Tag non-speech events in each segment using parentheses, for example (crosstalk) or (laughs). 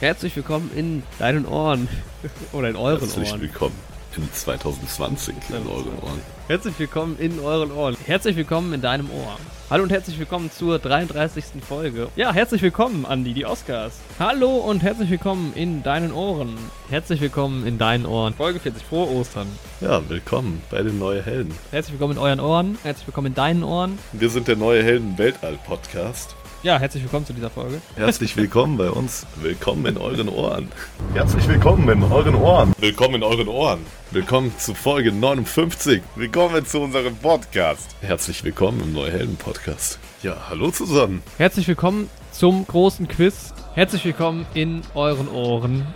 Herzlich willkommen in deinen Ohren. (laughs) Oder in euren Herzlich Ohren. willkommen in 2020 in euren Ohren. Herzlich willkommen in euren Ohren. Herzlich willkommen in deinem Ohr. Hallo und herzlich willkommen zur 33. Folge. Ja, herzlich willkommen, Andi, die Oscars. Hallo und herzlich willkommen in deinen Ohren. Herzlich willkommen in deinen Ohren. Folge 40, frohe Ostern. Ja, willkommen bei den Neue Helden. Herzlich willkommen in euren Ohren. Herzlich willkommen in deinen Ohren. Wir sind der Neue Helden Weltall Podcast. Ja, herzlich willkommen zu dieser Folge. Herzlich willkommen bei uns. Willkommen in euren Ohren. Herzlich willkommen in euren Ohren. Willkommen in euren Ohren. Willkommen zu Folge 59. Willkommen zu unserem Podcast. Herzlich willkommen im Neue Helden Podcast. Ja, hallo zusammen. Herzlich willkommen zum großen Quiz. Herzlich willkommen in euren Ohren.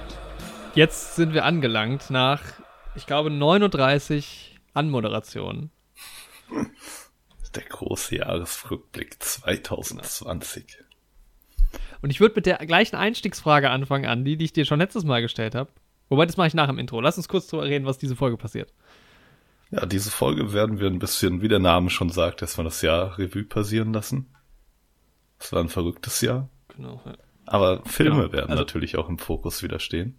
Jetzt sind wir angelangt nach, ich glaube, 39 Anmoderationen. Der große Jahresrückblick 2020. Und ich würde mit der gleichen Einstiegsfrage anfangen, Andi, die ich dir schon letztes Mal gestellt habe. Wobei, das mache ich nach dem Intro. Lass uns kurz drüber reden, was diese Folge passiert. Ja, diese Folge werden wir ein bisschen, wie der Name schon sagt, erstmal das Jahr Revue passieren lassen. Es war ein verrücktes Jahr. Genau. ja. Aber Filme Genau, werden also- natürlich auch im Fokus wieder stehen.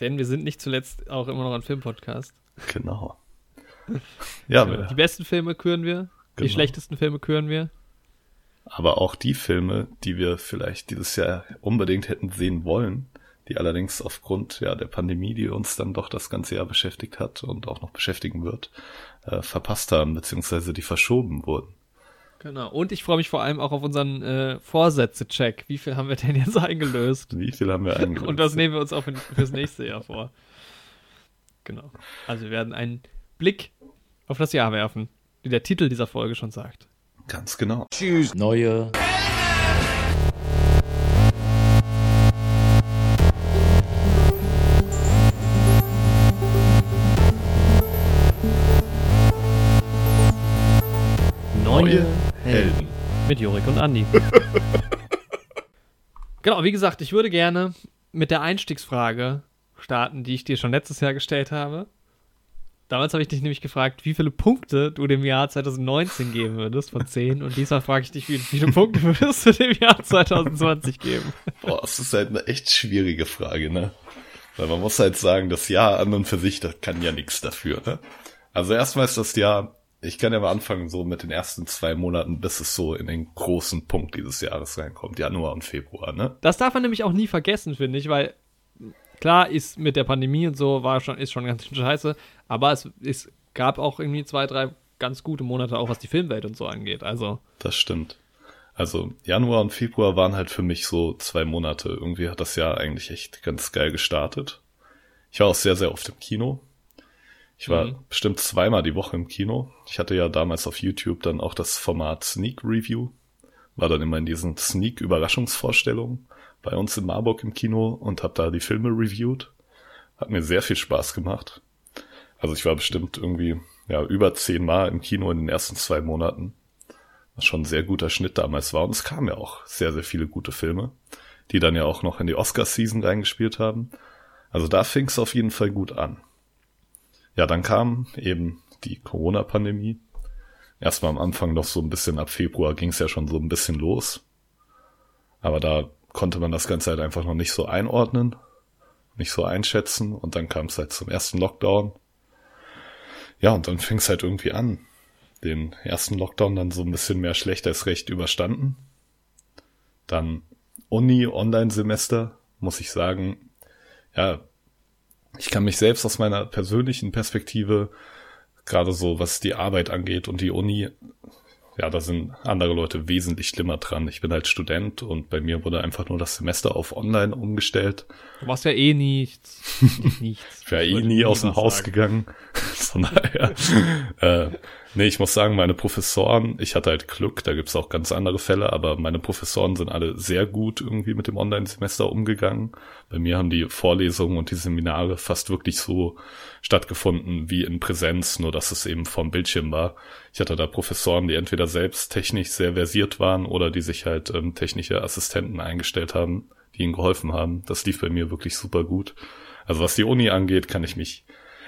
Denn wir sind nicht zuletzt auch immer noch ein Filmpodcast. Genau. (laughs) Ja, Die wir- besten Filme küren wir, die Genau. schlechtesten Filme küren wir. aber auch die Filme, die wir vielleicht dieses Jahr unbedingt hätten sehen wollen, die allerdings aufgrund ja, der Pandemie, die uns dann doch das ganze Jahr beschäftigt hat und auch noch beschäftigen wird, äh, verpasst haben, beziehungsweise die verschoben wurden. Genau. Und ich freue mich vor allem auch auf unseren äh, Vorsätze-Check. Wie viel haben wir denn jetzt (laughs) eingelöst? Wie viel haben wir eigentlich? Und das nehmen wir uns auch für, fürs nächste Jahr vor. Genau. Also wir werden einen Blick auf das Jahr werfen, wie der Titel dieser Folge schon sagt. Ganz genau. Neue Neue Helden. Mit Jorik und Andi. (laughs) genau, wie gesagt, ich würde gerne mit der Einstiegsfrage starten, die ich dir schon letztes Jahr gestellt habe. Damals habe ich dich nämlich gefragt, wie viele Punkte du dem Jahr 2019 geben würdest von 10. Und diesmal frage ich dich, wie viele Punkte würdest du dem Jahr 2020 geben? Boah, das ist halt eine echt schwierige Frage, ne? Weil man muss halt sagen, das Jahr an und für sich, das kann ja nichts dafür, ne? Also erstmal ist das Jahr, ich kann ja mal anfangen so mit den ersten zwei Monaten, bis es so in den großen Punkt dieses Jahres reinkommt, Januar und Februar, ne? Das darf man nämlich auch nie vergessen, finde ich, weil klar ist mit der Pandemie und so war schon, ist schon ganz schön scheiße, aber es, es gab auch irgendwie zwei, drei ganz gute Monate, auch was die Filmwelt und so angeht. Also, Das stimmt. Also Januar und Februar waren halt für mich so zwei Monate. Irgendwie hat das Jahr eigentlich echt ganz geil gestartet. Ich war auch sehr, sehr oft im Kino. Ich war Mhm. bestimmt zweimal die Woche im Kino. Ich hatte ja damals auf YouTube dann auch das Format Sneak Review. War dann immer in diesen Sneak-Überraschungsvorstellungen bei uns in Marburg im Kino und habe da die Filme reviewed. Hat mir sehr viel Spaß gemacht. Also ich war bestimmt irgendwie ja über zehnmal im Kino in den ersten zwei Monaten was schon ein sehr guter Schnitt damals war. Und es kamen ja auch sehr, sehr viele gute Filme, die dann ja auch noch in die Oscar-Season reingespielt haben. Also da fing es auf jeden Fall gut an. Ja, dann kam eben die Corona-Pandemie. Erstmal am Anfang noch so ein bisschen ab Februar ging es ja schon so ein bisschen los. Aber da konnte man das Ganze halt einfach noch nicht so einordnen, nicht so einschätzen. Und dann kam es halt zum ersten Lockdown. Ja, und dann fing es halt irgendwie an den ersten Lockdown dann so ein bisschen mehr schlecht als recht überstanden. Dann Uni, Online-Semester, muss ich sagen, ja, ich kann mich selbst aus meiner persönlichen Perspektive, gerade so was die Arbeit angeht und die Uni, ja, da sind andere Leute wesentlich schlimmer dran. Ich bin halt Student und bei mir wurde einfach nur das Semester auf Online umgestellt. du machst ja eh nichts. Nicht (laughs) nichts. Ich wäre eh nie aus dem Haus sagen. gegangen. (laughs) Von daher. äh, nee, ich muss sagen, meine Professoren, ich hatte halt Glück, da gibt's auch ganz andere Fälle, aber meine Professoren sind alle sehr gut irgendwie mit dem Online-Semester umgegangen. Bei mir haben die Vorlesungen und die Seminare fast wirklich so stattgefunden wie in Präsenz, nur dass es eben vom Bildschirm war. Ich hatte da Professoren, die entweder selbst technisch sehr versiert waren oder die sich halt ähm, technische Assistenten eingestellt haben, die ihnen geholfen haben. Das lief bei mir wirklich super gut. Also was die Uni angeht, kann ich mich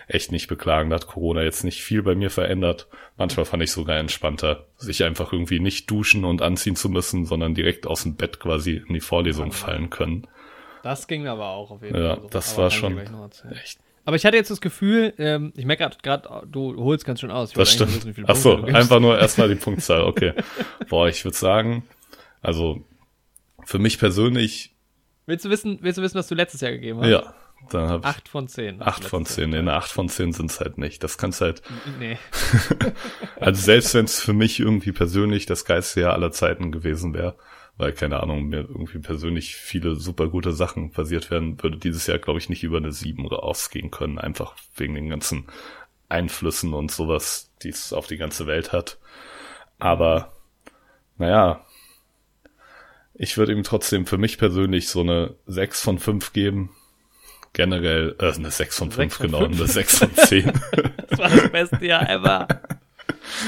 echt nicht beklagen. Da hat Corona jetzt nicht viel bei mir verändert. Manchmal fand ich sogar entspannter, sich einfach irgendwie nicht duschen und anziehen zu müssen, sondern direkt aus dem Bett quasi in die Vorlesung fallen können. Das ging aber auch auf jeden Ja, Fall. so. das Aber war schon echt. Aber ich hatte jetzt das Gefühl, ähm, ich merke gerade, du holst ganz schön aus. Ich Das stimmt. wissen, Ach so, einfach nur erstmal die (laughs) Punktzahl, okay. Boah, ich würde sagen, also für mich persönlich, Willst du wissen, willst du wissen, was du letztes Jahr gegeben hast? ja, dann ich Acht von zehn. acht von zehn. Nee, eine acht von zehn sind's halt nicht. Das kann's halt, Nee. (laughs) also selbst wenn es für mich irgendwie persönlich das geilste Jahr aller Zeiten gewesen wäre, weil, keine Ahnung, mir irgendwie persönlich viele super gute Sachen passiert wären, würde dieses Jahr, glaube ich, nicht über eine sieben oder ausgehen können, einfach wegen den ganzen Einflüssen und sowas, die es auf die ganze Welt hat. Aber, naja, ich würde ihm trotzdem für mich persönlich so eine sechs von fünf geben. Generell, äh, eine sechs von Sechs fünf, von genau, fünf. eine sechs von zehn. (laughs) Das war das beste Jahr ever.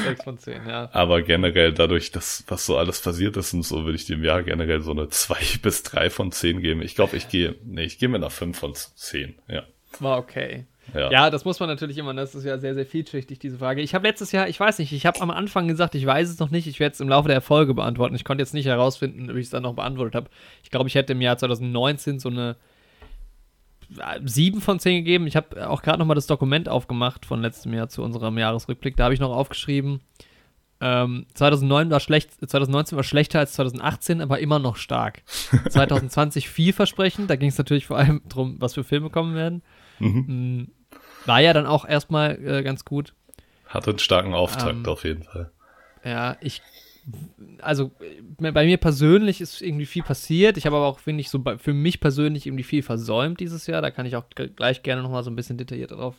Sechs von zehn, ja. Aber generell dadurch, dass was so alles passiert ist und so, würde ich dem Jahr generell so eine zwei (laughs) bis drei von zehn geben. Ich glaube, ich gehe, nee, ich gehe mit einer fünf von zehn. Ja. War okay. Ja. Ja, das muss man natürlich immer, das ist ja sehr, sehr vielschichtig, diese Frage. Ich habe letztes Jahr, ich weiß nicht, ich habe am Anfang gesagt, ich weiß es noch nicht, ich werde es im Laufe der Folge beantworten. Ich konnte jetzt nicht herausfinden, ob ich es dann noch beantwortet habe. Ich glaube, ich hätte im Jahr 2019 so eine 7 von 10 gegeben. Ich habe auch gerade noch mal das Dokument aufgemacht von letztem Jahr zu unserem Jahresrückblick. Da habe ich noch aufgeschrieben, ähm, 2009 war schlecht, 2019 war schlechter als 2018, aber immer noch stark. (laughs) 2020 vielversprechend, da ging es natürlich vor allem darum, was für Filme kommen werden. Mhm. Mm, War ja dann auch erstmal äh, ganz gut. Hatte einen starken Auftakt Ähm, auf jeden Fall. Ja, ich, also äh, bei mir persönlich ist irgendwie viel passiert. Ich habe aber auch, finde ich, so für mich persönlich irgendwie viel versäumt dieses Jahr. Da kann ich auch gleich gerne nochmal so ein bisschen detaillierter drauf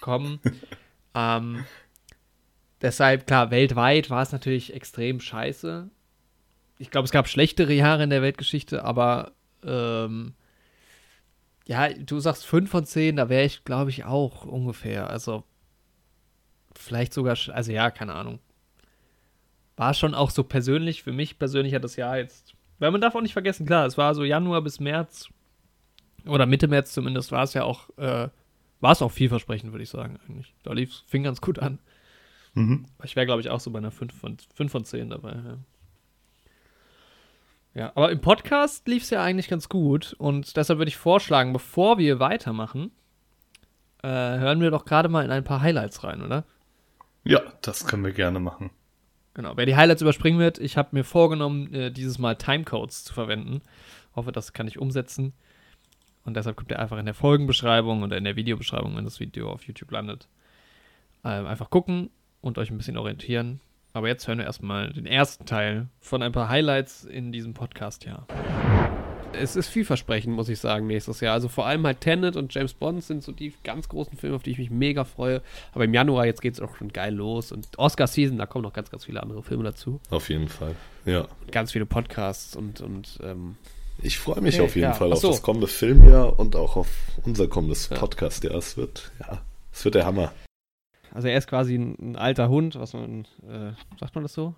kommen. (laughs) ähm, deshalb, klar, weltweit war es natürlich extrem scheiße. Ich glaube, es gab schlechtere Jahre in der Weltgeschichte, aber ähm, ja, du sagst 5 von 10, da wäre ich, glaube ich, auch ungefähr. Also vielleicht sogar, also ja, keine Ahnung. War schon auch so persönlich, für mich persönlich hat das Jahr jetzt, weil man darf auch nicht vergessen, klar, es war so Januar bis März oder Mitte März zumindest, war es ja auch, äh, war es auch vielversprechend, würde ich sagen, eigentlich. Da lief fing ganz gut an. Mhm. Ich wäre, glaube ich, auch so bei einer 5 von, 5 von 10 dabei. Ja. ja, aber im Podcast lief es ja eigentlich ganz gut und deshalb würde ich vorschlagen, bevor wir weitermachen, äh, hören wir doch gerade mal in ein paar Highlights rein, oder? Ja, das können wir gerne machen. Genau, wer die Highlights überspringen wird, ich habe mir vorgenommen, äh, dieses Mal Timecodes zu verwenden. Hoffe, das kann ich umsetzen. Und deshalb kommt ihr einfach in der Folgenbeschreibung oder in der Videobeschreibung, wenn das Video auf YouTube landet. Ähm, einfach gucken und euch ein bisschen orientieren. Aber jetzt hören wir erstmal den ersten Teil von ein paar Highlights in diesem Podcast, ja. Es ist vielversprechend, muss ich sagen, nächstes Jahr. Also vor allem halt Tenet und James Bond sind so die ganz großen Filme, auf die ich mich mega freue. Aber im Januar, jetzt geht es auch schon geil los. Und Oscar-Season, da kommen noch ganz, ganz viele andere Filme dazu. Auf jeden Fall. Ja. Und ganz viele Podcasts und, und ähm, Ich freue mich Okay, auf jeden ja. Fall Ach auf so. das kommende Filmjahr und auch auf unser kommendes Ja. Podcast. Ja, es wird, ja, es wird der Hammer. Also er ist quasi ein, ein alter Hund, was man, äh, sagt man das so?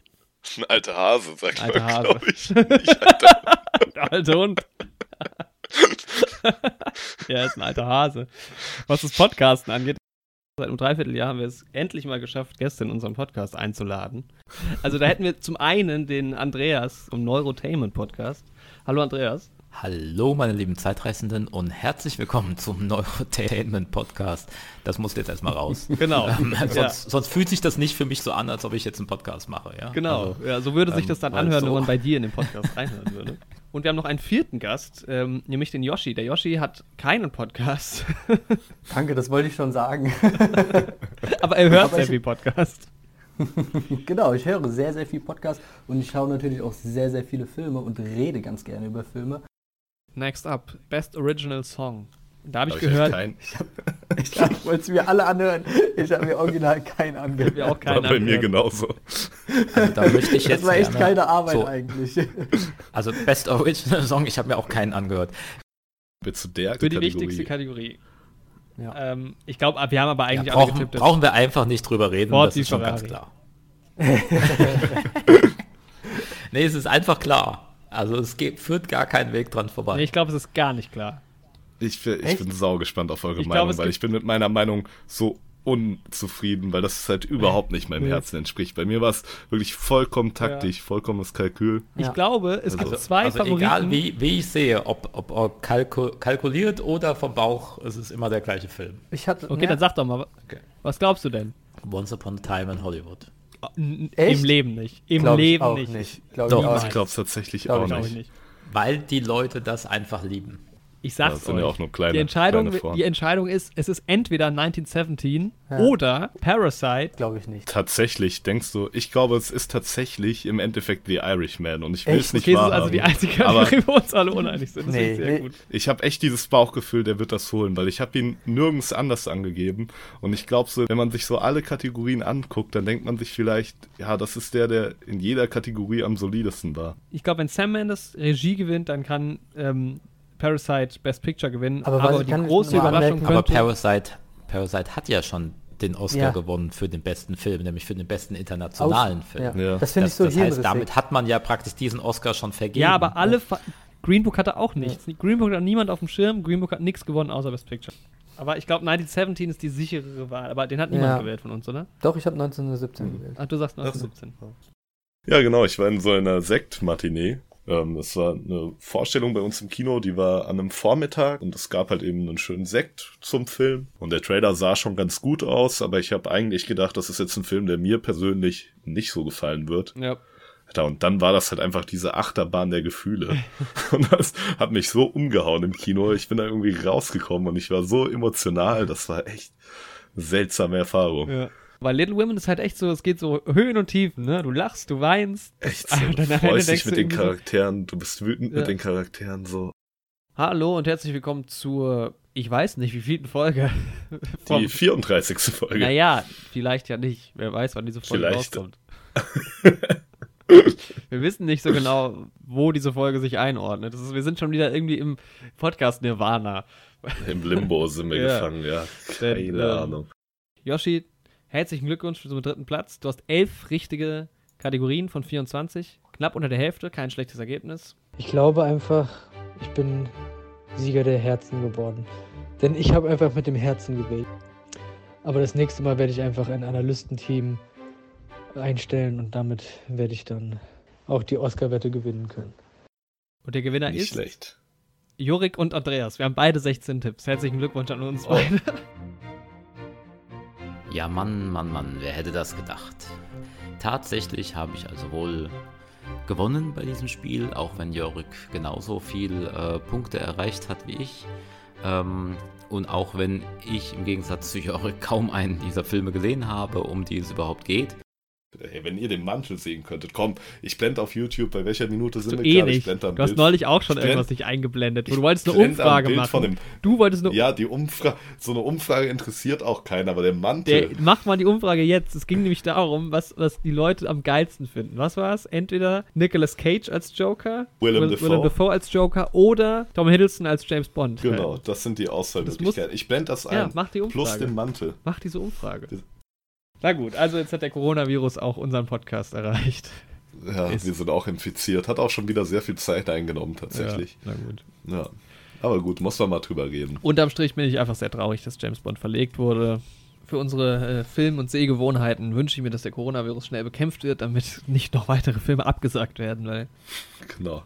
Ein alter Hase, sagt Alter man, Hase. glaube ich. Nicht alter. Der alte Hund. (laughs) (laughs) ja, ist ein alter Hase. Was das Podcasten angeht, seit einem Dreivierteljahr haben wir es endlich mal geschafft, Gäste in unseren Podcast einzuladen. Also da hätten wir zum einen den Andreas vom Neurotainment Podcast. Hallo Andreas. Hallo, meine lieben Zeitreisenden und herzlich willkommen zum Neurotainment Podcast. Das muss jetzt erstmal raus. (laughs) Genau. Ähm, Ja. sonst, sonst fühlt sich das nicht für mich so an, als ob ich jetzt einen Podcast mache. Ja? Genau, Also, ja, so würde sich ähm, das dann weil anhören, so- wenn man (laughs) bei dir in den Podcast reinhören würde. Und wir haben noch einen vierten Gast, ähm, nämlich den Yoshi. Der Yoshi hat keinen Podcast, (laughs) Danke, das wollte ich schon sagen. aber er hört Aber sehr viel Podcast. genau, ich höre sehr, sehr viel Podcast und ich schaue natürlich auch sehr, sehr viele Filme und rede ganz gerne über Filme. Next up, Best Original Song. Da habe ich Hab gehört, kein, Ich (laughs) wollte es mir alle anhören. Ich habe mir original keinen angehört. wir auch war keinen bei mir angehört. genauso. also da möchte ich jetzt Das war echt gerne- keine Arbeit so, eigentlich. (laughs) Also Best Original Song, ich habe mir auch keinen angehört. Bitte der Für die Kategorie. wichtigste Kategorie. Ja. Ähm, ich glaube, wir haben aber Ja, eigentlich alle brauchen, getippt. brauchen wir einfach nicht drüber reden, Ford das ist schon Ferrari. ganz klar. (laughs) nee, es ist einfach klar. Also es geht, führt gar keinen Weg dran vorbei. Nee, ich glaube, es ist gar nicht klar. Ich, bin- ich Echt? bin sau gespannt auf eure Ich Meinung, glaub, weil ich bin mit meiner Meinung so unzufrieden, weil das halt überhaupt nicht meinem. Herzen entspricht. Bei mir war es wirklich vollkommen taktisch, vollkommenes Kalkül. Ich Ja. glaube, es gibt zwei also Favoriten. egal wie, wie ich sehe, ob, ob, ob kalku kalkuliert oder vom Bauch, es ist immer der gleiche Film. Ich hatte, Okay, ja, dann sag doch mal, Okay. was glaubst du denn? Once Upon a Time in Hollywood. N- Echt? Im Leben nicht. Im glaub ich Leben auch nicht. nicht. Glaub Doch. ich auch Ich glaube es tatsächlich Glaub auch ich nicht. ich nicht. Weil die Leute das einfach lieben. Ich Ja, sag's das sind euch. ja auch nur kleine, die, Entscheidung, die Entscheidung ist, es ist entweder 1917 Ja. oder Parasite. Glaube ich nicht. Tatsächlich, denkst du, ich glaube, es ist tatsächlich im Endeffekt The Irishman und ich will es nicht Okay, wahrhaben. also die einzige Kategorie, (laughs) wo uns alle uneinig sind. Das nee, sehr nee. gut. ich habe echt dieses Bauchgefühl, der wird das holen, weil ich habe ihn nirgends anders angegeben und ich glaube so, wenn man sich so alle Kategorien anguckt, dann denkt man sich vielleicht, ja, das ist der, der in jeder Kategorie am solidesten war. Ich glaube, wenn Sam Mendes Regie gewinnt, dann kann ähm, Parasite Best Picture gewinnen. Aber Aber, die große Überraschung anmerken- Aber könnte... Parasite, Parasite hat ja schon den Oscar Ja. gewonnen für den besten Film, nämlich für den besten internationalen Aus- Film. Ja. Ja. Das finde ich so das heißt, damit hat man ja praktisch diesen Oscar schon vergeben. ja, aber alle... Fa Green Book hatte auch nichts. Green Book hat niemand auf dem Schirm. Green Book hat nichts gewonnen, außer Best Picture. Aber ich glaube, 1917 ist die sicherere Wahl. Aber den hat niemand Ja. gewählt von uns, oder? Doch, ich habe 1917 gewählt. Ach, du sagst 1917. Ja, genau. Ich war in so einer Sekt-Matinee. Ähm, das war eine Vorstellung bei uns im Kino, die war an einem Vormittag und es gab halt eben einen schönen Sekt zum Film. Und der Trailer sah schon ganz gut aus, aber ich habe eigentlich gedacht, das ist jetzt ein Film, der mir persönlich nicht so gefallen wird. Ja. Alter, und dann war das halt einfach diese Achterbahn der Gefühle. (laughs) Und das hat mich so umgehauen im Kino. Ich bin da irgendwie rausgekommen und ich war so emotional. Das war echt seltsame Erfahrung. Ja. Weil Little Women ist halt echt so, es geht so Höhen und Tiefen, ne? Du lachst, du weinst. Echt so. Und Du freust dich mit den irgendwie so, Charakteren, du bist wütend Ja. mit den Charakteren so. Hallo und herzlich willkommen zur, ich weiß nicht, wie vielten Folge. Die 34. Folge. Naja, vielleicht ja nicht. Wer weiß, wann diese Folge Vielleicht. rauskommt. wir wissen nicht so genau, wo diese Folge sich einordnet. Ist, wir sind schon wieder irgendwie im Podcast Nirvana. Im Limbo sind wir Ja. gefangen, ja. Denn, Keine ähm, Ahnung. Yoshi, herzlichen Glückwunsch zum dritten Platz. Du hast elf richtige Kategorien von 24. Knapp unter der Hälfte, kein schlechtes Ergebnis. Ich glaube einfach, ich bin Sieger der Herzen geworden. Denn ich habe einfach mit dem Herzen gewählt. Aber das nächste Mal werde ich einfach ein Analystenteam einstellen und damit werde ich dann auch die Oscar-Wette gewinnen können. Und der Gewinner Nicht ist schlecht. Jorik und Andreas. Wir haben beide 16 Tipps. Herzlichen Glückwunsch an uns Oh. beide. (laughs) Ja, Mann, Mann, Mann, wer hätte das gedacht? Tatsächlich habe ich also wohl gewonnen bei diesem Spiel, auch wenn Jörg genauso viel äh, Punkte erreicht hat wie ich. Ähm, und auch wenn ich im Gegensatz zu Jörg kaum einen dieser Filme gesehen habe, um die es überhaupt geht. Wenn ihr den Mantel sehen könntet, komm, ich blende auf YouTube, bei welcher Minute sind wir eh gerade? Ich nicht. blend da ein Du hast Bild. neulich auch schon irgendwas nicht eingeblendet. Du wolltest eine Umfrage machen. Von dem, du wolltest eine ja, die Umfrage, so eine Umfrage interessiert auch keinen, aber der Mantel. Der, mach mal die Umfrage jetzt. Es ging nämlich darum, was, was die Leute am geilsten finden. Was war es? Entweder Nicolas Cage als Joker, Willem Will- Dafoe. Willem Dafoe als Joker oder Tom Hiddleston als James Bond. genau, das sind die Auswahlmöglichkeiten. Ich blende das ein. Ja, mach die plus Umfrage. den Mantel. Mach diese Umfrage. Das- Na gut, also jetzt hat der Coronavirus auch unseren Podcast erreicht. Ja, Ist- wir sind auch infiziert. Hat auch schon wieder sehr viel Zeit eingenommen, tatsächlich. Ja, na gut. Ja. Aber gut, muss man mal drüber reden. Unterm Strich bin ich einfach sehr traurig, dass James Bond verlegt wurde. Für unsere äh, Film- und Sehgewohnheiten wünsche ich mir, dass der Coronavirus schnell bekämpft wird, damit nicht noch weitere Filme abgesagt werden, weil Genau.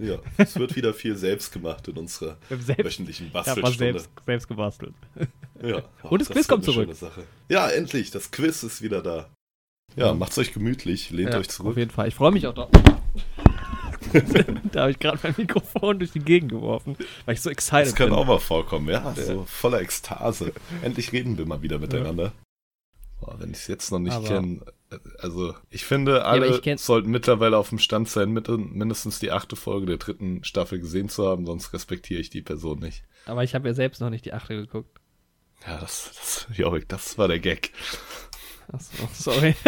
Ja, es wird wieder viel selbst gemacht in unserer (laughs) selbst, wöchentlichen Bastelstunde. selbst, selbst gebastelt. Ja. (laughs) Und das Quiz wird kommt zurück. Ja, endlich, das Quiz ist wieder da. Ja, macht's euch gemütlich, lehnt Ja, euch zurück. Auf jeden Fall. Ich freue mich auch da. (laughs) da habe ich gerade mein Mikrofon durch die Gegend geworfen, weil ich so excited Das kann bin. auch mal vorkommen, ja. So voller Ekstase. Endlich reden wir mal wieder miteinander. Boah, wenn ich es jetzt noch nicht kenne. Also, ich finde, alle aber ich sollten mittlerweile auf dem Stand sein, mit, mindestens die achte Folge der dritten Staffel gesehen zu haben, sonst respektiere ich die Person nicht. Aber ich habe ja selbst noch nicht die achte geguckt. Ja, das, das, Jorik, das war der Gag. Achso, sorry. (laughs)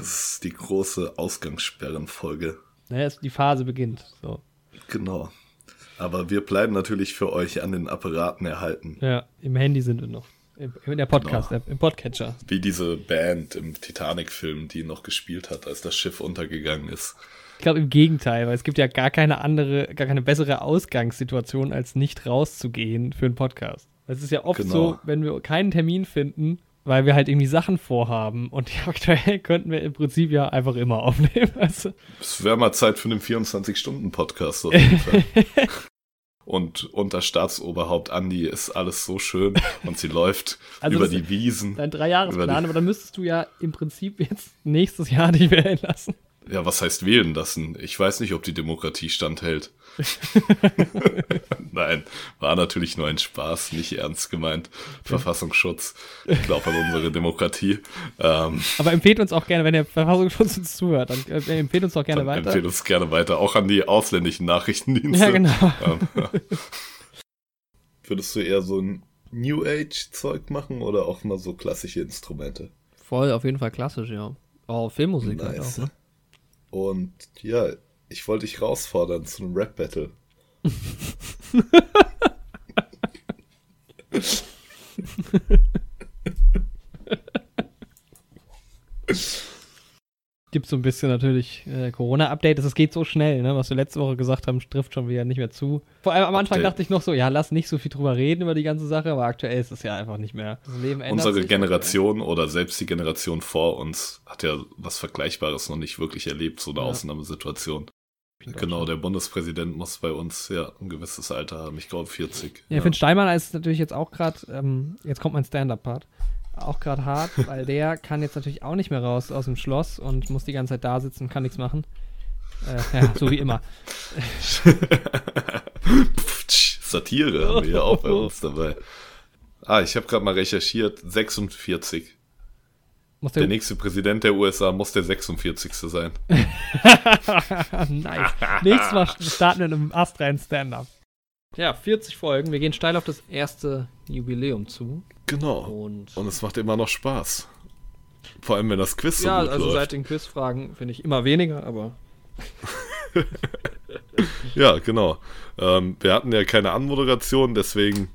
Das ist die große Ausgangssperrenfolge. naja, die Phase beginnt. So. Genau. Aber wir bleiben natürlich für euch an den Apparaten erhalten. Ja, im Handy sind wir noch. Im- In der Podcast-App, im Podcatcher. Wie diese Band im Titanic-Film, die noch gespielt hat, als das Schiff untergegangen ist. Ich glaube im Gegenteil, weil es gibt ja gar keine andere, gar keine bessere Ausgangssituation, als nicht rauszugehen für einen Podcast. Es ist ja oft Genau. so, wenn wir keinen Termin finden, weil wir halt irgendwie Sachen vorhaben und (laughs) aktuell könnten wir im Prinzip ja einfach immer aufnehmen. Also, Es wäre mal Zeit für einen 24-Stunden-Podcast auf jeden Fall. (laughs) Und unter Staatsoberhaupt Andi ist alles so schön (laughs) und sie läuft Also über die Wiesen. dein Dreijahresplan, aber dann müsstest du ja im Prinzip jetzt nächstes Jahr dich (laughs) wählen lassen. Ja, was heißt wählen lassen? Ich weiß nicht, ob die Demokratie standhält. (laughs) Nein, war natürlich nur ein Spaß, nicht ernst gemeint. Verfassungsschutz. Ich glaube an unsere Demokratie. Ähm, Aber empfehlt uns auch gerne, wenn der Verfassungsschutz uns zuhört, dann äh, empfehlt uns auch gerne weiter. empfehle uns gerne weiter, auch an die ausländischen Nachrichtendienste. Ja, genau. Ähm, (laughs) Würdest du eher so ein New Age-Zeug machen oder auch mal so klassische Instrumente? Voll, auf jeden Fall klassisch, ja. Oh, Filmmusik halt Nice. auch, ne? Und ja, ich wollte dich herausfordern zu einem Rap-Battle. (laughs) (laughs) (laughs) Gibt so ein bisschen natürlich äh, Corona-Update. Es geht so schnell, ne? Was wir letzte Woche gesagt haben, trifft schon wieder nicht mehr zu. Vor allem am Anfang Update. dachte ich noch so, ja, lass nicht so viel drüber reden über die ganze Sache, aber aktuell ist es ja einfach nicht mehr. Das Leben ändert Unsere. Generation oder selbst die Generation vor uns hat ja was Vergleichbares noch nicht wirklich erlebt, so eine Ja. Ausnahmesituation. Genau, der Bundespräsident muss bei uns ja ein gewisses Alter haben, ich glaube 40. Ja, Finn Steinmann ist natürlich jetzt auch gerade, ähm, jetzt kommt mein Stand-Up-Part, auch gerade hart, weil der (laughs) kann jetzt natürlich auch nicht mehr raus aus dem Schloss und muss die ganze Zeit da sitzen und kann nichts machen. Äh, ja, so wie immer. Satire haben wir ja auch bei uns dabei. Ah, ich habe gerade mal recherchiert, 46. Muss Der der, nächste Präsident der USA muss der 46. sein. (laughs) nice. Nächstes Mal starten wir in einem astreinen Stand-Up. Ja, 40 Folgen. Wir gehen steil auf das erste Jubiläum zu. Genau. Und Und es macht immer noch Spaß. Vor allem, wenn das Quiz so ja, gut also läuft. seit den Quizfragen finde ich immer weniger, aber (laughs) Ja, genau. Ähm, wir hatten ja keine Anmoderation, deswegen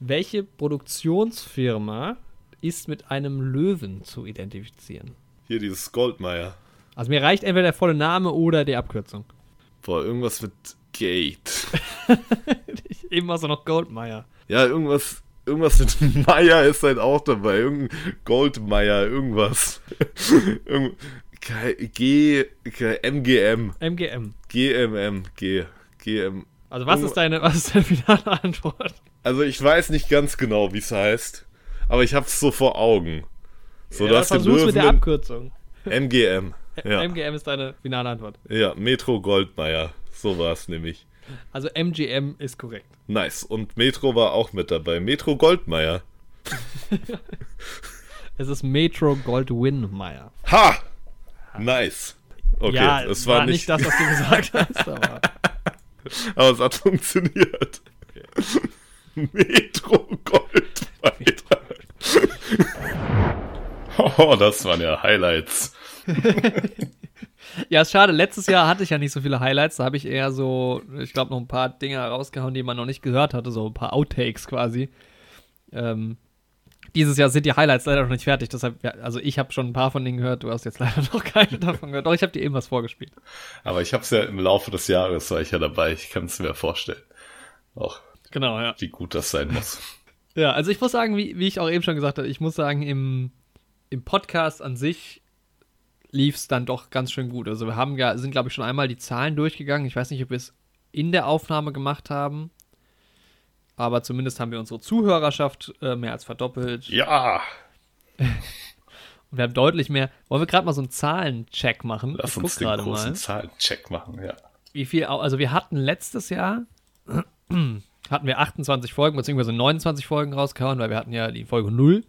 welche Produktionsfirma ist mit einem Löwen zu identifizieren? hier dieses Goldmeier. Also mir reicht entweder der volle Name oder die Abkürzung. Boah, irgendwas mit Gate. (laughs) Immer so noch Goldmeier. Ja, irgendwas, irgendwas mit (laughs) Meier ist halt auch dabei. Irgendein Goldmeier, irgendwas. Irgend, G, G, G- MGM, MGM. GMM, G, GM. Also was ist deine, was ist deine finale Antwort? Also ich weiß nicht ganz genau, wie es heißt, aber ich hab's so vor Augen. So, du hast den versuch's mit der Abkürzung. MGM. (laughs) Ja, MGM ist deine finale Antwort. ja, Metro Goldmeier. So war es nämlich. Also MGM ist korrekt. Nice. Und Metro war auch mit dabei. Metro Goldmeier. (laughs) Es ist Metro Goldwyn Meyer. Ha! Nice. Okay, ja, es war, nicht, das, was du gesagt hast, aber (laughs) aber es hat funktioniert. Metro Goldmeier. (laughs) oh, das waren ja Highlights. Ja, ist schade. Letztes Jahr hatte ich ja nicht so viele Highlights. Da habe ich eher so, ich glaube, noch ein paar Dinge rausgehauen, die man noch nicht gehört hatte. So ein paar Outtakes quasi. Ähm, dieses Jahr sind die Highlights leider noch nicht fertig. Deshalb, ja, also ich habe schon ein paar von denen gehört. Du hast jetzt (laughs) leider noch keine davon gehört. Doch, ich habe dir eben was vorgespielt. Aber ich habe es ja im Laufe des Jahres, war ich ja dabei. Ich kann es mir vorstellen. Auch Genau, ja. wie gut das sein muss. Ja, also ich muss sagen, wie, wie ich auch eben schon gesagt habe, ich muss sagen, im, im Podcast an sich lief es dann doch ganz schön gut. Also wir haben ja, sind glaube ich schon einmal die Zahlen durchgegangen. Ich weiß nicht, ob wir es in der Aufnahme gemacht haben, aber zumindest haben wir unsere Zuhörerschaft äh, mehr als verdoppelt. Ja! (laughs) Und wir haben deutlich mehr. Wollen wir gerade mal so einen Zahlencheck machen? Lass ich uns den großen mal. Zahlencheck machen, ja. Wie viel, also wir hatten letztes Jahr (clears throat) hatten wir 28 Folgen, beziehungsweise 29 Folgen rausgehauen, weil wir hatten ja die Folge 0.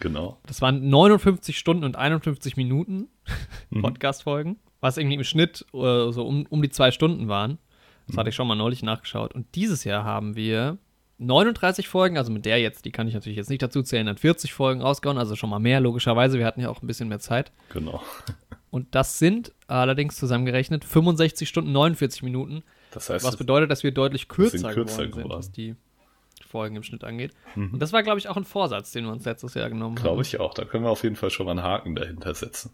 Genau. Das waren 59 Stunden und 51 Minuten (laughs) Mhm. Podcast-Folgen, was irgendwie im Schnitt äh, so um, um die zwei Stunden waren. Das Mhm. hatte ich schon mal neulich nachgeschaut. Und dieses Jahr haben wir 39 Folgen, also mit der jetzt, die kann ich natürlich jetzt nicht dazu zählen, dann 40 Folgen rausgehauen, also schon mal mehr, logischerweise. Wir hatten ja auch ein bisschen mehr Zeit. Genau. (laughs) Und das sind allerdings zusammengerechnet 65 Stunden 49 Minuten, Das heißt, was bedeutet, dass wir deutlich kürzer, sind kürzer geworden sind, geworden. was die Folgen im Schnitt angeht. Und das war, glaube ich, auch ein Vorsatz, den wir uns letztes Jahr genommen haben. glaube ich auch. Da können wir auf jeden Fall schon mal einen Haken dahinter setzen.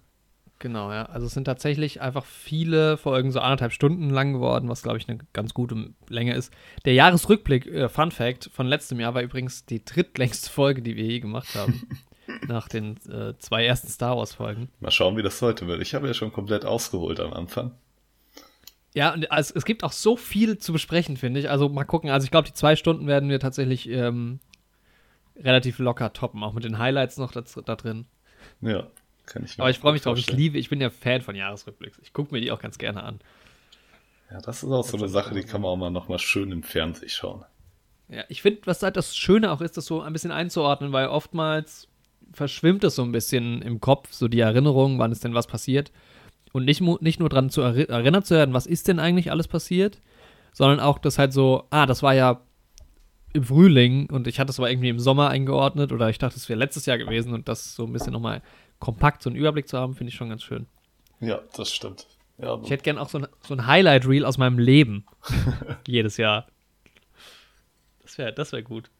Genau, ja. Also es sind tatsächlich einfach viele Folgen so anderthalb Stunden lang geworden, was glaube ich eine ganz gute Länge ist. Der Jahresrückblick, äh, Fun Fact, von letztem Jahr war übrigens die drittlängste Folge, die wir je gemacht haben. (laughs) nach den äh, zwei ersten Star Wars Folgen. Mal schauen, wie das heute wird. Ich habe ja schon komplett ausgeholt am Anfang. Ja, und also, es gibt auch so viel zu besprechen, finde ich. Also mal gucken. Also ich glaube, die zwei Stunden werden wir tatsächlich ähm, relativ locker toppen, auch mit den Highlights noch da, da drin. Ja, kann ich Aber ich freue mich drauf. Ich liebe, ich bin ja Fan von Jahresrückblicks. Ich gucke mir die auch ganz gerne an. Ja, das ist auch so eine Sache, die kann man auch mal nochmal schön im Fernsehen schauen. Ja, ich finde, was halt das Schöne auch ist, das so ein bisschen einzuordnen, weil oftmals verschwimmt es so ein bisschen im Kopf, so die Erinnerung, wann ist denn was passiert. Und nicht, nicht nur daran zu erinnert zu werden, was ist denn eigentlich alles passiert, sondern auch das halt so, ah, das war ja im Frühling und ich hatte es aber irgendwie im Sommer eingeordnet oder ich dachte, es wäre letztes Jahr gewesen und das so ein bisschen nochmal kompakt so einen Überblick zu haben, finde ich schon ganz schön. Ja, das stimmt. Ja, Ich hätte gern auch so ein, so ein Highlight-Reel aus meinem Leben. (laughs) Jedes Jahr. Das wäre das wär gut.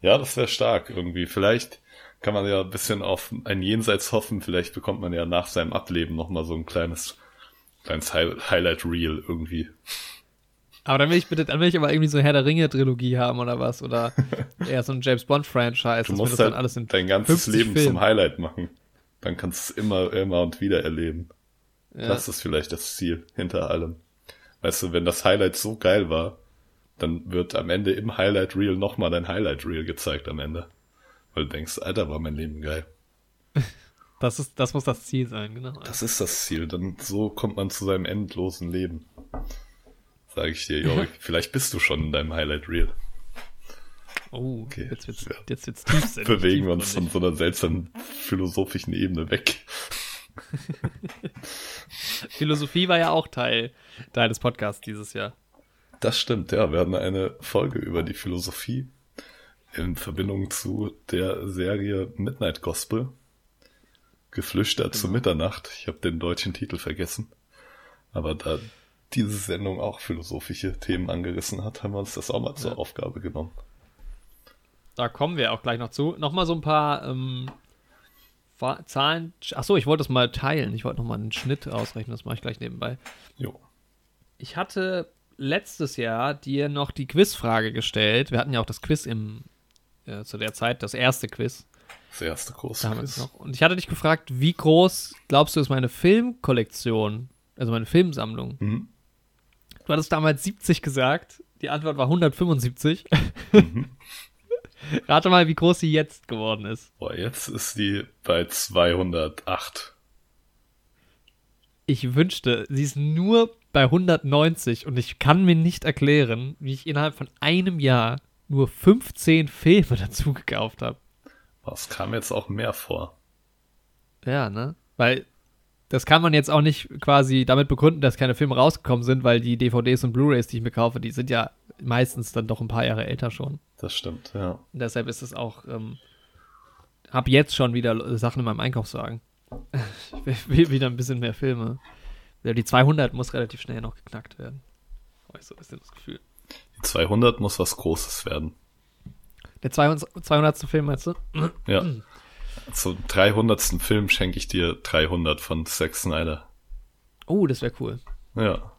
ja das wäre stark irgendwie. Vielleicht kann man ja ein bisschen auf ein Jenseits hoffen. Vielleicht bekommt man ja nach seinem Ableben nochmal so ein kleines, kleines Hi Highlight-Reel irgendwie. Aber dann will ich bitte, dann will ich aber irgendwie so Herr der Ringe-Trilogie haben oder was. Oder (laughs) eher so ein James Bond-Franchise, Du musst das dann halt alles in dein ganzes 50 Leben Filmen. zum Highlight machen. Dann kannst du es immer, immer und wieder erleben. Ja. Das ist vielleicht das Ziel hinter allem. Weißt du, wenn das Highlight so geil war, dann wird am Ende im Highlight Reel nochmal dein Highlight Reel gezeigt am Ende. Weil du denkst, Alter, war mein Leben geil. (laughs) Das, ist, das muss das Ziel sein, genau. Das ist das Ziel. Dann so kommt man zu seinem endlosen Leben. Sag ich dir, Jorik. (laughs) Vielleicht bist du schon in deinem Highlight Reel. oh, Okay. jetzt wird's, Ja. jetzt wird's tiefsinnig. (laughs) Bewegen wir uns von so einer seltsamen philosophischen Ebene weg. Philosophie war ja auch Teil, Teil des Podcasts dieses Jahr. Das stimmt, ja. Wir hatten eine Folge über die Philosophie in Verbindung zu der Serie Midnight Gospel. Geflüstert zu Mitternacht. Ich habe den deutschen Titel vergessen. Aber da diese Sendung auch philosophische Themen angerissen hat, haben wir uns das auch mal zur Ja. Aufgabe genommen. Da kommen wir auch gleich noch zu. Nochmal so ein paar ähm, Zahlen. Achso, ich wollte das mal teilen. Ich wollte nochmal einen Schnitt ausrechnen. Das mache ich gleich nebenbei. Jo. Ich hatte letztes Jahr dir noch die Quizfrage gestellt. Wir hatten ja auch das Quiz im, äh, zu der Zeit, das erste Quiz. Das erste große Damals Quiz. noch. Und ich hatte dich gefragt, wie groß glaubst du ist meine Filmkollektion, also meine Filmsammlung? Mhm. Du hattest damals 70 gesagt. Die Antwort war 175. Mhm. (laughs) Rate mal, wie groß sie jetzt geworden ist. Boah, jetzt ist die bei 208. Ich wünschte, sie ist nur bei 190 und ich kann mir nicht erklären, wie ich innerhalb von einem Jahr nur 15 Filme (laughs) dazu gekauft habe. Es kam jetzt auch mehr vor. Ja, ne? Weil das kann man jetzt auch nicht quasi damit begründen, dass keine Filme rausgekommen sind, weil die DVDs und Blu-rays, die ich mir kaufe, die sind ja meistens dann doch ein paar Jahre älter schon. Das stimmt, ja. Und deshalb ist es auch, ähm, hab jetzt schon wieder Sachen in meinem Einkaufswagen. (laughs) Ich will, wieder ein bisschen mehr Filme. Die 200 muss relativ schnell noch geknackt werden. Habe ich so ein bisschen das Gefühl. Die 200 muss was Großes werden. Der 200. 200. Film, meinst du? Ja. Zum 300. Film schenke ich dir 300 von Zack Snyder. Oh, das wäre cool. Ja.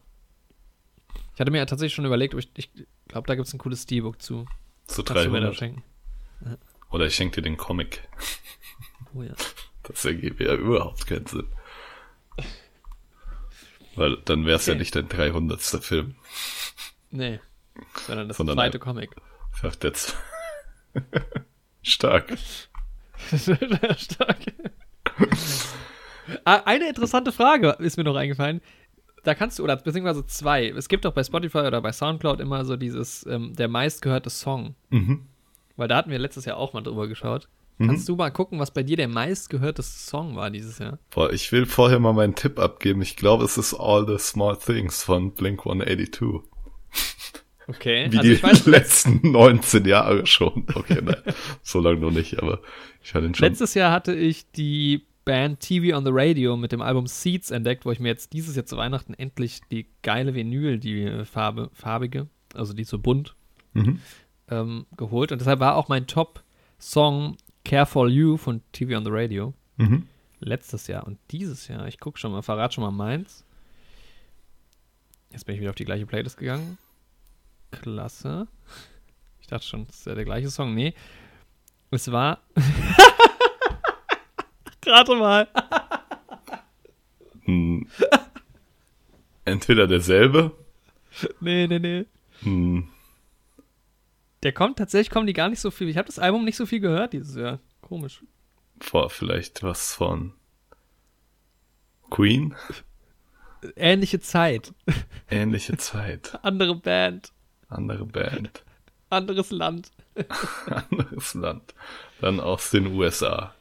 Ich hatte mir ja tatsächlich schon überlegt, ob ich, ich glaube, da gibt es ein cooles Steelbook zu. Zu Kannst du mir da 300. schenken? Oder ich schenke dir den Comic. Oh ja. Das ergebe ja überhaupt keinen Sinn. Weil dann wäre es ja Okay. nicht dein 300. Film. Nee. Sondern das Sondern zweite Comic. Jetzt. (laughs) Stark. (laughs) Stark. Ah, Eine interessante Frage ist mir noch eingefallen. Da kannst du, oder beziehungsweise zwei. Es gibt doch bei Spotify oder bei Soundcloud immer so dieses, ähm, der meistgehörte Song. Mhm. Weil da hatten wir letztes Jahr auch mal drüber geschaut. Kannst du mal gucken, was bei dir der meistgehörte Song war dieses Jahr? Boah, ich will vorher mal meinen Tipp abgeben. Ich glaube, es ist All the Small Things von Blink 182. Okay. Wie also die ich weiß, (laughs) letzten 19 Jahre schon. Okay, nein, so lange noch nicht, aber ich hatte ihn schon. letztes Jahr hatte ich die Band TV on the Radio mit dem Album Seeds entdeckt, wo ich mir jetzt dieses Jahr zu Weihnachten endlich die geile Vinyl, die Farbe, farbige, also die so bunt, Mhm. ähm, geholt. Und deshalb war auch mein Top-Song Care for You von TV on the Radio. Mhm. Letztes Jahr und dieses Jahr. Ich gucke schon mal, verrat schon mal meins. Jetzt bin ich wieder auf die gleiche Playlist gegangen. Klasse. Ich dachte schon, das ist ja der gleiche Song. Nee. Es war. (laughs) Rate mal. Hm. Entweder derselbe. Nee, nee, nee. Hm. Der kommt tatsächlich, kommen die gar nicht so viel. Ich habe das Album nicht so viel gehört dieses Jahr. Komisch. Vor vielleicht was von Queen. Ähnliche Zeit. Ähnliche Zeit. (laughs) Andere Band. Andere Band. (laughs) Anderes Land. (laughs) Anderes Land. Dann aus den USA.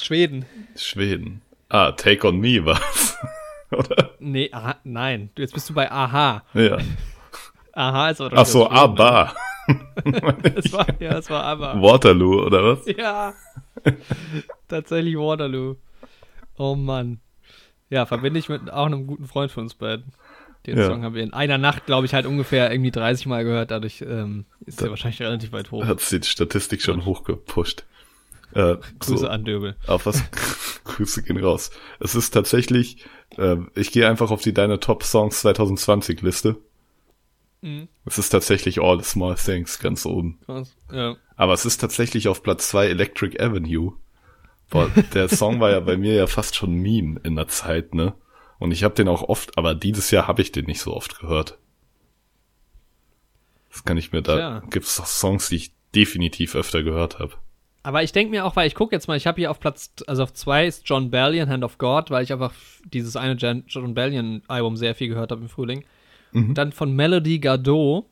Schweden. Schweden. Ah, Take on Me war's. (laughs) Oder? Nee, aha, nein. Jetzt bist du bei Aha. Ja. Aha ist aber Ach so. ABBA. Es war, ja, es war aber. Waterloo, oder was? Ja. Tatsächlich Waterloo. Oh Mann. Ja, verbinde ich mit auch einem guten Freund von uns beiden. Den Ja. Song haben wir in einer Nacht, glaube ich, halt ungefähr irgendwie 30 Mal gehört. Dadurch ähm, ist der wahrscheinlich relativ weit hoch. Hat die Statistik schon hochgepusht. Äh, Grüße so, an Döbel. auf was? (laughs) Grüße gehen raus. Es ist tatsächlich, äh, ich gehe einfach auf die Deine Top Songs 2020 Liste. Mhm. Es ist tatsächlich All the Small Things ganz oben. Krass. Ja. Aber es ist tatsächlich auf Platz zwei Electric Avenue. Boah, der Song war ja bei mir ja fast schon Meme in der Zeit, ne? Und ich habe den auch oft, aber dieses Jahr habe ich den nicht so oft gehört. Das kann ich mir da, Tja. gibt's doch Songs, die ich definitiv öfter gehört habe. Aber ich denke mir auch, weil ich gucke jetzt mal, ich habe hier auf Platz, also auf zwei ist John Bellion, Hand of God, weil ich einfach dieses eine John Bellion Album sehr viel gehört habe im Frühling. Und dann von Melody Gardot,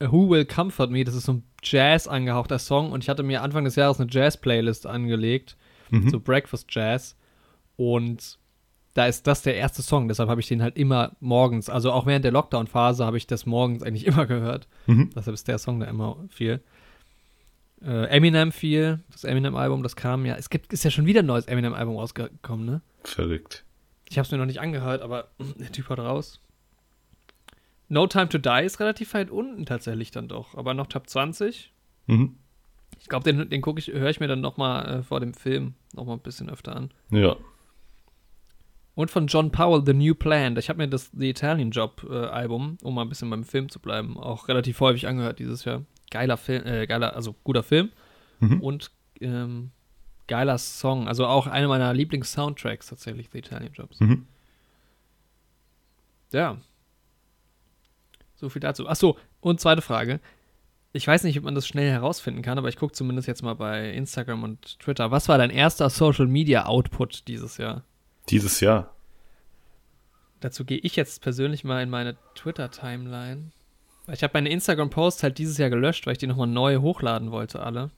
Who Will Comfort Me, das ist so ein Jazz angehauchter Song und ich hatte mir Anfang des Jahres eine Jazz-Playlist angelegt, so Breakfast Jazz und da ist das der erste Song, deshalb habe ich den halt immer morgens, also auch während der Lockdown-Phase habe ich das morgens eigentlich (laughs) immer gehört. Deshalb ist der Song da immer viel. Äh, Eminem viel, das Eminem-Album, das kam ja. Es gibt, ist ja schon wieder ein neues Eminem-Album rausgekommen, ne? Verrückt. Ich habe es mir noch nicht angehört, aber (clears throat) der Typ haut raus. No Time to Die ist relativ weit unten tatsächlich dann doch, aber noch Top 20. Mhm. Ich glaube, den, den gucke ich, höre ich mir dann noch mal äh, vor dem Film noch mal ein bisschen öfter an. Ja. Und von John Powell, The New Plan. Ich habe mir das The Italian Job äh, Album, um mal ein bisschen beim Film zu bleiben, auch relativ häufig angehört dieses Jahr. Geiler Film, äh, geiler, also guter Film Mhm. und ähm, geiler Song. Also auch einer meiner Lieblings-Soundtracks tatsächlich, The Italian Jobs. Mhm. Ja. So viel dazu. Achso, und zweite Frage. Ich weiß nicht, ob man das schnell herausfinden kann, aber ich gucke zumindest jetzt mal bei Instagram und Twitter. Was war dein erster Social Media Output dieses Jahr? Dieses Jahr. Dazu gehe ich jetzt persönlich mal in meine Twitter-Timeline. Weil Ich habe meine Instagram-Posts halt dieses Jahr gelöscht, weil ich die nochmal neu hochladen wollte, alle.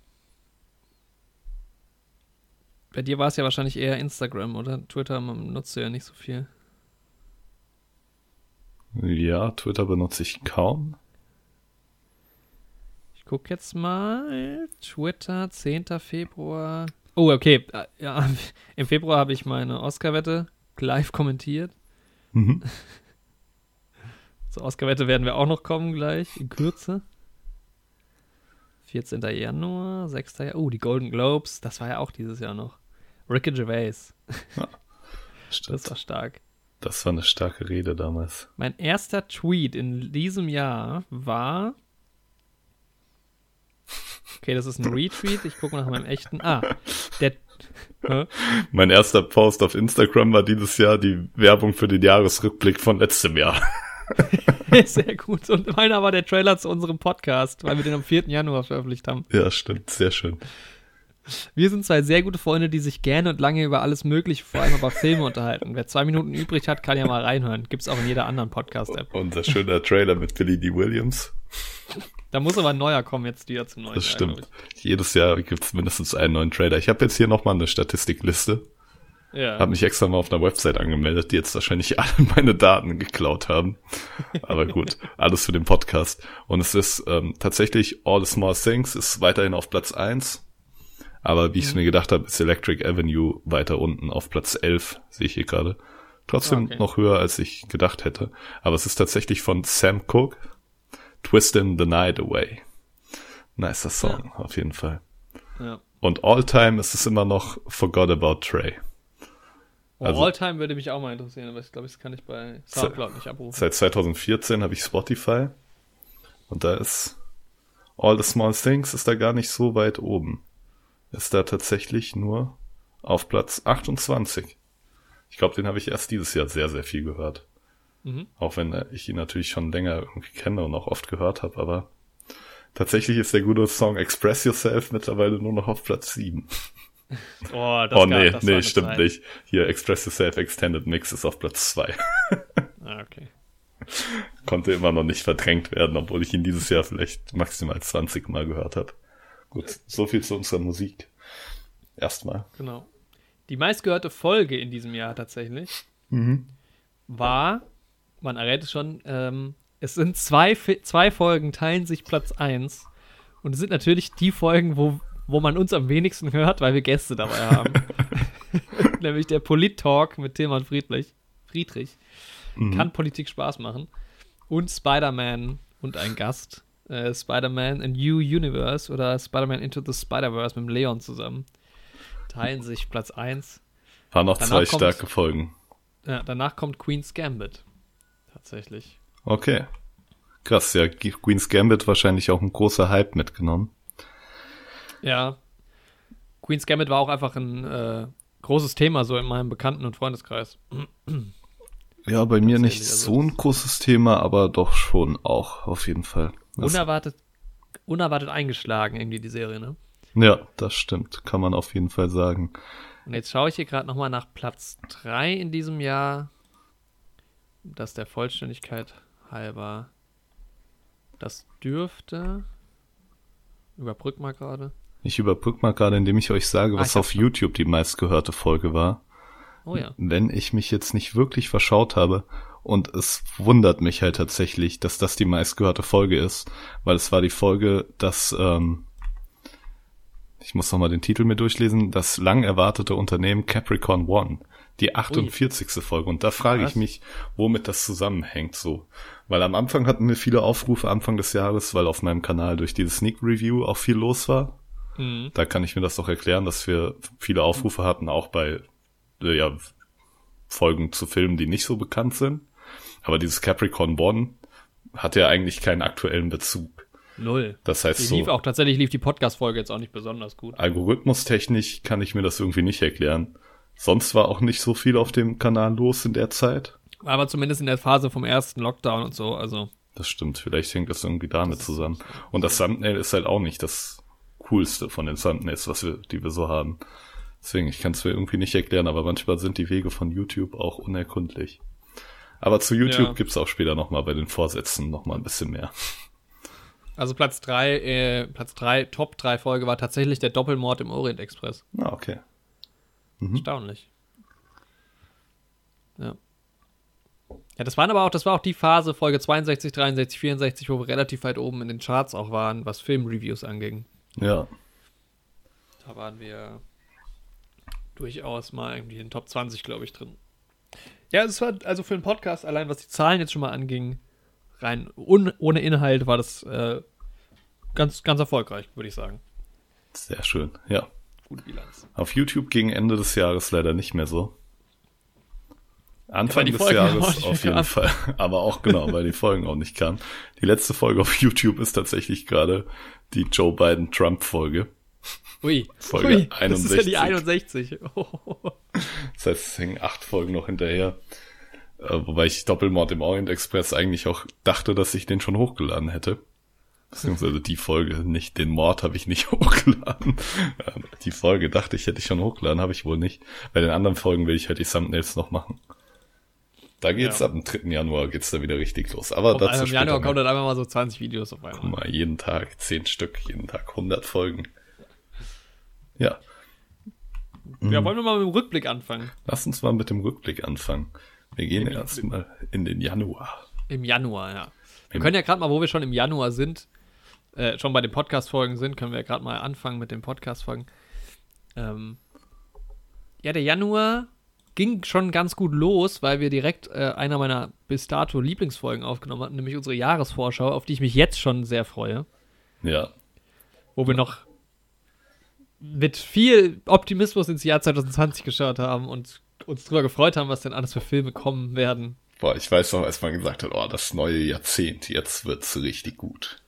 Bei dir war es ja wahrscheinlich eher Instagram, oder? Twitter man nutzt du ja nicht so viel. Ja, Twitter benutze ich kaum. Ich gucke jetzt mal. Twitter, 10. Februar. Oh, okay. Äh, Ja, (laughs) Im Februar habe ich meine Oscar-Wette live kommentiert. Mhm. (laughs) Zur Oscar-Wette werden wir auch noch kommen gleich, in Kürze. 14. Januar, 6. Januar. Oh, die Golden Globes, das war ja auch dieses Jahr noch. Ricky Gervais, (laughs) Stimmt. das war stark. Das war eine starke Rede damals. Mein erster Tweet in diesem Jahr war. Okay, das ist ein Retweet. Ich gucke nach meinem echten. Ah, der. Hä? Mein erster Post auf Instagram war dieses Jahr die Werbung für den Jahresrückblick von letztem Jahr. (laughs) Sehr gut. Und meiner war der Trailer zu unserem Podcast, weil wir den am 4. Januar veröffentlicht haben. Ja, stimmt. Sehr schön. Wir sind zwei sehr gute Freunde, die sich gerne und lange über alles Mögliche, vor allem über Filme unterhalten. Wer zwei Minuten übrig hat, kann ja mal reinhören. Gibt's auch in jeder anderen Podcast-App. Unser schöner Trailer mit Billy D. Williams. Da muss aber ein neuer kommen jetzt wieder zum neuen Das Jahr, stimmt. Jedes Jahr gibt es mindestens einen neuen Trailer. Ich habe jetzt hier nochmal eine Statistikliste. ich. Ja. Habe mich extra mal auf einer Website angemeldet, die jetzt wahrscheinlich (laughs) alle meine Daten geklaut haben. Aber gut, alles für den Podcast. Und es ist ähm, tatsächlich All the Small Things ist weiterhin auf Platz eins. Aber wie ich es mir gedacht habe, ist Electric Avenue weiter unten auf Platz 11, sehe ich hier gerade. Trotzdem Okay. noch höher, als ich gedacht hätte. Aber es ist tatsächlich von Sam Cooke, Twistin' the Night Away. Nicer Song, auf jeden Fall. ja. Und All Time ist es immer noch Forgot About Trey. Also- Alltime würde mich auch mal interessieren, aber ich glaube, das kann ich bei Soundcloud nicht abrufen. Seit 2014 habe ich Spotify und da ist All the Small Things ist da gar nicht so weit oben. Ist da tatsächlich nur auf Platz 28. Ich glaube, den habe ich erst dieses Jahr sehr, sehr viel gehört. Mhm. Auch wenn äh, ich ihn natürlich schon länger irgendwie kenne und auch oft gehört habe, aber tatsächlich ist der gute Song Express Yourself mittlerweile nur noch auf Platz 7. (laughs) Oh, das oh gab- nee, das nee, stimmt nicht. Hier Express Yourself Extended Mix ist auf Platz 2. Ah, okay. (laughs) Konnte immer noch nicht verdrängt werden, obwohl ich ihn dieses Jahr vielleicht maximal 20 Mal gehört habe. Gut, so viel zu unserer Musik. Erstmal. Genau. Die meistgehörte Folge in diesem Jahr tatsächlich Mhm. war, man errät es schon, ähm, es sind zwei, zwei Folgen, teilen sich Platz 1. Und es sind natürlich die Folgen, wo, wo man uns am wenigsten hört, weil wir Gäste dabei haben. (laughs) Nämlich der Polit-Talk mit Tilman Friedrich. Friedrich. Kann Politik Spaß machen. Und Spider-Man und ein Gast. Äh, Spider-Man A New Universe oder Spider-Man Into the Spider-Verse mit dem Leon zusammen. Teilen sich Platz 1. Waren noch Danach zwei kommt- starke Folgen. Ja, danach kommt Queen's Gambit. Tatsächlich. Okay. Krass, ja, Queen's Gambit wahrscheinlich auch ein großer Hype mitgenommen. Ja. Queen's Gambit war auch einfach ein äh, großes Thema so in meinem Bekannten- und Freundeskreis. Ja, bei mir nicht also so ein großes Thema, aber doch schon auch, auf jeden Fall. Unerwartet, unerwartet eingeschlagen irgendwie die Serie, ne? ja, das stimmt, kann man auf jeden Fall sagen. Und jetzt schaue ich hier gerade nochmal nach Platz 3 in diesem Jahr. Das der Vollständigkeit halber. Das dürfte. Überbrück mal gerade. Ich überbrück mal gerade, indem ich euch sage, Ah, was ich auf. YouTube die meistgehörte Folge war. Oh ja. wenn ich mich jetzt nicht wirklich verschaut habe. Und es wundert mich halt tatsächlich, dass das die meistgehörte Folge ist, weil es war die Folge, dass, ähm, ich muss nochmal den Titel mir durchlesen, das lang erwartete Unternehmen Capricorn One, die 48. Folge. Und da frage Was? ich mich, womit das zusammenhängt so. Weil am Anfang hatten wir viele Aufrufe Anfang des Jahres, weil auf meinem Kanal durch diese Sneak Review auch viel los war. Mhm. Da kann ich mir das doch erklären, dass wir viele Aufrufe hatten, auch bei äh, ja, Folgen zu Filmen, die nicht so bekannt sind. Aber dieses Capricorn One hat ja eigentlich keinen aktuellen Bezug. Null. Das heißt Die so, lief auch tatsächlich lief die Podcast-Folge jetzt auch nicht besonders gut. algorithmustechnisch kann ich mir das irgendwie nicht erklären. Sonst war auch nicht so viel auf dem Kanal los in der Zeit. Aber zumindest in der Phase vom ersten Lockdown und so, also. Das stimmt, vielleicht hängt das irgendwie damit zusammen. Und das Thumbnail ist halt auch nicht das coolste von den Thumbnails, was wir, die wir so haben. Deswegen, ich kann es mir irgendwie nicht erklären, aber manchmal sind die Wege von YouTube auch unerkundlich. Aber zu YouTube Ja. gibt's auch später nochmal bei den Vorsätzen nochmal ein bisschen mehr. Also Platz 3, äh, Platz 3, Top 3 Folge war tatsächlich der Doppelmord im Orient Express. Ah, okay. Erstaunlich. Ja. Ja, das waren aber auch, das war auch die Phase, Folge 62, 63, 64, wo wir relativ weit oben in den Charts auch waren, was Filmreviews anging. Ja. Da waren wir durchaus mal irgendwie in den Top 20, glaube ich, drin. Ja, es war also für einen Podcast, allein was die Zahlen jetzt schon mal anging, rein un, ohne Inhalt war das äh, ganz, ganz erfolgreich, würde ich sagen. Sehr schön. Ja. Gute Bilanz. Auf YouTube gegen Ende des Jahres leider nicht mehr so. Anfang die des Jahres auf jeden Fall. Aber auch genau, weil die Folgen auch nicht kamen. Die letzte Folge auf (laughs) YouTube ist tatsächlich gerade die Joe Biden-Trump-Folge. Ui, Folge Ui, das ist ja die 61. 61. Oh. Das heißt, es hängen acht Folgen noch hinterher. Äh, wobei ich Doppelmord im Orient Express eigentlich auch dachte, dass ich den schon hochgeladen hätte. Beziehungsweise die Folge, nicht den Mord habe ich nicht (laughs) hochgeladen. Äh, Die Folge dachte ich, hätte ich schon hochgeladen, habe ich wohl nicht. Bei den anderen Folgen will ich halt die Thumbnails noch machen. Da geht's Ja. ab dem 3. Januar geht's da wieder richtig los. Aber Und dazu Im Januar kommt dann einfach mal so 20 Videos auf Guck einmal. mal, jeden Tag, zehn Stück, jeden Tag 100 Folgen. Ja, Ja, wollen wir mal mit dem Rückblick anfangen? lass uns mal mit dem Rückblick anfangen. Wir gehen erstmal in den Januar. Im Januar, ja. Wir Im- können ja gerade mal, wo wir schon im Januar sind, äh, schon bei den Podcast-Folgen sind, können wir ja gerade mal anfangen mit den Podcast-Folgen. Ähm, ja, der Januar ging schon ganz gut los, weil wir direkt äh, einer meiner bis dato Lieblingsfolgen aufgenommen hatten, nämlich unsere Jahresvorschau, auf die ich mich jetzt schon sehr freue, Ja, wo wir noch mit viel Optimismus ins Jahr 2020 geschaut haben und uns drüber gefreut haben, was denn alles für Filme kommen werden. Boah, ich weiß noch, als man gesagt hat, oh, das neue Jahrzehnt, jetzt wird's richtig gut.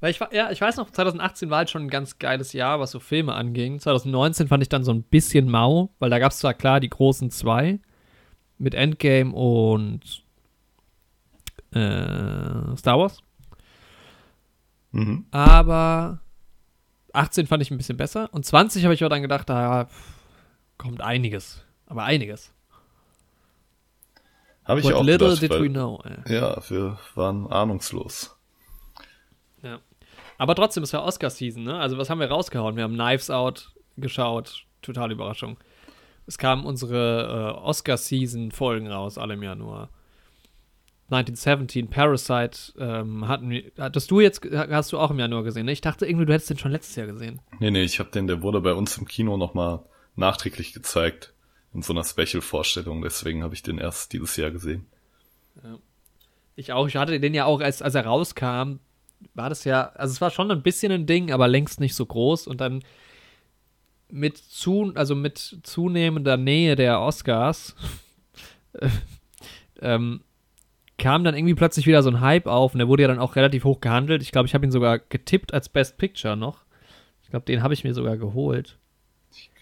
Weil ich, ja, ich weiß noch, 2018 war halt schon ein ganz geiles Jahr, was so Filme anging. 2019 fand ich dann so ein bisschen mau, weil da gab es zwar klar die großen zwei mit Endgame und äh, Star Wars, Mhm. aber 18 fand ich ein bisschen besser und 20 habe ich aber dann gedacht, da pff, kommt einiges, aber einiges. Habe ich What auch little gedacht, did weil, we know. ey. Ja, wir waren ahnungslos. Ja. Aber trotzdem, es war Oscar-Season, ne? Also, was haben wir rausgehauen? Wir haben Knives Out geschaut. Totale Überraschung. Es kamen unsere äh, Oscar-Season-Folgen raus, alle im Januar. 1917, Parasite, ähm, hatten wir, hattest du jetzt, hast du auch im Januar gesehen, ne? Ich dachte irgendwie, du hättest den schon letztes Jahr gesehen. Nee, nee, ich habe den, der wurde bei uns im Kino nochmal nachträglich gezeigt. In so einer Special-Vorstellung, deswegen habe ich den erst dieses Jahr gesehen. Ich auch, ich hatte den ja auch, als, als er rauskam, war das ja, also es war schon ein bisschen ein Ding, aber längst nicht so groß und dann mit zu, also mit zunehmender Nähe der Oscars (laughs) ähm, kam dann irgendwie plötzlich wieder so ein Hype auf und der wurde ja dann auch relativ hoch gehandelt. Ich glaube, ich habe ihn sogar getippt als Best Picture noch. Ich glaube, den habe ich mir sogar geholt.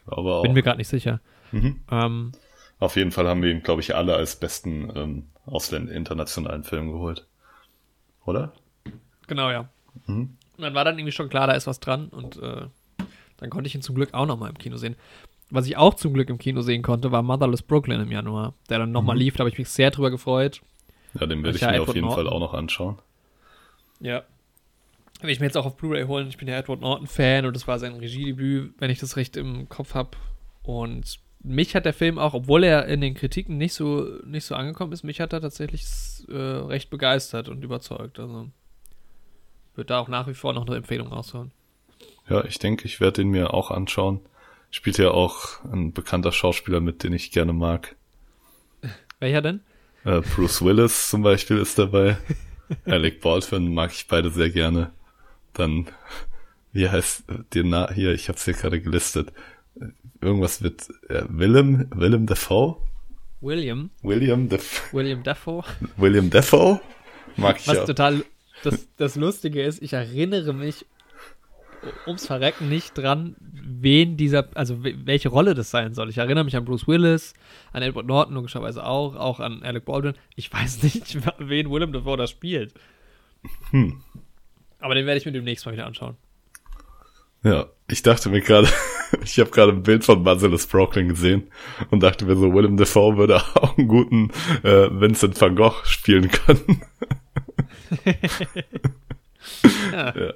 Aber auch, Bin mir gerade nicht sicher. Mhm. Ähm, auf jeden Fall haben wir ihn, glaube ich, alle als besten ähm, Ausländ internationalen Film geholt. Oder? Genau, ja. Mhm. Und dann war dann irgendwie schon klar, da ist was dran und äh, dann konnte ich ihn zum Glück auch nochmal im Kino sehen. Was ich auch zum Glück im Kino sehen konnte, war Motherless Brooklyn im Januar, der dann nochmal lief, da habe ich mich sehr drüber gefreut. Ja, den werde ich Ja, mir auf Edward jeden Norton. Fall auch noch anschauen. Ja. Will ich mir jetzt auch auf Blu-ray holen. Ich bin ja Edward Norton-Fan und das war sein Regiedebüt, wenn ich das recht im Kopf habe. Und mich hat der Film auch, obwohl er in den Kritiken nicht so, nicht so angekommen ist, mich hat er tatsächlich äh, recht begeistert und überzeugt. Also wird da auch nach wie vor noch eine Empfehlung raushauen. Ja, ich denke, ich werde den mir auch anschauen. Spielt ja auch ein bekannter Schauspieler mit, den ich gerne mag. (laughs) Welcher denn? Äh, Bruce Willis zum Beispiel ist dabei. (laughs) Alec Baldwin mag ich beide sehr gerne. Dann, wie heißt äh, der Na hier, ich hab's hier gerade gelistet. Irgendwas mit äh, Willem, Willem Dafoe? William. William Def William Dafoe. William Dafoe? Mag ich Was ja. total das, das Lustige ist, ich erinnere mich ums Verrecken nicht dran, wen dieser, also we- welche Rolle das sein soll. Ich erinnere mich an Bruce Willis, an Edward Norton logischerweise auch, auch an Alec Baldwin. Ich weiß (laughs) nicht, wen Willem Dafoe da spielt. Hm. Aber den werde ich mir demnächst mal wieder anschauen. Ja, ich dachte mir gerade, (laughs) ich habe gerade ein Bild von Basilus Brooklyn gesehen und dachte mir so, Willem Dafoe würde (laughs) auch einen guten äh, Vincent van Gogh spielen können. Ja. ja.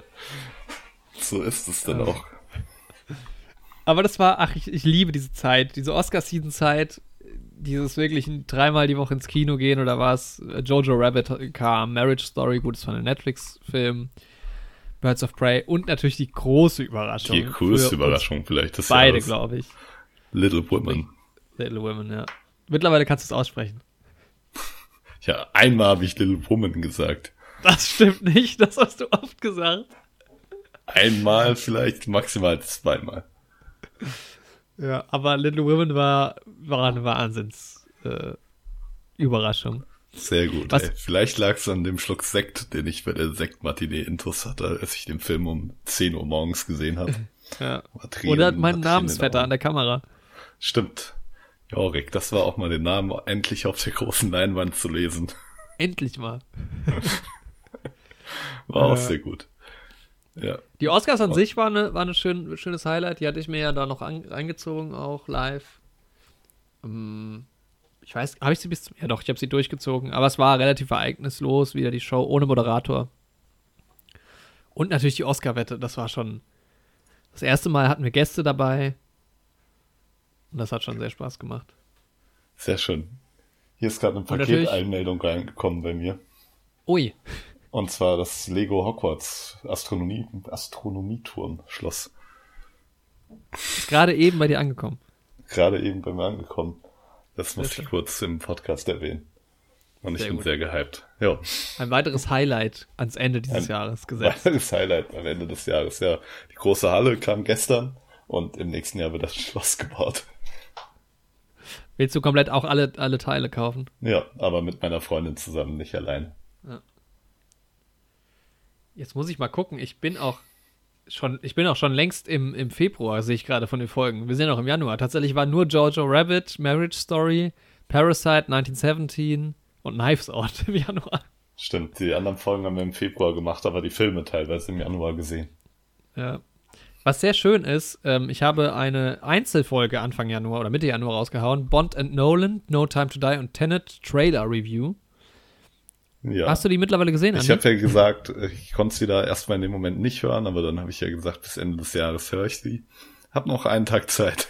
So ist es dann auch. Aber das war, ach, ich, ich liebe diese Zeit, diese Oscar-Season-Zeit, dieses wirklich dreimal die Woche ins Kino gehen oder was. Jojo Rabbit kam, Marriage Story, gut, das war ein Netflix-Film, Birds of Prey und natürlich die große Überraschung. Die uns Überraschung vielleicht des Beide, glaube ich. Little Women. Little Women, ja. Mittlerweile kannst du es aussprechen. Ja, einmal habe ich Little Woman gesagt. Das stimmt nicht, das hast du oft gesagt. Einmal vielleicht, maximal zweimal. Ja, aber Little Women war, war eine Wahnsinns äh, Überraschung. Sehr gut. Was- Ey. Vielleicht lag es an dem Schluck Sekt, den ich bei der Sektmatinee intus hatte, als ich den Film um 10 Uhr morgens gesehen habe. (laughs) Ja. Tränen- Oder mein Namensvetter an der Kamera. Stimmt. Jorik, das war auch mal den Namen endlich auf der großen Leinwand zu lesen. Endlich mal. (laughs) War auch Äh. sehr gut. Ja. Die Oscars an sich war eine, war eine schön, schönes Highlight. Die hatte ich mir ja da noch an, eingezogen, auch live. Ähm, ich weiß, habe ich sie bis zum. Ja, doch, ich habe sie durchgezogen. Aber es war relativ ereignislos, wieder die Show ohne Moderator. Und natürlich die Oscar-Wette. Das war schon. Das erste Mal hatten wir Gäste dabei. Und das hat schon sehr Spaß gemacht. Sehr schön. Hier ist gerade eine Paketeinmeldung reingekommen bei mir. Ui. Und zwar das Lego Hogwarts Astronomie, Astronomieturm-Schloss. Ist gerade eben bei dir angekommen. Gerade eben bei mir angekommen. Das muss ich kurz im Podcast erwähnen. Und ich Sehr bin gut. sehr gehypt. Ja. Ein weiteres Highlight ans Ende dieses Ein- Jahres (laughs) gesetzt. Weiteres Highlight am Ende des Jahres. Ja, die große Halle kam gestern und im nächsten Jahr wird das (laughs) Schloss gebaut. Willst du komplett auch alle, alle Teile kaufen? Ja, aber mit meiner Freundin zusammen, nicht allein. Jetzt muss ich mal gucken. Ich bin auch schon, ich bin auch schon längst im, im Februar, sehe ich gerade von den Folgen. Wir sind ja noch im Januar. Tatsächlich war nur Jojo Rabbit, Marriage Story, Parasite 1917 und Knives Out (laughs) im Januar. Stimmt, die anderen Folgen haben wir im Februar gemacht, aber die Filme teilweise im Januar gesehen. Ja. Was sehr schön ist, ähm, ich habe eine Einzelfolge Anfang Januar oder Mitte Januar rausgehauen. Bond and Nolan, No Time to Die und Tenet Trailer Review. Ja. Hast du die mittlerweile gesehen? Ich Andi? habe ja gesagt, ich konnte sie da erstmal in dem Moment nicht hören, aber dann habe ich ja gesagt, bis Ende des Jahres höre ich sie. Hab noch einen Tag Zeit.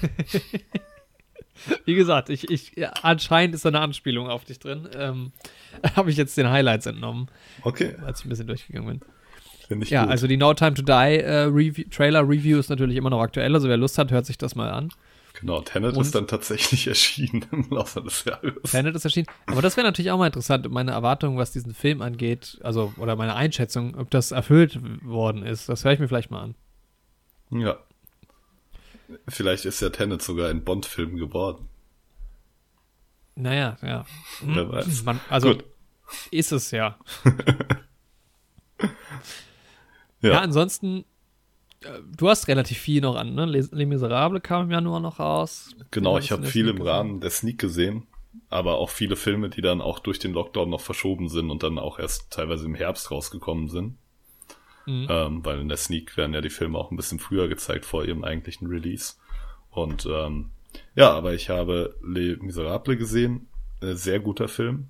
(laughs) Wie gesagt, ich, ich, ja, anscheinend ist da eine Anspielung auf dich drin. Ähm, (laughs) habe ich jetzt den Highlights entnommen, Okay, als ich ein bisschen durchgegangen bin. finde ich Ja, gut. also die No Time to Die äh, Review, Trailer Review ist natürlich immer noch aktuell. Also wer Lust hat, hört sich das mal an. Genau, Tenet Und- ist dann tatsächlich (laughs) erschienen im Laufe des Jahres. Tenet ist erschienen. Aber das wäre natürlich auch mal interessant, meine Erwartungen, was diesen Film angeht, also oder meine Einschätzung, ob das erfüllt worden ist. Das höre ich mir vielleicht mal an. Ja. Vielleicht ist ja Tenet sogar ein Bond-Film geworden. Naja, ja. Wer weiß. Man, also Gut. ist es ja. (laughs) Ja, Ja, ansonsten, du hast relativ viel noch an, ne? Les, Les Miserables kam im Januar noch raus. genau, ich habe viel Sneak im gesehen. Rahmen der Sneak gesehen, aber auch viele Filme, die dann auch durch den Lockdown noch verschoben sind und dann auch erst teilweise im Herbst rausgekommen sind. Mhm. Ähm, weil in der Sneak werden ja die Filme auch ein bisschen früher gezeigt vor ihrem eigentlichen Release. Und ähm, ja, aber ich habe Les Miserables gesehen. Äh, sehr guter Film.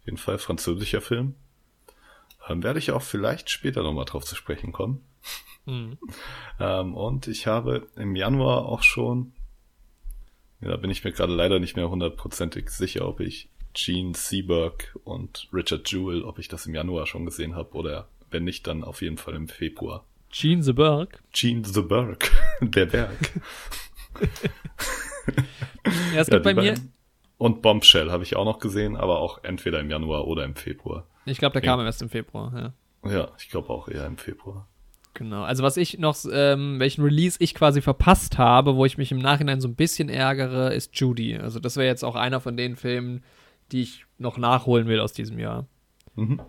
Auf jeden Fall französischer Film. Ähm, werde ich auch vielleicht später nochmal drauf zu sprechen kommen. Mhm. Ähm, und ich habe im Januar auch schon, ja, da bin ich mir gerade leider nicht mehr hundertprozentig sicher, ob ich Gene Seberg und Richard Jewell, ob ich das im Januar schon gesehen habe oder wenn nicht, dann auf jeden Fall im Februar. Gene the Berg. Gene the Berg, (laughs) der Berg. Ja, es Ja, gibt bei die mir. Und Bombshell habe ich auch noch gesehen, aber auch entweder im Januar oder im Februar. ich glaube, der Ja. kam erst im Februar, ja. Ja, ich glaube auch eher im Februar. Genau. Also was ich noch, ähm, welchen Release ich quasi verpasst habe, wo ich mich im Nachhinein so ein bisschen ärgere, ist Judy. Also das wäre jetzt auch einer von den Filmen, die ich noch nachholen will aus diesem Jahr. Mhm.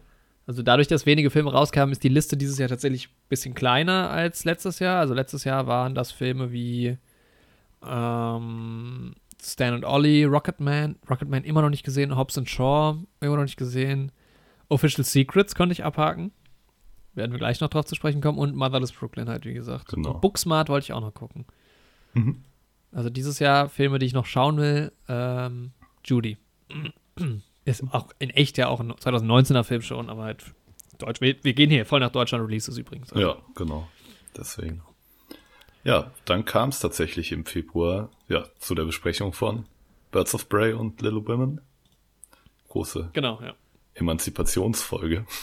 Also dadurch, dass wenige Filme rauskamen, ist die Liste dieses Jahr tatsächlich ein bisschen kleiner als letztes Jahr. Also letztes Jahr waren das Filme wie ähm, Stan und Ollie, Rocketman, Rocketman immer noch nicht gesehen, Hobbs and Shaw immer noch nicht gesehen, Official Secrets konnte ich abhaken. Werden wir gleich noch drauf zu sprechen kommen und Motherless Brooklyn halt, wie gesagt. Genau. Und Booksmart wollte ich auch noch gucken. Mhm. Also dieses Jahr Filme, die ich noch schauen will, ähm, Judy. (clears throat) Ist auch in echt ja auch ein 2019er Film schon, aber halt Deutsch. Wir, wir gehen hier voll nach Deutschland Releases übrigens. Also, Ja, genau. Deswegen. Ja, dann kam es tatsächlich im Februar ja, zu der Besprechung von Birds of Prey und Little Women. Große Genau, ja. Emanzipationsfolge. (laughs)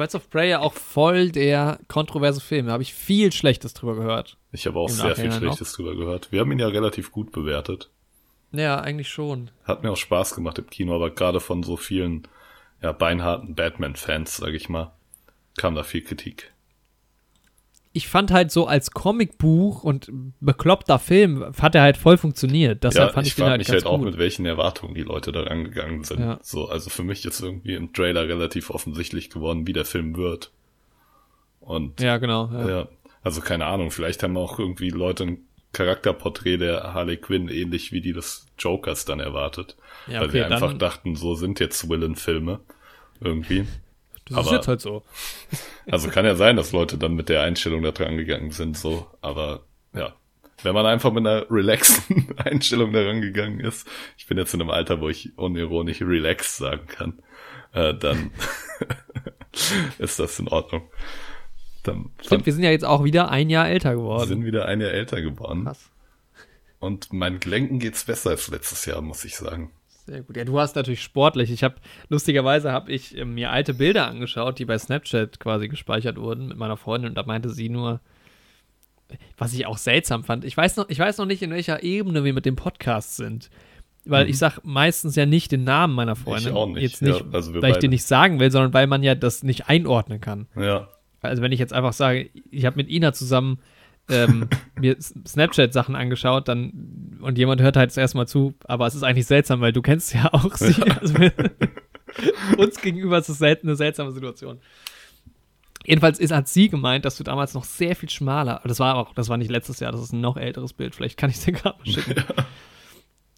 Birds of Prey ja auch voll der kontroverse Film. Da habe ich viel Schlechtes drüber gehört. Ich habe auch Im sehr viel Schlechtes drüber gehört. Wir haben ihn ja relativ gut bewertet. Ja, eigentlich schon. Hat mir auch Spaß gemacht im Kino, aber gerade von so vielen ja, beinharten Batman-Fans, sage ich mal, kam da viel Kritik. Ich fand halt so als Comicbuch und bekloppter Film hat er halt voll funktioniert. Deshalb ja, fand ich ich, den halt mich ganz halt auch, gut. mit welchen Erwartungen die Leute da rangegangen sind. Ja. So, also für mich ist irgendwie im Trailer relativ offensichtlich geworden, wie der Film wird. Und ja, genau. Ja. ja, also keine Ahnung, vielleicht haben auch irgendwie Leute ein Charakterporträt der Harley Quinn ähnlich wie die des Jokers dann erwartet. Ja, weil okay, sie einfach dachten, so sind jetzt Villain-Filme. Irgendwie. Das ist aber- jetzt halt so. (laughs) Also kann ja sein, dass Leute dann mit der Einstellung da dran gegangen sind, so. Aber ja, wenn man einfach mit einer relaxten (laughs) Einstellung daran gegangen ist, ich bin jetzt in einem Alter, wo ich unironisch relaxed sagen kann, äh, dann (laughs) ist das in Ordnung. Dann Stimmt, wir sind ja jetzt auch wieder ein Jahr älter geworden. sind wieder ein Jahr älter geworden. Krass. Und meinen Gelenken geht's besser als letztes Jahr, muss ich sagen. Sehr gut. Ja, du hast natürlich sportlich. Ich habe lustigerweise habe ich äh, mir alte Bilder angeschaut, die bei Snapchat quasi gespeichert wurden mit meiner Freundin und da meinte sie nur, was ich auch seltsam fand. Ich weiß noch, ich weiß noch nicht, in welcher Ebene wir mit dem Podcast sind. Weil ich sag meistens ja nicht den Namen meiner Freundin. Mhm. auch nicht, Jetzt nicht, ja, also weil ich beide. den nicht sagen will, sondern weil man ja das nicht einordnen kann. Ja, Also wenn ich jetzt einfach sage, ich habe mit Ina zusammen ähm, mir Snapchat-Sachen angeschaut, dann und jemand hört halt erstmal zu, aber es ist eigentlich seltsam, weil du kennst ja auch sie. Also, (laughs) uns gegenüber ist es selten eine seltsame Situation. Jedenfalls ist, hat sie gemeint, dass du damals noch sehr viel schmaler, das war auch, das war nicht letztes Jahr, das ist ein noch älteres Bild, vielleicht kann ich es dir gerade mal schicken.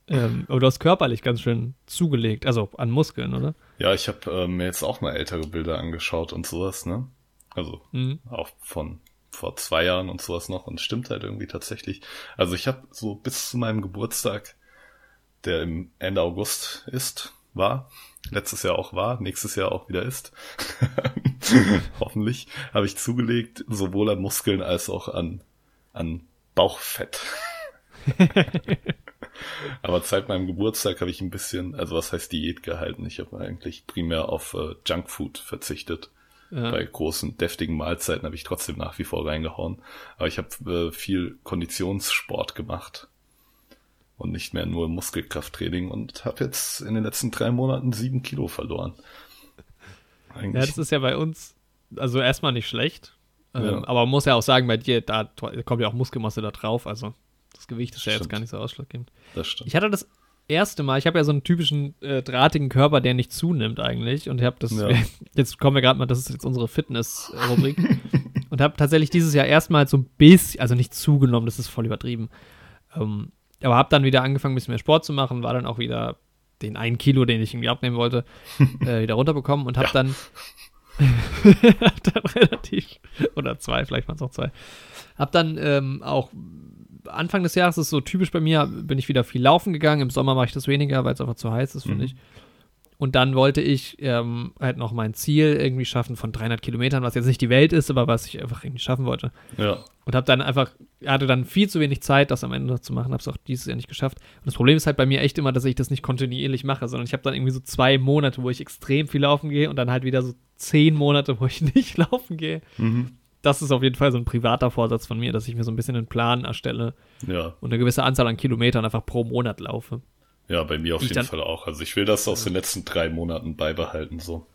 Ähm, aber du hast körperlich ganz schön zugelegt, also an Muskeln, oder? Ja, ich habe äh, mir jetzt auch mal ältere Bilder angeschaut und sowas, ne? Also Mhm. auch von vor zwei Jahren und sowas noch und stimmt halt irgendwie tatsächlich. Also ich habe so bis zu meinem Geburtstag, der im Ende August ist, war, letztes Jahr auch war, nächstes Jahr auch wieder ist, (laughs) hoffentlich, habe ich zugelegt, sowohl an Muskeln als auch an, an Bauchfett. (laughs) Aber seit meinem Geburtstag habe ich ein bisschen, also was heißt Diät gehalten? Ich habe eigentlich primär auf äh, Junkfood verzichtet. Ja. Bei großen, deftigen Mahlzeiten habe ich trotzdem nach wie vor reingehauen. Aber ich habe äh, viel Konditionssport gemacht und nicht mehr nur Muskelkrafttraining und habe jetzt in den letzten drei Monaten sieben Kilo verloren. (laughs) Ja, Eigentlich, das ist ja bei uns, also erstmal nicht schlecht. Ähm, Ja. Aber man muss ja auch sagen, bei dir, da kommt ja auch Muskelmasse da drauf. Also das Gewicht ist ja jetzt gar nicht so ausschlaggebend. das stimmt. Ich hatte das erste Mal, ich habe ja so einen typischen äh, drahtigen Körper, der nicht zunimmt eigentlich. Und ich habe das, Ja. (laughs) jetzt kommen wir gerade mal, das ist jetzt unsere Fitness-Rubrik. (laughs) und habe tatsächlich dieses Jahr erstmal so ein bisschen, also nicht zugenommen, das ist voll übertrieben. Ähm, aber habe dann wieder angefangen, ein bisschen mehr Sport zu machen, war dann auch wieder den einen Kilo, den ich irgendwie abnehmen wollte, (laughs) äh, wieder runterbekommen und habe Ja. dann, dann relativ, oder zwei, vielleicht waren es auch zwei, habe dann ähm, auch Anfang des Jahres ist so typisch bei mir, bin ich wieder viel laufen gegangen. Im Sommer mache ich das weniger, weil es einfach zu heiß ist, finde Mhm. ich. Und dann wollte ich ähm, halt noch mein Ziel irgendwie schaffen von 300 Kilometern, was jetzt nicht die Welt ist, aber was ich einfach irgendwie schaffen wollte. Ja, Und habe dann einfach, hatte dann viel zu wenig Zeit, das am Ende noch zu machen, habe es auch dieses Jahr nicht geschafft. Und das Problem ist halt bei mir echt immer, dass ich das nicht kontinuierlich mache, sondern ich habe dann irgendwie so zwei Monate, wo ich extrem viel laufen gehe und dann halt wieder so zehn Monate, wo ich (laughs) nicht laufen gehe. mhm. Das ist auf jeden Fall so ein privater Vorsatz von mir, dass ich mir so ein bisschen einen Plan erstelle ja, und eine gewisse Anzahl an Kilometern einfach pro Monat laufe. ja, bei mir auf Ich jeden dann- Fall auch. Also ich will das aus den letzten drei Monaten beibehalten, so.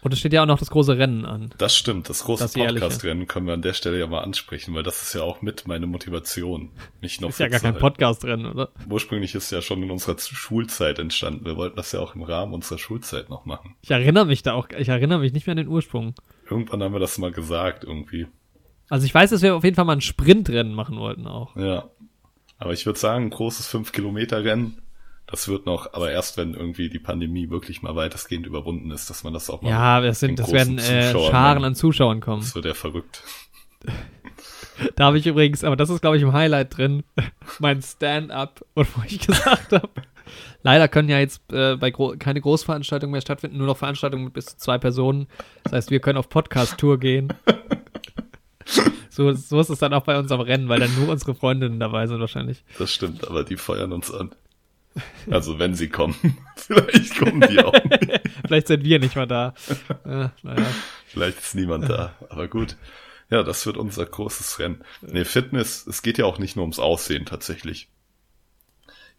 Und es steht ja auch noch das große Rennen an. Das stimmt, das große. Podcast-Rennen können wir an der Stelle ja mal ansprechen, weil das ist ja auch mit meine Motivation. Nicht noch Ist ja gar kein. Podcast-Rennen, oder? Ursprünglich ist ja schon in unserer Schulzeit entstanden. Wir wollten das ja auch im Rahmen unserer Schulzeit noch machen. Ich erinnere mich da auch, ich erinnere mich nicht mehr an den Ursprung. Irgendwann haben wir das mal gesagt, irgendwie. Also ich weiß, dass wir auf jeden Fall mal ein Sprintrennen machen wollten auch. Ja. Aber ich würde sagen, ein großes 5-Kilometer-Rennen, das wird noch, aber erst wenn irgendwie die Pandemie wirklich mal weitestgehend überwunden ist, dass man das auch mal. Ja, das sind, das werden äh, Scharen an Zuschauern kommen. Das wird ja verrückt. (laughs) Da habe ich übrigens, aber das ist glaube ich im Highlight drin, (laughs) mein Stand-up und wo ich gesagt habe, leider können ja jetzt äh, bei gro keine Großveranstaltungen mehr stattfinden, nur noch Veranstaltungen mit bis zu zwei Personen. Das heißt, wir können auf Podcast-Tour gehen. (laughs) So, so ist es dann auch bei unserem Rennen, weil dann nur unsere Freundinnen dabei sind wahrscheinlich. Das stimmt, aber die feuern uns an. Also wenn sie kommen. (laughs) Vielleicht kommen die auch nicht. (laughs) Vielleicht sind wir nicht mal da. Äh, naja. Vielleicht ist niemand da. Aber gut. Ja, das wird unser großes Rennen. Nee, Fitness, es geht ja auch nicht nur ums Aussehen tatsächlich.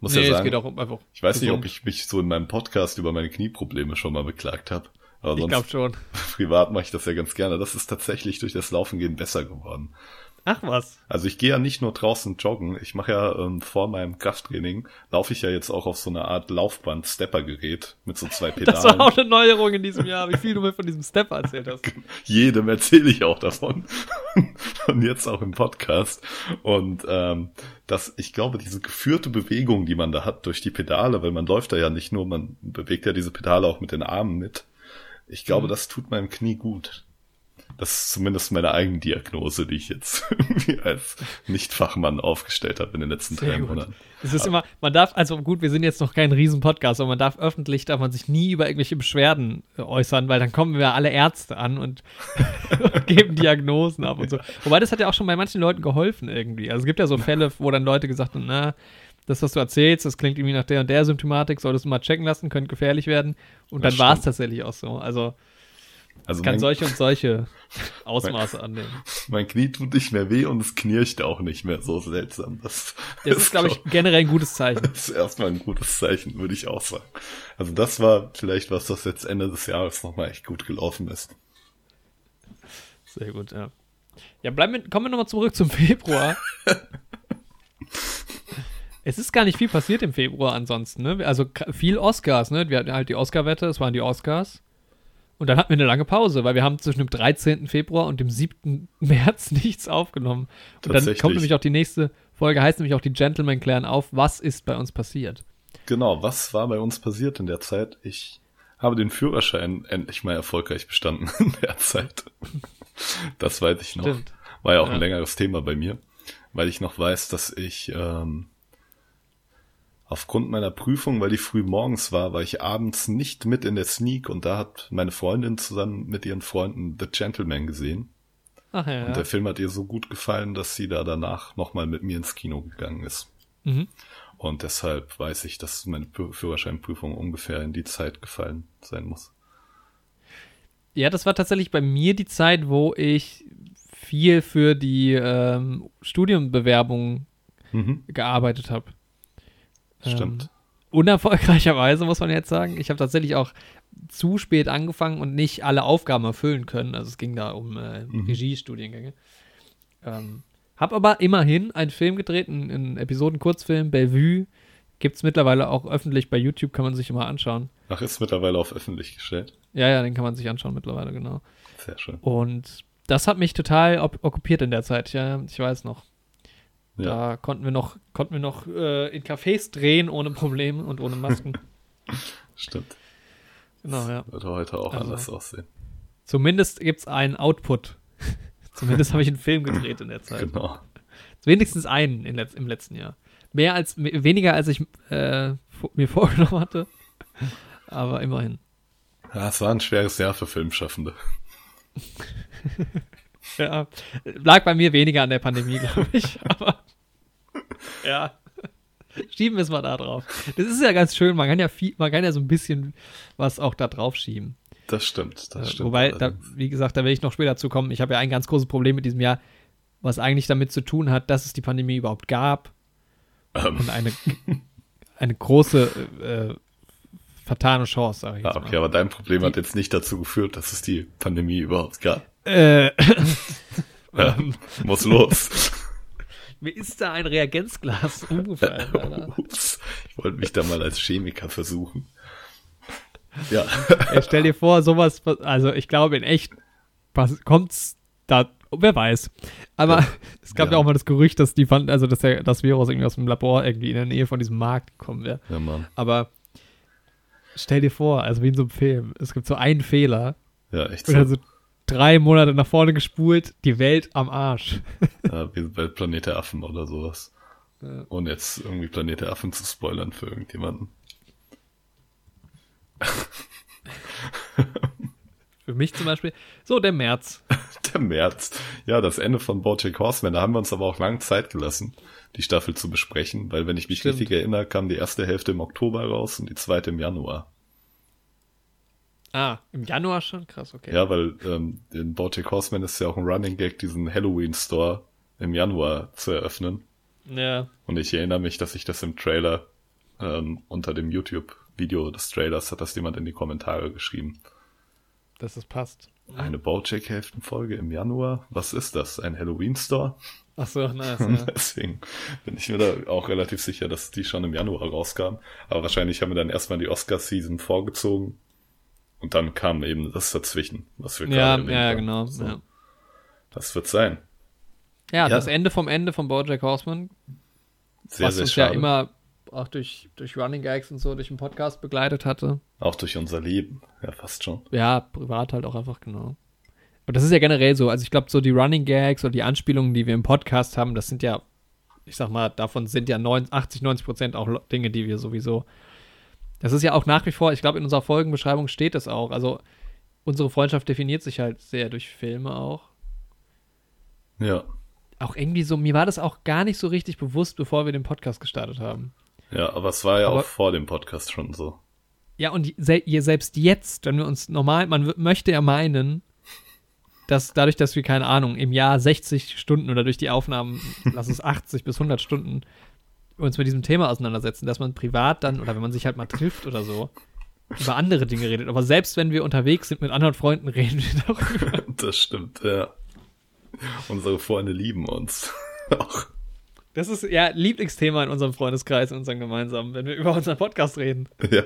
Ich muss Nee, ja es sagen, geht auch einfach. ich weiß nicht, ob gesund. ich mich so in meinem Podcast über meine Knieprobleme schon mal beklagt habe. Aber Ich glaube schon. (laughs) privat mache ich das ja ganz gerne. Das ist tatsächlich durch das Laufen gehen besser geworden. Ach was. Also ich gehe ja nicht nur draußen joggen, ich mache ja ähm, vor meinem Krafttraining, laufe ich ja jetzt auch auf so eine Art Laufband-Stepper-Gerät mit so zwei Pedalen. (laughs) Das war auch eine Neuerung in diesem Jahr, wie viel du mir von diesem Step erzählt hast. (laughs) Jedem erzähle ich auch davon. (laughs) Und jetzt auch im Podcast. Und ähm, das, ich glaube, diese geführte Bewegung, die man da hat durch die Pedale, weil man läuft da ja nicht nur, man bewegt ja diese Pedale auch mit den Armen mit. Ich glaube, Mhm. das tut meinem Knie gut. Das ist zumindest meine Eigendiagnose, die ich jetzt (laughs) als Nicht-Fachmann aufgestellt habe in den letzten Sehr drei gut. Monaten. Es ist immer, man darf, also gut, wir sind jetzt noch kein Riesen-Podcast, aber man darf öffentlich, darf man sich nie über irgendwelche Beschwerden äh, äußern, weil dann kommen wir alle Ärzte an und, (laughs) und geben Diagnosen ab und so. Wobei das hat ja auch schon bei manchen Leuten geholfen irgendwie. Also es gibt ja so Fälle, wo dann Leute gesagt haben, na, das, was du erzählst, das klingt irgendwie nach der und der Symptomatik, solltest du mal checken lassen, könnte gefährlich werden. Und Das dann war es tatsächlich auch so. Also Also es kann mein, solche und solche (laughs) Ausmaße annehmen. mein Knie tut nicht mehr weh und es knirscht auch nicht mehr so seltsam. Das, Das ist, glaube ich, (laughs) generell ein gutes Zeichen. Das (laughs) ist erstmal ein gutes Zeichen, würde ich auch sagen. Also das war vielleicht was, das jetzt Ende des Jahres nochmal echt gut gelaufen ist. Sehr gut, ja. Ja, bleiben wir, kommen wir nochmal zurück zum Februar. es ist gar nicht viel passiert im Februar ansonsten, ne? Also viel Oscars, ne? Wir hatten halt die Oscar-Wette, es waren die Oscars. Und dann hatten wir eine lange Pause, weil wir haben zwischen dem 13. Februar und dem 7. (laughs) März nichts aufgenommen. Und dann kommt nämlich auch die nächste Folge, heißt nämlich auch die Gentlemen klären auf, was ist bei uns passiert. Genau, was war bei uns passiert in der Zeit? Ich habe den Führerschein endlich mal erfolgreich bestanden (laughs) in der Zeit. Das weiß ich noch. Stimmt. War ja auch Ja. ein längeres Thema bei mir, weil ich noch weiß, dass ich ähm, aufgrund meiner Prüfung, weil die früh morgens war, war ich abends nicht mit in der Sneak und da hat meine Freundin zusammen mit ihren Freunden The Gentleman gesehen. Ach ja, Und der Film hat ihr so gut gefallen, dass sie da danach nochmal mit mir ins Kino gegangen ist. Mhm. Und deshalb weiß ich, dass meine Führerscheinprüfung ungefähr in die Zeit gefallen sein muss. Ja, das war tatsächlich bei mir die Zeit, wo ich viel für die ähm, Studienbewerbung Mhm, gearbeitet habe. Stimmt. Ähm, unerfolgreicherweise, muss man jetzt sagen. Ich habe tatsächlich auch zu spät angefangen und nicht alle Aufgaben erfüllen können. Also es ging da um äh, Mhm. Regiestudiengänge. Ähm, hab aber immerhin einen Film gedreht, einen, einen Episoden-Kurzfilm, Bellevue. Gibt es mittlerweile auch öffentlich bei YouTube, kann man sich immer anschauen. Ach, ist mittlerweile auf öffentlich gestellt. Ja, ja, den kann man sich anschauen mittlerweile, genau. Sehr schön. Und das hat mich total okkupiert in der Zeit, ja, ich weiß noch. Ja, Da konnten wir noch, konnten wir noch äh, in Cafés drehen ohne Probleme und ohne Masken. (laughs) stimmt. genau, ja. Würde heute auch Also. anders aussehen. Zumindest gibt es einen Output. (laughs) Zumindest habe ich einen Film gedreht in der Zeit. Genau. Wenigstens einen in im letzten Jahr. Mehr als, weniger als ich äh, mir (laughs) vorgenommen hatte. Aber immerhin. Ja, es war ein schweres Jahr für Filmschaffende. Ja, lag bei mir weniger an der Pandemie, glaube ich. Aber ja, schieben wir es mal da drauf. Das ist ja ganz schön. Man kann ja viel, man kann ja so ein bisschen was auch da drauf schieben. Das stimmt, das Äh, stimmt. Wobei, da, allerdings. wie gesagt, da will ich noch später zu kommen. Ich habe ja ein ganz großes Problem mit diesem Jahr, was eigentlich damit zu tun hat, dass es die Pandemie überhaupt gab Ähm, und eine, eine große äh, vertane Chance, sage ich ah, jetzt okay, aber dein Problem hat jetzt nicht dazu geführt, dass es die Pandemie überhaupt gab. mal. Äh, Ja, (laughs) muss los. Mir ist da ein Reagenzglas (laughs) umgefallen. Ups, ich wollte mich da mal als Chemiker versuchen. Ja, Ey, stell dir vor, sowas, also ich glaube in echt pass- kommt's da, wer weiß. Aber Ja. (laughs) es gab ja. Ja. auch mal das Gerücht, dass die fand, also dass der, das Virus irgendwie aus dem Labor irgendwie in der Nähe von diesem Markt gekommen wäre. ja Mann. Aber stell dir vor, also wie in so einem Film, es gibt so einen Fehler Ja, echt und dann so. Drei Monate nach vorne gespult, die Welt am Arsch. (laughs) Ja, wie bei Planet der Affen oder sowas. Ja. Und jetzt irgendwie Planet der Affen zu spoilern für irgendjemanden. (laughs) Für mich zum Beispiel. So, der März. (laughs) Der März. Ja, das Ende von Bojack Horseman. Da haben wir uns aber auch lange Zeit gelassen, die Staffel zu besprechen, weil wenn ich mich Stimmt. richtig erinnere, kam die erste Hälfte im Oktober raus und die zweite im Januar. Ah, im Januar schon? Krass, okay. Ja, weil ähm, in Bojack Horseman ist ja auch ein Running Gag, diesen Halloween-Store im Januar zu eröffnen. Ja, Und ich erinnere mich, dass ich das im Trailer ähm, unter dem YouTube-Video des Trailers hat das jemand in die Kommentare geschrieben. dass es passt. Eine Bojack-Hälftenfolge im Januar? Was ist das? Ein Halloween-Store? Ach so, nice. (laughs) Ja. deswegen bin ich mir da auch relativ sicher, dass die schon im Januar rauskam. Aber wahrscheinlich haben wir dann erstmal die Oscar-Season vorgezogen. Und dann kam eben das dazwischen, was wir Ja, gerade ja, ja, haben. genau. So, Ja. Das wird sein. Ja, Ja. das Ende vom Ende von Bojack Horseman, Sehr, was sehr uns schade. ja immer auch durch, durch Running Gags und so durch den Podcast begleitet hatte. Auch durch unser Leben. Ja, fast schon. Ja, privat halt auch einfach, genau. Und das ist ja generell so. Also ich glaube, so die Running Gags oder die Anspielungen, die wir im Podcast haben, das sind ja, ich sag mal, davon sind ja 90, 80, 90 Prozent auch Dinge, die wir sowieso. Das ist ja auch nach wie vor, ich glaube, in unserer Folgenbeschreibung steht das auch. Also unsere Freundschaft definiert sich halt sehr durch Filme auch. Ja. Auch irgendwie so, mir war das auch gar nicht so richtig bewusst, bevor wir den Podcast gestartet haben. Ja, aber es war ja Aber- auch vor dem Podcast schon so. Ja, und selbst jetzt, wenn wir uns normal, man möchte ja meinen, dass dadurch, dass wir, keine Ahnung, im Jahr 60 Stunden oder durch die Aufnahmen, lass es (laughs) 80 bis 100 Stunden, uns mit diesem Thema auseinandersetzen, dass man privat dann, oder wenn man sich halt mal trifft oder so, über andere Dinge redet. Aber selbst wenn wir unterwegs sind mit anderen Freunden, (laughs) reden wir darüber. Das stimmt, ja. Unsere Freunde lieben uns. (laughs) Auch. Das ist ja Lieblingsthema in unserem Freundeskreis, in unserem gemeinsamen, wenn wir über unseren Podcast reden. Ja,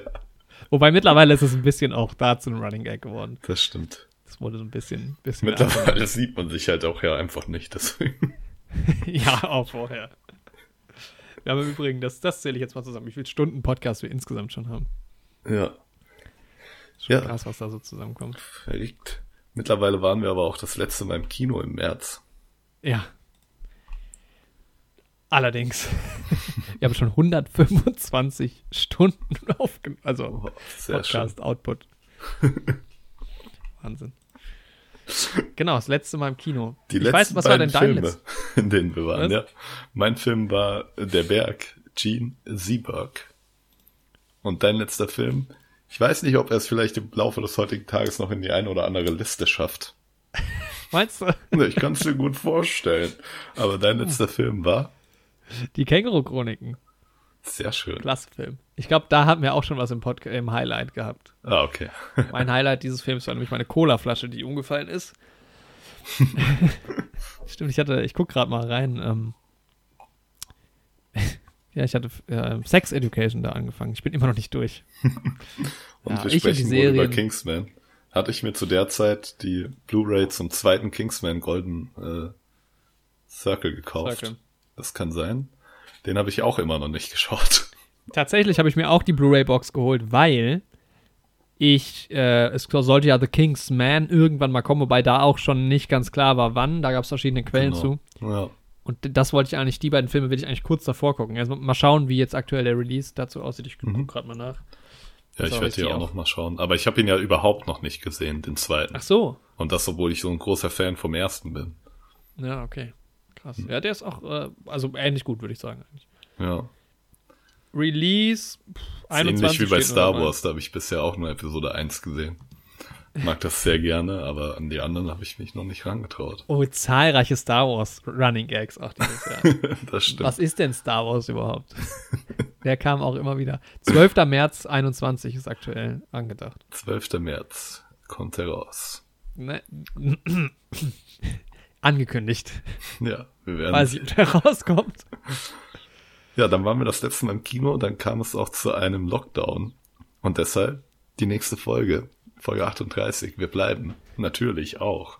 Wobei mittlerweile ist es ein bisschen auch da zu einem Running Gag geworden. das stimmt. Das wurde so ein bisschen, bisschen Mittlerweile sieht man sich halt auch ja einfach nicht, deswegen. (laughs) Ja, auch vorher. Wir haben im Übrigen, das, das zähle ich jetzt mal zusammen, wie viele Stunden Podcast wir insgesamt schon haben. Ja, Schon Ja. krass, was da so zusammenkommt. verrückt. Mittlerweile waren wir aber auch das letzte Mal im Kino im März. Ja. Allerdings. wir haben schon 125 Stunden (laughs) aufgenommen. Also Oh. Podcast-Output. (laughs) Wahnsinn. Genau, das letzte Mal im Kino. Die ich letzten weiß, was war denn dein Filme, letztes? (laughs) in denen wir waren, Was? ja. Mein Film war Der Berg, Gene Seberg. Und dein letzter Film, ich weiß nicht, ob er es vielleicht im Laufe des heutigen Tages noch in die eine oder andere Liste schafft. (laughs) Meinst du? Ich kann es dir gut vorstellen. Aber dein letzter Film war Die Känguru-Chroniken. Sehr schön. Klasse Film. Ich glaube, da hatten wir auch schon was im, Pod im Highlight gehabt. Ah, okay. (laughs) Mein Highlight dieses Films war nämlich meine Cola-Flasche, die umgefallen ist. (laughs) Stimmt, ich hatte, ich guck gerade mal rein. Ähm, (laughs) ja, ich hatte äh, Sex Education da angefangen. Ich bin immer noch nicht durch. Und Ja, wir ich und die sprechen wohl über. Kingsman. Hatte ich mir zu der Zeit die Blu-ray zum zweiten Kingsman Golden äh, Circle gekauft. Circle. Das kann sein. Den habe ich auch immer noch nicht (laughs) geschaut. Tatsächlich habe ich mir auch die Blu-ray-Box geholt, weil ich, äh, es sollte ja The King's Man irgendwann mal kommen, wobei da auch schon nicht ganz klar war, wann. Da gab es verschiedene Quellen zu. Ja. Und das wollte ich eigentlich, die beiden Filme will ich eigentlich kurz davor gucken. Also mal schauen, wie jetzt aktuell der Release dazu aussieht. Ich gucke Mhm. gerade mal nach. Ja, ich werde hier die auch auch. noch mal schauen. Aber ich habe ihn ja überhaupt noch nicht gesehen, den zweiten. Ach so. Und das, obwohl ich so ein großer Fan vom ersten bin. Ja, okay. Krass. Ja, der ist auch, äh, also ähnlich gut, würde ich sagen. Eigentlich. Ja. Release pff, Ist 21 ähnlich wie bei Star. Wars, da habe ich bisher auch nur Episode 1 gesehen. Mag das sehr gerne, aber an die anderen habe ich mich noch nicht rangetraut. Oh, zahlreiche Star Wars Running Gags auch dieses Jahr. (laughs) Das stimmt. Was ist denn Star Wars überhaupt? (laughs) Der kam auch immer wieder. 12. März 21 ist aktuell angedacht. 12. März kommt er raus. Ne? (clears throat) Angekündigt. Ja, wir werden Weiß ich, ob der (laughs) rauskommt. Ja, dann waren wir das letzte Mal im Kino, dann kam es auch zu einem Lockdown. Und deshalb die nächste Folge, Folge 38. Wir bleiben natürlich auch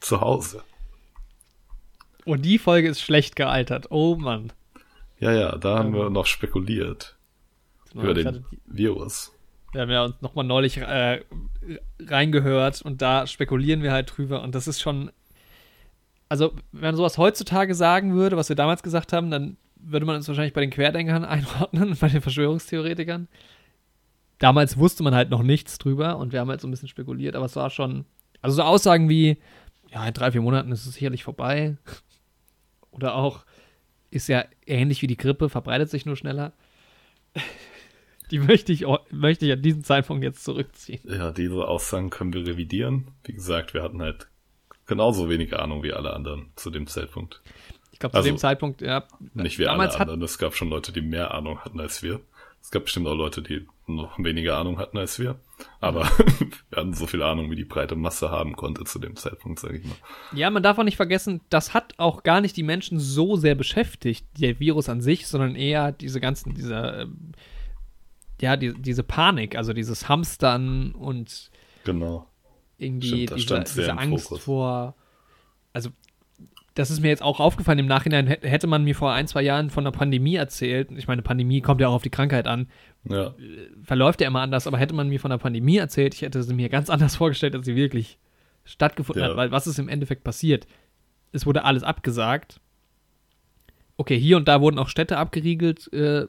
zu Hause. Und die Folge ist schlecht gealtert. Oh Mann. Ja, ja, da haben wir noch spekuliert über hatte den die- Virus. Wir haben ja uns nochmal neulich äh, reingehört und da spekulieren wir halt drüber und das ist schon. Also, wenn man sowas heutzutage sagen würde, was wir damals gesagt haben, dann würde man uns wahrscheinlich bei den Querdenkern (laughs) einordnen bei den Verschwörungstheoretikern. Damals wusste man halt noch nichts drüber und wir haben halt so ein bisschen spekuliert, aber es war schon. Also, so Aussagen wie: Ja, in drei, vier Monaten ist es sicherlich vorbei. (laughs) Oder auch, ist ja ähnlich wie die Grippe, verbreitet sich nur schneller. (laughs) Die möchte ich, möchte ich an diesem Zeitpunkt jetzt zurückziehen. Ja, diese Aussagen können wir revidieren. Wie gesagt, wir hatten halt genauso wenig Ahnung wie alle anderen zu dem Zeitpunkt. Ich glaube, zu Also, dem Zeitpunkt, ja. Nicht wie damals alle anderen. Es gab schon Leute, die mehr Ahnung hatten als wir. Es gab bestimmt auch Leute, die noch weniger Ahnung hatten als wir. Aber (laughs) wir hatten so viel Ahnung, wie die breite Masse haben konnte zu dem Zeitpunkt, sage ich mal. Ja, man darf auch nicht vergessen, das hat auch gar nicht die Menschen so sehr beschäftigt, der Virus an sich, sondern eher diese ganzen, dieser, ähm, ja, die, diese Panik, also dieses Hamstern und Genau. Irgendwie Stimmt, diese, diese Angst Fokus. vor. Also, das ist mir jetzt auch aufgefallen. Im Nachhinein hä- hätte man mir vor ein, zwei Jahren von einer Pandemie erzählt. Ich meine, Pandemie kommt ja auch auf die Krankheit an. Ja, Verläuft ja immer anders, aber hätte man mir von einer Pandemie erzählt, ich hätte sie mir ganz (laughs) anders vorgestellt, als sie wirklich stattgefunden Ja. hat. Weil was ist im Endeffekt passiert? Es wurde alles abgesagt. Okay, hier und da wurden auch Städte abgeriegelt, äh,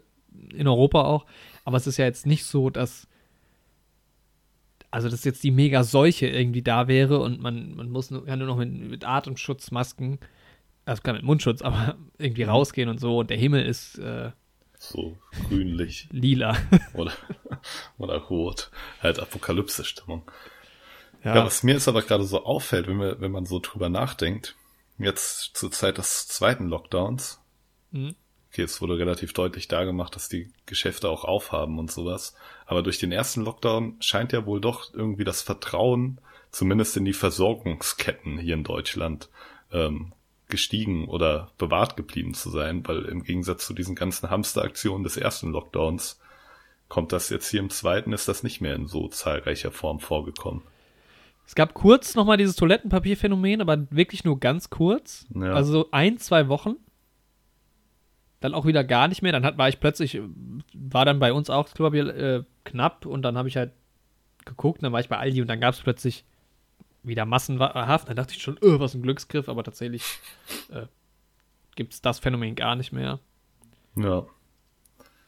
in Europa auch. Aber es ist ja jetzt nicht so, dass also dass jetzt die Mega-Seuche irgendwie da wäre und man, man muss nur, kann nur noch mit, mit Atemschutzmasken, also kann mit Mundschutz, aber (laughs) irgendwie rausgehen und so und der Himmel ist äh, so grünlich lila. (laughs) oder, oder rot. Halt Apokalypse-Stimmung. Ja, Ja, was mir jetzt aber gerade so auffällt, wenn, wir, wenn man so drüber nachdenkt, jetzt zur Zeit des zweiten Lockdowns, Mhm. Okay, es wurde relativ deutlich dargemacht, dass die Geschäfte auch aufhaben und sowas, aber durch den ersten Lockdown scheint ja wohl doch irgendwie das Vertrauen, zumindest in die Versorgungsketten hier in Deutschland, ähm, gestiegen oder bewahrt geblieben zu sein, weil im Gegensatz zu diesen ganzen Hamsteraktionen des ersten Lockdowns kommt das jetzt hier im zweiten, ist das nicht mehr in so zahlreicher Form vorgekommen. Es gab kurz nochmal dieses Toilettenpapierphänomen, aber wirklich nur ganz kurz. Ja. Also so ein, zwei Wochen. Dann auch wieder gar nicht mehr. Dann hat, war ich plötzlich, war dann bei uns auch das Klopapier äh, knapp und dann habe ich halt geguckt, dann war ich bei Aldi und dann gab es plötzlich wieder massenhaft. Dann dachte ich schon, öh, was ein Glücksgriff, aber tatsächlich äh, gibt es das Phänomen gar nicht mehr. Ja.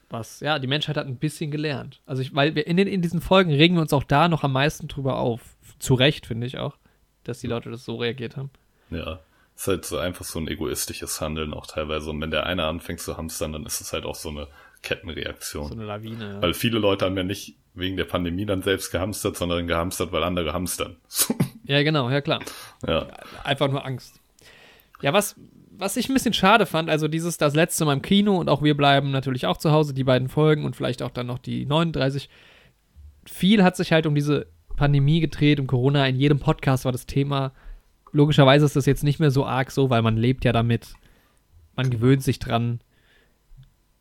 Was, ja, die Menschheit hat ein bisschen gelernt. Also, ich, weil wir in, den, in diesen Folgen regen wir uns auch da noch am meisten drüber auf. Zu Recht, finde ich auch, dass die Leute das so reagiert haben. Ja. Ist halt so einfach so ein egoistisches Handeln auch teilweise. Und wenn der eine anfängt zu hamstern, dann ist es halt auch so eine Kettenreaktion. So eine Lawine. Ja. Weil viele Leute haben ja nicht wegen der Pandemie dann selbst gehamstert, sondern gehamstert, weil andere hamstern. (laughs) ja, genau, ja klar. ja. Einfach nur Angst. Ja, was, was ich ein bisschen schade fand, also dieses das letzte Mal im Kino und auch wir bleiben natürlich auch zu Hause, die beiden Folgen und vielleicht auch dann noch die 39. Viel hat sich halt um diese Pandemie gedreht, um Corona. In jedem Podcast war das Thema. Logischerweise ist das jetzt nicht mehr so arg so, weil man lebt ja damit. Man gewöhnt sich dran.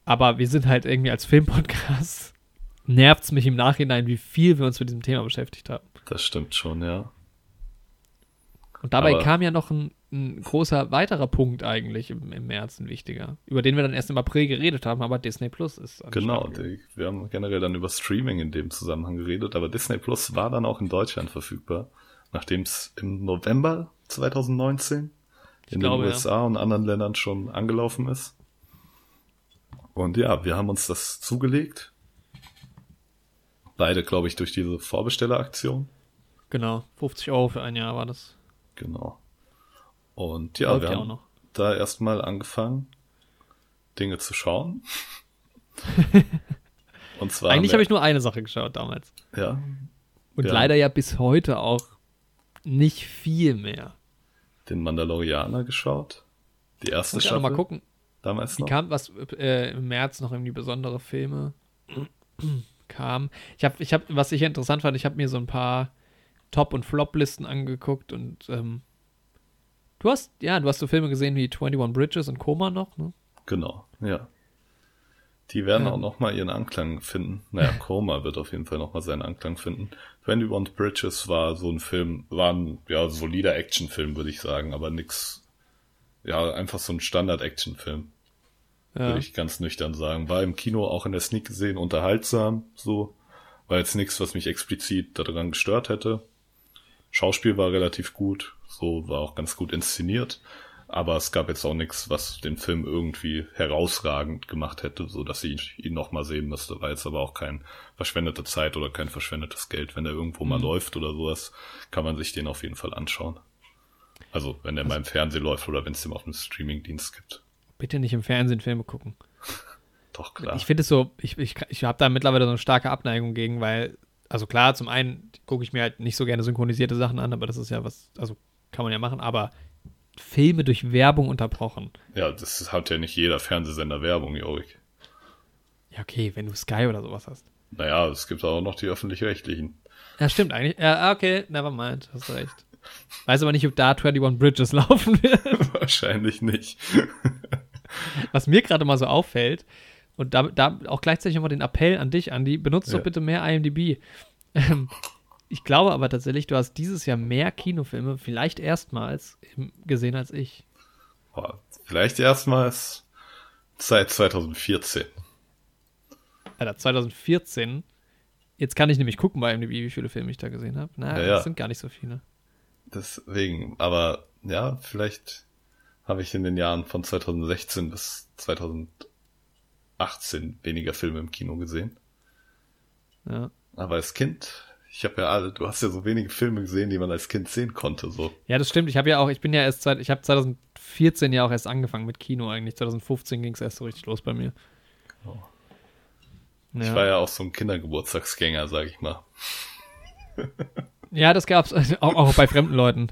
Aber wir sind halt irgendwie als Filmpodcast. (laughs) Nervt es mich im Nachhinein, wie viel wir uns mit diesem Thema beschäftigt haben. Das stimmt schon, ja. Und dabei Aber- kam ja noch ein, ein großer weiterer Punkt eigentlich im, im März, ein wichtiger, über den wir dann erst im April geredet haben, aber Disney Plus ist. Genau, die, wir haben generell dann über Streaming in dem Zusammenhang geredet, aber Disney Plus war dann auch in Deutschland verfügbar, nachdem es im November 2019 in glaube, den ja. USA und anderen Ländern schon angelaufen ist. Und ja, wir haben uns das zugelegt. Beide, glaube ich, durch diese Vorbestelleraktion. Genau, 50 Euro für ein Jahr war das. Genau. Und ja, Läuft wir ja haben da erstmal angefangen, Dinge zu schauen. (laughs) Und zwar. Eigentlich habe ich nur eine Sache geschaut damals. Ja, Und Ja. leider ja bis heute auch nicht viel mehr. den Mandalorianer geschaut. Die erste Muss ich Staffel. noch mal gucken. Damals noch. kam was äh, im März noch irgendwie besondere Filme (clears throat) kam. Ich habe, ich habe, was ich interessant fand, ich habe mir so ein paar Top- und Flop-Listen angeguckt und ähm, du hast, ja, du hast so Filme gesehen wie 21 Bridges und Koma noch, ne? Genau, ja. Die werden Ja. auch nochmal ihren Anklang finden. Naja, (laughs) Coma wird auf jeden Fall nochmal seinen Anklang finden. 21 Bridges war so ein Film, war ein ja, solider Actionfilm, würde ich sagen, aber nix, ja, einfach so ein Standard-Actionfilm, Ja. würde ich ganz nüchtern sagen. War im Kino auch in der Sneak gesehen, unterhaltsam, so. War jetzt nichts, was mich explizit daran gestört hätte. Schauspiel war relativ gut, so war auch ganz gut inszeniert. Aber es gab jetzt auch nichts, was den Film irgendwie herausragend gemacht hätte, so dass ich ihn nochmal sehen müsste. War jetzt aber auch kein verschwendete Zeit oder kein verschwendetes Geld. Wenn der irgendwo mal läuft oder sowas, kann man sich den auf jeden Fall anschauen. Also, wenn der mal im Fernsehen läuft oder wenn es den auf dem Streamingdienst gibt. Bitte nicht im Fernsehen Filme gucken. (laughs) Doch, klar. Ich finde es so, ich, ich, ich habe da mittlerweile so eine starke Abneigung gegen, weil, also klar, zum einen gucke ich mir halt nicht so gerne synchronisierte Sachen an, aber das ist ja was, also kann man ja machen, aber Filme durch Werbung unterbrochen. ja, das hat ja nicht jeder Fernsehsender Werbung, Jorik. Ja, okay, wenn du Sky oder sowas hast. Naja, es gibt auch noch die öffentlich-rechtlichen. Ja, stimmt eigentlich. Ja, okay, never mind, hast recht. Weiß aber nicht, ob da 21 Bridges (laughs) laufen wird. Wahrscheinlich nicht. (laughs) Was mir gerade mal so auffällt, und da, da auch gleichzeitig nochmal den Appell an dich, Andi, benutzt Ja. doch bitte mehr IMDb. Ich glaube aber tatsächlich, du hast dieses Jahr mehr Kinofilme, vielleicht erstmals, gesehen als ich. Boah, vielleicht erstmals seit 2014. Alter, 2014. Jetzt kann ich nämlich gucken bei IMDb, wie viele Filme ich da gesehen habe. Na, Ja, ja. das sind gar nicht so viele. Deswegen, aber ja, vielleicht habe ich in den Jahren von 2016 bis 2018 weniger Filme im Kino gesehen. Ja. Aber als Kind, ich habe ja alle, du hast ja so wenige Filme gesehen, die man als Kind sehen konnte, so. Ja, das stimmt. Ich habe ja auch, ich bin ja erst, seit, ich habe 2014 ja auch erst angefangen mit Kino eigentlich. 2015 ging es erst so richtig los bei mir. Ich Ja. war ja auch so ein Kindergeburtstagsgänger, sag ich mal. (laughs) ja, das gab's (laughs) auch, auch bei fremden Leuten.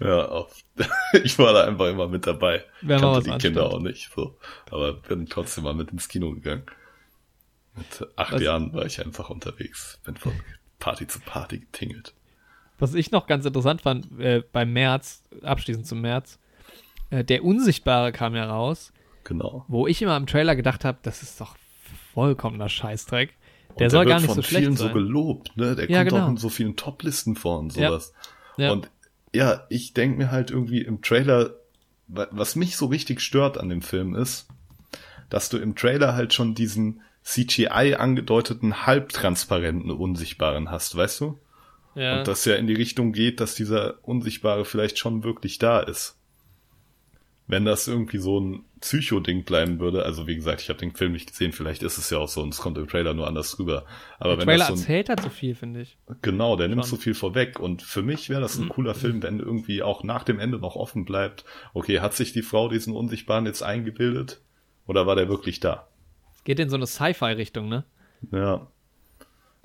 Ja, auch. (laughs) ich war da einfach immer mit dabei. Wer Kannte was die Kinder anstellt. auch nicht, so. Aber bin trotzdem mal mit ins Kino gegangen. Mit acht Was- Jahren war ich einfach unterwegs. Bin von Party zu Party getingelt. Was ich noch ganz interessant fand, äh, beim März, abschließend zum März, Äh, der Unsichtbare kam ja raus, Genau. wo ich immer im Trailer gedacht habe, das ist doch vollkommener Scheißdreck. Und Der soll gar nicht von so schlecht vielen sein. so gelobt, ne? Der Ja, kommt genau. auch in so vielen Top-Listen vor und Ja. sowas. Ja. Und ja, ich denke mir halt irgendwie im Trailer, wa- was mich so richtig stört an dem Film ist, dass du im Trailer halt schon diesen CGI angedeuteten halbtransparenten Unsichtbaren hast, weißt du? ja. Und das ja in die Richtung geht, dass dieser Unsichtbare vielleicht schon wirklich da ist. Wenn das irgendwie so ein Psycho-Ding bleiben würde, also wie gesagt, ich habe den Film nicht gesehen, vielleicht ist es ja auch so und es kommt im Trailer nur anders rüber. Aber der wenn Trailer das so ein, erzählt halt so viel, finde ich. Genau, der nimmt so viel vorweg. Und für mich wäre das ein cooler Film, wenn irgendwie auch nach dem Ende noch offen bleibt. Okay, hat sich die Frau diesen Unsichtbaren jetzt eingebildet? Oder war der wirklich da? Geht in so eine Sci-Fi-Richtung, ne? Ja.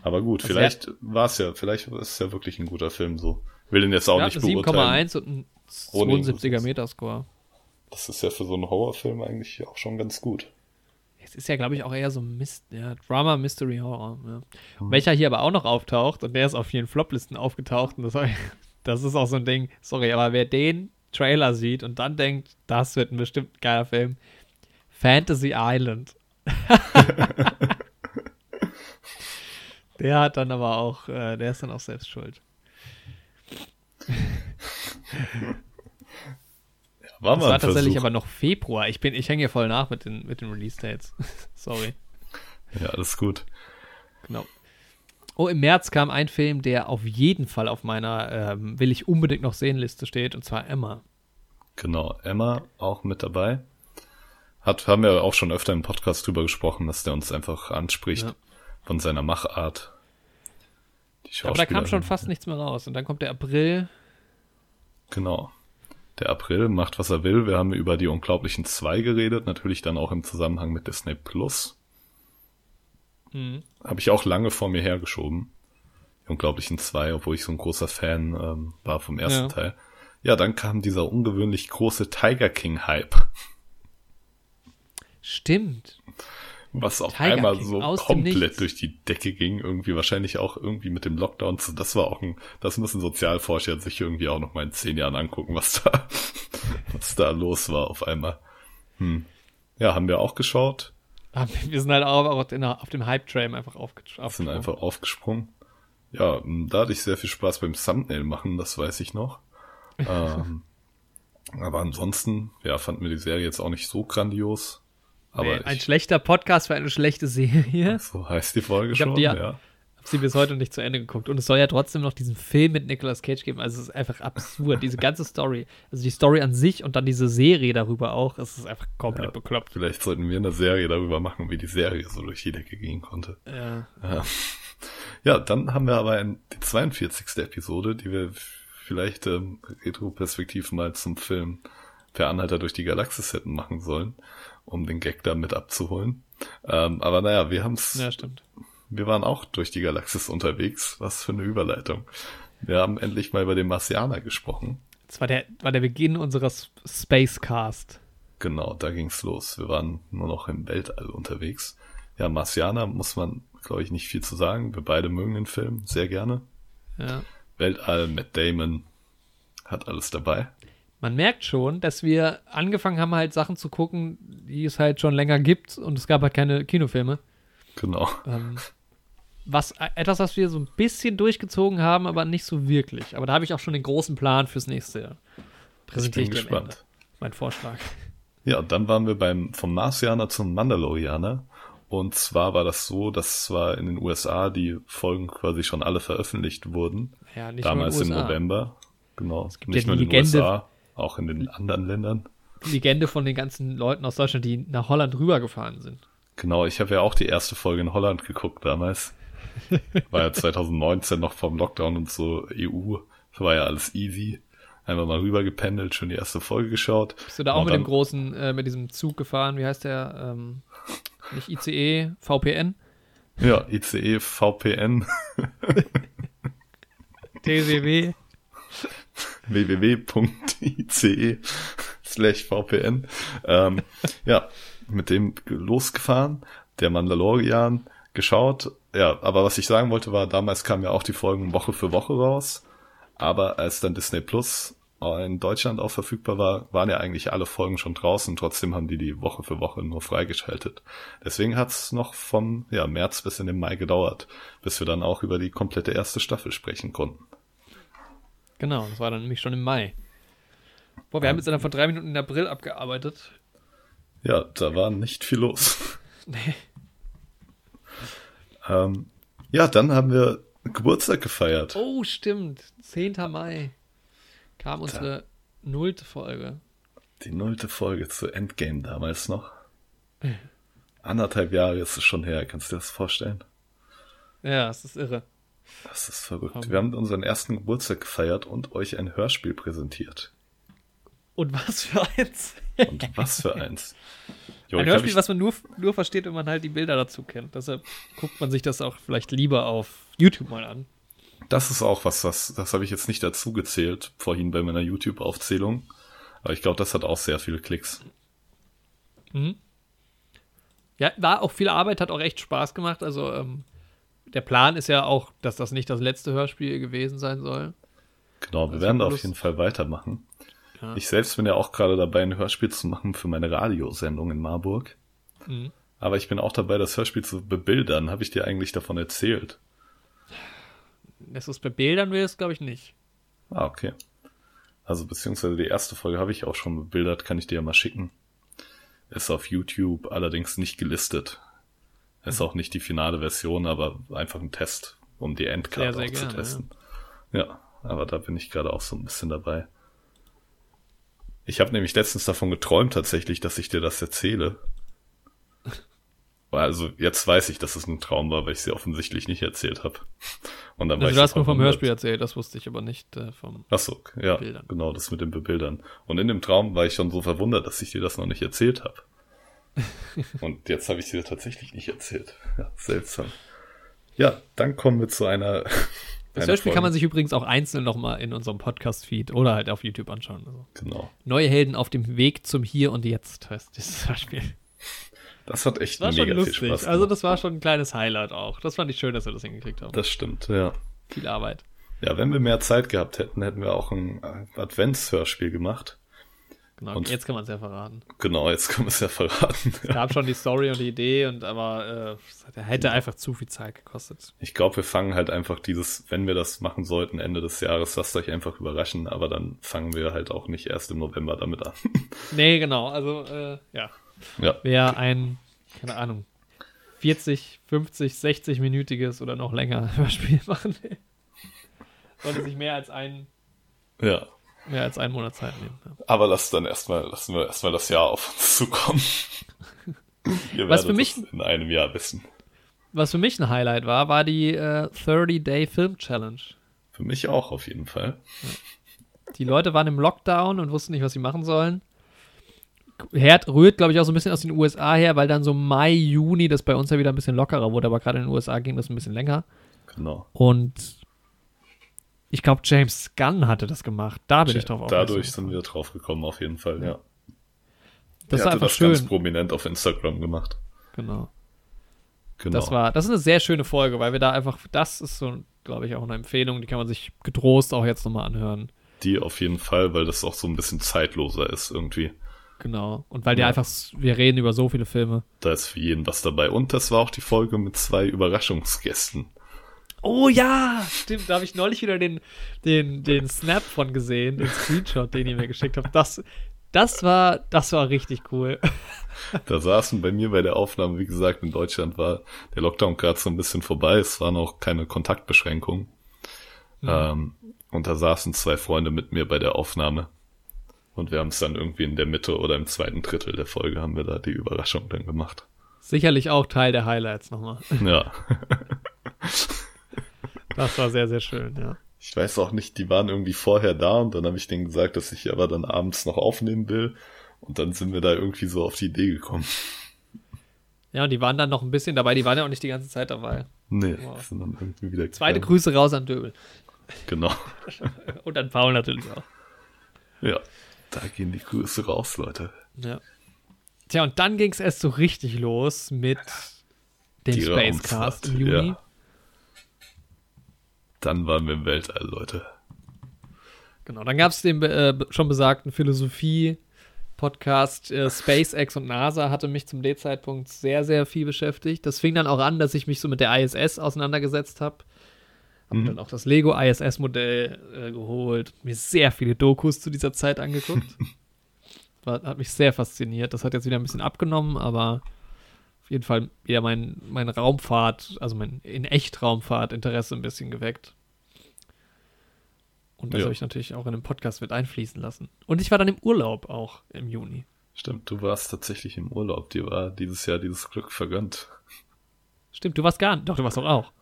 Aber gut, Also vielleicht war es ja, vielleicht ist es ja wirklich ein guter Film so. Will den jetzt auch nicht beurteilen. 7,1 und ein Ohne 72er Metascore. Das ist ja für so einen Horrorfilm eigentlich auch schon ganz gut. Es ist ja, glaube ich, auch eher so Mist, ja, Drama, Mystery, Horror. Ja. Mhm. Welcher hier aber auch noch auftaucht, und der ist auf vielen Floplisten aufgetaucht, und das, (laughs) das ist auch so ein Ding, sorry, aber wer den Trailer sieht und dann denkt, das wird ein bestimmt geiler Film, Fantasy Island. (laughs) der hat dann aber auch, äh, der ist dann auch selbst schuld. War Das war ein tatsächlich Versuch. aber noch Februar. Ich bin, ich hänge hier voll nach mit den, mit den Release-Dates. (laughs) Sorry. Ja, alles gut. Genau. Oh, im März kam ein Film, der auf jeden Fall auf meiner ähm, will ich unbedingt noch sehen Liste steht, und zwar Emma. Genau. Emma auch mit dabei. Hat, haben wir auch schon öfter im Podcast drüber gesprochen, dass der uns einfach anspricht Ja. von seiner Machart. Aber da kam schon fast nichts mehr raus. Und dann kommt der April. Genau. Der April macht, was er will. Wir haben über die Unglaublichen zwei geredet, natürlich dann auch im Zusammenhang mit Disney Plus. Mhm. Habe ich auch lange vor mir hergeschoben. Die Unglaublichen zwei, obwohl ich so ein großer Fan ähm, war vom ersten Ja. Teil. Ja, dann kam dieser ungewöhnlich große Tiger King Hype, Stimmt. was auf Tiger einmal King, so komplett durch die Decke ging. Irgendwie wahrscheinlich auch irgendwie mit dem Lockdown. Das war auch ein, das müssen Sozialforscher sich irgendwie auch noch mal in zehn Jahren angucken, was da, (laughs) was da los war auf einmal. Hm. Ja, haben wir auch geschaut. Wir sind halt auch auf, dem Hype-Train einfach aufge sind aufgesprungen. einfach aufgesprungen. Ja, m, da hatte ich sehr viel Spaß beim Thumbnail machen, das weiß ich noch. (laughs) ähm, aber ansonsten, ja, fanden wir die Serie jetzt auch nicht so grandios. Aber Nee, ein ich, schlechter Podcast für eine schlechte Serie. (laughs) so heißt die Folge Ich schon, die ja. ja- Hab sie bis heute nicht zu Ende geguckt. Und es soll ja trotzdem noch diesen Film mit Nicolas Cage geben. Also es ist einfach absurd. Diese ganze Story. Also die Story an sich und dann diese Serie darüber auch. Es ist einfach komplett Ja. bekloppt. Vielleicht sollten wir eine Serie darüber machen, wie die Serie so durch die Decke gehen konnte. Ja. Ja, ja dann haben wir aber die 42. Episode, die wir vielleicht ähm, retroperspektiv mal zum Film Per Anhalter durch die Galaxis hätten machen sollen, um den Gag da mit abzuholen. Ähm, aber naja, wir haben's, ja, stimmt. wir waren auch durch die Galaxis unterwegs. Was für eine Überleitung. Wir haben endlich mal über den Marsianer gesprochen. Das war der, war der Beginn unseres Spacecast. Genau, da ging's los. Wir waren nur noch im Weltall unterwegs. Ja, Marsianer muss man, glaube ich, nicht viel zu sagen. Wir beide mögen den Film sehr gerne. Ja. Weltall, Matt Damon, hat alles dabei. Man merkt schon, dass wir angefangen haben, halt Sachen zu gucken, die es halt schon länger gibt und es gab halt keine Kinofilme. Genau. Ähm, was etwas, was wir so ein bisschen durchgezogen haben, aber nicht so wirklich. Aber da habe ich auch schon den großen Plan fürs nächste Jahr. Ich Präsentiere bin ich dir am Ende. gespannt. Mein Vorschlag. Ja, und dann waren wir beim vom Marsianer zum Mandalorianer. Und zwar war das so, dass zwar in den USA die Folgen quasi schon alle veröffentlicht wurden. Ja, nicht damals nur im. November. Genau. gibt Nicht ja nur die in den Legende- USA, auch in den anderen Ländern. Die Legende von den ganzen Leuten aus Deutschland, die nach Holland rübergefahren sind. Genau, ich habe ja auch die erste Folge in Holland geguckt damals. (laughs) War ja 2019 noch vom Lockdown und so EU. Das war ja alles easy. Einfach mal rüber gependelt, schon die erste Folge geschaut. Bist du da auch mit dem großen, äh, mit diesem Zug gefahren? Wie heißt der? Ähm, nicht ICE, VPN? Ja, ICE, VPN, (laughs) TCW? (laughs) www.ice slash VPN. Ähm, ja, mit dem losgefahren, der Mandalorian geschaut. Ja, aber was ich sagen wollte war, damals kamen ja auch die Folgen Woche für Woche raus. Aber als dann Disney Plus in Deutschland auch verfügbar war, waren ja eigentlich alle Folgen schon draußen. Trotzdem haben die die Woche für Woche nur freigeschaltet. Deswegen hat's noch vom ja, März bis in den Mai gedauert, bis wir dann auch über die komplette erste Staffel sprechen konnten. Genau, das war dann nämlich schon im Mai. Boah, wir haben jetzt dann von drei Minuten in April abgearbeitet. Ja, da war nicht viel los. (laughs) Nee. Ähm, ja, dann haben wir Geburtstag gefeiert. Oh, stimmt. 10. Mai kam unsere nullte Folge. Die nullte Folge zu Endgame damals noch. (laughs) Anderthalb Jahre ist es schon her, kannst du dir das vorstellen? Ja, es ist irre. Das ist verrückt. Komm. Wir haben unseren ersten Geburtstag gefeiert und euch ein Hörspiel präsentiert. Und was für eins. Und was für eins. (laughs) Jo, Ein Hörspiel, ich- was man nur, nur versteht, wenn man halt die Bilder dazu kennt. Deshalb guckt man sich das auch vielleicht lieber auf YouTube mal an. Das ist auch was, das, das habe ich jetzt nicht dazu gezählt, vorhin bei meiner YouTube-Aufzählung. Aber ich glaube, das hat auch sehr viele Klicks. Ja, war auch viel Arbeit, hat auch echt Spaß gemacht. Also ähm, der Plan ist ja auch, dass das nicht das letzte Hörspiel gewesen sein soll. Genau, wir Also werden da auf jeden Fall weitermachen. Ja. Ich selbst bin ja auch gerade dabei, ein Hörspiel zu machen für meine Radiosendung in Marburg. Mhm. Aber ich bin auch dabei, das Hörspiel zu bebildern. Habe ich dir eigentlich davon erzählt? Dass du es bei Bildern willst, glaube ich nicht. Ah, okay. Also beziehungsweise die erste Folge habe ich auch schon bebildert, kann ich dir ja mal schicken. Ist auf YouTube allerdings nicht gelistet. Ist auch nicht die finale Version, aber einfach ein Test, um die Endcard Sehr, sehr auch zu gerne, testen. Ja. aber da bin ich gerade auch so ein bisschen dabei. Ich habe nämlich letztens davon geträumt tatsächlich, dass ich dir das erzähle. Also jetzt weiß ich, dass es ein Traum war, weil ich sie offensichtlich nicht erzählt habe. Und dann war Also ich du hast nur vom. Hörspiel erzählt, das wusste ich aber nicht äh, vom. Ach so, ja, Bildern. genau, das mit den Bebildern. Und in dem Traum war ich schon so verwundert, dass ich dir das noch nicht erzählt habe. (laughs) Und jetzt habe ich dir tatsächlich nicht erzählt. Ja, seltsam. Ja, dann kommen wir zu einer. (laughs) Das Hörspiel kann man sich übrigens auch einzeln nochmal in unserem Podcast-Feed oder halt auf YouTube anschauen. Also. Genau. Neue Helden auf dem Weg zum Hier und Jetzt heißt dieses (laughs) Hörspiel. Das hat echt Das war schon mega viel lustig. Spaß Also gemacht. das war schon ein kleines Highlight auch. Das fand ich schön, dass wir das hingekriegt haben. Das stimmt, ja. Viel Arbeit. Ja, wenn wir mehr Zeit gehabt hätten, hätten wir auch ein Adventshörspiel gemacht. Genau, Und- jetzt kann man es ja verraten. Genau, jetzt können wir es ja verraten. Es gab schon die Story und die Idee, und aber äh, es hätte einfach zu viel Zeit gekostet. Ich glaube, wir fangen halt einfach dieses, wenn wir das machen sollten, Ende des Jahres, lasst euch einfach überraschen, aber dann fangen wir halt auch nicht erst im November damit an. (laughs) Nee, genau. Also, äh, ja. ja, Wer ein, keine Ahnung, 40, 50, 60-minütiges oder noch länger (laughs) Hörspiel machen will, sollte sich mehr als ein, ja. Mehr als einen Monat Zeit nehmen. Ja. Aber lasst dann erstmal, lassen wir erstmal das Jahr auf uns zukommen. (laughs) Ihr Was für mich- in einem Jahr wissen. Was für mich ein Highlight war, war die äh, 30-Day Film Challenge. Für mich auch auf jeden Fall. Die Leute waren im Lockdown und wussten nicht, was sie machen sollen. Herd rührt, glaube ich, auch so ein bisschen aus den USA her, weil dann so Mai, Juni das bei uns ja wieder ein bisschen lockerer wurde, aber gerade in den USA ging das ein bisschen länger. Genau. Und ich glaube, James Gunn hatte das gemacht. Da bin ich drauf Dadurch aufmerksam sind wir drauf gekommen, auf jeden Fall, ja. Das er hatte das ganz schön. prominent auf Instagram gemacht. Genau. Genau. Das war, das ist eine sehr schöne Folge, weil wir da einfach, das ist so, glaube ich, auch eine Empfehlung, die kann man sich getrost auch jetzt nochmal anhören. die auf jeden Fall, weil das auch so ein bisschen zeitloser ist irgendwie. Genau. Und weil die Ja. einfach, wir reden über so viele Filme. Da ist für jeden was dabei. Und das war auch die Folge mit zwei Überraschungsgästen. Oh ja, stimmt. Da habe ich neulich wieder den, den, den Snap von gesehen, den Screenshot, den ihr mir geschickt habt. Das, das war, das war richtig cool. Da saßen bei mir bei der Aufnahme, wie gesagt, in Deutschland war der Lockdown gerade so ein bisschen vorbei. Es waren auch keine Kontaktbeschränkungen. Ähm, und da saßen zwei Freunde mit mir bei der Aufnahme. Und wir haben es dann irgendwie in der Mitte oder im zweiten Drittel der Folge haben wir da die Überraschung dann gemacht. Sicherlich auch Teil der Highlights nochmal. Ja. (laughs) Das war sehr, sehr schön, ja. Ich weiß auch nicht, die waren irgendwie vorher da und dann habe ich denen gesagt, dass ich aber dann abends noch aufnehmen will. Und dann sind wir da irgendwie so auf die Idee gekommen. Ja, und die waren dann noch ein bisschen dabei, die waren ja auch nicht die ganze Zeit dabei. Nee, Wow. sind dann irgendwie wieder Zweite gegangen. Grüße raus an Döbel. Genau. (laughs) Und an Paul natürlich auch. Ja, da gehen die Grüße raus, Leute. Ja. Tja, und dann ging es erst so richtig los mit dem Spacecast im Juni. ja. Dann waren wir im Weltall, Leute. Genau, dann gab es den äh, schon besagten Philosophie-Podcast äh, SpaceX und NASA hatte mich zum D-Zeitpunkt sehr, sehr viel beschäftigt. Das fing dann auch an, dass ich mich so mit der ISS auseinandergesetzt habe. Hab Mhm. dann auch das Lego ISS-Modell äh, geholt, mir sehr viele Dokus zu dieser Zeit angeguckt. (laughs) War, hat mich sehr fasziniert. Das hat jetzt wieder ein bisschen abgenommen, aber auf jeden Fall wieder mein, mein Raumfahrt, also mein in echt Raumfahrt-Interesse ein bisschen geweckt. Und das Ja. habe ich natürlich auch in den Podcast mit einfließen lassen. Und ich war dann im Urlaub auch im Juni. Stimmt, du warst tatsächlich im Urlaub. Dir war dieses Jahr dieses Glück vergönnt. Stimmt, du warst gar nicht. Doch, du warst doch auch.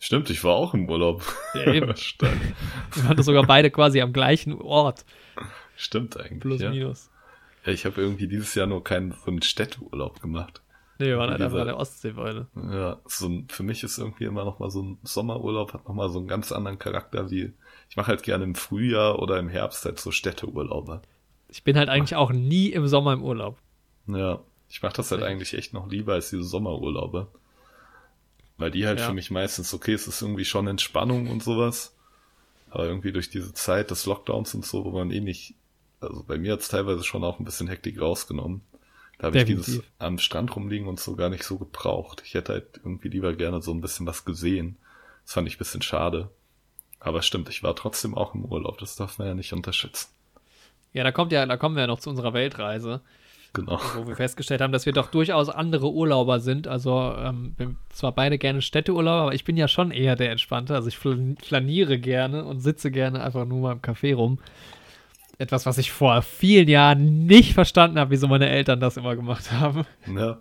Stimmt, ich war auch im Urlaub. Ja, eben. (laughs) Wir waren doch sogar beide quasi am gleichen Ort. Stimmt eigentlich. Plus, ja. minus. ja, ich habe irgendwie dieses Jahr nur keinen so einen Städteurlaub gemacht. Nee, wir waren halt einfach an der Ostseeweide. Ja, so ein, für mich ist irgendwie immer noch mal so ein Sommerurlaub hat noch mal so einen ganz anderen Charakter wie ich mache halt gerne im Frühjahr oder im Herbst halt so Städteurlaube. Ich bin halt eigentlich auch nie im Sommer im Urlaub. Ja, ich mache das halt eigentlich echt noch lieber als diese Sommerurlaube. Weil die halt Ja. für mich meistens, okay, es ist irgendwie schon Entspannung und sowas. Aber irgendwie durch diese Zeit des Lockdowns und so, wo man eh nicht, also bei mir hat's teilweise schon auch ein bisschen Hektik rausgenommen. Da habe ich dieses am Strand rumliegen und so gar nicht so gebraucht. Ich hätte halt irgendwie lieber gerne so ein bisschen was gesehen. Das fand ich ein bisschen schade. Aber stimmt, ich war trotzdem auch im Urlaub. Das darf man ja nicht unterschätzen. Ja, da kommt ja, da kommen wir ja noch zu unserer Weltreise, Genau. wo wir festgestellt haben, dass wir doch durchaus andere Urlauber sind. Also ähm, wir zwar beide gerne Städteurlauber, aber ich bin ja schon eher der Entspannte. Also ich flan- flaniere gerne und sitze gerne einfach nur mal im Café rum. Etwas, was ich vor vielen Jahren nicht verstanden habe, wieso meine Eltern das immer gemacht haben. Ja,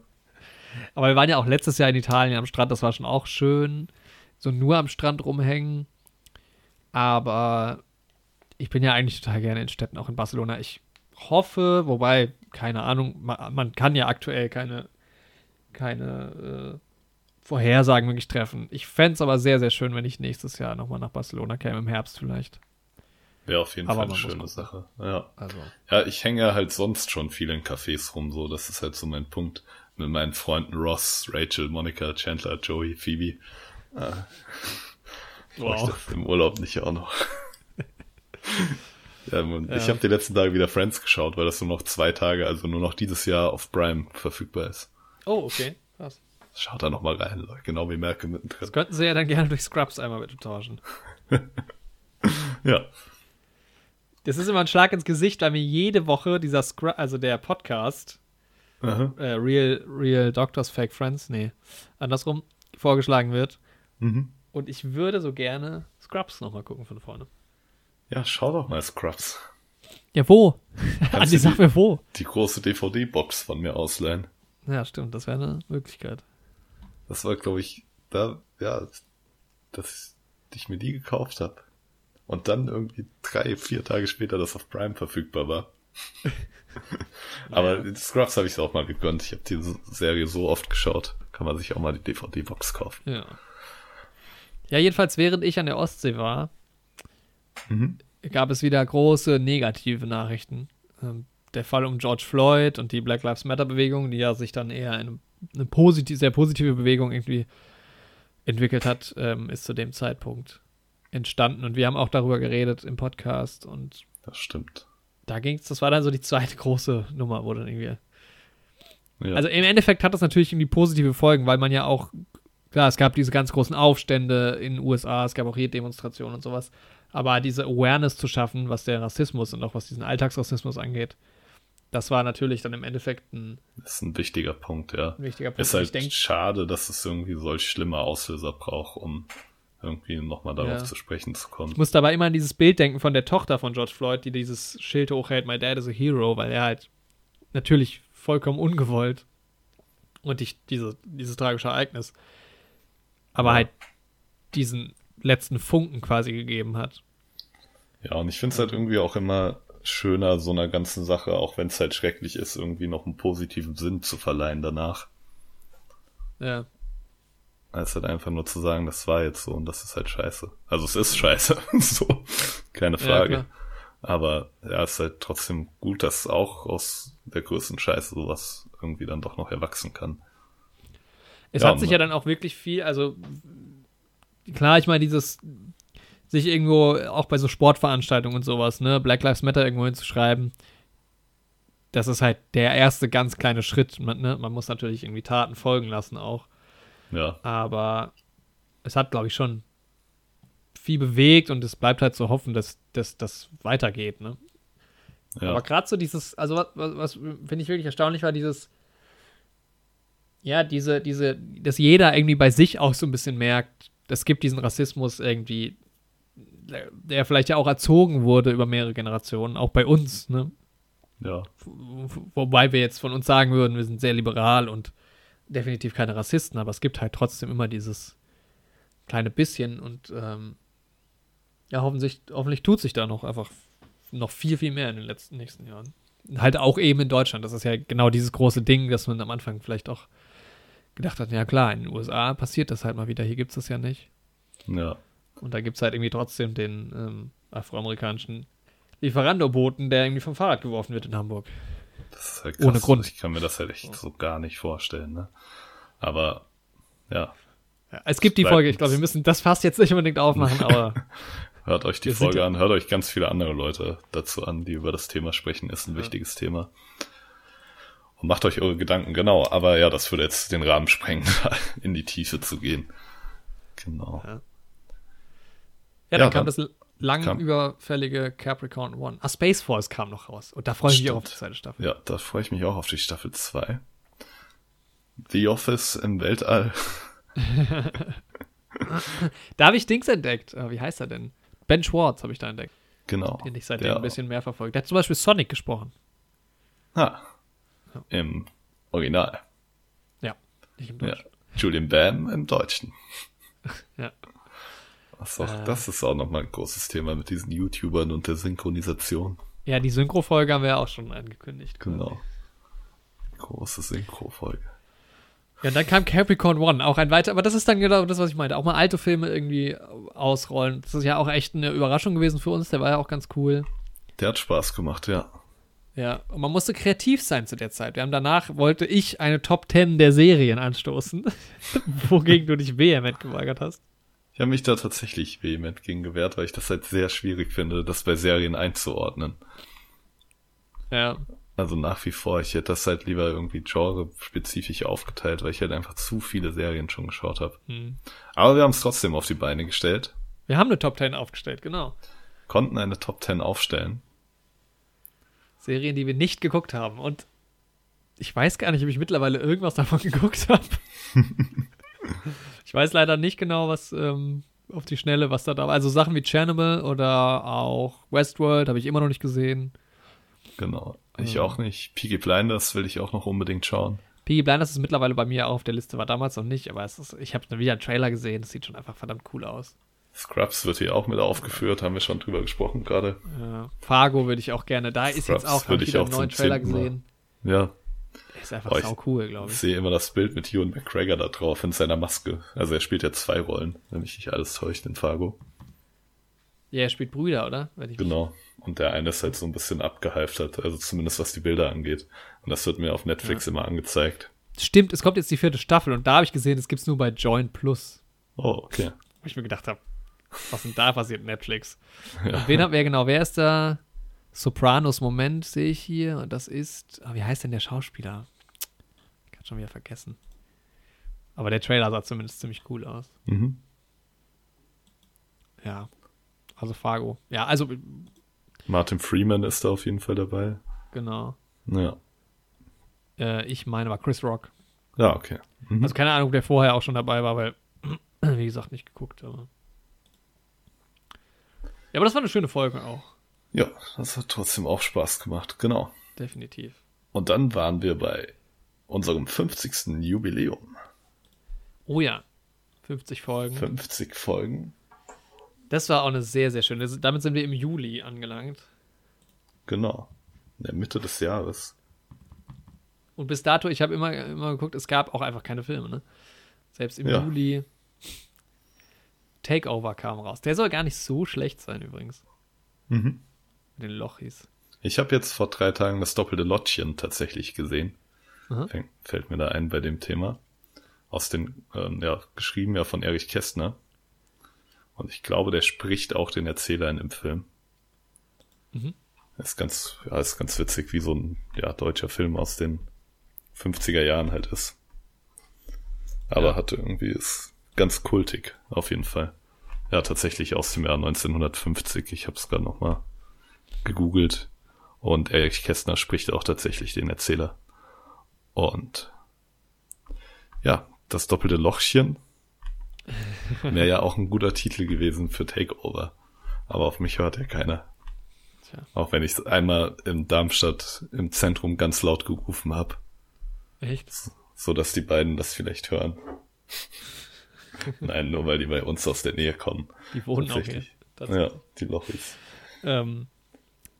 Aber wir waren ja auch letztes Jahr in Italien am Strand, das war schon auch schön. So nur am Strand rumhängen. Aber ich bin ja eigentlich total gerne in Städten, auch in Barcelona. Ich hoffe, wobei, keine Ahnung, man, man kann ja aktuell keine, keine äh, Vorhersagen wirklich treffen. Ich fände es aber sehr, sehr schön, wenn ich nächstes Jahr nochmal nach Barcelona käme, im Herbst vielleicht. Wäre auf jeden Aber Fall eine schöne. Sache. Ja. Also. Ja, ich hänge ja halt sonst schon viel in Cafés rum, so. Das ist halt so mein Punkt. Mit meinen Freunden Ross, Rachel, Monica, Chandler, Joey, Phoebe. Äh, brauche ich Wow. das im Urlaub nicht auch noch. (laughs) ja, man, Ich Ja. habe die letzten Tage wieder Friends geschaut, weil das nur noch zwei Tage, also nur noch dieses Jahr auf Prime verfügbar ist. Oh, okay. Krass. Schaut da noch mal rein, Leute. genau wie Merke mittendrin. Das könnten sie ja dann gerne durch Scrubs einmal bitte tauschen. (laughs) Ja, Das ist immer ein Schlag ins Gesicht, weil mir jede Woche dieser Scrub, also der Podcast, äh, Real, Real Doctors Fake Friends, nee, andersrum, vorgeschlagen wird. Mhm. Und ich würde so gerne Scrubs nochmal gucken von vorne. ja, schau doch mal Scrubs. Ja, wo? Andi, sag die- mir wo. Die große DVD-Box von mir ausleihen. Ja, stimmt, das wäre eine Möglichkeit. Das war, glaube ich, da, ja, dass ich mir die gekauft habe. Und dann irgendwie drei, vier Tage später das auf Prime verfügbar war. (laughs) Aber Scrubs habe ich auch mal gegönnt. Ich habe die Serie so oft geschaut. Kann man sich auch mal die DVD-Box kaufen. Ja. Ja, jedenfalls, während ich an der Ostsee war, Mhm. gab es wieder große negative Nachrichten. Ähm, der Fall um George Floyd und die Black Lives Matter-Bewegung, die ja sich dann eher in eine, eine positiv, sehr positive Bewegung irgendwie entwickelt hat, ähm, ist zu dem Zeitpunkt entstanden. Und wir haben auch darüber geredet im Podcast. Und Das stimmt. da ging es, das war dann so die zweite große Nummer, wo dann irgendwie Ja. also im Endeffekt hat das natürlich irgendwie positive Folgen, weil man ja auch, klar, es gab diese ganz großen Aufstände in den USA, es gab auch hier Demonstrationen und sowas, aber diese Awareness zu schaffen, was der Rassismus und auch was diesen Alltagsrassismus angeht, das war natürlich dann im Endeffekt ein das ist ein wichtiger Punkt, ja. wichtiger Punkt. Ist halt denke, schade, dass es irgendwie solch schlimme Auslöser braucht, um irgendwie nochmal darauf Ja. zu sprechen zu kommen. ich muss dabei immer an dieses Bild denken von der Tochter von George Floyd, die dieses Schild hochhält, My Dad is a Hero, weil er halt natürlich vollkommen ungewollt und ich, diese, dieses tragische Ereignis, aber Ja. halt diesen letzten Funken quasi gegeben hat. Ja, und ich finde es halt irgendwie auch immer schöner, so einer ganzen Sache, auch wenn es halt schrecklich ist, irgendwie noch einen positiven Sinn zu verleihen danach. Ja, Als halt einfach nur zu sagen, das war jetzt so und das ist halt scheiße. Also es ist scheiße, (laughs) so, keine Ja, Frage. klar. Aber ja, es ist halt trotzdem gut, dass auch aus der größten Scheiße sowas irgendwie dann doch noch erwachsen kann. Es Ja, hat sich ja dann auch wirklich viel, also klar, ich meine, dieses, sich irgendwo, auch bei so Sportveranstaltungen und sowas, ne, Black Lives Matter irgendwo hinzuschreiben, das ist halt der erste ganz kleine Schritt. Man, ne? man muss natürlich irgendwie Taten folgen lassen auch. Ja, Aber es hat, glaube ich, schon viel bewegt und es bleibt halt zu hoffen, dass das weitergeht, ne? ja. Aber gerade so dieses, also was, was, was finde ich wirklich erstaunlich war, dieses, ja, diese, diese, dass jeder irgendwie bei sich auch so ein bisschen merkt, es gibt diesen Rassismus irgendwie, der- vielleicht ja auch erzogen wurde über mehrere Generationen, auch bei uns, ne? ja. Wobei wir jetzt von uns sagen würden, wir sind sehr liberal und definitiv keine Rassisten, aber es gibt halt trotzdem immer dieses kleine bisschen und ähm, ja, hoffentlich, hoffentlich tut sich da noch einfach noch viel, viel mehr in den letzten nächsten Jahren. Halt auch eben in Deutschland. Das ist ja genau dieses große Ding, dass man am Anfang vielleicht auch gedacht hat, ja klar, in den USA passiert das halt mal wieder, hier gibt es das ja nicht. Ja, Und da gibt es halt irgendwie trotzdem den ähm, afroamerikanischen Lieferando-Boten, der irgendwie vom Fahrrad geworfen wird in Hamburg. Das ist halt Ohne Grund. Ich kann mir das halt echt so gar nicht vorstellen, ne? Aber, ja, Ja, es gibt die Folge, ich glaube, wir müssen das fast jetzt nicht unbedingt aufmachen, aber (laughs) hört euch die Folge ja- an, hört euch ganz viele andere Leute dazu an, die über das Thema sprechen, ist ein wichtiges Thema. Und macht euch eure Gedanken, genau. Aber ja, das würde jetzt den Rahmen sprengen, (laughs) in die Tiefe zu gehen. Genau. ja, Ja, dann kam dann das lang kam- überfällige Capricorn One. Ah, Space Force kam noch raus. Und da freue ich mich auch auf die zweite Staffel. Ja, da freue ich mich auch auf die Staffel 2. The Office im Weltall. (laughs) Da habe ich Dings entdeckt. Äh, wie heißt er denn? Ben Schwartz habe ich da entdeckt, Genau. den ich seitdem ein bisschen mehr verfolgt. Der hat zum Beispiel Sonic gesprochen. Ah, im Original. Ja, nicht im Ja. Deutschen. Julian Bam im Deutschen. (laughs) Ja. Auch, Äh. das ist auch nochmal ein großes Thema mit diesen YouTubern und der Synchronisation. Ja, die Synchro-Folge haben wir ja auch schon angekündigt. Genau. Große Synchro-Folge. Ja, dann kam Capricorn One, auch ein weiter, aber das ist dann genau das, was ich meinte. Auch mal alte Filme irgendwie ausrollen. Das ist ja auch echt eine Überraschung gewesen für uns. Der war ja auch ganz cool. Der hat Spaß gemacht, ja. Ja, und man musste kreativ sein zu der Zeit. Wir haben danach, wollte ich eine Top 10 der Serien anstoßen, (laughs) wogegen du dich vehement geweigert hast. Ich habe mich da tatsächlich vehement gegen gewehrt, weil ich das halt sehr schwierig finde, das bei Serien einzuordnen. Ja, Also nach wie vor, ich hätte das halt lieber irgendwie genre-spezifisch aufgeteilt, weil ich halt einfach zu viele Serien schon geschaut habe. hm. Aber wir haben es trotzdem auf die Beine gestellt, wir haben eine Top 10 aufgestellt, genau. konnten eine Top 10 aufstellen. Serien, die wir nicht geguckt haben. Und ich weiß gar nicht, ob ich mittlerweile irgendwas davon (laughs) geguckt habe. (laughs) ich weiß leider nicht genau, was ähm, auf die Schnelle, was da da war. Also Sachen wie Chernobyl oder auch Westworld habe ich immer noch nicht gesehen. Genau. Ich Mhm. auch nicht. Peaky Blinders will ich auch noch unbedingt schauen. Piggy Blinders ist mittlerweile bei mir auch auf der Liste, war damals noch nicht, aber es ist, ich habe wieder einen Trailer gesehen, das sieht schon einfach verdammt cool aus. Scrubs wird hier auch mit aufgeführt, haben wir schon drüber gesprochen gerade. Ja, Fargo würde ich auch gerne, da ist Scrubs jetzt auch, habe ich wieder auch einen neuen Trailer zehnten Mal. gesehen. Ja, ist einfach Oh, ich- sau cool, glaube ich ich. sehe immer das Bild mit Ewan McGregor da drauf in seiner Maske. Also er spielt ja zwei Rollen, wenn mich nicht alles täuscht in Fargo. Ja, er spielt Brüder, oder? Genau. Und der eine ist halt so ein bisschen abgehalftert, also zumindest was die Bilder angeht. Und das wird mir auf Netflix immer angezeigt. Stimmt, es kommt jetzt die vierte Staffel und da habe ich gesehen, es gibt es nur bei Join Plus. Oh, okay. Wo ich mir gedacht habe, was denn da passiert, Netflix? Und wen haben wir genau? Wer ist da? Sopranos Moment sehe ich hier und das ist, ah, wie heißt denn der Schauspieler? Schon wieder vergessen. Aber der Trailer sah zumindest ziemlich cool aus. Mhm. Ja. Also Fargo. Ja, also Martin Freeman ist da auf jeden Fall dabei. genau. Ja. Äh, ich meine war Chris Rock. Ja, okay. Mhm. Also keine Ahnung, ob der vorher auch schon dabei war, weil, (clears throat) wie gesagt, nicht geguckt. Aber. Ja, aber das war eine schöne Folge auch. Ja, das hat trotzdem auch Spaß gemacht, genau. Definitiv. Und dann waren wir bei unserem 50. Jubiläum. Oh ja. 50 Folgen. 50 Folgen. Das war auch eine sehr, sehr schöne. Damit sind wir im Juli angelangt. Genau. In der Mitte des Jahres. Und bis dato, ich habe immer, immer geguckt, es gab auch einfach keine Filme, ne? Selbst im Ja. Juli. Takeover kam raus. Der soll gar nicht so schlecht sein übrigens. Mhm. Mit den Lochis. Ich habe jetzt vor drei Tagen das doppelte Lottchen tatsächlich gesehen. Aha. Fängt- Fällt mir da ein bei dem Thema. Aus den, ähm, ja, geschrieben ja von Erich Kästner. Und ich glaube, der spricht auch den Erzähler in dem Film. Mhm. Ist ganz, ja, ist ganz witzig, wie so ein ja, deutscher Film aus den 50er Jahren halt ist. Aber Ja. hatte irgendwie, ist ganz kultig, auf jeden Fall. Ja, tatsächlich aus dem Jahr 1950. Ich habe es gerade nochmal gegoogelt. Und Erich Kästner spricht auch tatsächlich den Erzähler. Und ja, das doppelte Lochchen wäre ja auch ein guter Titel gewesen für Takeover. Aber auf mich hört ja keiner. Tja. Auch wenn ich es einmal in Darmstadt im Zentrum ganz laut gerufen habe, Echt? so dass die beiden das vielleicht hören. Nein, nur weil die bei uns aus der Nähe kommen. Die wohnen auch hier. Ja, die Lochis. Ähm,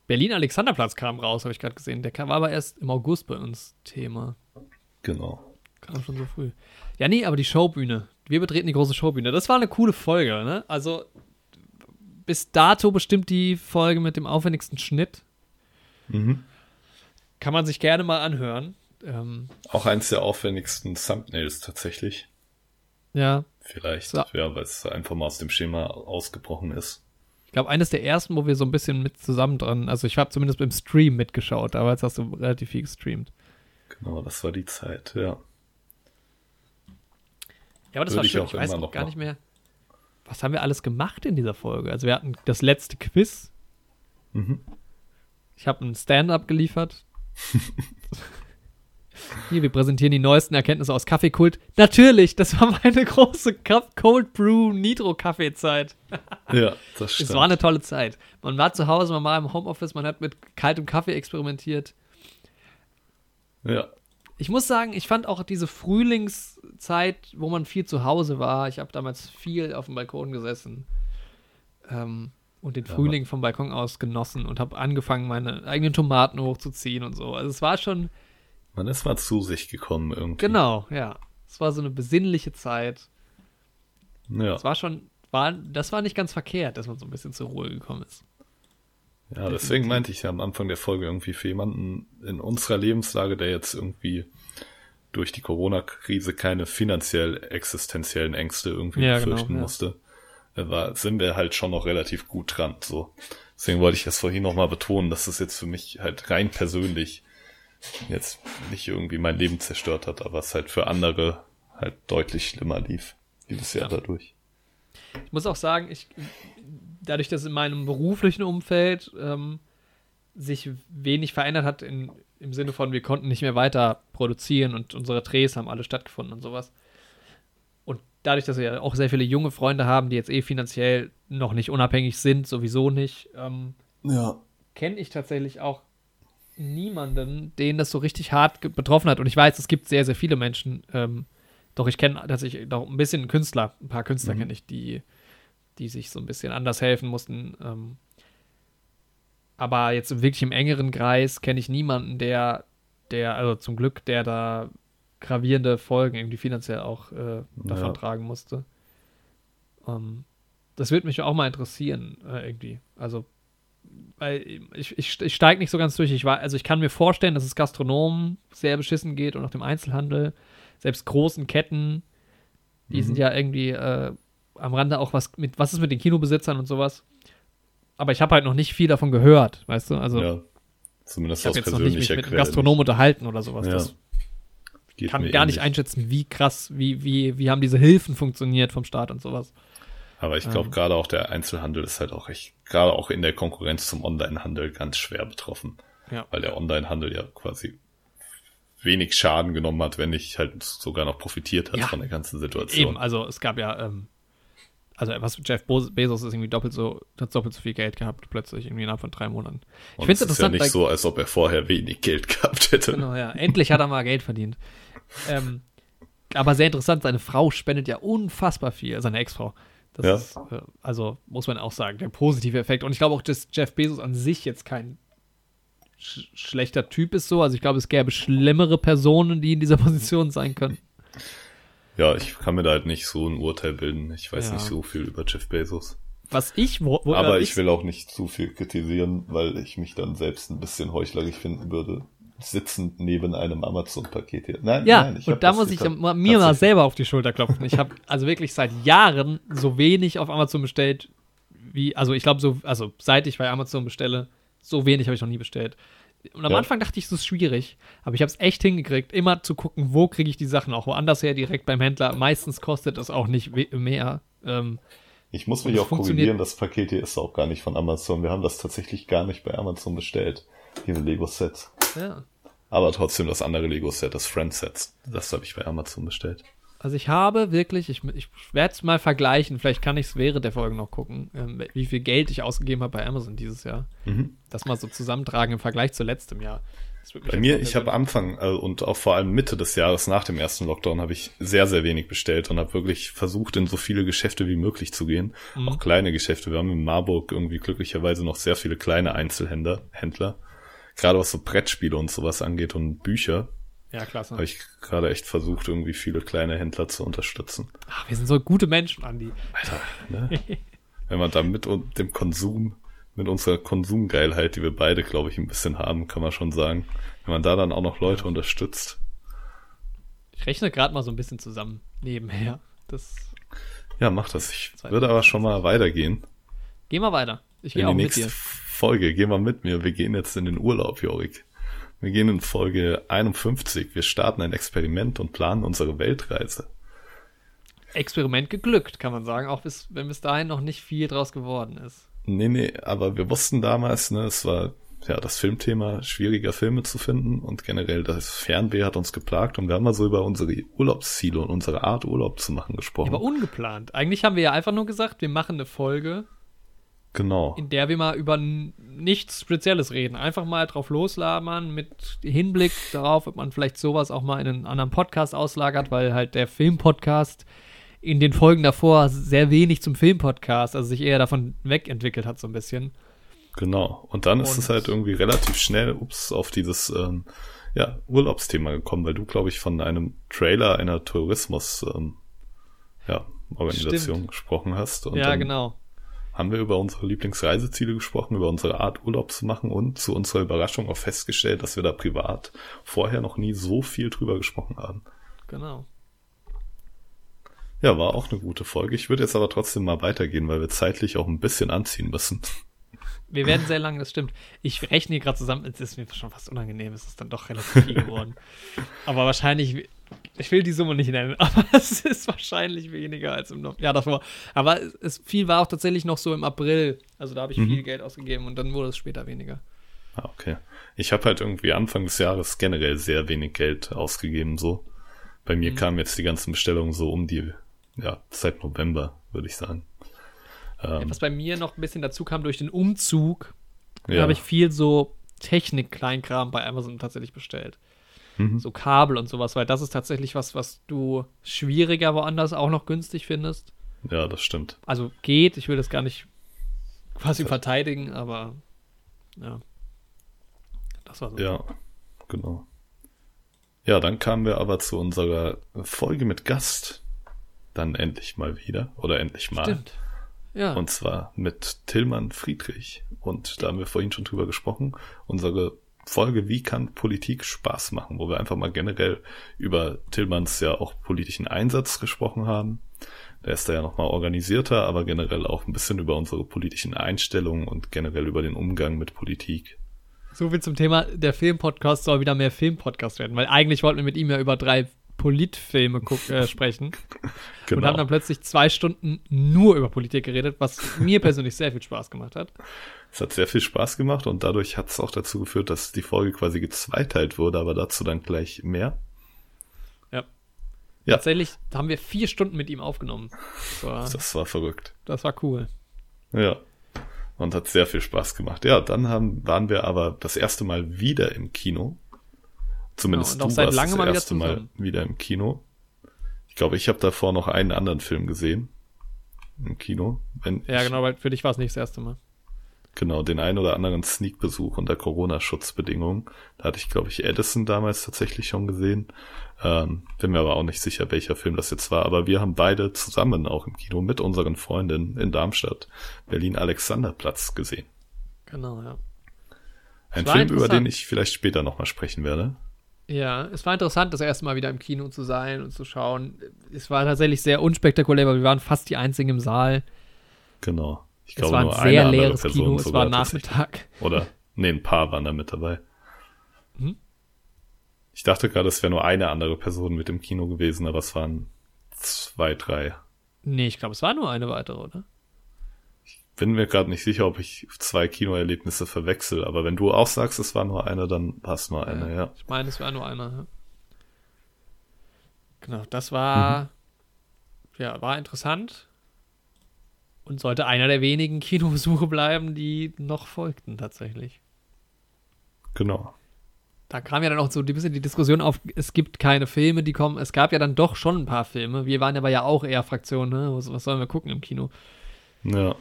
Berlin Alexanderplatz kam raus, habe ich gerade gesehen. Der kam, war aber erst im August bei uns Thema. Genau. Kam schon so früh. Ja, nee, aber die Showbühne. Wir betreten die große Showbühne. Das war eine coole Folge, ne? Also bis dato bestimmt die Folge mit dem aufwendigsten Schnitt. Mhm. Kann man sich gerne mal anhören. Ähm, Auch eins der aufwendigsten Thumbnails tatsächlich. ja, Vielleicht, So. ja, weil es einfach mal aus dem Schema ausgebrochen ist. ich glaube, eines der ersten, wo wir so ein bisschen mit zusammen dran, also ich habe zumindest beim Stream mitgeschaut, aber jetzt hast du relativ viel gestreamt. Genau, das war die Zeit, ja. Ja, aber das Würde war ich schön. auch Ich weiß auch noch gar nicht mehr, was haben wir alles gemacht in dieser Folge. Also wir hatten das letzte Quiz. Mhm. Ich habe ein Stand-up geliefert. (laughs) Hier, wir präsentieren die neuesten Erkenntnisse aus Kaffeekult. Natürlich, das war meine große Cup Cold Brew Nitro Kaffeezeit. Ja, das stimmt. (laughs) Es war eine tolle Zeit. Man war zu Hause, man war im Homeoffice, man hat mit kaltem Kaffee experimentiert. Ja, Ich muss sagen, ich fand auch diese Frühlingszeit, wo man viel zu Hause war. Ich habe damals viel auf dem Balkon gesessen ähm, und den Ja, Frühling vom Balkon aus genossen und habe angefangen, meine eigenen Tomaten hochzuziehen und so. Also es war schon, man ist mal zu sich gekommen irgendwie. genau, ja. Es war so eine besinnliche Zeit. Ja, Es war schon, war, das war nicht ganz verkehrt, dass man so ein bisschen zur Ruhe gekommen ist. Ja deswegen meinte ich ja am Anfang der Folge irgendwie für jemanden in unserer Lebenslage, der jetzt irgendwie durch die Corona-Krise keine finanziell existenziellen Ängste irgendwie Ja, befürchten genau, ja. musste, äh, war, sind wir halt schon noch relativ gut dran. So. Deswegen wollte ich das vorhin nochmal betonen, dass es jetzt für mich halt rein persönlich jetzt nicht irgendwie mein Leben zerstört hat, aber es halt für andere halt deutlich schlimmer lief, dieses Jahr Ja. dadurch. Ich muss auch sagen, ich, dadurch, dass in meinem beruflichen Umfeld ähm, sich wenig verändert hat, in, im Sinne von, wir konnten nicht mehr weiter produzieren und unsere Drehs haben alle stattgefunden und sowas. Und dadurch, dass wir ja auch sehr viele junge Freunde haben, die jetzt eh finanziell noch nicht unabhängig sind, sowieso nicht, ähm, Ja. kenne ich tatsächlich auch niemanden, den das so richtig hart betroffen hat. Und ich weiß, es gibt sehr, sehr viele Menschen, ähm, doch ich kenne tatsächlich doch ein bisschen Künstler, ein paar Künstler Mhm. kenne ich, die, die sich so ein bisschen anders helfen mussten. Ähm, aber jetzt wirklich im engeren Kreis kenne ich niemanden, der, der, also zum Glück, der da gravierende Folgen irgendwie finanziell auch äh, davon Ja. tragen musste. Ähm, das würde mich auch mal interessieren, äh, irgendwie. Also, weil ich, ich, ich steige nicht so ganz durch. Ich war, also ich kann mir vorstellen, dass es Gastronomen sehr beschissen geht und auch dem Einzelhandel. Selbst großen Ketten, die Mhm. sind ja irgendwie äh, am Rande auch was mit, was ist mit den Kinobesitzern und sowas. Aber ich habe halt noch nicht viel davon gehört, weißt du? Also ja. Zumindest ich habe jetzt noch nicht mich mit einem Quelle. Gastronomen unterhalten oder sowas. Ja. Das Geht kann gar nicht ähnlich. einschätzen, wie krass, wie, wie, wie haben diese Hilfen funktioniert vom Staat und sowas. Aber ich glaube, Ähm. gerade auch der Einzelhandel ist halt auch echt, gerade auch in der Konkurrenz zum Onlinehandel ganz schwer betroffen. Ja. Weil der Onlinehandel ja quasi wenig Schaden genommen hat, wenn nicht halt sogar noch profitiert hat Ja. von der ganzen Situation. Eben, also es gab ja, ähm, also was Jeff Bo Bezos ist irgendwie doppelt so, hat doppelt so viel Geld gehabt, plötzlich irgendwie innerhalb von drei Monaten. Ich finde es ist ja nicht so, als ob er vorher wenig Geld gehabt hätte. Genau, ja. Endlich hat er mal Geld verdient. Ähm, aber sehr interessant, seine Frau spendet ja unfassbar viel, seine Ex-Frau. Das Ja. ist, äh, also muss man auch sagen, der positive Effekt. Und ich glaube auch, dass Jeff Bezos an sich jetzt kein sch schlechter Typ ist so. Also ich glaube, es gäbe schlimmere Personen, die in dieser (laughs) Position sein können. Ja, ich kann mir da halt nicht so ein Urteil bilden. Ich weiß Ja. nicht so viel über Jeff Bezos. Was ich, wo, wo Aber äh, ich will auch nicht zu viel kritisieren, weil ich mich dann selbst ein bisschen heuchlerisch finden würde. sitzend neben einem Amazon-Paket hier. Nein, Ja, nein, ich und da muss ich mir mal selber auf die Schulter klopfen. Ich habe also wirklich seit Jahren so wenig auf Amazon bestellt, wie, also ich glaube, so, also seit ich bei Amazon bestelle, so wenig habe ich noch nie bestellt. Und am Ja. Anfang dachte ich, es ist schwierig, aber ich habe es echt hingekriegt, immer zu gucken, wo kriege ich die Sachen auch woanders her, direkt beim Händler. Meistens kostet es auch nicht mehr. Ähm, Ich muss mich auch korrigieren, das Paket hier ist auch gar nicht von Amazon. Wir haben das tatsächlich gar nicht bei Amazon bestellt, diese Lego-Sets. ja. Aber trotzdem das andere Lego-Set, das Friend-Sets, das habe ich bei Amazon bestellt. Also ich habe wirklich, ich, ich werde es mal vergleichen, vielleicht kann ich es während der Folge noch gucken, ähm, wie viel Geld ich ausgegeben habe bei Amazon dieses Jahr. Mhm. Das mal so zusammentragen im Vergleich zu letztem Jahr. Bei mir, ich habe Anfang äh, und auch vor allem Mitte des Jahres nach dem ersten Lockdown habe ich sehr, sehr wenig bestellt und habe wirklich versucht, in so viele Geschäfte wie möglich zu gehen. Mhm. Auch kleine Geschäfte. Wir haben in Marburg irgendwie glücklicherweise noch sehr viele kleine Einzelhändler, Händler. Gerade was so Brettspiele und sowas angeht und Bücher, Ja, klasse. habe ich gerade echt versucht, irgendwie viele kleine Händler zu unterstützen. Ach, wir sind so gute Menschen, Andi. Alter, (laughs) ne? Wenn man da mit dem Konsum, mit unserer Konsumgeilheit, die wir beide, glaube ich, ein bisschen haben, kann man schon sagen, wenn man da dann auch noch Leute unterstützt, Ich rechne gerade mal so ein bisschen zusammen nebenher. Das. ja, mach das. Ich würde aber schon mal weitergehen. Geh mal weiter. Ich gehe auch mit dir. Folge, geh mal mit mir. Wir gehen jetzt in den Urlaub, Jorik. Wir gehen in Folge 51. Wir starten ein Experiment und planen unsere Weltreise. Experiment geglückt, kann man sagen, auch bis, wenn bis dahin noch nicht viel draus geworden ist. Nee, nee, aber wir wussten damals, ne, es war ja das Filmthema, schwieriger Filme zu finden und generell das Fernweh hat uns geplagt und wir haben mal so über unsere Urlaubsziele und unsere Art Urlaub zu machen gesprochen. Aber ungeplant. Eigentlich haben wir ja einfach nur gesagt, wir machen eine Folge, genau. in der wir mal über nichts Spezielles reden. Einfach mal drauf loslabern mit Hinblick darauf, ob man vielleicht sowas auch mal in einen anderen Podcast auslagert, weil halt der Filmpodcast in den Folgen davor sehr wenig zum Filmpodcast, also sich eher davon wegentwickelt hat so ein bisschen. Genau. Und dann ist Und- es halt irgendwie relativ schnell, ups, auf dieses ähm, ja, Urlaubsthema gekommen, weil du, glaube ich, von einem Trailer einer Tourismus ähm, ja, Organisation Stimmt. gesprochen hast. Ja, genau. Haben wir über unsere Lieblingsreiseziele gesprochen, über unsere Art Urlaub zu machen und zu unserer Überraschung auch festgestellt, dass wir da privat vorher noch nie so viel drüber gesprochen haben. Genau. Ja, war auch eine gute Folge. Ich würde jetzt aber trotzdem mal weitergehen, weil wir zeitlich auch ein bisschen anziehen müssen. Wir werden sehr lang, das stimmt. Ich rechne hier gerade zusammen, es ist mir schon fast unangenehm, es ist dann doch relativ viel (laughs) geworden. aber wahrscheinlich, ich will die Summe nicht nennen, (laughs) aber es ist wahrscheinlich weniger als im Jahr davor. Aber es, es, viel war auch tatsächlich noch so im April. Also da habe ich Mhm. viel Geld ausgegeben und dann wurde es später weniger. Ah, okay. Ich habe halt irgendwie Anfang des Jahres generell sehr wenig Geld ausgegeben, so. Bei mir Mhm. kamen jetzt die ganzen Bestellungen so um die, ja, seit November, würde ich sagen. Ähm, Was bei mir noch ein bisschen dazu kam durch den Umzug, ja. habe ich viel so Technik-Kleinkram bei Amazon tatsächlich bestellt. Mhm. So Kabel und sowas, weil das ist tatsächlich was, was du schwieriger woanders auch noch günstig findest. ja, das stimmt. Also geht, ich will das gar nicht quasi verteidigen, aber ja. Das war so. Ja, genau. Ja, dann kamen wir aber zu unserer Folge mit Gast. Dann endlich mal wieder. Oder endlich mal. Stimmt. Ja. Und zwar mit Tillmann Friedrich. Und da haben wir vorhin schon drüber gesprochen. Unsere Folge Wie kann Politik Spaß machen? Wo wir einfach mal generell über Tillmanns ja auch politischen Einsatz gesprochen haben. Der ist da ja nochmal organisierter, aber generell auch ein bisschen über unsere politischen Einstellungen und generell über den Umgang mit Politik. so viel zum Thema, der Filmpodcast soll wieder mehr Filmpodcast werden, weil eigentlich wollten wir mit ihm ja über drei Politfilme guck, äh, (laughs) sprechen Genau. und haben dann plötzlich zwei Stunden nur über Politik geredet, was mir persönlich sehr viel Spaß gemacht hat. Es hat sehr viel Spaß gemacht und dadurch hat es auch dazu geführt, dass die Folge quasi gezweiteilt wurde, aber dazu dann gleich mehr. Ja. Ja. Tatsächlich haben wir vier Stunden mit ihm aufgenommen. Das war, Das war verrückt. das war cool. Ja. Und hat sehr viel Spaß gemacht. Ja, dann haben, waren wir aber das erste Mal wieder im Kino. Zumindest Genau, und auch du seit warst das mal wieder erste Mal wieder im Kino. Ich glaube, ich habe davor noch einen anderen Film gesehen. Im Kino. Wenn Ja, genau, weil für dich war es nicht das erste Mal. Genau, den einen oder anderen Sneak-Besuch unter Corona-Schutzbedingungen. Da hatte ich, glaube ich, Edison damals tatsächlich schon gesehen. Ähm, bin mir aber auch nicht sicher, welcher Film das jetzt war. Aber wir haben beide zusammen auch im Kino mit unseren Freundinnen in Darmstadt Berlin-Alexanderplatz gesehen. Genau, ja. Ein Film, über den ich vielleicht später nochmal sprechen werde. Ja, es war interessant, das erste Mal wieder im Kino zu sein und zu schauen. Es war tatsächlich sehr unspektakulär, weil wir waren fast die einzigen im Saal. Genau. Ich Es glaube, war ein nur sehr leeres Person Kino, es war. Nachmittag. Oder, nee, ein paar waren da mit dabei. Hm? Ich dachte gerade, es wäre nur eine andere Person mit im Kino gewesen, aber es waren zwei, drei. Nee, ich glaube, es war nur eine weitere, oder? Bin mir gerade nicht sicher, ob ich zwei Kinoerlebnisse verwechsel, aber wenn du auch sagst, es war nur eine, dann war es nur eine, ja. Ich meine, es war nur einer. Ja. Genau, das war, Mhm. ja, war interessant und sollte einer der wenigen Kinobesuche bleiben, die noch folgten tatsächlich. Genau. Da kam ja dann auch so ein bisschen die Diskussion auf, es gibt keine Filme, die kommen. Es gab ja dann doch schon ein paar Filme. Wir waren aber ja auch eher Fraktion, ne? Was, was sollen wir gucken im Kino? Ja.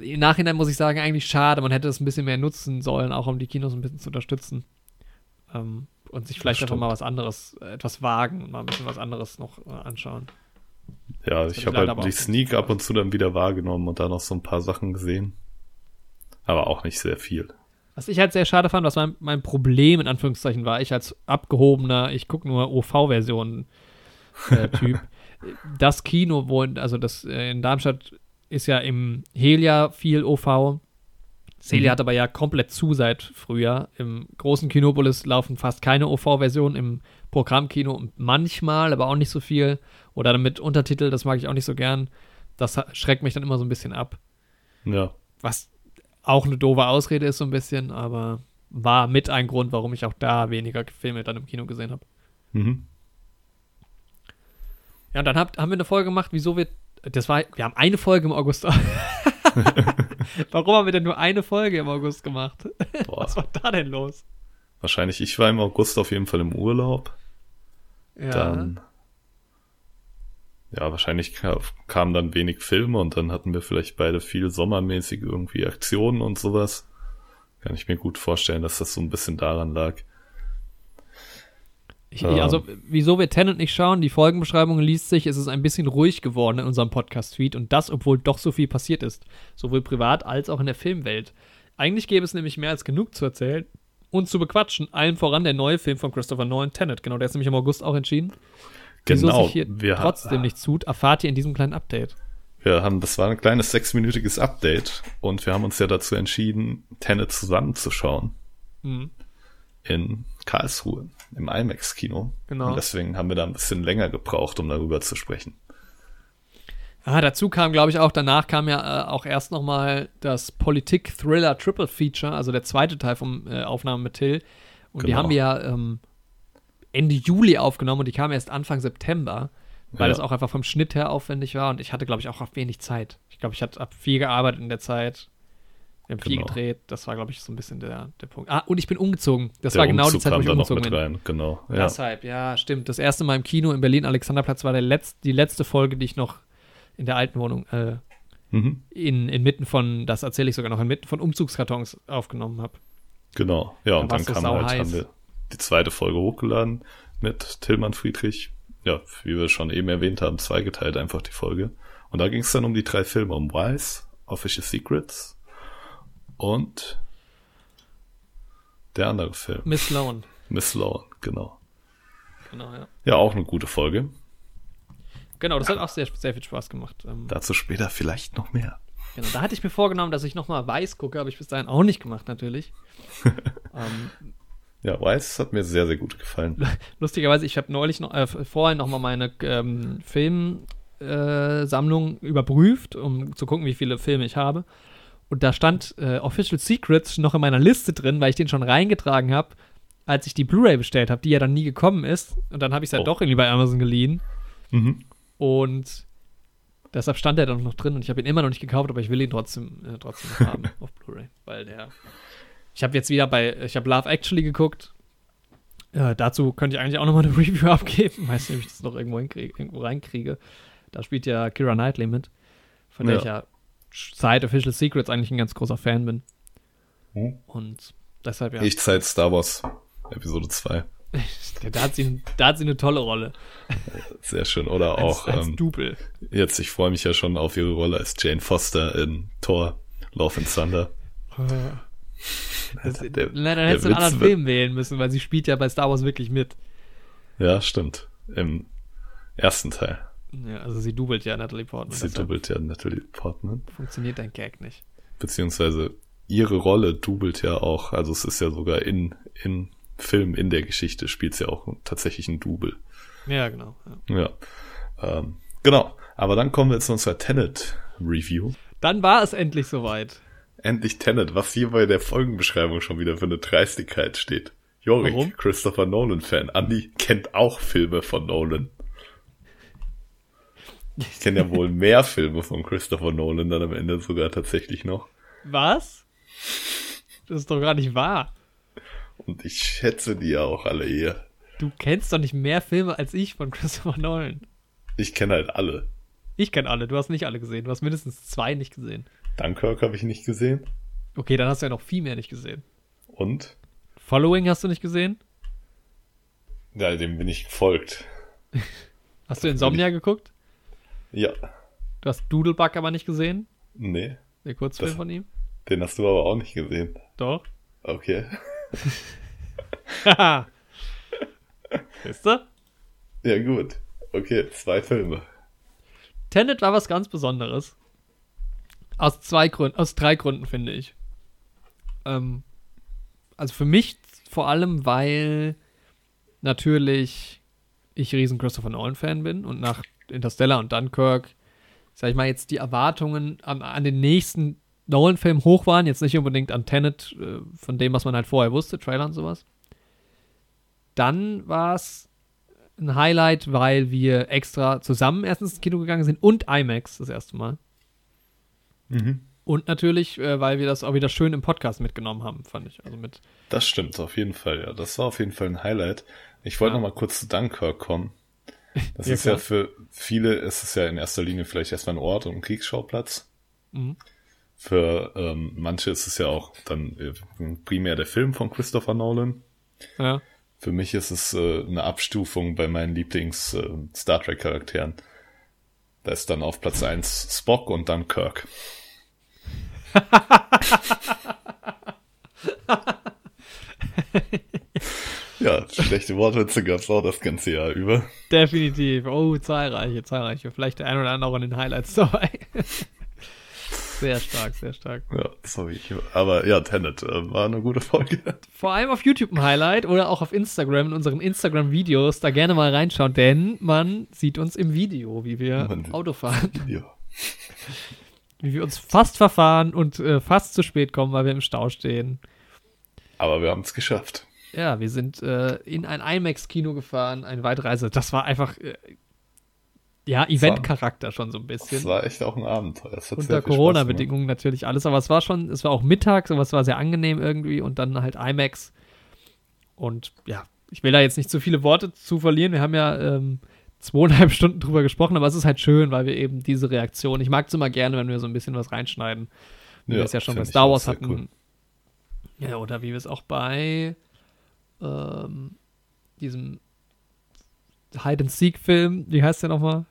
Im Nachhinein muss ich sagen, eigentlich schade. Man hätte es ein bisschen mehr nutzen sollen, auch um die Kinos ein bisschen zu unterstützen. Ähm, und sich vielleicht einfach mal was anderes, äh, etwas wagen und mal ein bisschen was anderes noch äh, anschauen. Ja, Das ich hab ich habe halt die Sneak ab und zu dann wieder wahrgenommen und da noch so ein paar Sachen gesehen. Aber auch nicht sehr viel. Was ich halt sehr schade fand, was mein, mein Problem in Anführungszeichen war, ich als abgehobener, ich gucke nur OV-Versionen äh, (laughs) Typ, das Kino, wo, in- also das äh, in Darmstadt ist ja im Helia viel OV. Das Helia Mhm. hat aber ja komplett zu seit Frühjahr. Im großen Kinopolis laufen fast keine OV-Versionen, im Programmkino manchmal, aber auch nicht so viel. Oder dann mit Untertitel, das mag ich auch nicht so gern. Das schreckt mich dann immer so ein bisschen ab. Ja. Was auch eine doofe Ausrede ist, so ein bisschen, aber war mit ein Grund, warum ich auch da weniger Filme dann im Kino gesehen habe. Mhm. Ja, und dann hab, haben wir eine Folge gemacht, wieso wir. Das war. Wir haben eine Folge im August. (laughs) warum haben wir denn nur eine Folge im August gemacht? Boah. (laughs) Was war da denn los? Wahrscheinlich, ich war im August auf jeden Fall im Urlaub. Ja. Dann. Ja, wahrscheinlich ka- kamen dann wenig Filme und dann hatten wir vielleicht beide viel sommermäßig irgendwie Aktionen und sowas. Kann ich mir gut vorstellen, dass das so ein bisschen daran lag. Ich, Ja. Also, wieso wir Tenant nicht schauen, die Folgenbeschreibung liest sich, es ist ein bisschen ruhig geworden in unserem Podcast-Feed und das, obwohl doch so viel passiert ist. Sowohl privat als auch in der Filmwelt. Eigentlich gäbe es nämlich mehr als genug zu erzählen und zu bequatschen. Allen voran der neue Film von Christopher Nolan, Tenet. Genau, der ist nämlich im August auch entschieden. Wieso Genau. sich hier wir, trotzdem nichts tut, erfahrt ihr in diesem kleinen Update. wir haben, das war ein kleines sechsminütiges Update und wir haben uns ja dazu entschieden, Tenet zusammenzuschauen. Mhm. in Karlsruhe im IMAX-Kino. Genau. Und deswegen haben wir da ein bisschen länger gebraucht, um darüber zu sprechen. Ah, dazu kam, glaube ich, auch, danach kam ja äh, auch erst nochmal das Politik-Thriller Triple Feature, also der zweite Teil vom äh, Aufnahmen mit Till. Und die Genau. haben wir ja ähm, Ende Juli aufgenommen und die kam erst Anfang September, weil Ja. das auch einfach vom Schnitt her aufwendig war und ich hatte, glaube ich, auch wenig Zeit. Ich glaube, ich hatte ab viel gearbeitet in der Zeit. Wir haben viel Genau. gedreht, das war, glaube ich, so ein bisschen der, der Punkt. Ah, und ich bin umgezogen. Das Der war genau die Umzug Zeit, wo ich da noch umgezogen mit bin. rein, genau. Ja. Deshalb, ja, stimmt. Das erste Mal im Kino in Berlin, Alexanderplatz, war der letzt, die letzte Folge, die ich noch in der alten Wohnung äh, Mhm. in, inmitten von, das erzähle ich sogar noch, inmitten von Umzugskartons aufgenommen habe. Genau. Ja, und war's dann so kam halt, haben wir die zweite Folge hochgeladen mit Tillmann Friedrich. Ja, wie wir schon eben erwähnt haben, zweigeteilt einfach die Folge. Und da ging es dann um die drei Filme, um Wise, Official Secrets und der andere Film, Miss Sloan. Miss Lawn, genau. Genau, ja. Ja, auch eine gute Folge. Genau, das hat auch sehr, sehr viel Spaß gemacht. Ähm, Dazu später vielleicht noch mehr. genau, da hatte ich mir vorgenommen, dass ich nochmal weiß gucke, habe ich bis dahin auch nicht gemacht, natürlich. (laughs) ähm, Ja, Wise hat mir sehr, sehr gut gefallen. (laughs) lustigerweise, ich habe neulich noch, äh, vorhin nochmal meine ähm, Filmsammlung überprüft, um zu gucken, wie viele Filme ich habe. Und da stand äh, Official Secrets noch in meiner Liste drin, weil ich den schon reingetragen habe, als ich die Blu-ray bestellt habe, die ja dann nie gekommen ist. Und dann habe ich es halt Oh. doch irgendwie bei Amazon geliehen. Mhm. Und deshalb stand er dann noch drin und ich habe ihn immer noch nicht gekauft, aber ich will ihn trotzdem, äh, trotzdem noch haben (laughs) auf Blu-ray. Weil der. Ich habe jetzt wieder bei, ich habe Love Actually geguckt. Äh, dazu könnte ich eigentlich auch nochmal eine (laughs) Review abgeben. Weiß nicht, ob ich das noch irgendwo, hinkriege, irgendwo reinkriege. Da spielt ja Kira Knightley mit, von der Ja. ich ja seit Official Secrets eigentlich ein ganz großer Fan bin. Mhm. Und deshalb ja. Ich Zeit Star Wars Episode 2. (laughs) da, hat sie, da hat sie eine tolle Rolle. Sehr schön. Oder Als, auch als ähm, Double. jetzt, ich freue mich ja schon auf ihre Rolle als Jane Foster in Thor, Love and Thunder. Das, (laughs) Der- nein, dann der hättest du einen anderen wird- Film wählen müssen, weil sie spielt ja bei Star Wars wirklich mit. Ja, stimmt. Im ersten Teil. Ja, also sie doubelt ja Natalie Portman. Sie deshalb doubelt ja Natalie Portman. Funktioniert dein Gag nicht. Beziehungsweise ihre Rolle doubelt ja auch. Also es ist ja sogar in, in Film, in der Geschichte spielt sie ja auch tatsächlich ein Double. Ja, genau. Ja. Ja. Ähm, genau. Aber dann kommen wir zu unserer Tenet-Review. Dann war es endlich soweit. Endlich Tenet, was hier bei der Folgenbeschreibung schon wieder für eine Dreistigkeit steht. Jorik, Warum? Christopher Nolan-Fan. Andy kennt auch Filme von Nolan. Ich kenne ja wohl mehr Filme von Christopher Nolan dann am Ende sogar tatsächlich noch. Was? Das ist doch gar nicht wahr. Und ich schätze die ja auch alle eher. Du kennst doch nicht mehr Filme als ich von Christopher Nolan. Ich kenne halt alle. Ich kenne alle, du hast nicht alle gesehen. Du hast mindestens zwei nicht gesehen. Dunkirk habe ich nicht gesehen. Okay, dann hast du ja noch viel mehr nicht gesehen. Und? Following hast du nicht gesehen? Ja, dem bin ich gefolgt. (laughs) Hast du Insomnia geguckt? Ja. Du hast Doodlebug aber nicht gesehen? Nee, Der Kurzfilm Das- von ihm? den hast du aber auch nicht gesehen. Doch. Okay. Haha. Wisst ihr? Ja, gut. Okay, zwei Filme. Tenet war was ganz Besonderes. Aus zwei Gründen, aus drei Gründen finde ich. Ähm, also für mich vor allem, weil natürlich ich riesen Christopher Nolan Fan bin und nach Interstellar und Dunkirk, sag ich mal, jetzt die Erwartungen an, an den nächsten Nolan-Film hoch waren, jetzt nicht unbedingt an Tenet, äh, von dem, was man halt vorher wusste, Trailer und sowas. Dann war es ein Highlight, weil wir extra zusammen erstens ins Kino gegangen sind und IMAX das erste Mal. Mhm. Und natürlich, äh, weil wir das auch wieder schön im Podcast mitgenommen haben, fand ich. Also mit, Das stimmt, auf jeden Fall, ja. Das war auf jeden Fall ein Highlight. Ich wollte Ja. noch mal kurz zu Dunkirk kommen. Das Ja, ist ja klar. für viele, ist es ja in erster Linie vielleicht erstmal ein Ort und ein Kriegsschauplatz. Mhm. Für ähm, manche ist es ja auch dann äh, primär der Film von Christopher Nolan. ja. Für mich ist es äh, eine Abstufung bei meinen Lieblings äh, Star Trek Charakteren. Da ist dann auf Platz 1 Spock und dann Kirk. (laughs) ja, schlechte Wortwitze gab's auch das ganze Jahr über. Definitiv. Oh, zahlreiche, zahlreiche. Vielleicht der ein oder andere auch in den Highlights dabei. sehr stark, sehr stark. Ja, sorry. Aber ja, Tenet äh, war eine gute Folge. Vor allem auf YouTube ein Highlight oder auch auf Instagram, in unseren Instagram-Videos, da gerne mal reinschauen, denn man sieht uns im Video, wie wir Man- Auto fahren, Ja. (laughs) wie wir uns fast verfahren und äh, fast zu spät kommen, weil wir im Stau stehen. Aber wir haben es geschafft. Ja, wir sind äh, in ein IMAX-Kino gefahren, eine Weitreise. Das war einfach, äh, ja, Event-Charakter schon so ein Das bisschen. war echt auch ein Abenteuer. Unter Corona-Bedingungen natürlich alles, aber es war schon, es war auch Mittag, aber es war sehr angenehm irgendwie und dann halt IMAX. Und ja, ich will da jetzt nicht zu viele Worte zu verlieren. Wir haben ja ähm, zweieinhalb (laughs) Stunden drüber gesprochen, aber es ist halt schön, weil wir eben diese Reaktion, ich mag es immer gerne, wenn wir so ein bisschen was reinschneiden. Wie wir es ja schon bei Star Wars hatten. cool. Ja, oder wie wir es auch bei ähm, diesem Hide-and-Seek-Film, wie heißt der nochmal?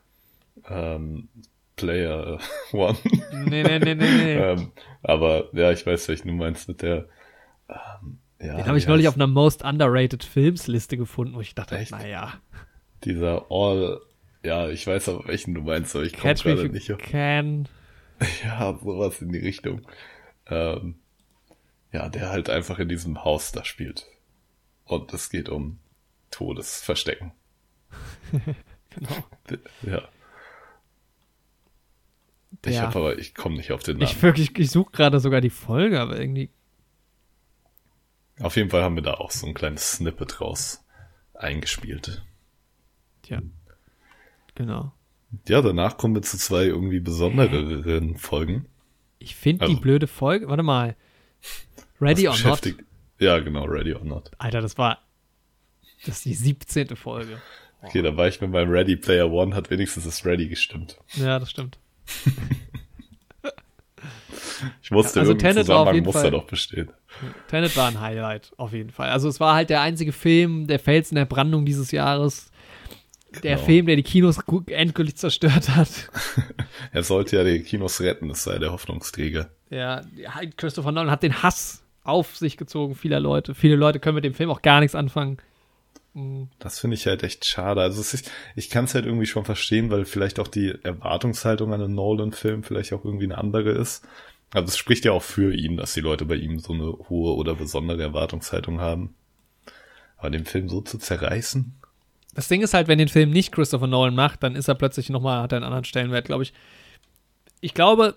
Ähm, Player äh, (laughs) One. Nee, nee, nee, nee, nee. (laughs) ähm, aber ja, ich weiß, welchen du meinst mit der. Ähm, ja, Den habe ich neulich heißt auf einer Most Underrated Films Liste gefunden, wo ich dachte, Echt? naja, Dieser All. Ja, ich weiß aber welchen du meinst, aber ich komme gerade nicht auf. Can. (laughs) Ja, sowas in die Richtung. Ähm, ja, der halt einfach in diesem Haus da spielt. Und es geht um Todesverstecken. (laughs) Genau. Ja. Ich Ja. hab aber, ich komme nicht auf den Namen. Ich wirklich, ich suche gerade sogar die Folge, aber irgendwie. Auf jeden Fall haben wir da auch so ein kleines Snippet raus eingespielt. Tja. Genau. Ja, danach kommen wir zu zwei irgendwie besonderen Folgen. Ich finde die Also- blöde Folge. Warte mal. Ready or not? Ja, genau, Ready or Not. Alter, das war. Das ist die 17. Folge. Okay, da war ich mit meinem Ready Player One, hat wenigstens das Ready gestimmt. Ja, das stimmt. (laughs) Ich wusste, Also irgendein Tenet war auf Zusammenhang muss Fall- da doch bestehen. Tenet war ein Highlight, auf jeden Fall. Also es war halt der einzige Film, der Felsen der Brandung dieses Jahres. Der Genau. Film, der die Kinos endgültig zerstört hat. (laughs) Er sollte ja die Kinos retten, das sei der Hoffnungsträger. Ja, halt Christopher Nolan hat den Hass auf sich gezogen, vieler Leute. Viele Leute können mit dem Film auch gar nichts anfangen. Mhm. Das finde ich halt echt schade. Also ist, ich kann es halt irgendwie schon verstehen, weil vielleicht auch die Erwartungshaltung an einen Nolan-Film vielleicht auch irgendwie eine andere ist. Also es spricht ja auch für ihn, dass die Leute bei ihm so eine hohe oder besondere Erwartungshaltung haben. Aber den Film so zu zerreißen? Das Ding ist halt, wenn den Film nicht Christopher Nolan macht, dann ist er plötzlich nochmal, hat er einen anderen Stellenwert, glaube ich. Ich glaube,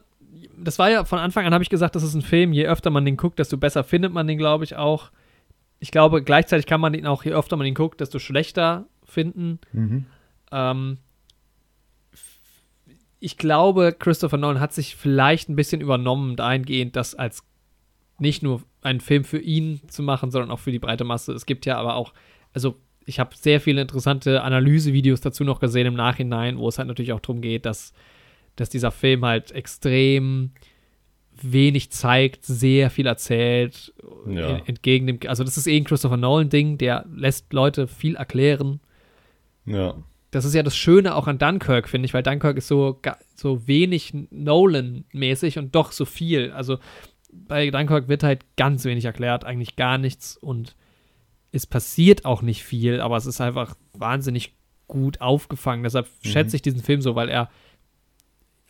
das war ja von Anfang an, habe ich gesagt, das ist ein Film, je öfter man den guckt, desto besser findet man den, glaube ich, auch. Ich glaube, gleichzeitig kann man ihn auch, je öfter man ihn guckt, desto schlechter finden. Mhm. Ähm, ich glaube, Christopher Nolan hat sich vielleicht ein bisschen übernommen, dahingehend, das als nicht nur einen Film für ihn zu machen, sondern auch für die breite Masse. Es gibt ja aber auch, also ich habe sehr viele interessante Analysevideos dazu noch gesehen im Nachhinein, wo es halt natürlich auch darum geht, dass, dass dieser Film halt extrem wenig zeigt, sehr viel erzählt, Ja. entgegen dem, also das ist eh ein Christopher Nolan-Ding, der lässt Leute viel erklären Ja. das ist ja das Schöne auch an Dunkirk, finde ich, weil Dunkirk ist so, so wenig Nolan-mäßig und doch so viel. Also bei Dunkirk wird halt ganz wenig erklärt, eigentlich gar nichts und es passiert auch nicht viel, aber es ist einfach wahnsinnig gut aufgefangen. Deshalb schätze ich diesen Film so, weil er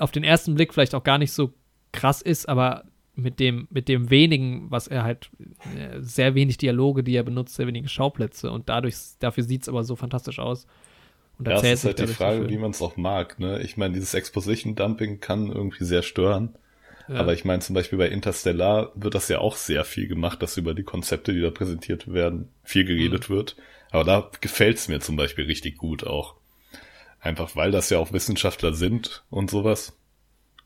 auf den ersten Blick vielleicht auch gar nicht so krass ist, aber mit dem, mit dem wenigen, was er halt, äh, sehr wenig Dialoge, die er benutzt, sehr wenige Schauplätze und dadurch, dafür sieht es aber so fantastisch aus. Und Ja, erzählt ist halt die so Frage, wie man es auch mag. Ne? Ich meine, dieses Exposition-Dumping kann irgendwie sehr stören. Ja. Aber ich meine, zum Beispiel bei Interstellar wird das ja auch sehr viel gemacht, dass über die Konzepte, die da präsentiert werden, viel geredet Mhm. wird. Aber da gefällt es mir zum Beispiel richtig gut auch. Einfach weil das ja auch Wissenschaftler sind und sowas.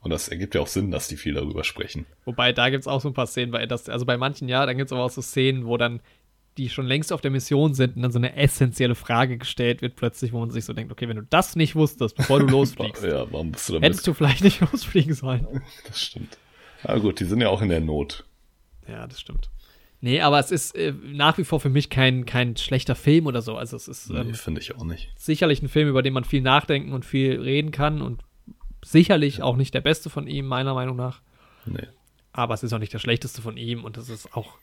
Und das ergibt ja auch Sinn, dass die viel darüber sprechen. Wobei, da gibt es auch so ein paar Szenen bei das, also bei manchen ja, dann gibt es aber auch so Szenen, wo dann die schon längst auf der Mission sind und dann so eine essentielle Frage gestellt wird plötzlich, wo man sich so denkt, okay, wenn du das nicht wusstest, bevor du (laughs) losfliegst, Ja, warum bist du damit? hättest du vielleicht nicht (laughs) losfliegen sollen. Das stimmt. Ah gut, die sind ja auch in der Not. Ja, das stimmt. Nee, aber es ist äh, nach wie vor für mich kein, kein schlechter Film oder so. Also es ist Nee, ähm, finde ich auch nicht. sicherlich ein Film, über den man viel nachdenken und viel reden kann und sicherlich auch nicht der beste von ihm, meiner Meinung nach. Nee. aber es ist auch nicht der schlechteste von ihm und das ist auch,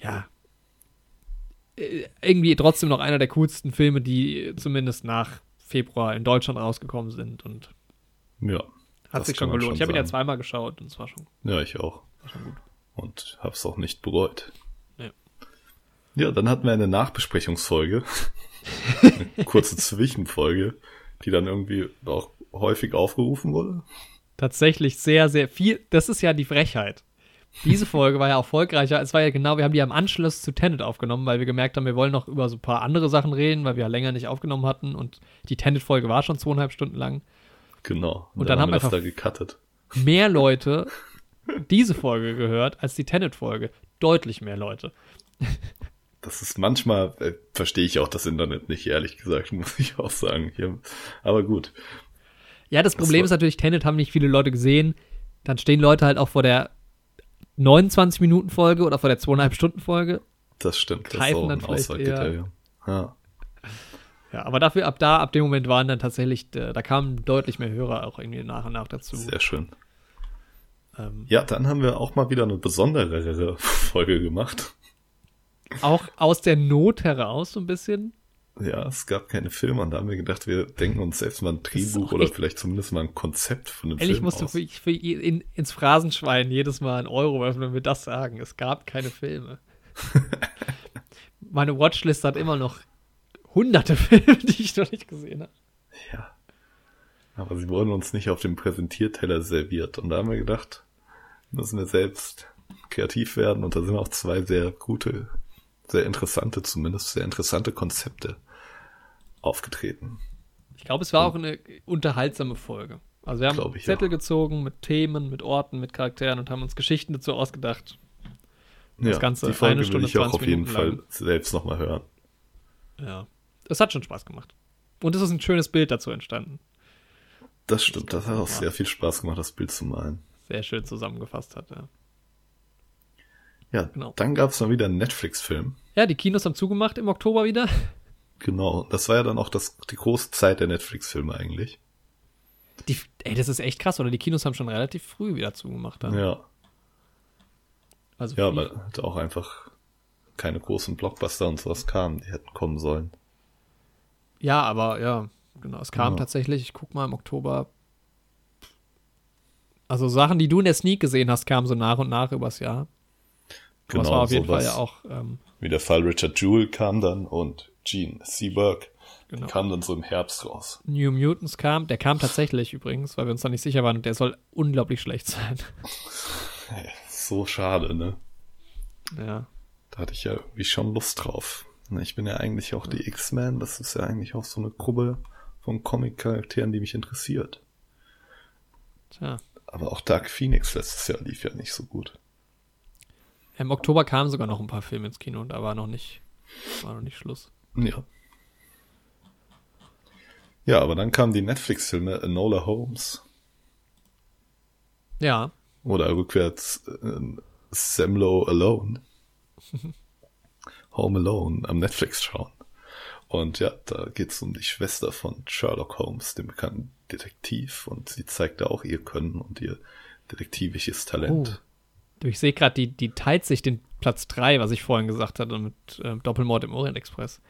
ja, äh, irgendwie trotzdem noch einer der coolsten Filme, die zumindest nach Februar in Deutschland rausgekommen sind und Ja. hat sich schon gelohnt. schon ich habe ihn ja zweimal geschaut und es war schon, Ja, ich auch. war schon gut. Und hab's auch nicht bereut. Ja. Ja, dann hatten wir eine Nachbesprechungsfolge. (laughs) eine kurze Zwischenfolge, die dann irgendwie auch häufig aufgerufen wurde. Tatsächlich sehr, sehr viel, das ist ja die Frechheit. Diese (laughs) Folge war ja erfolgreicher. Es war ja genau, wir haben die am Anschluss zu Tenet aufgenommen, weil wir gemerkt haben, wir wollen noch über so ein paar andere Sachen reden, weil wir ja länger nicht aufgenommen hatten und die Tenet-Folge war schon zweieinhalb Stunden lang. Genau. Und dann haben wir das da gecuttet. mehr Leute (laughs) diese Folge gehört als die Tenet-Folge. Deutlich mehr Leute. Das ist manchmal, äh, verstehe ich auch das Internet nicht, ehrlich gesagt, (laughs) muss ich auch sagen. Hier. Aber gut. Ja, das Problem war- ist natürlich, Tenet haben nicht viele Leute gesehen. Dann stehen Leute halt auch vor der 29-Minuten-Folge oder vor der 2,5-Stunden-Folge. Das stimmt. Das ist auch ein Auswahlkriterium. Ja. Ja, aber dafür, ab da, ab dem Moment waren dann tatsächlich, äh, da kamen deutlich mehr Hörer auch irgendwie nach und nach dazu. Sehr schön. Ähm, Ja, dann haben wir auch mal wieder eine besonderere Folge gemacht. auch aus der Not heraus so ein bisschen. Ja, es gab keine Filme und da haben wir gedacht, wir denken uns selbst mal ein Drehbuch oder vielleicht zumindest mal ein Konzept von einem Ehrlich Film musst du aus. für, für in, ins Phrasenschwein jedes Mal einen Euro werfen, wenn wir das sagen. Es gab keine Filme. (laughs) Meine Watchlist hat immer noch hunderte (laughs) Filme, die ich noch nicht gesehen habe. Ja. Aber sie wurden uns nicht auf dem Präsentierteller serviert. Und da haben wir gedacht, müssen wir selbst kreativ werden. Und da sind auch zwei sehr gute, sehr interessante, zumindest sehr interessante Konzepte aufgetreten. Ich glaube, es war auch eine unterhaltsame Folge. Also wir haben ich Zettel auch. gezogen mit Themen, mit Orten, mit Charakteren und haben uns Geschichten dazu ausgedacht. Ja, Ganze die Folge eine Stunde, will ich auch 20 auf jeden Fall selbst nochmal hören. Ja. Es hat schon Spaß gemacht. Und es ist ein schönes Bild dazu entstanden. Das stimmt, das hat auch Ja. sehr viel Spaß gemacht, das Bild zu malen. Sehr schön zusammengefasst hat, ja. Ja, Genau. dann gab es mal wieder einen Netflix-Film. Ja, die Kinos haben zugemacht im Oktober wieder. Genau, das war ja dann auch das, die große Zeit der Netflix-Filme eigentlich. Die, ey, das ist echt krass, oder? Die Kinos haben schon relativ früh wieder zugemacht. Dann. Ja. Also Ja, viel. weil halt auch einfach keine großen Blockbuster und sowas kamen, die hätten kommen sollen. ja, aber ja, genau. Es kam Ja. tatsächlich, ich guck mal im Oktober. Also Sachen, die du in der Sneak gesehen hast, kamen so nach und nach übers Jahr. Aber es war auf jeden Fall ja auch, ähm, Wie der Fall Richard Jewell kam dann und Gene Seberg genau. kam dann so im Herbst raus. New Mutants kam, der kam tatsächlich übrigens, weil wir uns da nicht sicher waren und der soll unglaublich schlecht sein. (laughs) So schade, ne? ja. Da hatte ich ja irgendwie schon Lust drauf. Ne, Ich bin ja eigentlich auch die X-Men, das ist ja eigentlich auch so eine Gruppe von Comic-Charakteren, die mich interessiert. Tja. Aber auch Dark Phoenix letztes Jahr lief ja nicht so gut. Im Oktober kamen sogar noch ein paar Filme ins Kino und da war noch nicht, war noch nicht Schluss. Ja. Ja, aber dann kamen die Netflix-Filme Enola Holmes Ja, oder rückwärts äh, Semlo Alone. (laughs) Home Alone am Netflix schauen. Und ja, da geht's um die Schwester von Sherlock Holmes, dem bekannten Detektiv. Und sie zeigt da auch ihr Können und ihr detektivisches Talent. du, ich sehe gerade, die, die teilt sich den Platz 3, was ich vorhin gesagt hatte, mit ähm, Doppelmord im Orient Express.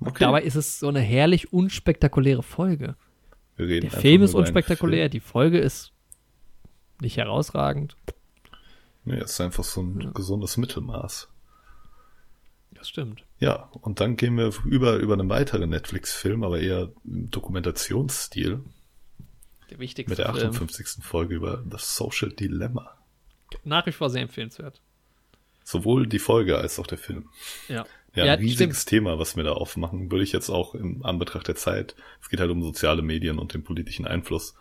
Okay. Dabei ist es so eine herrlich unspektakuläre Folge. Wir reden Der Film ist unspektakulär, die Folge ist nicht herausragend. Film. Nee, es ist einfach so ein gesundes Mittelmaß. Das stimmt. Ja, und dann gehen wir über, über einen weiteren Netflix-Film, aber eher im Dokumentationsstil, Der wichtigste mit der Film. 58. Folge über das Social Dilemma. Nach wie vor sehr empfehlenswert. Sowohl die Folge als auch der Film. Ja. Ja, Ja, ein riesiges Thema, was wir da aufmachen, würde ich jetzt auch im Anbetracht der Zeit, es geht halt um soziale Medien und den politischen Einfluss,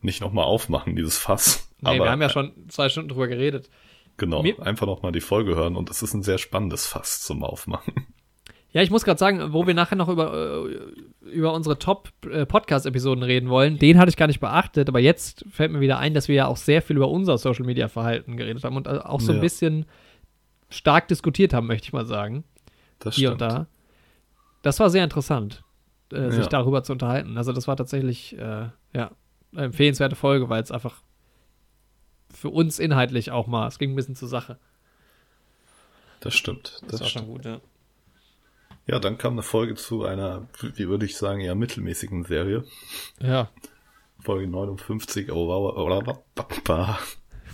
nicht nochmal aufmachen, dieses Fass. Nee, Aber wir haben ja schon zwei Stunden drüber geredet. Genau, mir- einfach nochmal die Folge hören und es ist ein sehr spannendes Fass zum Aufmachen. Ja, ich muss gerade sagen, wo wir nachher noch über, äh, über unsere Top-Podcast-Episoden reden wollen, den hatte ich gar nicht beachtet, aber jetzt fällt mir wieder ein, dass wir ja auch sehr viel über unser Social-Media-Verhalten geredet haben und äh, auch so ein Ja. bisschen stark diskutiert haben, möchte ich mal sagen, Das hier stimmt. und da. Das war sehr interessant, äh, sich Ja. darüber zu unterhalten. Also das war tatsächlich, äh, ja, eine empfehlenswerte Folge, weil es einfach für uns inhaltlich auch mal, es ging ein bisschen zur Sache. Das stimmt. Das, Das war schon stimmt. gut, ja. Ja, dann kam eine Folge zu einer, wie würde ich sagen, eher mittelmäßigen Serie. Ja, Folge 59, oh wow, oh, wow, oh,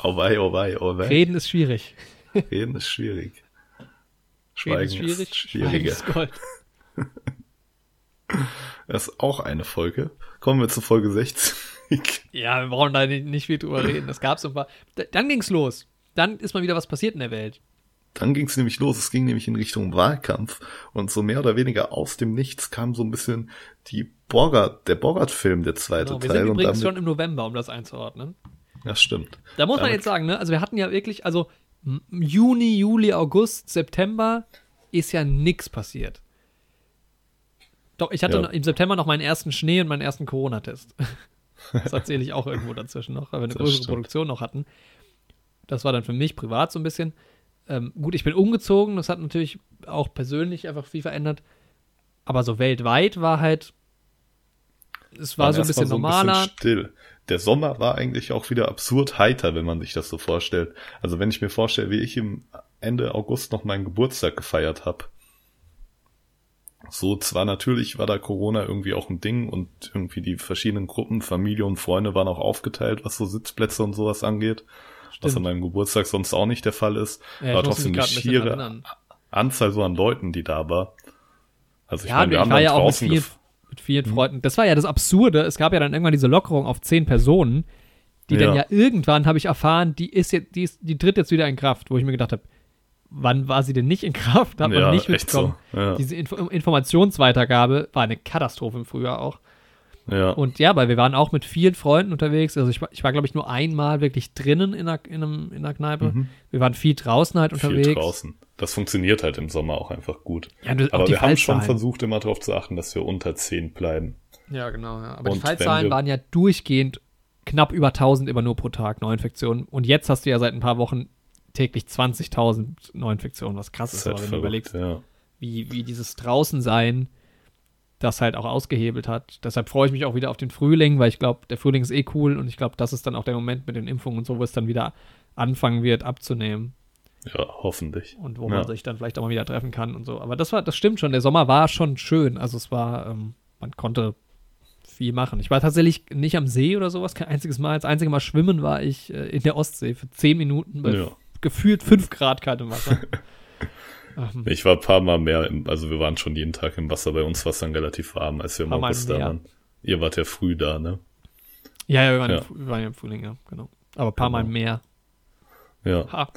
oh wei, oh wei, oh wei. reden ist schwierig. Reden ist schwierig. Schweigen Reden ist schwierig, ist Schweigen schwieriger. ist Gold. (laughs) Das ist auch eine Folge. Kommen wir zu Folge 60. (laughs) Ja, wir brauchen da nicht, viel drüber reden. Es gab so ein paar. D- Dann ging's los. Dann ist mal wieder was passiert in der Welt. Dann ging es nämlich los. Es ging nämlich in Richtung Wahlkampf. Und so mehr oder weniger aus dem Nichts kam so ein bisschen die Borgert, der Borgert-Film, der zweite Genau, wir Teil. sind und übrigens damit, schon im November, um das einzuordnen. ja, stimmt. Da muss man Damit- jetzt sagen, ne? Also wir hatten ja wirklich, also Juni, Juli, August, September ist ja nix passiert. Doch, ich hatte Ja. im September noch meinen ersten Schnee und meinen ersten Corona-Test. (laughs) (laughs) Das erzähle ich auch irgendwo dazwischen noch, weil wir eine Das größere stimmt. Produktion noch hatten. Das war dann für mich privat so ein bisschen. Ähm, gut, ich bin umgezogen, das hat natürlich auch persönlich einfach viel verändert. Aber so weltweit war halt, es war Waren so ein bisschen normaler. still. Der Sommer war eigentlich auch wieder absurd heiter, wenn man sich das so vorstellt. Also wenn ich mir vorstelle, wie ich im Ende August noch meinen Geburtstag gefeiert habe. So, zwar natürlich war da Corona irgendwie auch ein Ding und irgendwie die verschiedenen Gruppen, Familie und Freunde waren auch aufgeteilt, was so Sitzplätze und sowas angeht. Was Stimmt. an meinem Geburtstag sonst auch nicht der Fall ist. Ja, aber trotzdem die schiere. Anzahl so an Leuten, die da war. Also ich ja, meine, wir haben war dann ja auch mit draußen vielen, mit vielen Freunden. Das war ja das Absurde. Es gab ja dann irgendwann diese Lockerung auf zehn Personen, die dann Ja. ja irgendwann, habe ich erfahren, die ist jetzt, die, ist, die tritt jetzt wieder in Kraft, wo ich mir gedacht habe, wann war sie denn nicht in Kraft? Hat man Ja, nicht mitbekommen. so, ja. Diese Info Informationsweitergabe war eine Katastrophe im Frühjahr auch. ja. Und ja, weil wir waren auch mit vielen Freunden unterwegs. Also ich war, ich war glaube ich, nur einmal wirklich drinnen in einer, in einem, in einer Kneipe. Wir waren viel draußen halt unterwegs. Mhm. viel draußen. Das funktioniert halt im Sommer auch einfach gut. Ja, du- Aber die wir haben schon versucht, immer darauf zu achten, dass wir unter 10 bleiben. Ja, genau. Ja. Aber die Und wenn Fallzahlen waren ja durchgehend knapp über 1000 immer nur pro Tag Neuinfektionen. Und jetzt hast du ja seit ein paar Wochen täglich 20.000 Neuinfektionen, was krass ist, halt aber wenn du überlegst, ja. wie, wie dieses Draußensein das halt auch ausgehebelt hat. Deshalb freue ich mich auch wieder auf den Frühling, weil ich glaube, der Frühling ist eh cool und ich glaube, das ist dann auch der Moment mit den Impfungen und so, wo es dann wieder anfangen wird abzunehmen. Ja, hoffentlich. und wo ja. man sich dann vielleicht auch mal wieder treffen kann und so. Aber das war, das stimmt schon. Der Sommer war schon schön. Also es war, ähm, man konnte viel machen. Ich war tatsächlich nicht am See oder sowas, kein einziges Mal. Das einzige Mal schwimmen war ich äh, in der Ostsee für zehn Minuten bei Ja. Gefühlt fünf Grad kaltem Wasser. (laughs) ähm, Ich war ein paar Mal mehr, im, also wir waren schon jeden Tag im Wasser. Bei uns war es dann relativ warm, als wir im August da waren. Ihr wart ja früh da, ne? ja, ja, wir waren, Ja. Im, wir waren im Frühling, ja, genau. Aber ein paar Genau. Mal mehr. Ja. Ha.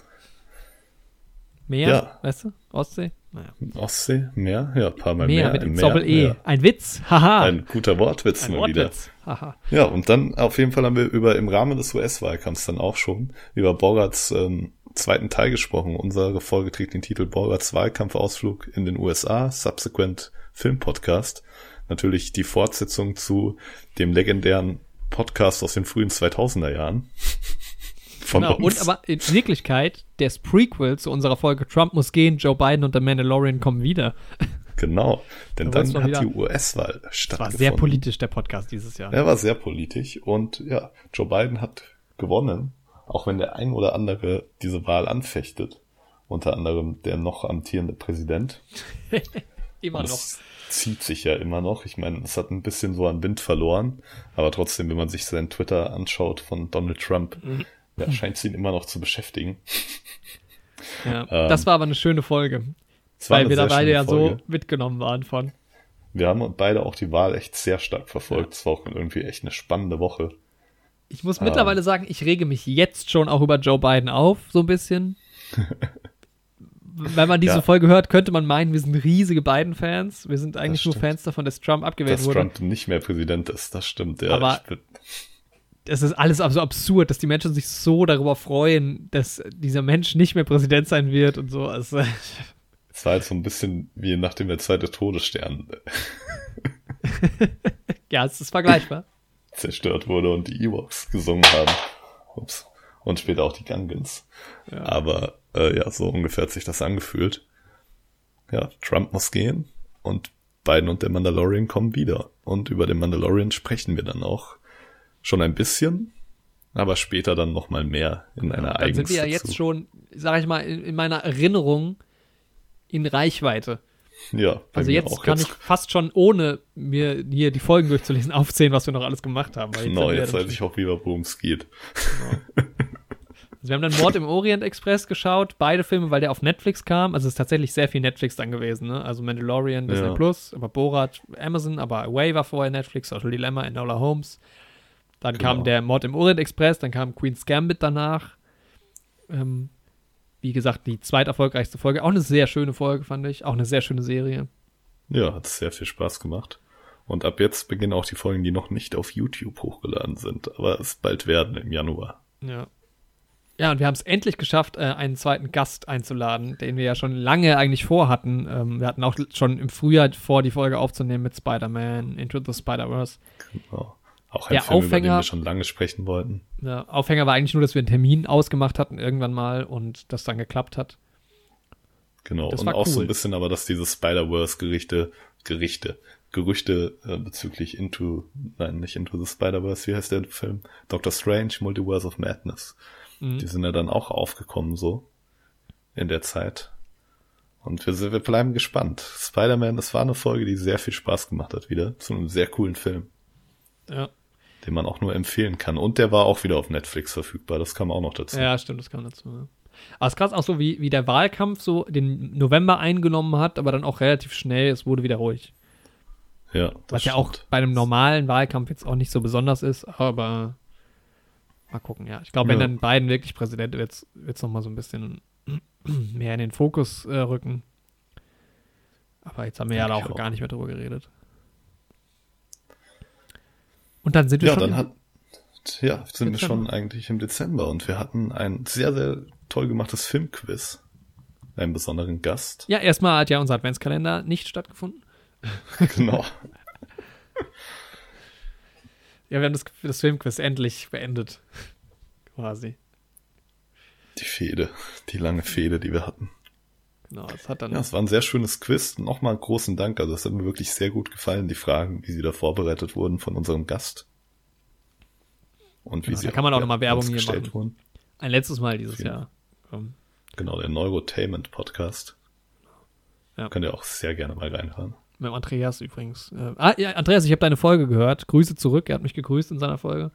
Meer, Ja. weißt du? Ostsee? Naja. Ostsee, Meer, ja, ein paar Mal Meer mehr. mit Meer, Doppel-E. ja. Ein Witz, haha. Ein guter Wortwitz Ein mal wieder. Wortwitz, haha. Ja, und dann auf jeden Fall haben wir über im Rahmen des US-Wahlkampfs dann auch schon über Borats ähm, zweiten Teil gesprochen. Unsere Folge trägt den Titel Borats Wahlkampfausflug in den USA, Subsequent Film Podcast. Natürlich die Fortsetzung zu dem legendären Podcast aus den frühen 2000er Jahren. (laughs) Von Genau, uns. und aber in Wirklichkeit, das Prequel zu unserer Folge Trump muss gehen, Joe Biden und der Mandalorian kommen wieder. (laughs) genau, denn Da dann hat wieder- die US-Wahl stattgefunden. war sehr politisch, der Podcast dieses Jahr. Er war sehr politisch und ja, Joe Biden hat gewonnen, auch wenn der ein oder andere diese Wahl anfechtet. Unter anderem der noch amtierende Präsident. (laughs) Immer noch. zieht sich ja immer noch. Ich meine, es hat ein bisschen so an Wind verloren, aber trotzdem, wenn man sich seinen Twitter anschaut von Donald Trump, Mhm. ja, (laughs) scheint es ihn immer noch zu beschäftigen. Ja. (laughs) ähm, das war aber eine schöne Folge, weil wir da beide ja Folge. so mitgenommen waren von. Wir haben beide auch die Wahl echt sehr stark verfolgt. Es war auch irgendwie echt eine spannende Woche. Ich muss Ah. mittlerweile sagen, ich rege mich jetzt schon auch über Joe Biden auf, so ein bisschen. (laughs) Wenn man diese Ja. Folge hört, könnte man meinen, wir sind riesige Biden-Fans. Wir sind eigentlich Das nur. Fans davon, dass Trump abgewählt Dass wurde. Trump nicht mehr Präsident ist, das stimmt. Ja, Aber- es ist alles so absurd, dass die Menschen sich so darüber freuen, dass dieser Mensch nicht mehr Präsident sein wird und so. Also, (laughs) Es war halt so ein bisschen wie nachdem der zweite Todesstern (laughs) ja, es ist vergleichbar. Zerstört wurde und die Ewoks gesungen haben. Ups. Und später auch die Gungans. Aber äh, ja, so ungefähr hat sich das angefühlt. Ja, Trump muss gehen und Biden und der Mandalorian kommen wieder. Und über den Mandalorian sprechen wir dann auch schon ein bisschen, aber später dann noch mal mehr in einer Dann eigenen sind wir ja jetzt schon, sag ich mal, in, in meiner Erinnerung in Reichweite. Ja, Also jetzt kann ich fast schon, ohne mir hier die Folgen durchzulesen, (laughs) aufzählen, was wir noch alles gemacht haben. Genau, jetzt weiß ich auch wieder, worum es geht. Also wir haben dann Mord im Orient Express geschaut, beide Filme, weil der auf Netflix kam. Also es ist tatsächlich sehr viel Netflix dann gewesen, ne? Also Mandalorian, Disney Ja. Plus, aber Borat, Amazon, aber Away war vorher Netflix, Social Dilemma, Enola Holmes. Dann kam Genau. der Mord im Orient Express, dann kam Queen's Gambit danach. Ähm, wie gesagt, die zweiterfolgreichste Folge. Auch eine sehr schöne Folge, fand ich. Auch eine sehr schöne Serie. Ja, hat sehr viel Spaß gemacht. Und ab jetzt beginnen auch die Folgen, die noch nicht auf YouTube hochgeladen sind, aber es bald werden im Januar. Ja. Ja, und wir haben es endlich geschafft, äh, einen zweiten Gast einzuladen, den wir ja schon lange eigentlich vorhatten. Ähm, wir hatten auch schon im Frühjahr vor, die Folge aufzunehmen mit Spider-Man, Into the Spider-Verse. Genau. Auch ein Der Film, über den Aufhänger- wir schon lange sprechen wollten. Der Aufhänger war eigentlich nur, dass wir einen Termin ausgemacht hatten irgendwann mal und das dann geklappt hat. Genau. Das und auch so cool. ein bisschen aber, dass diese Spider-Verse-Gerichte, Gerichte, Gerüchte äh, bezüglich Into, nein, nicht Into the Spider-Verse, wie heißt der Film? Doctor Strange, Multiverse of Madness. Mhm. Die sind ja dann auch aufgekommen so in der Zeit. Und wir, wir bleiben gespannt. Spider-Man, das war eine Folge, die sehr viel Spaß gemacht hat wieder. Zu einem sehr coolen Film, Ja. Den man auch nur empfehlen kann. Und der war auch wieder auf Netflix verfügbar. Das kam auch noch dazu. Ja, stimmt, das kam dazu. Ja. Aber es ist krass auch so, wie, wie der Wahlkampf so den November eingenommen hat, aber dann auch relativ schnell, es wurde wieder ruhig. Ja, das Was ja auch stimmt. bei einem normalen Wahlkampf jetzt auch nicht so besonders ist, aber mal gucken, ja. Ich glaube, wenn Ja. dann Biden wirklich Präsident wird, wird es nochmal so ein bisschen mehr in den Fokus äh, rücken. Aber jetzt haben wir ja Denke auch, auch. gar nicht mehr drüber geredet. Und dann sind wir Ja, schon. dann hat, ja, sind wir Dezember. schon eigentlich im Dezember und wir hatten ein sehr, sehr toll gemachtes Filmquiz. Einen besonderen Gast. ja, erstmal hat ja unser Adventskalender nicht stattgefunden. (laughs) genau. Ja, wir haben das, das Filmquiz endlich beendet. Quasi. Die Fehde, die lange Fehde, die wir hatten. Genau, es hat dann. Ja, es war ein sehr schönes Quiz. Nochmal großen Dank. Also es hat mir wirklich sehr gut gefallen, die Fragen, wie sie da vorbereitet wurden von unserem Gast. Und wie Genau, sie da kann man auch ja, noch mal Werbung hier machen. wurden. Ein letztes Mal dieses Vielen Jahr. Ähm, Genau, der Neurotainment Podcast. Ja. Könnt ihr auch sehr gerne mal reinhören. Mit Andreas übrigens. Äh, ah, ja, Andreas, ich habe deine Folge gehört. Grüße zurück. Er hat mich gegrüßt in seiner Folge.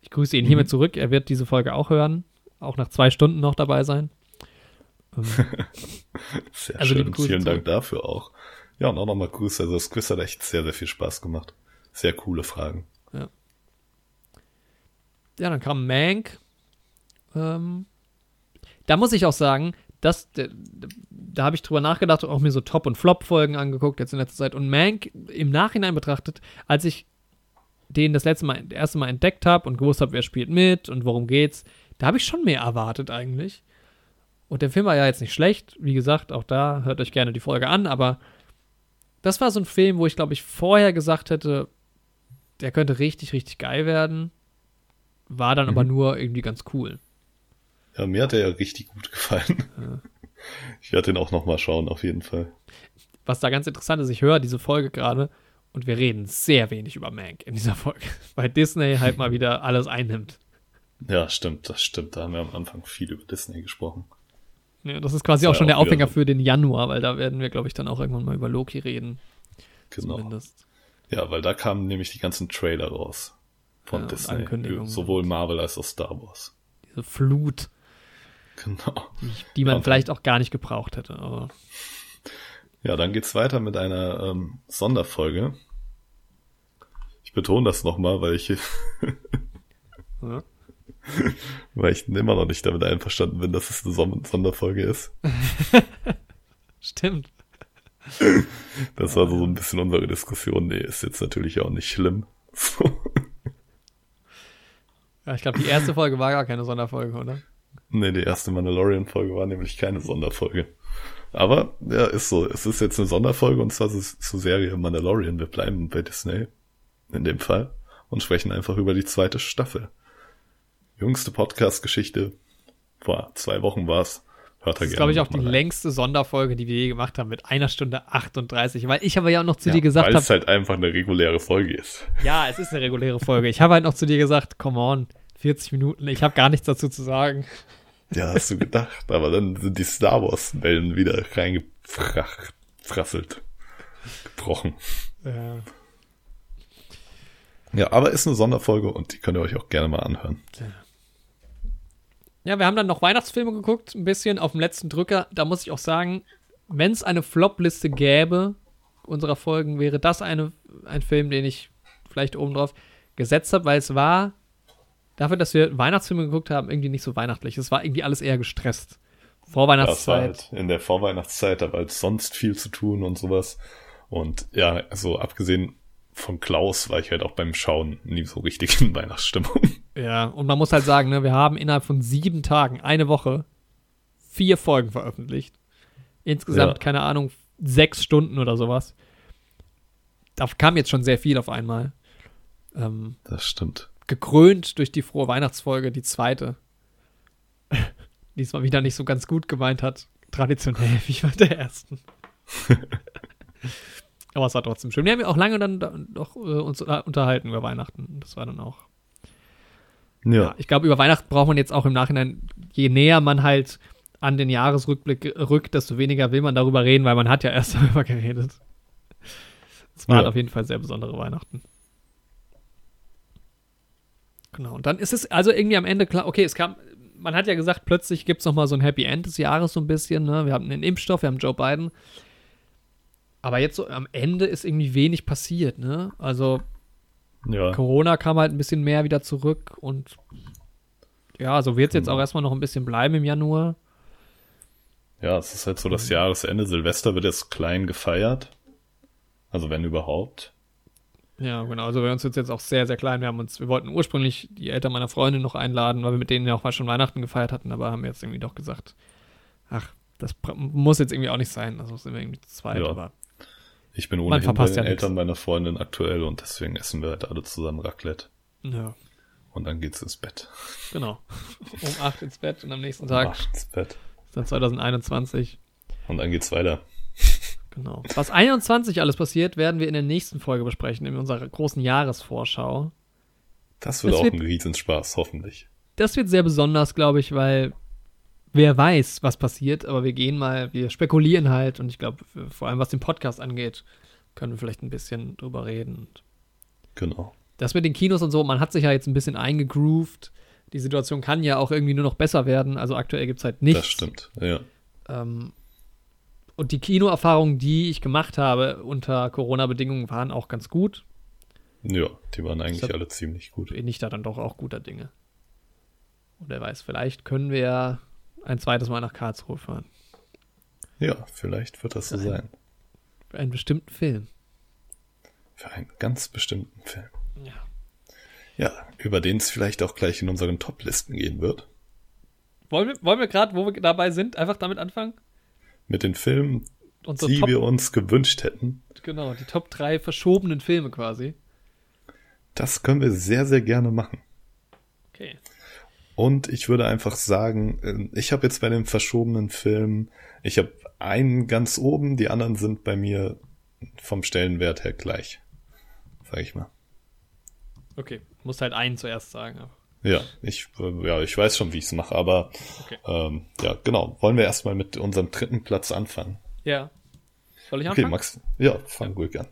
Ich grüße ihn hiermit zurück. Er wird diese Folge auch hören. Auch nach zwei Stunden noch dabei sein. (laughs) Sehr Also schön. Vielen. Dank dafür auch. Ja, und auch nochmal Grüße. Also das Quiz hat echt sehr, sehr viel Spaß gemacht. Sehr coole Fragen. ja, dann kam Mank. Ähm, da muss ich auch sagen, dass, da, da habe ich drüber nachgedacht und auch mir so Top- und Flop-Folgen angeguckt jetzt in letzter Zeit. Und Mank im Nachhinein betrachtet, als ich den das letzte Mal, das erste Mal entdeckt habe und gewusst habe, wer spielt mit und worum geht's, da habe ich schon mehr erwartet eigentlich. Und der Film war ja jetzt nicht schlecht. Wie gesagt, auch da hört euch gerne die Folge an, aber das war so ein Film, wo ich glaube ich vorher gesagt hätte, der könnte richtig, richtig geil werden. War dann aber nur irgendwie ganz cool. Ja, mir hat er ja richtig gut gefallen. Ich werde den auch nochmal schauen, auf jeden Fall. Was da ganz interessant ist, ich höre diese Folge gerade und wir reden sehr wenig über Mank in dieser Folge, (laughs) weil Disney halt mal (laughs) wieder alles einnimmt. Ja, stimmt, das stimmt. Da haben wir am Anfang viel über Disney gesprochen. Ja, das ist quasi Das auch schon der auch wieder Aufhänger so. für den Januar, weil da werden wir, glaube ich, dann auch irgendwann mal über Loki reden. Genau. Zumindest. Ja, weil da kamen nämlich die ganzen Trailer raus von Ja, Disney. Ankündigungen. Sowohl Marvel als auch Star Wars. Diese Flut, Genau. die, die man Ja. vielleicht auch gar nicht gebraucht hätte. Aber Ja, dann geht's weiter mit einer ähm, Sonderfolge. Ich betone das nochmal, weil ich, ja. (laughs) weil ich immer noch nicht damit einverstanden bin, dass es eine Son Sonderfolge ist. (laughs) stimmt. Das war so ein bisschen unsere Diskussion. Nee, ist jetzt natürlich auch nicht schlimm. So. (laughs) Ja, ich glaube, die erste Folge war gar keine Sonderfolge, oder? Nee, die erste Mandalorian-Folge war nämlich keine Sonderfolge. Aber, ja, ist so. Es ist jetzt eine Sonderfolge und zwar zur Serie Mandalorian. Wir bleiben bei Disney. In dem Fall. Und sprechen einfach über die zweite Staffel. Jüngste Podcast-Geschichte. Vor zwei Wochen war's. Hört da Das ist, glaube ich, auch die rein. längste Sonderfolge, die wir je gemacht haben, mit einer Stunde 38. Weil ich aber ja auch noch zu Ja, dir gesagt Weil habe, es halt einfach eine reguläre Folge ist. ja, es ist eine reguläre Folge. Ich habe halt noch zu dir gesagt, come on, 40 Minuten, ich habe gar nichts dazu zu sagen. Ja, hast du gedacht. Aber dann sind die Star Wars-Wellen wieder reingefrasselt. Gebrochen. Ja. Ja, aber ist eine Sonderfolge und die könnt ihr euch auch gerne mal anhören. Ja, wir haben dann noch Weihnachtsfilme geguckt, ein bisschen auf dem letzten Drücker. Da muss ich auch sagen, wenn es eine Flop-Liste gäbe unserer Folgen, wäre das eine, ein Film, den ich vielleicht oben drauf gesetzt habe, weil es war dafür, dass wir Weihnachtsfilme geguckt haben, irgendwie nicht so weihnachtlich. Es war irgendwie alles eher gestresst. Das war Vorweihnachtszeit. halt in der Vorweihnachtszeit, da war halt sonst viel zu tun und sowas. Und ja, also abgesehen von Klaus war ich halt auch beim Schauen nie so richtig in Weihnachtsstimmung. Ja, und man muss halt sagen, ne, wir haben innerhalb von sieben Tagen, eine Woche, vier Folgen veröffentlicht. Insgesamt, Ja. keine Ahnung, sechs Stunden oder sowas. Da kam jetzt schon sehr viel auf einmal. Ähm, Das stimmt. gekrönt durch die frohe Weihnachtsfolge, die zweite. (laughs) Diesmal wieder nicht so ganz gut gemeint hat. Traditionell (laughs) wie bei der ersten. (laughs) Aber es war trotzdem schön. Wir haben ja auch lange dann da- doch äh, uns unterhalten über Weihnachten. Das war dann auch. Ja, Ja, ich glaube, über Weihnachten braucht man jetzt auch im Nachhinein, je näher man halt an den Jahresrückblick rückt, desto weniger will man darüber reden, weil man hat ja erst (laughs) darüber geredet. Es waren Ja. auf jeden Fall sehr besondere Weihnachten. Genau, und dann ist es also irgendwie am Ende klar, okay, es kam, man hat ja gesagt, plötzlich gibt es nochmal so ein Happy End des Jahres so ein bisschen, ne? Wir haben einen Impfstoff, wir haben Joe Biden. Aber jetzt so am Ende ist irgendwie wenig passiert, ne? Also ja. Corona kam halt ein bisschen mehr wieder zurück und ja, so wird es jetzt Genau. auch erstmal noch ein bisschen bleiben im Januar. Ja, es ist halt so das Jahresende. Silvester wird jetzt klein gefeiert. Also wenn überhaupt. Ja, genau. Also bei uns wird jetzt auch sehr, sehr klein. Wir haben uns, wir wollten ursprünglich die Eltern meiner Freundin noch einladen, weil wir mit denen ja auch mal schon Weihnachten gefeiert hatten, aber haben jetzt irgendwie doch gesagt, ach, das muss jetzt irgendwie auch nicht sein. Also sind wir irgendwie zu zweit, Ja. aber Ich bin ohnehin bei verpasst den ja nix. Eltern meiner Freundin aktuell und deswegen essen wir halt alle zusammen Raclette. ja, Und dann geht's ins Bett. genau. (laughs) Um acht ins Bett und am nächsten Tag Ach, ins Bett. ist dann 2021. Und dann geht's weiter. Genau. Was 21 alles passiert, werden wir in der nächsten Folge besprechen, in unserer großen Jahresvorschau. Das wird Das auch wird- ein Riesenspaß, hoffentlich. das wird sehr besonders, glaube ich, weil wer weiß, was passiert, aber wir gehen mal, wir spekulieren halt und ich glaube, vor allem was den Podcast angeht, können wir vielleicht ein bisschen drüber reden. Genau. das mit den Kinos und so, man hat sich ja jetzt ein bisschen eingegroovt. Die Situation kann ja auch irgendwie nur noch besser werden. Also aktuell gibt es halt nichts. Das stimmt. Ja. Ähm, und die Kinoerfahrungen, die ich gemacht habe unter Corona-Bedingungen, waren auch ganz gut. Ja, die waren eigentlich hab- alle ziemlich gut. Bin ich da dann doch auch guter Dinge. Und wer weiß, vielleicht können wir ja ein zweites Mal nach Karlsruhe fahren. Ja, vielleicht wird das so sein. Für einen bestimmten Film. Für einen ganz bestimmten Film. Ja. Ja, über den es vielleicht auch gleich in unseren Top-Listen gehen wird. Wollen wir, wollen wir gerade, wo wir dabei sind, einfach damit anfangen? Mit den Filmen, Unsere die Top, wir uns gewünscht hätten. genau, die Top 3 verschobenen Filme quasi. Das können wir sehr, sehr gerne machen. Okay. Und ich würde einfach sagen, äh, ich habe jetzt bei den verschobenen Filmen, ich habe einen ganz oben, die anderen sind bei mir vom Stellenwert her gleich. Sag ich mal. Okay. Muss halt einen zuerst sagen. Ja, ich, ja, ich weiß schon, wie ich es mache, aber Okay. ähm, ja, genau. Wollen wir erstmal mit unserem dritten Platz anfangen? Ja. Soll ich Okay, anfangen? Max. Ja, fang ruhig an.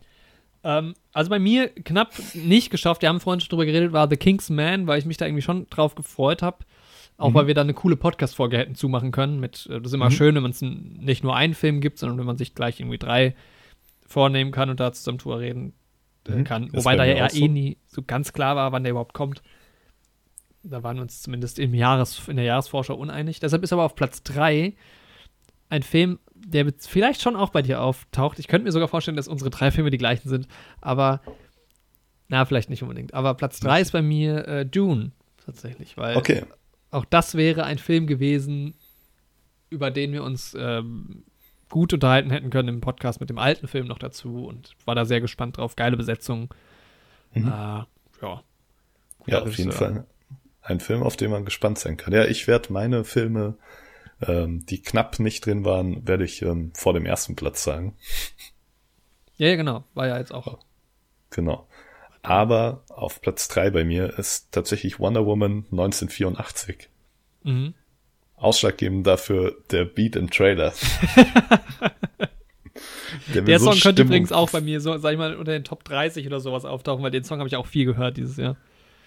Ähm, also bei mir knapp nicht geschafft, wir haben vorhin schon drüber geredet, war The King's Man, weil ich mich da irgendwie schon drauf gefreut habe. Auch weil wir da eine coole Podcast-Folge hätten zumachen können. Mit, äh, das ist immer schön, wenn man es nicht nur einen Film gibt, sondern wenn man sich gleich irgendwie drei vornehmen kann und da zusammen drüber reden äh, Mhm. kann. Wobei bei da ja auch eh so. nie so ganz klar war, wann der überhaupt kommt. Da waren wir uns zumindest im Jahres, in der Jahresvorschau uneinig. Deshalb ist aber auf Platz 3 ein Film, der vielleicht schon auch bei dir auftaucht. Ich könnte mir sogar vorstellen, dass unsere drei Filme die gleichen sind, aber na, vielleicht nicht unbedingt. Aber Platz 3 ist bei mir äh, Dune tatsächlich, weil Okay, auch das wäre ein Film gewesen, über den wir uns ähm, gut unterhalten hätten können im Podcast mit dem alten Film noch dazu und war da sehr gespannt drauf. Geile Besetzung. Mhm. Äh, ja. ja, auf jeden Regisseur. Fall ein Film, auf den man gespannt sein kann. Ja, ich werde meine Filme, ähm, die knapp nicht drin waren, werde ich ähm, vor dem ersten Platz sagen. Ja, ja, genau. War ja jetzt auch. Genau. Aber auf Platz drei bei mir ist tatsächlich Wonder Woman 1984. Mhm. Ausschlaggebend dafür der Beat im Trailer. (laughs) Der so Song könnte Stimmung- übrigens auch bei mir, so, sag ich mal, unter den Top 30 oder sowas auftauchen, weil den Song habe ich auch viel gehört dieses Jahr.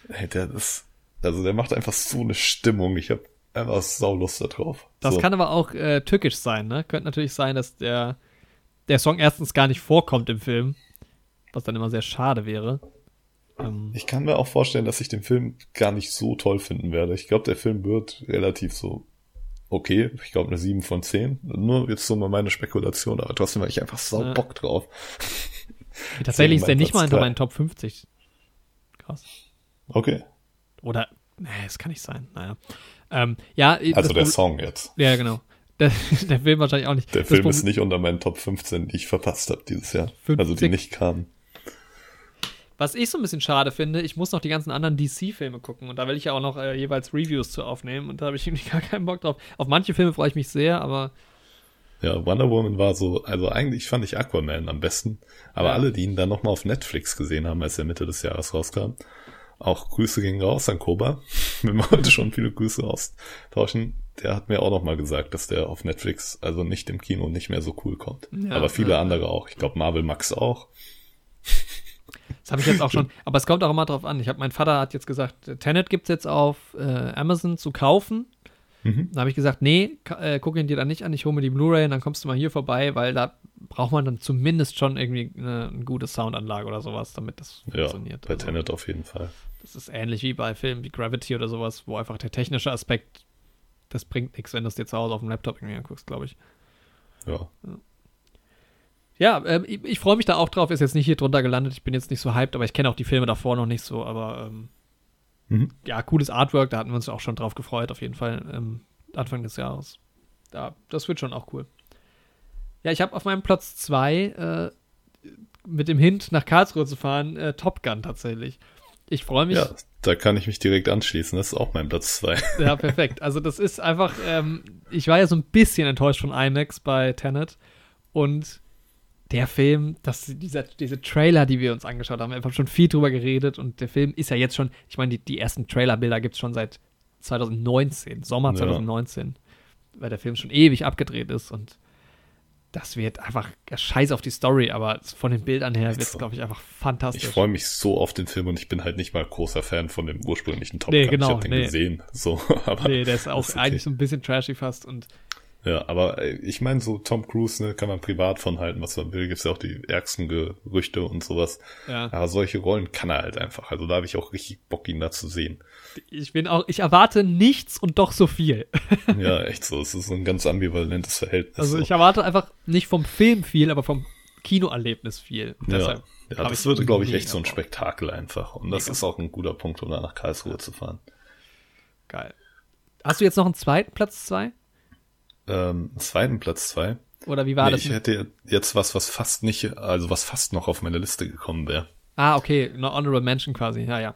Hey, der ist, also der macht einfach so eine Stimmung. Ich habe einfach Saulust da drauf. Das so. kann aber auch äh, tückisch sein, ne? Könnte natürlich sein, dass der, der Song erstens gar nicht vorkommt im Film, was dann immer sehr schade wäre. Ähm, Ich kann mir auch vorstellen, dass ich den Film gar nicht so toll finden werde. Ich glaube, der Film wird relativ so okay. Ich glaube, eine 7 von 10. Nur jetzt so mal meine Spekulation, aber trotzdem habe ich einfach sau Ja. Bock drauf. (laughs) tatsächlich ist der nicht mal hinter meinen Top 50. Krass. Okay. Oder, nee, das kann nicht sein. Naja. Ähm, ja, Also der Proble- Song jetzt. Ja, genau. (laughs) Der, der Film wahrscheinlich auch nicht. Der Das Film Proble- ist nicht unter meinen Top 15, die ich verpasst habe dieses Jahr. 50. Also die nicht kamen. Was ich so ein bisschen schade finde, ich muss noch die ganzen anderen DC-Filme gucken und da will ich ja auch noch äh, jeweils Reviews zu aufnehmen und da habe ich (laughs) irgendwie gar keinen Bock drauf. Auf manche Filme freue ich mich sehr, aber Ja, Wonder Woman war so, also eigentlich fand ich Aquaman am besten. Aber Ja. alle, die ihn dann nochmal auf Netflix gesehen haben, als er Mitte des Jahres rauskam, auch Grüße gingen raus an Koba. (laughs) Wenn wir heute schon viele Grüße austauschen, der hat mir auch nochmal gesagt, dass der auf Netflix, also nicht im Kino, nicht mehr so cool kommt. Ja, Aber viele ja. andere auch. Ich glaube, Marvel Max auch. das habe ich jetzt auch schon. Aber es kommt auch immer drauf an. Ich habe, mein Vater hat jetzt gesagt, Tenet gibt es jetzt auf äh, Amazon zu kaufen. Mhm. Da habe ich gesagt, nee, äh, guck ihn dir dann nicht an, ich hole mir die Blu-ray und dann kommst du mal hier vorbei, weil da braucht man dann zumindest schon irgendwie eine, eine gute Soundanlage oder sowas, damit das Ja, funktioniert. bei Also, Tenet auf jeden Fall. Das ist ähnlich wie bei Filmen wie Gravity oder sowas, wo einfach der technische Aspekt, das bringt nichts, wenn du es dir zu Hause auf dem Laptop irgendwie anguckst, glaube ich. Ja. Ja, ähm, ich, ich freue mich da auch drauf, ist jetzt nicht hier drunter gelandet, ich bin jetzt nicht so hyped, aber ich kenne auch die Filme davor noch nicht so, aber ähm, Mhm. ja, cooles Artwork, da hatten wir uns auch schon drauf gefreut, auf jeden Fall, ähm, Anfang des Jahres. Ja, das wird schon auch cool. Ja, ich habe auf meinem Platz 2 äh, mit dem Hint nach Karlsruhe zu fahren, äh, Top Gun tatsächlich. Ich freue mich. Ja, da kann ich mich direkt anschließen. Das ist auch mein Platz zwei. Ja, perfekt. Also das ist einfach, ähm, ich war ja so ein bisschen enttäuscht von IMAX bei Tenet und der Film, das, dieser, diese Trailer, die wir uns angeschaut haben, wir haben schon viel drüber geredet und der Film ist ja jetzt schon, ich meine, die, die ersten Trailerbilder gibt es schon seit 2019, Sommer Ja. 2019. weil der Film schon ewig abgedreht ist und das wird einfach scheiß auf die Story, aber von den Bildern her wird es, so. glaube ich, einfach fantastisch. Ich freue mich so auf den Film und ich bin halt nicht mal großer Fan von dem ursprünglichen Top Nee, Gun. genau, ich habe den nee. gesehen, so, (laughs) aber nee, der ist auch okay. eigentlich so ein bisschen trashy fast und Ja, aber äh, ich meine, so Tom Cruise, ne, kann man privat von halten, was man will. Gibt's ja auch die ärgsten Gerüchte und sowas. ja. Aber solche Rollen kann er halt einfach. Also da habe ich auch richtig Bock, ihn da zu sehen. Ich bin auch, ich erwarte nichts und doch so viel. (laughs) Ja, echt so. Es ist ein ganz ambivalentes Verhältnis. Also so. ich erwarte einfach nicht vom Film viel, aber vom Kinoerlebnis viel. ja, ja das wird, glaube ich, echt so ein. Spektakel einfach. Und das Mega. ist auch ein guter Punkt, um da nach Karlsruhe zu fahren. Geil. Hast du jetzt noch einen zweiten Platz zwei? Ähm, zweiten Platz zwei. Oder wie war Nee, das? ich hätte jetzt was, was fast nicht, also was fast noch auf meine Liste gekommen wäre. ah, okay, eine Honorable Mention quasi. Ja, ja.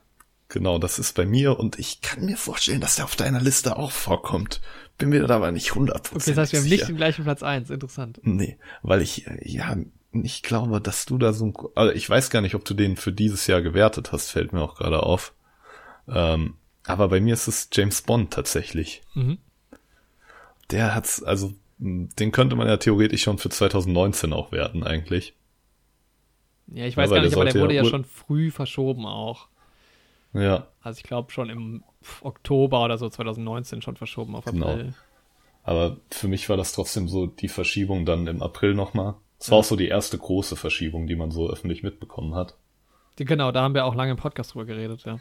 Genau, das ist bei mir und ich kann mir vorstellen, dass der auf deiner Liste auch vorkommt. Bin mir da aber nicht 100% Okay, das heißt, wir haben nicht den gleichen Platz eins. Interessant. Nee, weil ich, äh, ja, ich glaube, dass du da so ein, also ich weiß gar nicht, ob du den für dieses Jahr gewertet hast, fällt mir auch gerade auf. Ähm, aber bei mir ist es James Bond tatsächlich. Mhm. Der hat's, also, den könnte man ja theoretisch schon für 2019 auch werten, eigentlich. Ja, ich Ja, weiß weil gar nicht, der aber der wurde ja ja schon früh verschoben auch. Ja, Also ich glaube schon im Oktober oder so 2019 schon verschoben auf Genau. April. aber für mich war das trotzdem so die Verschiebung dann im April nochmal. Es war auch so die erste große Verschiebung, die man so öffentlich mitbekommen hat. Die- Genau, da haben wir auch lange im Podcast drüber geredet, ja.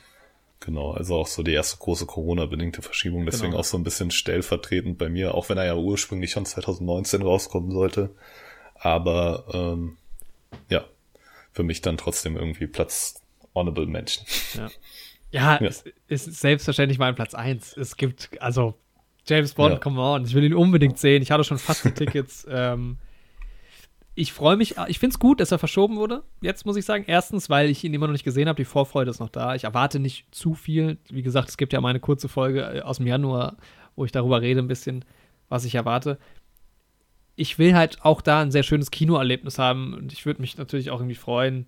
Genau, also auch so die erste große Corona-bedingte Verschiebung, deswegen Genau. auch so ein bisschen stellvertretend bei mir, auch wenn er ja ursprünglich schon 2019 rauskommen sollte. Aber ähm, ja, für mich dann trotzdem irgendwie Platz Honorable Mention. Ja, (laughs) ja, Ja. es ist selbstverständlich mein Platz eins. Es gibt, also James Bond, Ja. come on, ich will ihn unbedingt sehen. Ich hatte schon fast die Tickets. (laughs) ähm, ich freue mich, ich finde es gut, dass er verschoben wurde. Jetzt muss ich sagen, erstens, weil ich ihn immer noch nicht gesehen habe, die Vorfreude ist noch da. Ich erwarte nicht zu viel. Wie gesagt, es gibt ja meine kurze Folge äh, aus dem Januar, wo ich darüber rede, ein bisschen, was ich erwarte. Ich will halt auch da ein sehr schönes Kinoerlebnis haben und ich würde mich natürlich auch irgendwie freuen,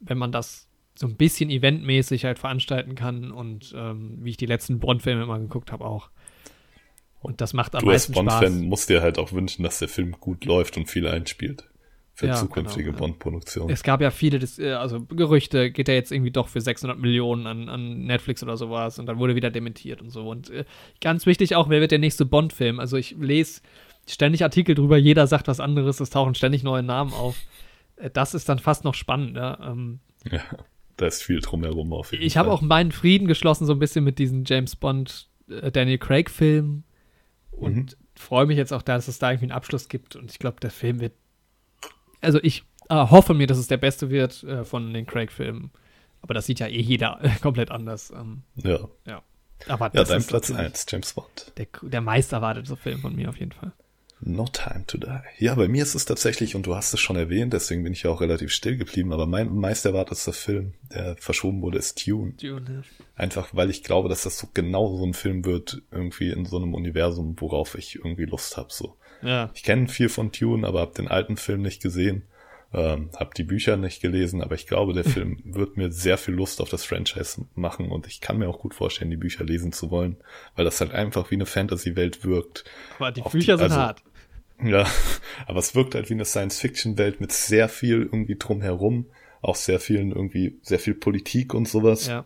wenn man das so ein bisschen eventmäßig halt veranstalten kann und ähm, wie ich die letzten Bond-Filme immer geguckt habe auch. Und das macht am Du als meisten Spaß. Bond-Fan musst dir halt auch wünschen, dass der Film gut läuft und viel einspielt. Für Ja, zukünftige genau. Bond-Produktionen. Es gab ja viele, Dis- äh, also Gerüchte, geht er jetzt irgendwie doch für 600 Millionen an, an Netflix oder sowas und dann wurde wieder dementiert und so. Und äh, ganz wichtig auch, wer wird der nächste Bond-Film? Also ich lese ständig Artikel drüber, jeder sagt was anderes, es tauchen ständig neue Namen auf. Äh, Das ist dann fast noch spannender. Ähm, Ja, da ist viel drumherum auf jeden ich habe auch meinen Frieden geschlossen, so ein bisschen mit diesem James Bond, äh, Daniel Craig-Film und Mhm. freue mich jetzt auch, dass es da irgendwie einen Abschluss gibt. Und ich glaube, der Film wird. Also ich äh, hoffe mir, dass es der beste wird äh, von den Craig-Filmen. Aber das sieht ja eh jeder (laughs) komplett anders. Ähm, Ja, ja. Aber ja das dein ist Platz natürlich 1, James Bond. Der, der meist erwartete Film von mir auf jeden Fall. No Time to Die. Ja, bei mir ist es tatsächlich, und du hast es schon erwähnt, deswegen bin ich ja auch relativ still geblieben, aber mein meist erwartetster Film, der verschoben wurde, ist Dune. Dune. Einfach weil ich glaube, dass das so genau so ein Film wird, irgendwie in so einem Universum, worauf ich irgendwie Lust habe. So. Ja. Ich kenne viel von Dune, aber habe den alten Film nicht gesehen, ähm, habe die Bücher nicht gelesen, aber ich glaube, der (laughs) Film wird mir sehr viel Lust auf das Franchise machen und ich kann mir auch gut vorstellen, die Bücher lesen zu wollen, weil das halt einfach wie eine Fantasy-Welt wirkt. Aber die Auf Bücher die- sind also- hart. Ja, (laughs) aber es wirkt halt wie eine Science-Fiction-Welt mit sehr viel irgendwie drumherum, auch sehr vielen irgendwie, sehr viel Politik und sowas. Ja.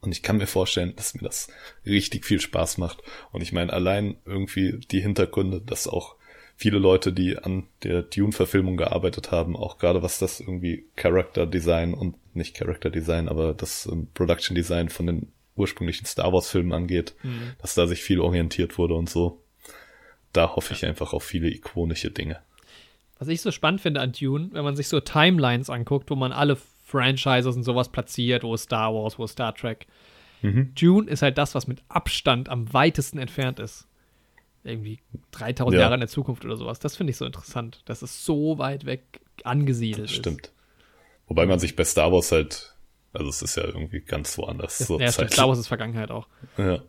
Und ich kann mir vorstellen, dass mir das richtig viel Spaß macht. Und ich meine, allein irgendwie die Hintergründe, dass auch viele Leute, die an der Dune-Verfilmung gearbeitet haben, auch gerade was das irgendwie Character Design und nicht Character Design, aber das ähm, Production Design von den ursprünglichen Star Wars-Filmen angeht, Mhm. dass da sich viel orientiert wurde und so. Da hoffe ich einfach auf viele ikonische Dinge. Was ich so spannend finde an Dune, wenn man sich so Timelines anguckt, wo man alle Franchises und sowas platziert, wo Star Wars, wo Star Trek. Mhm. Dune ist halt das, was mit Abstand am weitesten entfernt ist. Irgendwie 3000 Ja. Jahre in der Zukunft oder sowas. Das finde ich so interessant, dass es so weit weg angesiedelt ist. Stimmt. Wobei man sich bei Star Wars halt, also es ist ja irgendwie ganz woanders. Das, so ja, stimmt. Star Wars ist Vergangenheit auch. Ja.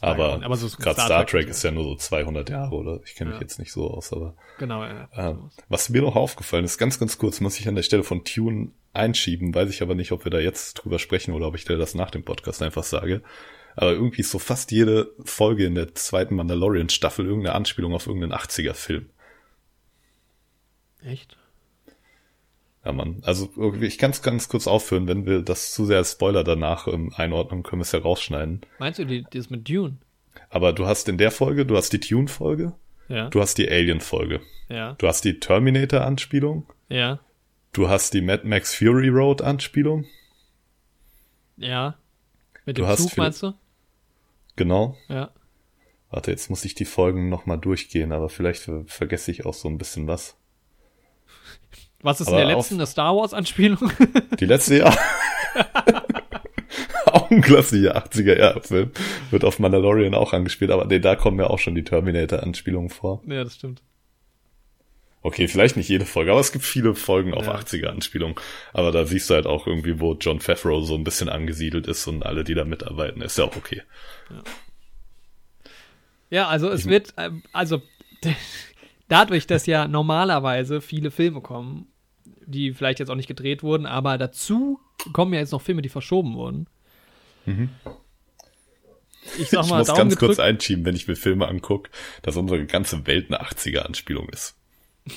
Aber, aber so gerade Star, Trek und ist ja nur so 200 Jahre, oder? Ich kenne mich Ja. jetzt nicht so aus, aber Genau, ja. ähm, was mir noch aufgefallen ist, ganz, ganz kurz, muss ich an der Stelle von Tune einschieben, weiß ich aber nicht, ob wir da jetzt drüber sprechen oder ob ich dir das nach dem Podcast einfach sage. Aber irgendwie ist so fast jede Folge in der zweiten Mandalorian-Staffel irgendeine Anspielung auf irgendeinen 80er-Film. Echt? Ja, Mann. Also irgendwie, ich kann es ganz kurz aufführen, wenn wir das zu sehr als Spoiler danach ähm, einordnen, können wir es ja rausschneiden. Meinst du die, das mit Dune? Aber du hast in der Folge, du hast die Tune-Folge, Ja. du hast die Alien-Folge, Ja. du hast die Terminator-Anspielung, Ja. du hast die Mad Max Fury Road-Anspielung, Ja. Mit Du dem hast Zug meinst du? genau. Ja. Warte, jetzt muss ich die Folgen nochmal durchgehen, aber vielleicht ver vergesse ich auch so ein bisschen was. (laughs) Was ist in der letzten, eine Star Wars Anspielung? (laughs) Die letzte Jahr. (laughs) auch ein klassischer 80er-Jahre-Film. Wird auf Mandalorian auch angespielt, aber nee, da kommen ja auch schon die Terminator-Anspielungen vor. ja, das stimmt. Okay, vielleicht nicht jede Folge, aber es gibt viele Folgen auf Ja. 80er-Anspielungen. Aber da siehst du halt auch irgendwie, wo John Favreau so ein bisschen angesiedelt ist und alle, die da mitarbeiten, ist ja auch okay. Ja, also es wird, ähm, also (laughs) dadurch, dass ja normalerweise viele Filme kommen, die vielleicht jetzt auch nicht gedreht wurden, aber dazu kommen ja jetzt noch Filme, die verschoben wurden. Ich sag ich mal, muss Daumen ganz kurz einschieben, wenn ich mir Filme angucke, dass unsere ganze Welt eine 80er-Anspielung ist. (laughs)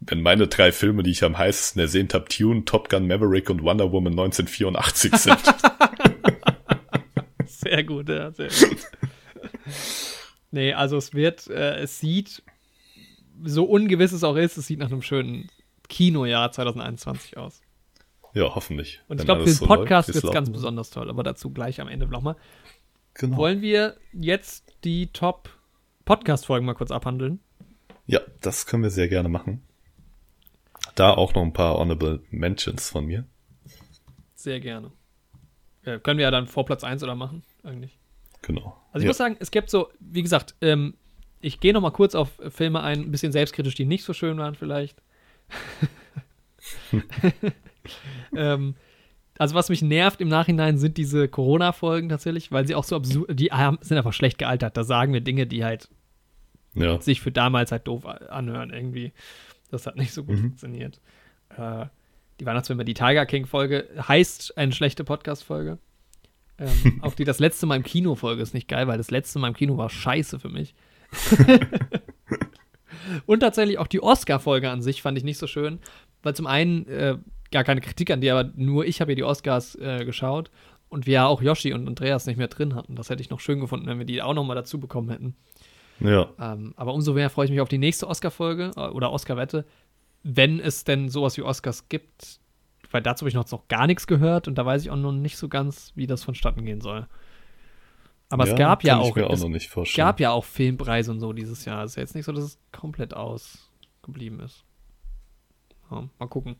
Wenn meine drei Filme, die ich am heißesten ersehnt habe, Tune, Top Gun Maverick und Wonder Woman 1984 sind. (laughs) Sehr gut, ja, sehr gut. nee, also es wird, äh, es sieht, so ungewiss es auch ist, es sieht nach einem schönen Kinojahr 2021 aus. ja, hoffentlich. Und ich glaube, für den so Podcast wird es ganz besonders toll, aber dazu gleich am Ende nochmal. Genau. Wollen wir jetzt die Top-Podcast-Folgen mal kurz abhandeln? Ja, das können wir sehr gerne machen. Da auch noch ein paar Honorable Mentions von mir. Sehr gerne. Ja, können wir ja dann vor Platz 1 oder machen, eigentlich. Genau. Also ich ja. muss sagen, es gibt so, wie gesagt, ähm, ich gehe noch mal kurz auf Filme ein, ein bisschen selbstkritisch, die nicht so schön waren vielleicht. (laughs) ähm, also was mich nervt im Nachhinein sind diese Corona-Folgen tatsächlich, weil sie auch so absurd, die haben, sind einfach schlecht gealtert. Da sagen wir Dinge, die halt ja. sich für damals halt doof anhören irgendwie. Das hat nicht so gut Mhm. funktioniert. Äh, die Weihnachtsfilme, die Tiger King-Folge heißt eine schlechte Podcast-Folge. Ähm, (laughs) auch die das letzte Mal im Kino-Folge ist nicht geil, weil das letzte Mal im Kino war scheiße für mich. (laughs) Und tatsächlich auch die Oscar-Folge an sich fand ich nicht so schön, weil zum einen äh, gar keine Kritik an dir, aber nur ich habe ja die Oscars äh, geschaut und wir ja auch Yoshi und Andreas nicht mehr drin hatten. Das hätte ich noch schön gefunden, wenn wir die auch noch mal dazu bekommen hätten. Ja. Ähm, aber umso mehr freue ich mich auf die nächste Oscar-Folge äh, oder Oscar-Wette, wenn es denn sowas wie Oscars gibt. Weil dazu habe ich noch, noch gar nichts gehört und da weiß ich auch noch nicht so ganz, wie das vonstatten gehen soll. Aber ja, es gab ja auch, auch es noch nicht vorstellen. gab ja auch Filmpreise und so dieses Jahr. Es ist ja jetzt nicht so, dass es komplett ausgeblieben ist. Ja, mal gucken.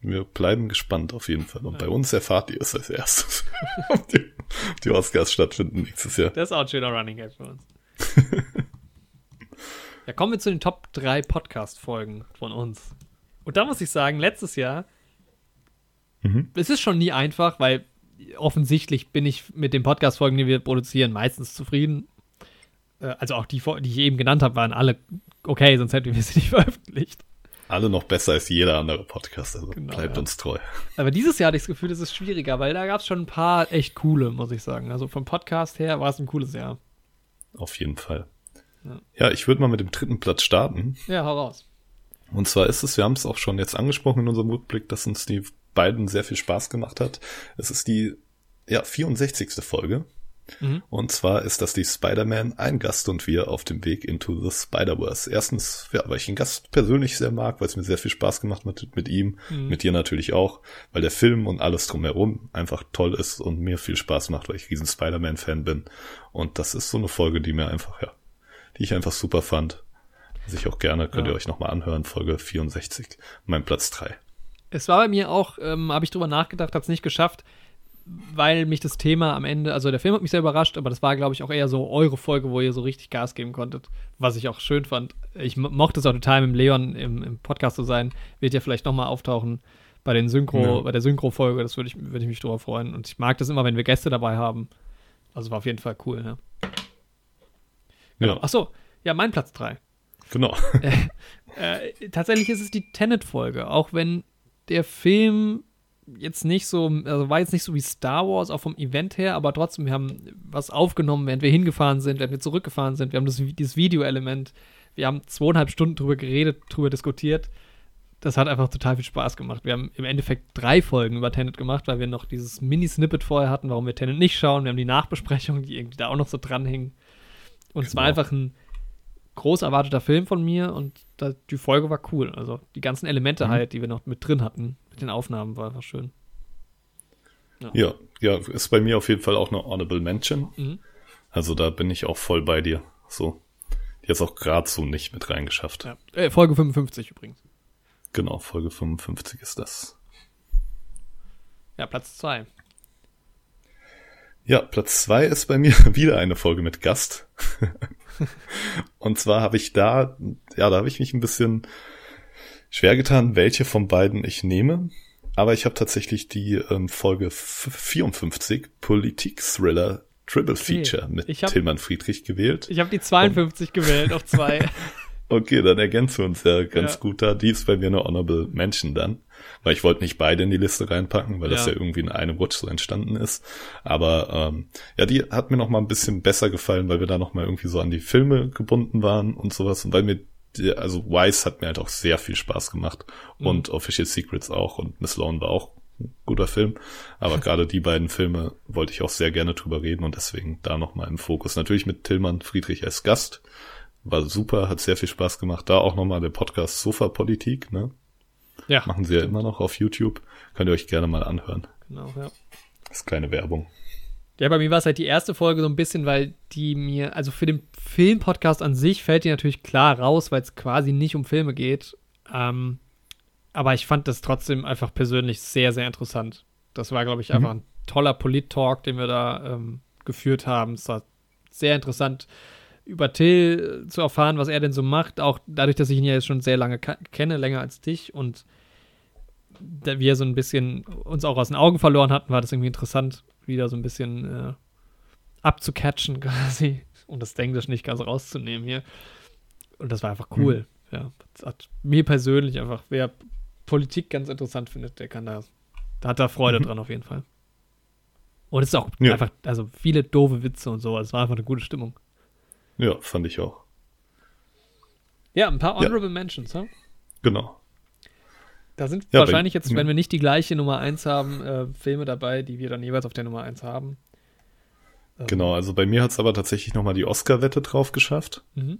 Wir bleiben gespannt auf jeden Fall. Und bei uns erfahrt ihr es als erstes. (laughs) ob die, die Oscars stattfinden nächstes Jahr. Das ist auch ein schöner Running Gag für uns. (laughs) ja, kommen wir zu den Top 3 Podcast-Folgen von uns. Und da muss ich sagen, letztes Jahr, Mhm. es ist schon nie einfach, weil offensichtlich bin ich mit den Podcast-Folgen, die wir produzieren, meistens zufrieden. Äh, Also auch die, die ich eben genannt habe, waren alle okay, sonst hätten wir sie nicht (laughs) veröffentlicht. Alle noch besser als jeder andere Podcast, also Genau, bleibt ja. uns treu. Aber dieses Jahr hatte ich das Gefühl, es ist schwieriger, weil da gab es schon ein paar echt coole, muss ich sagen. Also vom Podcast her war es ein cooles Jahr. Auf jeden Fall. Ja. Ja, ich würde mal mit dem dritten Platz starten. Ja, hau raus. Und zwar ist es, wir haben es auch schon jetzt angesprochen in unserem Rückblick, dass uns die beiden sehr viel Spaß gemacht hat. Es ist die ja, 64. Folge. Mhm. Und zwar ist das die Spider-Man, ein Gast und wir auf dem Weg into the Spider-Verse. Erstens, ja, weil ich den Gast persönlich sehr mag, weil es mir sehr viel Spaß gemacht hat mit ihm, Mhm. mit dir natürlich auch, weil der Film und alles drumherum einfach toll ist und mir viel Spaß macht, weil ich riesen Spider-Man-Fan bin. Und das ist so eine Folge, die mir einfach, ja, die ich einfach super fand. Also ich auch gerne, könnt Ja. ihr euch nochmal anhören, Folge 64, mein Platz 3. Es war bei mir auch, ähm, habe ich drüber nachgedacht, habe es nicht geschafft, weil mich das Thema am Ende, also der Film hat mich sehr überrascht, aber das war, glaube ich, auch eher so eure Folge, wo ihr so richtig Gas geben konntet, was ich auch schön fand. Ich mo- mochte es auch total, mit Leon im, im Podcast zu sein, wird ja vielleicht nochmal auftauchen bei den Synchro, Ja. bei der Synchro-Folge, das würde ich, würde ich mich drüber freuen. Und ich mag das immer, wenn wir Gäste dabei haben. Also war auf jeden Fall cool, ne? Ja, Ach so, ja, mein Platz 3. genau. (laughs) Äh, tatsächlich ist es die Tenet-Folge, auch wenn der Film jetzt nicht so, also war jetzt nicht so wie Star Wars, auch vom Event her, aber trotzdem, wir haben was aufgenommen, während wir hingefahren sind, während wir zurückgefahren sind. Wir haben das, dieses Video-Element, wir haben zweieinhalb Stunden drüber geredet, drüber diskutiert. Das hat einfach total viel Spaß gemacht. Wir haben im Endeffekt drei Folgen über Tenet gemacht, weil wir noch dieses Mini-Snippet vorher hatten, warum wir Tenet nicht schauen. Wir haben die Nachbesprechung, die irgendwie da auch noch so dranhängen. Und es war Genau. einfach ein groß erwarteter Film von mir und da, die Folge war cool. Also die ganzen Elemente Mhm. halt, die wir noch mit drin hatten, mit den Aufnahmen, war einfach schön. Ja, ja, ist bei mir auf jeden Fall auch eine Honorable Mention. Mhm. Also da bin ich auch voll bei dir. So. Die hat's auch gerade so nicht mit reingeschafft. Ja. Äh, Folge 55 übrigens. Genau, Folge 55 ist das. Ja, Platz 2. Ja, Platz zwei ist bei mir (laughs) wieder eine Folge mit Gast. (laughs) (laughs) Und zwar habe ich da, ja, da habe ich mich ein bisschen schwer getan, welche von beiden ich nehme. Aber ich habe tatsächlich die ähm, Folge f- 54, Politik-Thriller Triple Feature mit ich hab- Tillmann Friedrich gewählt. Ich habe die 52 gewählt auf (laughs) 2. Okay, dann ergänzen wir uns ja ganz Ja. gut da. Die ist bei mir eine Honorable Mention dann. Weil ich wollte nicht beide in die Liste reinpacken, weil das Ja. ja irgendwie in einem Rutsch so entstanden ist. Aber ähm, ja, die hat mir noch mal ein bisschen besser gefallen, weil wir da noch mal irgendwie so an die Filme gebunden waren und sowas. Und weil mir, die, also Wise hat mir halt auch sehr viel Spaß gemacht. Mhm. Und Official Secrets auch. Und Miss Lawn war auch ein guter Film. Aber (laughs) gerade die beiden Filme wollte ich auch sehr gerne drüber reden und deswegen da noch mal im Fokus. Natürlich mit Tillmann Friedrich als Gast. War super, hat sehr viel Spaß gemacht. Da auch nochmal der Podcast Sofa Politik, ne? Ja, Machen sie ja immer noch auf YouTube. Könnt ihr euch gerne mal anhören. genau, ja. Das ist kleine Werbung. Ja, bei mir war es halt die erste Folge so ein bisschen, weil die mir, also für den Filmpodcast an sich fällt die natürlich klar raus, weil es quasi nicht um Filme geht. Ähm, aber ich fand das trotzdem einfach persönlich sehr, sehr interessant. Das war, glaube ich, einfach ein toller Polit-Talk, den wir da ähm, geführt haben. Es war sehr interessant, über Till zu erfahren, was er denn so macht. Auch dadurch, dass ich ihn ja jetzt schon sehr lange kenne, länger als dich und da wir so ein bisschen uns auch aus den Augen verloren hatten, war das irgendwie interessant, wieder so ein bisschen äh, abzucatchen (laughs) quasi und das Englisch nicht ganz rauszunehmen hier. Und das war einfach cool. Ja, das hat mir persönlich einfach, wer Politik ganz interessant findet, der kann da, da hat da Freude dran auf jeden Fall. Und es ist auch Ja. einfach, also viele doofe Witze und so, es war einfach eine gute Stimmung. Ja, fand ich auch. Ja, ein paar Honorable Mentions, ja? Genau. Da sind Ja, wahrscheinlich jetzt, wenn wir nicht die gleiche Nummer 1 haben, äh, Filme dabei, die wir dann jeweils auf der Nummer 1 haben. Ähm, Genau, also bei mir hat's aber tatsächlich nochmal die Oscar-Wette drauf geschafft. Mhm.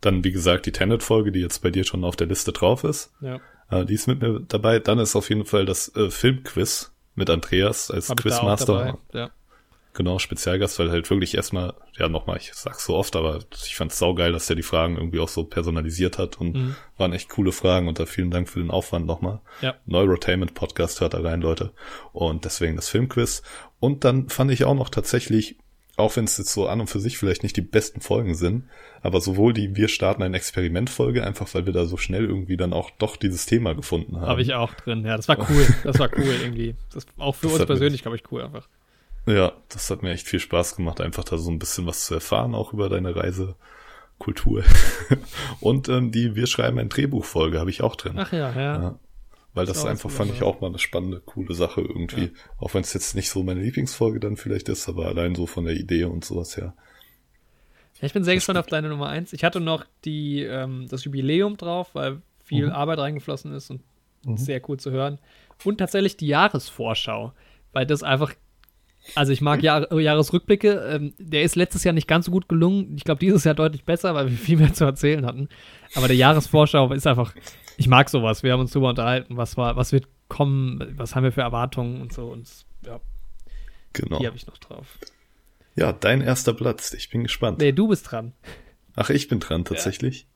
Dann, wie gesagt, die Tenet-Folge, die jetzt bei dir schon auf der Liste drauf ist. Ja, Äh, die ist mit mir dabei. Dann ist auf jeden Fall das äh, Filmquiz mit Andreas als hab Quizmaster. dabei. Ja. Genau, Spezialgast, weil halt wirklich erstmal, ja nochmal, ich sag's so oft, aber ich fand's saugeil, dass der die Fragen irgendwie auch so personalisiert hat und Mhm. waren echt coole Fragen und da vielen Dank für den Aufwand nochmal. Ja. Neurotainment Podcast hört da rein, Leute. Und deswegen das Filmquiz. Und dann fand ich auch noch tatsächlich, auch wenn es jetzt so an und für sich vielleicht nicht die besten Folgen sind, aber sowohl die Wir starten ein Experiment-Folge, einfach weil wir da so schnell irgendwie dann auch doch dieses Thema gefunden haben. Habe ich auch drin. Ja, das war cool. Das war cool (laughs) irgendwie. Das auch für Das uns persönlich, glaube ich, cool einfach. Ja, das hat mir echt viel Spaß gemacht, einfach da so ein bisschen was zu erfahren, auch über deine Reisekultur. (laughs) Und ähm, die Wir schreiben ein Drehbuch-Folge habe ich auch drin. Ach ja, ja. Ja. Weil das auch einfach fand ich ja. auch mal eine spannende, coole Sache irgendwie. Auch wenn es jetzt nicht so meine Lieblingsfolge dann vielleicht ist, aber allein so von der Idee und sowas her. Ja, ich bin sehr gespannt auf deine Nummer 1. Ich hatte noch die, ähm, das Jubiläum drauf, weil viel Mhm. Arbeit reingeflossen ist und sehr cool zu hören. Und tatsächlich die Jahresvorschau, weil das einfach, also ich mag Jahr, Jahresrückblicke. Ähm, der ist letztes Jahr nicht ganz so gut gelungen. Ich glaube, dieses Jahr deutlich besser, weil wir (laughs) viel mehr zu erzählen hatten. Aber der Jahresvorschau ist einfach, ich mag sowas. Wir haben uns drüber unterhalten, was war, was wird kommen, was haben wir für Erwartungen und so. Und ja, Genau. die habe ich noch drauf. Ja, dein erster Platz. Ich bin gespannt. Nee, du bist dran. Ach, ich bin dran tatsächlich.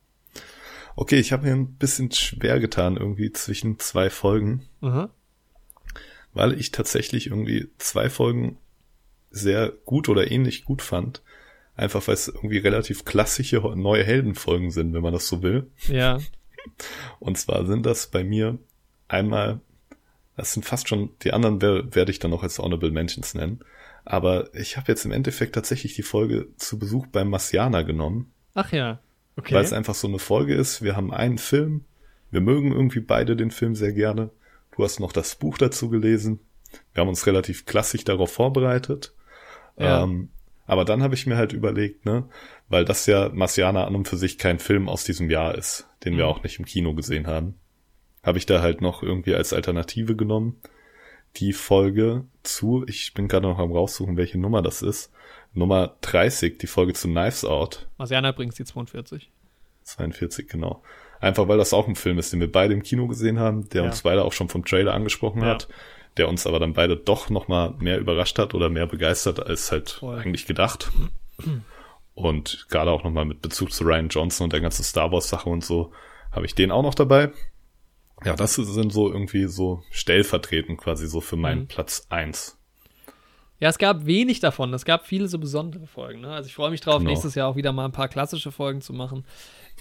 Okay, ich habe mir ein bisschen schwer getan irgendwie zwischen zwei Folgen. Aha. weil ich tatsächlich irgendwie zwei Folgen sehr gut oder ähnlich gut fand. Einfach weil es irgendwie relativ klassische neue Heldenfolgen sind, wenn man das so will. Ja. (laughs) Und zwar sind das bei mir einmal, das sind fast schon, die anderen wer- werde ich dann noch als Honorable Mentions nennen. Aber ich habe jetzt im Endeffekt tatsächlich die Folge zu Besuch beim Marcianer genommen, Ach ja. Okay. weil es einfach so eine Folge ist. Wir haben einen Film, wir mögen irgendwie beide den Film sehr gerne Du hast noch das Buch dazu gelesen. Wir haben uns relativ klassisch darauf vorbereitet. Ja. Ähm, aber dann habe ich mir halt überlegt, ne, weil das ja Marciana an und für sich kein Film aus diesem Jahr ist, den wir Mhm. auch nicht im Kino gesehen haben, habe ich da halt noch irgendwie als Alternative genommen die Folge zu, ich bin gerade noch am raussuchen, welche Nummer das ist, Nummer 30, die Folge zu Knives Out, Marciana bringt die 42. 42, genau. Einfach weil das auch ein Film ist, den wir beide im Kino gesehen haben, der Ja. uns beide auch schon vom Trailer angesprochen Ja. hat, der uns aber dann beide doch nochmal mehr überrascht hat oder mehr begeistert als halt Voll. eigentlich gedacht. Und gerade auch nochmal mit Bezug zu Ryan Johnson und der ganzen Star Wars Sache und so, habe ich den auch noch dabei. Ja, das sind so irgendwie so stellvertretend quasi so für meinen Mhm. Platz eins. Ja, es gab wenig davon. Es gab viele so besondere Folgen. Ne? Also ich freue mich drauf, Genau. nächstes Jahr auch wieder mal ein paar klassische Folgen zu machen.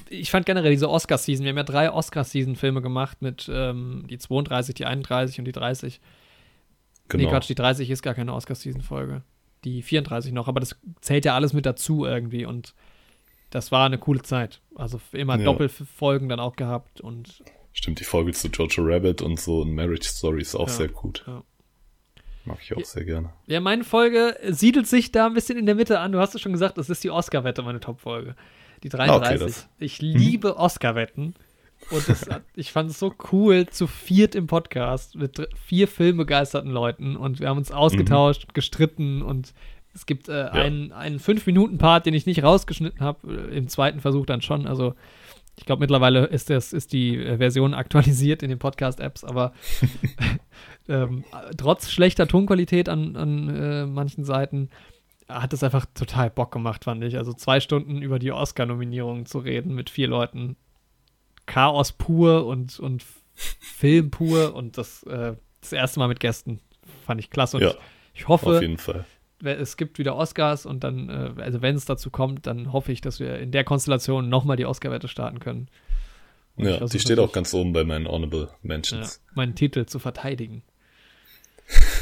Ich fand generell diese Oscar-Season, wir haben ja drei Oscar-Season-Filme gemacht mit ähm, die 32, die 31 und die 30. Genau. Nee, Quatsch, die 30 ist gar keine Oscar-Season-Folge. Die 34 noch, aber das zählt ja alles mit dazu irgendwie und das war eine coole Zeit. Also immer Ja. Doppelfolgen dann auch gehabt und Stimmt, die Folge zu Jojo Rabbit und so und Marriage Story ist auch Ja, sehr gut. ja. Mag ich auch sehr gerne. Ja, meine Folge siedelt sich da ein bisschen in der Mitte an. Du hast es schon gesagt, das ist die Oscar-Wette, meine Top-Folge. Die 33. Ah, das- ich liebe Oscar-Wetten. Und das, ich fand es so cool, zu viert im Podcast mit vier filmbegeisterten Leuten. Und wir haben uns ausgetauscht, gestritten. Und es gibt äh, einen, einen Fünf-Minuten-Part, den ich nicht rausgeschnitten habe. Im zweiten Versuch dann schon. Also ich glaube, mittlerweile ist, das, ist die äh, Version aktualisiert in den Podcast-Apps, aber (laughs) ähm, trotz schlechter Tonqualität an, an äh, manchen Seiten hat es einfach total Bock gemacht, fand ich. Also zwei Stunden über die Oscar-Nominierungen zu reden mit vier Leuten. Chaos pur und, und Film pur und das, äh, das erste Mal mit Gästen. Fand ich klasse. Und Ja, ich, ich hoffe, Auf jeden Fall. es gibt wieder Oscars und dann, äh, also wenn es dazu kommt, dann hoffe ich, dass wir in der Konstellation nochmal die Oscar-Wette starten können. Und Ja, die steht auch ganz oben bei meinen Honorable ja, Mentions. meinen Titel zu verteidigen. (laughs)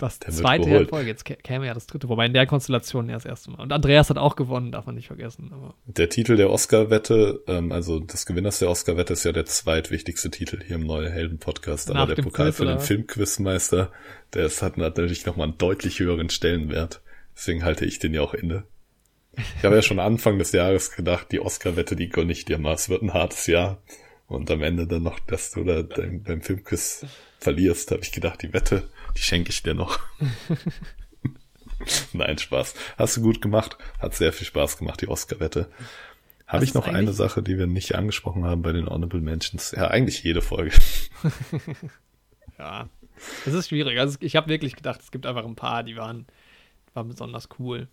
Das zweite Jahr in. Folge, jetzt kä- käme ja das dritte, wobei in der Konstellation ja das erste Mal. Und Andreas hat auch gewonnen, darf man nicht vergessen. Aber Der Titel der Oscar-Wette, ähm, also des Gewinners der Oscar-Wette ist ja der zweitwichtigste Titel hier im Neue Helden-Podcast. Aber der Pokal Quiz, für den? Filmquizmeister, der ist, hat natürlich nochmal einen deutlich höheren Stellenwert. Deswegen halte ich den ja auch inne. Ich habe ja schon Anfang des Jahres gedacht, die Oscar-Wette, die gönne ich dir mal. Es wird ein hartes Jahr. Und am Ende dann noch, dass du da dein, beim Filmquiz verlierst, habe ich gedacht, die Wette, die schenke ich dir noch. (laughs) Nein, Spaß. Hast du gut gemacht. Hat sehr viel Spaß gemacht, die Oscar-Wette. Habe ich noch eine Sache, die wir nicht angesprochen haben bei den Honorable Mentions? Ja, eigentlich jede Folge. (laughs) ja, es ist schwierig. Also ich habe wirklich gedacht, es gibt einfach ein paar, die waren, waren besonders cool.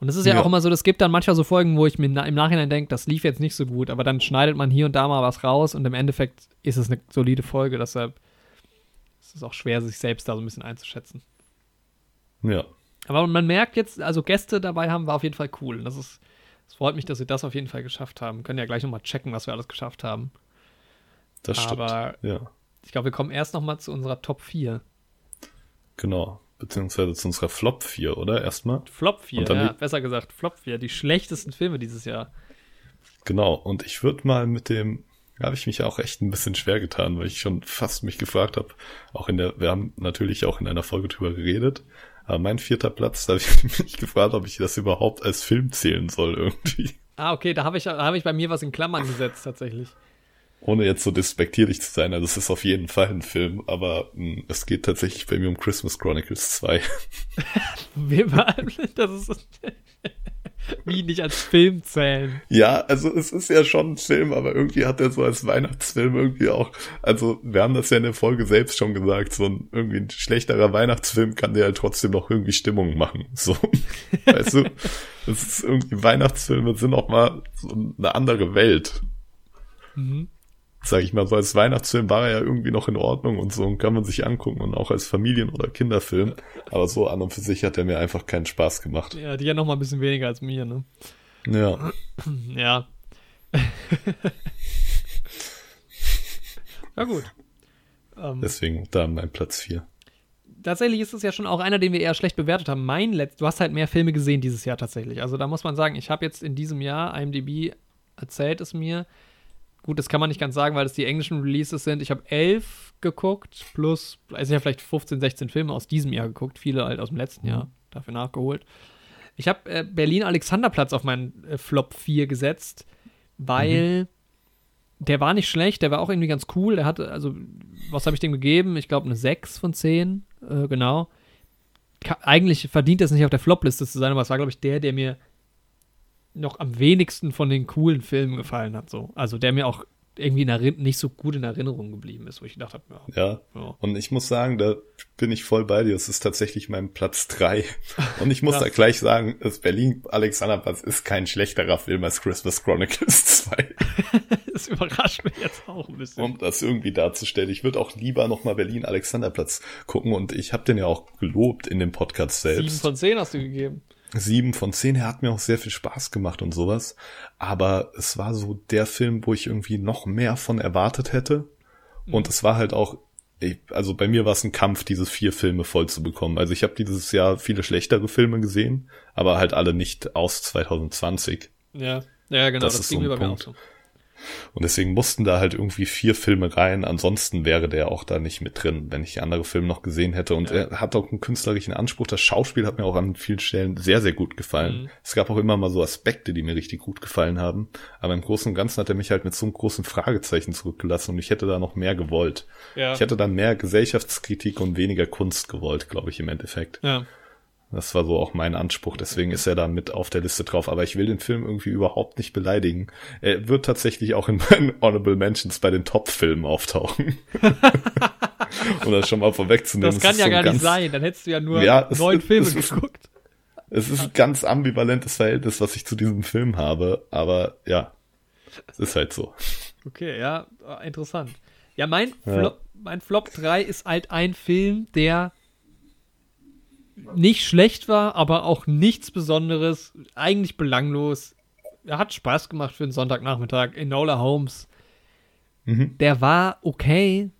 Und es ist ja, Ja. auch immer so, es gibt dann manchmal so Folgen, wo ich mir im Nachhinein denke, das lief jetzt nicht so gut, aber dann schneidet man hier und da mal was raus und im Endeffekt ist es eine solide Folge, deshalb ist auch schwer, sich selbst da so ein bisschen einzuschätzen. Ja, Aber man merkt jetzt, also Gäste dabei haben, war auf jeden Fall cool. Das ist, es freut mich, dass wir das auf jeden Fall geschafft haben. Können ja gleich nochmal checken, was wir alles geschafft haben. das stimmt. Aber Ja, ich glaube, wir kommen erst nochmal zu unserer Top 4. genau. Beziehungsweise zu unserer Flop 4, oder? Erstmal. Flop 4, Und dann ja, besser gesagt, Flop 4. Die schlechtesten Filme dieses Jahr. Genau. Und ich würde mal mit dem, habe ich mich auch echt ein bisschen schwer getan, weil ich schon fast mich gefragt habe, auch in der, wir haben natürlich auch in einer Folge drüber geredet, aber mein vierter Platz, da (laughs) habe ich mich gefragt, ob ich das überhaupt als Film zählen soll irgendwie. Ah, okay, da habe ich, da hab ich bei mir was in Klammern gesetzt, tatsächlich. Ohne jetzt so despektierlich zu sein, also es ist auf jeden Fall ein Film, aber mh, es geht tatsächlich bei mir um Christmas Chronicles 2. Wir waren, das ist. Wie nicht als Film zählen. Ja, also es ist ja schon ein Film, aber irgendwie hat er so als Weihnachtsfilm irgendwie auch, also wir haben das ja in der Folge selbst schon gesagt, so ein irgendwie ein schlechterer Weihnachtsfilm kann dir halt trotzdem noch irgendwie Stimmung machen. (laughs) So, weißt du, das ist irgendwie Weihnachtsfilme sind auch mal so eine andere Welt. Mhm. Sag ich mal, so als Weihnachtsfilm war er ja irgendwie noch in Ordnung und so und kann man sich angucken und auch als Familien- oder Kinderfilm. Aber so an und für sich hat er mir einfach keinen Spaß gemacht. Ja, die ja noch mal ein bisschen weniger als mir, ne? Ja, (clears throat) Ja. (laughs) ja, gut. Ähm, deswegen da mein Platz 4. tatsächlich ist es ja schon auch einer, den wir eher schlecht bewertet haben. Mein Letz du hast halt mehr Filme gesehen dieses Jahr tatsächlich. Also da muss man sagen, ich habe jetzt in diesem Jahr, IMDb erzählt es mir, gut, das kann man nicht ganz sagen, weil das die englischen Releases sind. Ich habe elf geguckt, plus, also ich habe vielleicht 15, 16 Filme aus diesem Jahr geguckt, viele halt aus dem letzten Jahr dafür nachgeholt. Ich habe äh, Berlin-Alexanderplatz auf meinen äh, Flop 4 gesetzt, weil der war nicht schlecht, der war auch irgendwie ganz cool. Der hatte, also, was habe ich dem gegeben? Ich glaube, eine 6 von 10, äh, genau. Ka eigentlich verdient es nicht auf der Flop-Liste zu sein, aber es war, glaube ich, der, der mir noch am wenigsten von den coolen Filmen gefallen hat. So. Also der mir auch irgendwie nicht so gut in Erinnerung geblieben ist, wo ich gedacht habe, ja, Ja. ja. Und ich muss sagen, da bin ich voll bei dir. Es ist tatsächlich mein Platz drei. (laughs) Und ich muss da gleich sagen, das Berlin Alexanderplatz ist kein schlechterer Film als Christmas Chronicles (laughs) 2. (laughs) das überrascht mich jetzt auch ein bisschen. um das irgendwie darzustellen. Ich würde auch lieber nochmal Berlin Alexanderplatz gucken und ich habe den ja auch gelobt in dem Podcast Sieben selbst. von zehn hast du gegeben. Sieben von zehn, er hat mir auch sehr viel Spaß gemacht und sowas. Aber es war so der Film, wo ich irgendwie noch mehr von erwartet hätte. Und es war halt auch, also bei mir war es ein Kampf, diese vier Filme voll zu bekommen. Also ich habe dieses Jahr viele schlechtere Filme gesehen, aber halt alle nicht aus 2020. Ja, ja genau, Das das, ist ging so ein mir bei mir auch Punkt. so. Und deswegen mussten da halt irgendwie vier Filme rein. Ansonsten wäre der auch da nicht mit drin, wenn ich andere Filme noch gesehen hätte. Und Ja. er hat auch einen künstlerischen Anspruch. Das Schauspiel hat mir auch an vielen Stellen sehr, sehr gut gefallen. Mhm. Es gab auch immer mal so Aspekte, die mir richtig gut gefallen haben. Aber im Großen und Ganzen hat er mich halt mit so einem großen Fragezeichen zurückgelassen und ich hätte da noch mehr gewollt. Ja. Ich hätte da mehr Gesellschaftskritik und weniger Kunst gewollt, glaube ich, im Endeffekt. ja. Das war so auch mein Anspruch, deswegen ist er da mit auf der Liste drauf. Aber ich will den Film irgendwie überhaupt nicht beleidigen. Er wird tatsächlich auch in meinen (laughs) Honorable Mentions bei den Top-Filmen auftauchen. (laughs) um das schon mal vorwegzunehmen. Das kann ja so gar ganz, nicht sein. Dann hättest du ja nur Ja, neun ist- Filme ist- geguckt. Es ist ein ganz ambivalentes Verhältnis, was ich zu diesem Film habe. Aber ja, es ist halt so. Okay, ja, interessant. Ja, mein, Ja. Flop, mein Flop 3 ist halt ein Film, der nicht schlecht war, aber auch nichts Besonderes, eigentlich belanglos. Er hat Spaß gemacht für einen Sonntagnachmittag. Enola Holmes. Mhm. Der war okay.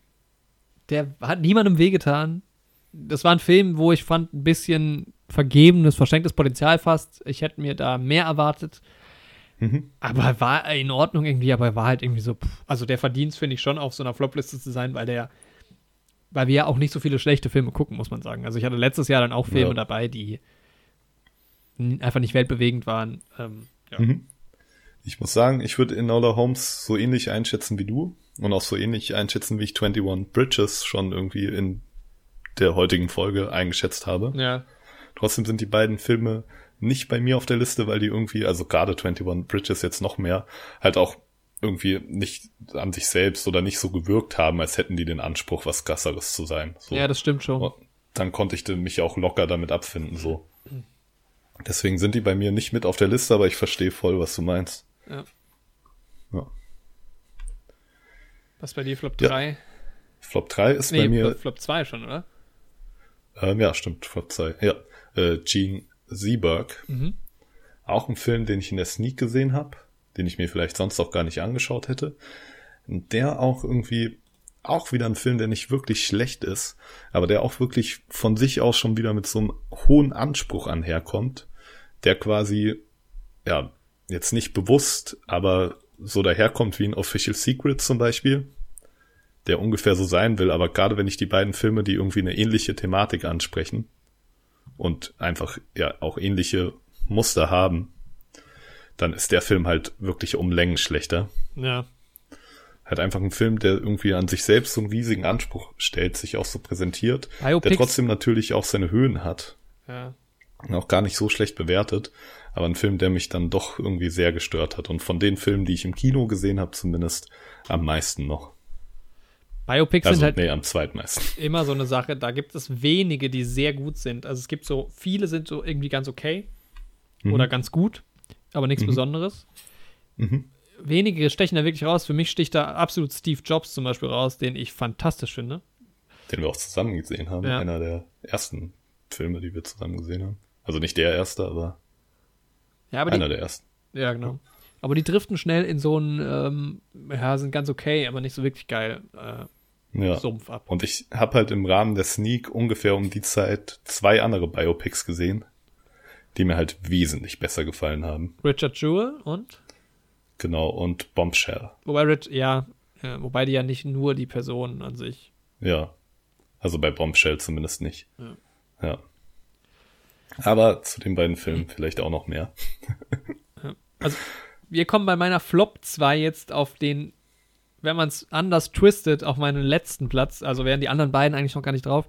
Der hat niemandem wehgetan. Das war ein Film, wo ich fand, ein bisschen vergebenes, verschenktes Potenzial fast. Ich hätte mir da mehr erwartet. Mhm. Aber er war in Ordnung irgendwie, aber er war halt irgendwie so, pff, also der Verdienst finde ich schon auf so einer Flopliste zu sein, weil der, weil wir ja auch nicht so viele schlechte Filme gucken, muss man sagen. Also ich hatte letztes Jahr dann auch Filme Ja. dabei, die einfach nicht weltbewegend waren. Ähm, ja. Mhm. Ich muss sagen, ich würde Enola Holmes so ähnlich einschätzen wie du und auch so ähnlich einschätzen, wie ich 21 Bridges schon irgendwie in der heutigen Folge eingeschätzt habe. ja. Trotzdem sind die beiden Filme nicht bei mir auf der Liste, weil die irgendwie, also gerade 21 Bridges jetzt noch mehr, halt auch irgendwie nicht an sich selbst oder nicht so gewirkt haben, als hätten die den Anspruch, was krasseres zu sein. So. ja, das stimmt schon. Und dann konnte ich mich auch locker damit abfinden, so. Deswegen sind die bei mir nicht mit auf der Liste, aber ich verstehe voll, was du meinst. Ja. Ja. Was bei dir Flop Ja. 3? Flop 3 ist Nee, bei mir, Flop, Flop 2 schon, oder? ähm, ja, stimmt, Flop 2, ja, äh, Gene Seberg. Mhm. Auch ein Film, den ich in der Sneak gesehen habe, den ich mir vielleicht sonst auch gar nicht angeschaut hätte. Der auch irgendwie, auch wieder ein Film, der nicht wirklich schlecht ist, aber der auch wirklich von sich aus schon wieder mit so einem hohen Anspruch anherkommt, der quasi, ja, jetzt nicht bewusst, aber so daherkommt wie ein Official Secret zum Beispiel, der ungefähr so sein will, aber gerade wenn ich die beiden Filme, die irgendwie eine ähnliche Thematik ansprechen und einfach ja auch ähnliche Muster haben, dann ist der Film halt wirklich um Längen schlechter. Ja. Halt einfach ein Film, der irgendwie an sich selbst so einen riesigen Anspruch stellt, sich auch so präsentiert, der Biopics. trotzdem natürlich auch seine Höhen hat Ja. und auch gar nicht so schlecht bewertet, aber ein Film, der mich dann doch irgendwie sehr gestört hat und von den Filmen, die ich im Kino gesehen habe, zumindest am meisten noch. Biopics Also sind halt nee, am zweitmeisten. immer so eine Sache. Da gibt es wenige, die sehr gut sind. Also es gibt so, viele sind so irgendwie ganz okay oder ganz gut, aber nichts Besonderes. Mhm. Wenige stechen da wirklich raus. Für mich sticht da absolut Steve Jobs zum Beispiel raus, den ich fantastisch finde. Den wir auch zusammen gesehen haben, Ja. einer der ersten Filme, die wir zusammen gesehen haben. Also nicht der erste, aber Ja, aber einer die, der ersten. ja, genau. Aber die driften schnell in so einen, ähm, ja, sind ganz okay, aber nicht so wirklich geil äh, Ja. Sumpf ab. Und ich habe halt im Rahmen der Sneak ungefähr um die Zeit zwei andere Biopics gesehen, die mir halt wesentlich besser gefallen haben. Richard Jewell und Genau, und Bombshell. Wobei Rich, ja, wobei die ja nicht nur die Personen an sich. Ja. Also bei Bombshell zumindest nicht. Ja. ja. Aber zu den beiden Filmen vielleicht auch noch mehr. (laughs) Also, wir kommen bei meiner Flop 2 jetzt auf den, wenn man es anders twistet, auf meinen letzten Platz. Also wären die anderen beiden eigentlich noch gar nicht drauf.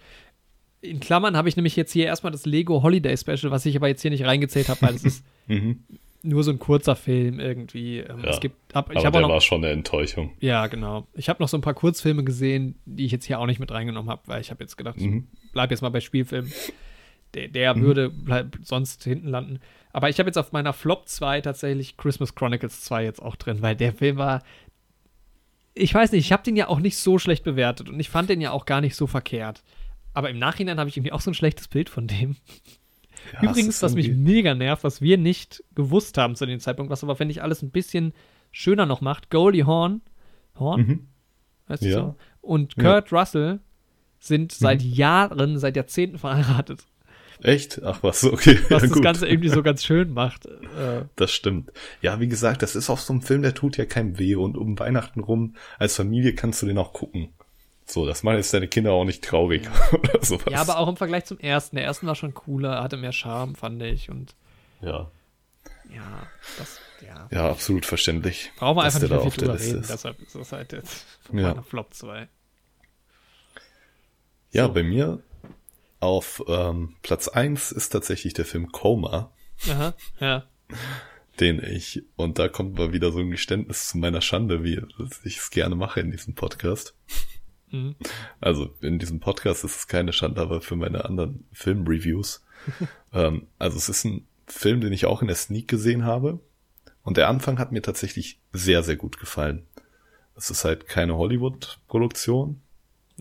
In Klammern habe ich nämlich jetzt hier erstmal das Lego Holiday Special, was ich aber jetzt hier nicht reingezählt habe, weil es ist (laughs) Mhm. nur so ein kurzer Film irgendwie. Ähm, Ja. Es gibt, hab, ich Aber der noch, war schon eine Enttäuschung. ja, genau. Ich habe noch so ein paar Kurzfilme gesehen, die ich jetzt hier auch nicht mit reingenommen habe, weil ich habe jetzt gedacht, Mhm. ich bleib jetzt mal bei Spielfilmen. Der, der würde bleib, sonst hinten landen. Aber ich habe jetzt auf meiner Flop 2 tatsächlich Christmas Chronicles 2 jetzt auch drin, weil der Film war. Ich weiß nicht, ich habe den ja auch nicht so schlecht bewertet und ich fand den ja auch gar nicht so verkehrt. Aber im Nachhinein habe ich irgendwie auch so ein schlechtes Bild von dem. Ja, Übrigens, was mich mega nervt, was wir nicht gewusst haben zu dem Zeitpunkt, was aber, finde ich, alles ein bisschen schöner noch macht, Goldie Hawn, Horn, Mhm. heißt sie Ja. so, und Ja. Kurt Russell sind seit Jahren, seit Jahrzehnten verheiratet, Echt? Ach was, okay. was (laughs) ja, das. Ganze irgendwie so (laughs) ganz schön macht. Äh, Das stimmt. Ja, wie gesagt, das ist auch so ein Film, der tut ja keinem weh. Und um Weihnachten rum, als Familie kannst du den auch gucken. So, das machen jetzt deine Kinder auch nicht traurig (laughs) oder sowas. ja, aber auch im Vergleich zum ersten. Der ersten war schon cooler, hatte mehr Charme, fand ich. Und Ja, ja, das, ja. ja absolut verständlich. Brauchen wir einfach nicht der mehr da viel auf der drüber Liste reden. ist. Deshalb ist das halt jetzt (laughs) Ja. Flop 2. Ja, So. bei mir auf ähm, Platz eins ist tatsächlich der Film Coma, Aha, ja. (laughs) den ich, und da kommt mal wieder so ein Geständnis zu meiner Schande, wie ich es gerne mache in diesem Podcast. Mhm. Also in diesem Podcast ist es keine Schande, aber für meine anderen Filmreviews. (laughs) ähm, also es ist ein Film, den ich auch in der Sneak gesehen habe. Und der Anfang hat mir tatsächlich sehr, sehr gut gefallen. Es ist halt keine Hollywood-Produktion,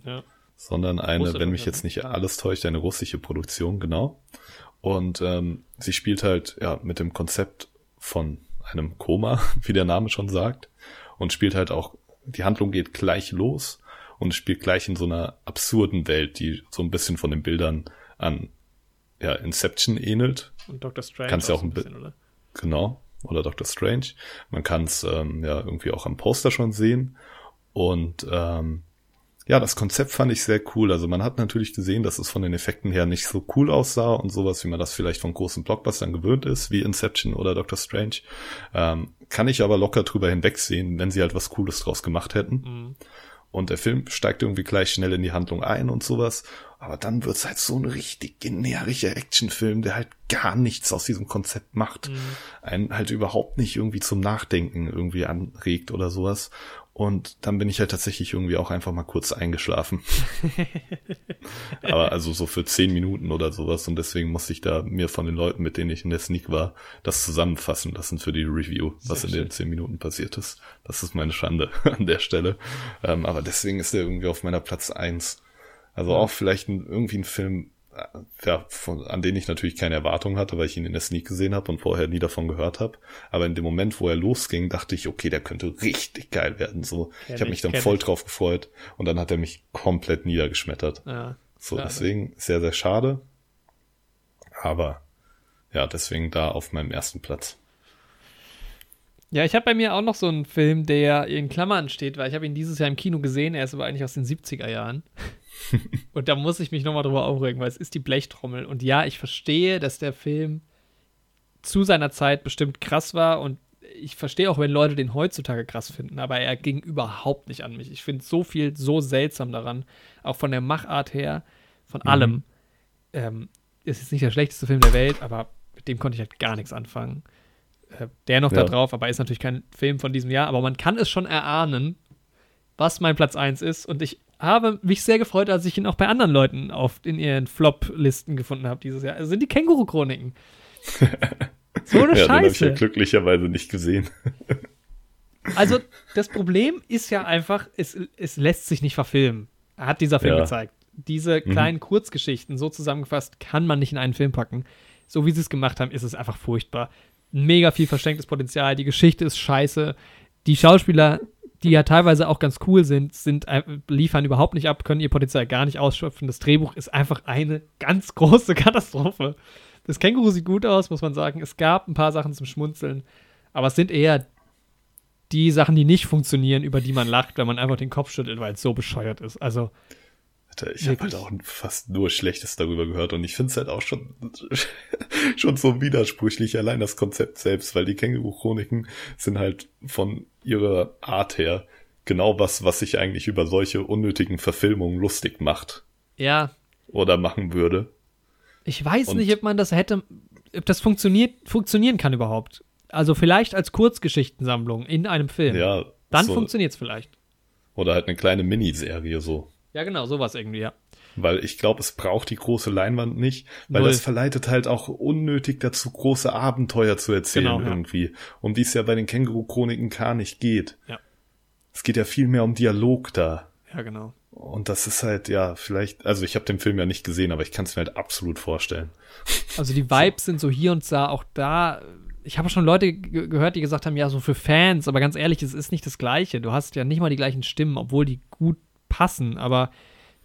ja. sondern eine, Russische wenn mich jetzt nicht alles täuscht, eine russische Produktion, genau. Und ähm, sie spielt halt ja mit dem Konzept von einem Koma, (laughs) wie der Name schon sagt, und spielt halt auch, die Handlung geht gleich los und spielt gleich in so einer absurden Welt, die so ein bisschen von den Bildern an ja, Inception ähnelt. Und Dr. Strange Kannst ja auch ein bi- bisschen, oder? Genau. Oder Doctor Strange. Man kann es ähm, ja irgendwie auch am Poster schon sehen. Und ähm, ja, das Konzept fand ich sehr cool. Also man hat natürlich gesehen, dass es von den Effekten her nicht so cool aussah und sowas, wie man das vielleicht von großen Blockbustern gewöhnt ist, wie Inception oder Doctor Strange. Ähm, kann ich aber locker drüber hinwegsehen, wenn sie halt was Cooles draus gemacht hätten. Mhm. Und der Film steigt irgendwie gleich schnell in die Handlung ein und sowas. Aber dann wird's halt so ein richtig generischer Actionfilm, der halt gar nichts aus diesem Konzept macht. Mhm. Einen halt überhaupt nicht irgendwie zum Nachdenken irgendwie anregt oder sowas. Und dann bin ich halt tatsächlich irgendwie auch einfach mal kurz eingeschlafen. (laughs) Aber also so für zehn Minuten oder sowas. Und deswegen musste ich da mir von den Leuten, mit denen ich in der Sneak war, das zusammenfassen lassen für die Review, was Sehr in den schön. zehn Minuten passiert ist. Das ist meine Schande (laughs) an der Stelle. Ähm, aber deswegen ist er irgendwie auf meiner Platz eins. Also auch vielleicht ein, irgendwie ein Film, ja, von, an den ich natürlich keine Erwartung hatte, weil ich ihn in der Sneak gesehen habe und vorher nie davon gehört habe. Aber in dem Moment, wo er losging, dachte ich, okay, der könnte richtig geil werden. So, Kenn ich habe ich, mich dann voll ich. drauf gefreut und dann hat er mich komplett niedergeschmettert. Ja. So, Schade. deswegen sehr, sehr schade. Aber ja, deswegen da auf meinem ersten Platz. Ja, ich habe bei mir auch noch so einen Film, der in Klammern steht, weil ich habe ihn dieses Jahr im Kino gesehen. Er ist aber eigentlich aus den 70er Jahren. (laughs) und da muss ich mich nochmal drüber aufregen, weil es ist die Blechtrommel. Und ja, ich verstehe, dass der Film zu seiner Zeit bestimmt krass war und ich verstehe auch, wenn Leute den heutzutage krass finden, aber er ging überhaupt nicht an mich. Ich finde so viel so seltsam daran, auch von der Machart her, von allem. Ähm, ist jetzt nicht der schlechteste Film der Welt, aber mit dem konnte ich halt gar nichts anfangen. Äh, der noch da Ja. drauf, aber ist natürlich kein Film von diesem Jahr, aber man kann es schon erahnen, was mein Platz 1 ist und ich habe mich sehr gefreut, als ich ihn auch bei anderen Leuten auf, in ihren Flop-Listen gefunden habe dieses Jahr. Es sind die Känguru-Chroniken. (laughs) so eine ja, den habe ich ja Scheiße. glücklicherweise nicht gesehen. (laughs) Also, das Problem ist ja einfach, es, es lässt sich nicht verfilmen. Hat dieser Film Ja. gezeigt. Diese kleinen Kurzgeschichten, so zusammengefasst, kann man nicht in einen Film packen. So wie sie es gemacht haben, ist es einfach furchtbar. Mega viel verschenktes Potenzial. Die Geschichte ist scheiße. Die Schauspieler, die ja teilweise auch ganz cool sind, sind ein- liefern überhaupt nicht ab, können ihr Potenzial gar nicht ausschöpfen. Das Drehbuch ist einfach eine ganz große (laughs) Katastrophe. Das Känguru sieht gut aus, muss man sagen. Es gab ein paar Sachen zum Schmunzeln, aber es sind eher die Sachen, die nicht funktionieren, über die man lacht, wenn man einfach den Kopf schüttelt, weil es so bescheuert ist. Also, ich habe halt auch fast nur Schlechtes darüber gehört und ich finde es halt auch schon, (laughs) schon so widersprüchlich, allein das Konzept selbst, weil die Känguru-Chroniken sind halt von ihrer Art her genau was, was sich eigentlich über solche unnötigen Verfilmungen lustig macht ja, oder machen würde. ich weiß Und- nicht, ob man das hätte, ob das funktioniert, funktionieren kann überhaupt. Also vielleicht als Kurzgeschichtensammlung in einem Film. Ja. Dann so, funktioniert es vielleicht. Oder halt eine kleine Miniserie so. Ja, genau, sowas irgendwie, ja. Weil ich glaube, es braucht die große Leinwand nicht, weil Null. das verleitet halt auch unnötig dazu, große Abenteuer zu erzählen Genau, ja. irgendwie. Um die es ja bei den Känguru-Chroniken gar nicht geht. Ja. Es geht ja viel mehr um Dialog da. Ja, genau. Und das ist halt, ja, vielleicht, also ich habe den Film ja nicht gesehen, aber ich kann es mir halt absolut vorstellen. (laughs) Also die Vibes sind so hier und da, auch da. Ich habe schon Leute ge gehört, die gesagt haben, ja, so für Fans, aber ganz ehrlich, es ist nicht das Gleiche. Du hast ja nicht mal die gleichen Stimmen, obwohl die gut passen, aber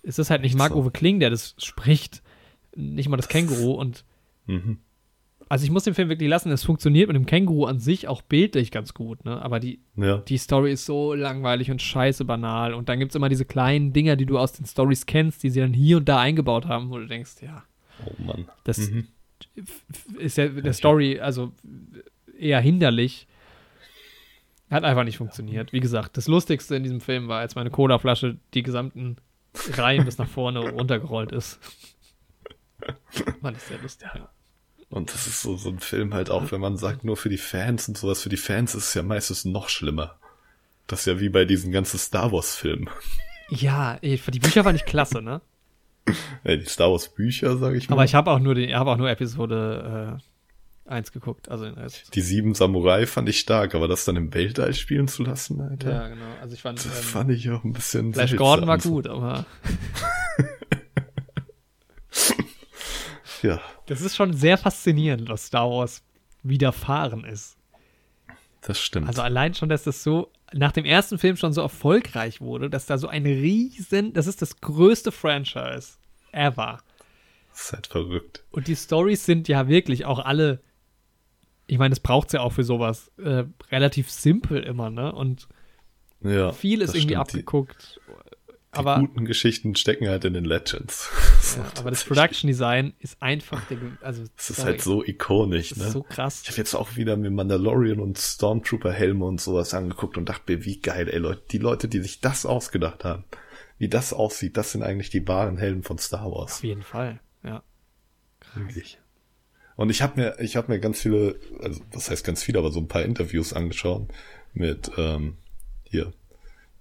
es ist halt nicht Echt Marc so. Uwe Kling, der das spricht. Nicht mal das Känguru und Mhm. also ich muss den Film wirklich lassen, es funktioniert mit dem Känguru an sich auch bildlich ganz gut, ne? Aber die, Ja. die Story ist so langweilig und scheiße banal. Und dann gibt es immer diese kleinen Dinger, die du aus den Stories kennst, die sie dann hier und da eingebaut haben, wo du denkst, ja, Oh Mann. das Mhm. ist ja der Story, also eher hinderlich. Hat einfach nicht funktioniert. Wie gesagt, das Lustigste in diesem Film war, als meine Colaflasche die gesamten Reihen bis nach vorne (laughs) runtergerollt ist. Fand ich sehr lustig. Ja. Und das ist so, so ein Film halt auch, wenn man sagt, nur für die Fans und sowas, für die Fans ist es ja meistens noch schlimmer. Das ist ja wie bei diesen ganzen Star Wars Filmen. Ja, ey, die Bücher waren nicht klasse, ne? (laughs) Äh, die Star Wars Bücher, sage ich mal. Aber ich habe auch nur die, habe auch nur Episode 1 geguckt, also den Rest. Die sieben Samurai fand ich stark, aber das dann im Weltall spielen zu lassen, Alter. Ja, genau. Also ich fand, Das ähm, fand ich auch ein bisschen. Flash. Gordon war gut, aber (laughs) Ja, das ist schon sehr faszinierend, was Star Wars widerfahren ist. das stimmt. Also allein schon, dass das so nach dem ersten Film schon so erfolgreich wurde, dass da so ein riesen, das ist das größte Franchise ever. das ist halt verrückt. Und die Stories sind ja wirklich auch alle, ich meine, das braucht es ja auch für sowas, äh, relativ simpel immer, ne? Und Ja. viel ist irgendwie stimmt. Die- abgeguckt. Die, aber, guten Geschichten stecken halt in den Legends. (laughs) Ja, (laughs) aber das. Production Design ist einfach, der, also Das ist sorry, halt so ikonisch, das ne? ist so krass. Ich habe jetzt auch wieder mir Mandalorian und Stormtrooper Helme und sowas angeguckt und dachte mir, wie geil, ey Leute, die Leute, die sich das ausgedacht haben, wie das aussieht, das sind eigentlich die wahren Helden von Star Wars. Auf jeden Fall, ja. Wirklich. Und ich habe mir, ich habe mir ganz viele, also das heißt ganz viele, aber so ein paar Interviews angeschaut mit ähm, hier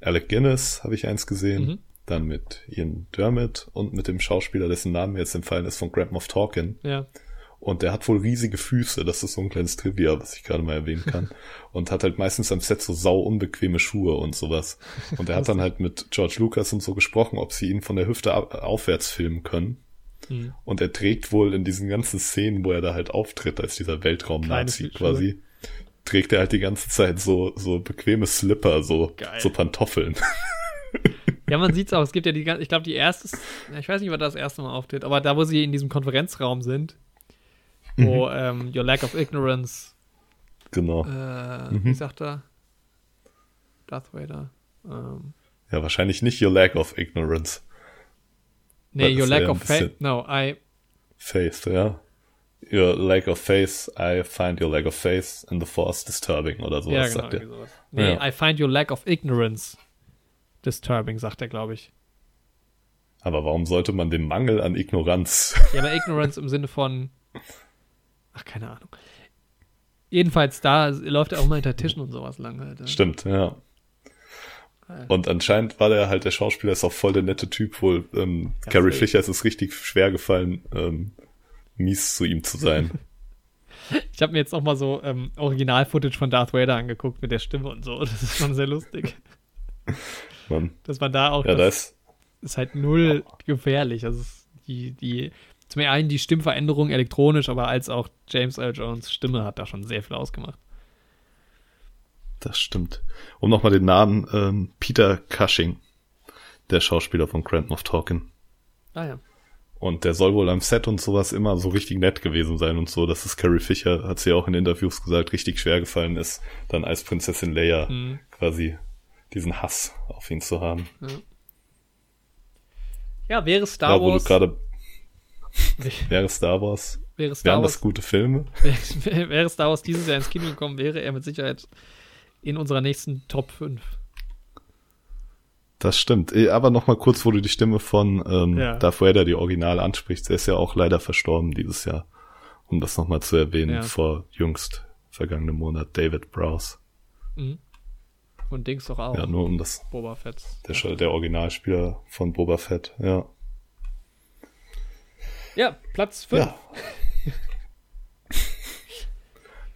Alec Guinness habe ich eins gesehen, Mhm. dann mit Ian Dermott und mit dem Schauspieler, dessen Name mir jetzt entfallen ist, von Grand Moff Tarkin. Ja, Und der hat wohl riesige Füße, das ist so ein kleines Trivia, was ich gerade mal erwähnen kann. (laughs) und hat halt meistens am Set so sau unbequeme Schuhe und sowas. Und er hat (laughs) dann halt mit George Lucas und so gesprochen, ob sie ihn von der Hüfte aufwärts filmen können. Mhm. Und er trägt wohl in diesen ganzen Szenen, wo er da halt auftritt, als dieser Weltraum-Nazi quasi, trägt er halt die ganze Zeit so, so bequeme Slipper, so, Geil. so Pantoffeln. (laughs) Ja, man sieht's auch. Es gibt ja die, gan- ich glaube, die erste, ich weiß nicht, wer das erste Mal auftritt, aber da, wo sie in diesem Konferenzraum sind, wo ähm, Your Lack of Ignorance, genau. äh, Mhm. wie sagt er? Darth Vader. Ähm, Ja, wahrscheinlich nicht Your Lack of Ignorance. Nee, Your Lack of Faith. No, I. Faith, ja. Your lack of faith, I find your lack of faith in the force disturbing oder sowas, ja, genau. sagt er. sowas. Nee, Ja. I find your lack of ignorance disturbing, sagt er, glaube ich. Aber warum sollte man den Mangel an Ignoranz? (laughs) Ja, aber Ignorance im Sinne von. Ach, keine Ahnung. Jedenfalls, da läuft er auch mal hinter Tischen und sowas lang halt. Stimmt, ja. Und anscheinend war der halt der Schauspieler, ist auch voll der nette Typ wohl. Ähm, Carrie safe. Fisher ist es richtig schwer gefallen, ähm, mies zu ihm zu sein. (laughs) Ich habe mir jetzt noch mal so ähm, Original-Footage von Darth Vader angeguckt mit der Stimme und so. Das ist schon sehr lustig. (laughs) Mann. Dass man da auch, Ja, da das ist, halt null gefährlich. Also die, die, zum einen die Stimmveränderung elektronisch, aber als auch James Earl Jones Stimme hat da schon sehr viel ausgemacht. Das stimmt. Um nochmal den Namen, ähm, Peter Cushing, der Schauspieler von Grand Moff Tarkin. Ah ja. Und der soll wohl am Set und sowas immer so richtig nett gewesen sein und so. dass es Carrie Fisher, hat sie auch in Interviews gesagt, richtig schwer gefallen ist, dann als Prinzessin Leia Mhm. quasi diesen Hass auf ihn zu haben. Ja, wäre Star ja, Wars. gerade, wäre Star Wars, wäre Star wären Wars das gute Filme? (laughs) wäre, wäre Star Wars dieses Jahr ins Kino gekommen, wäre er mit Sicherheit in unserer nächsten Top 5. Das stimmt. Eh, Aber noch mal kurz, wo du die Stimme von ähm, Ja. Darth Vader, die Original, ansprichst. Der ist ja auch leider verstorben dieses Jahr. Um das noch mal zu erwähnen, Ja. vor jüngst vergangenen Monat. David Browse. Und Dings doch auch. Ja, nur um das. Boba Fett. Der, der Originalspieler von Boba Fett. Ja. Ja, Platz 5. Ja. (laughs)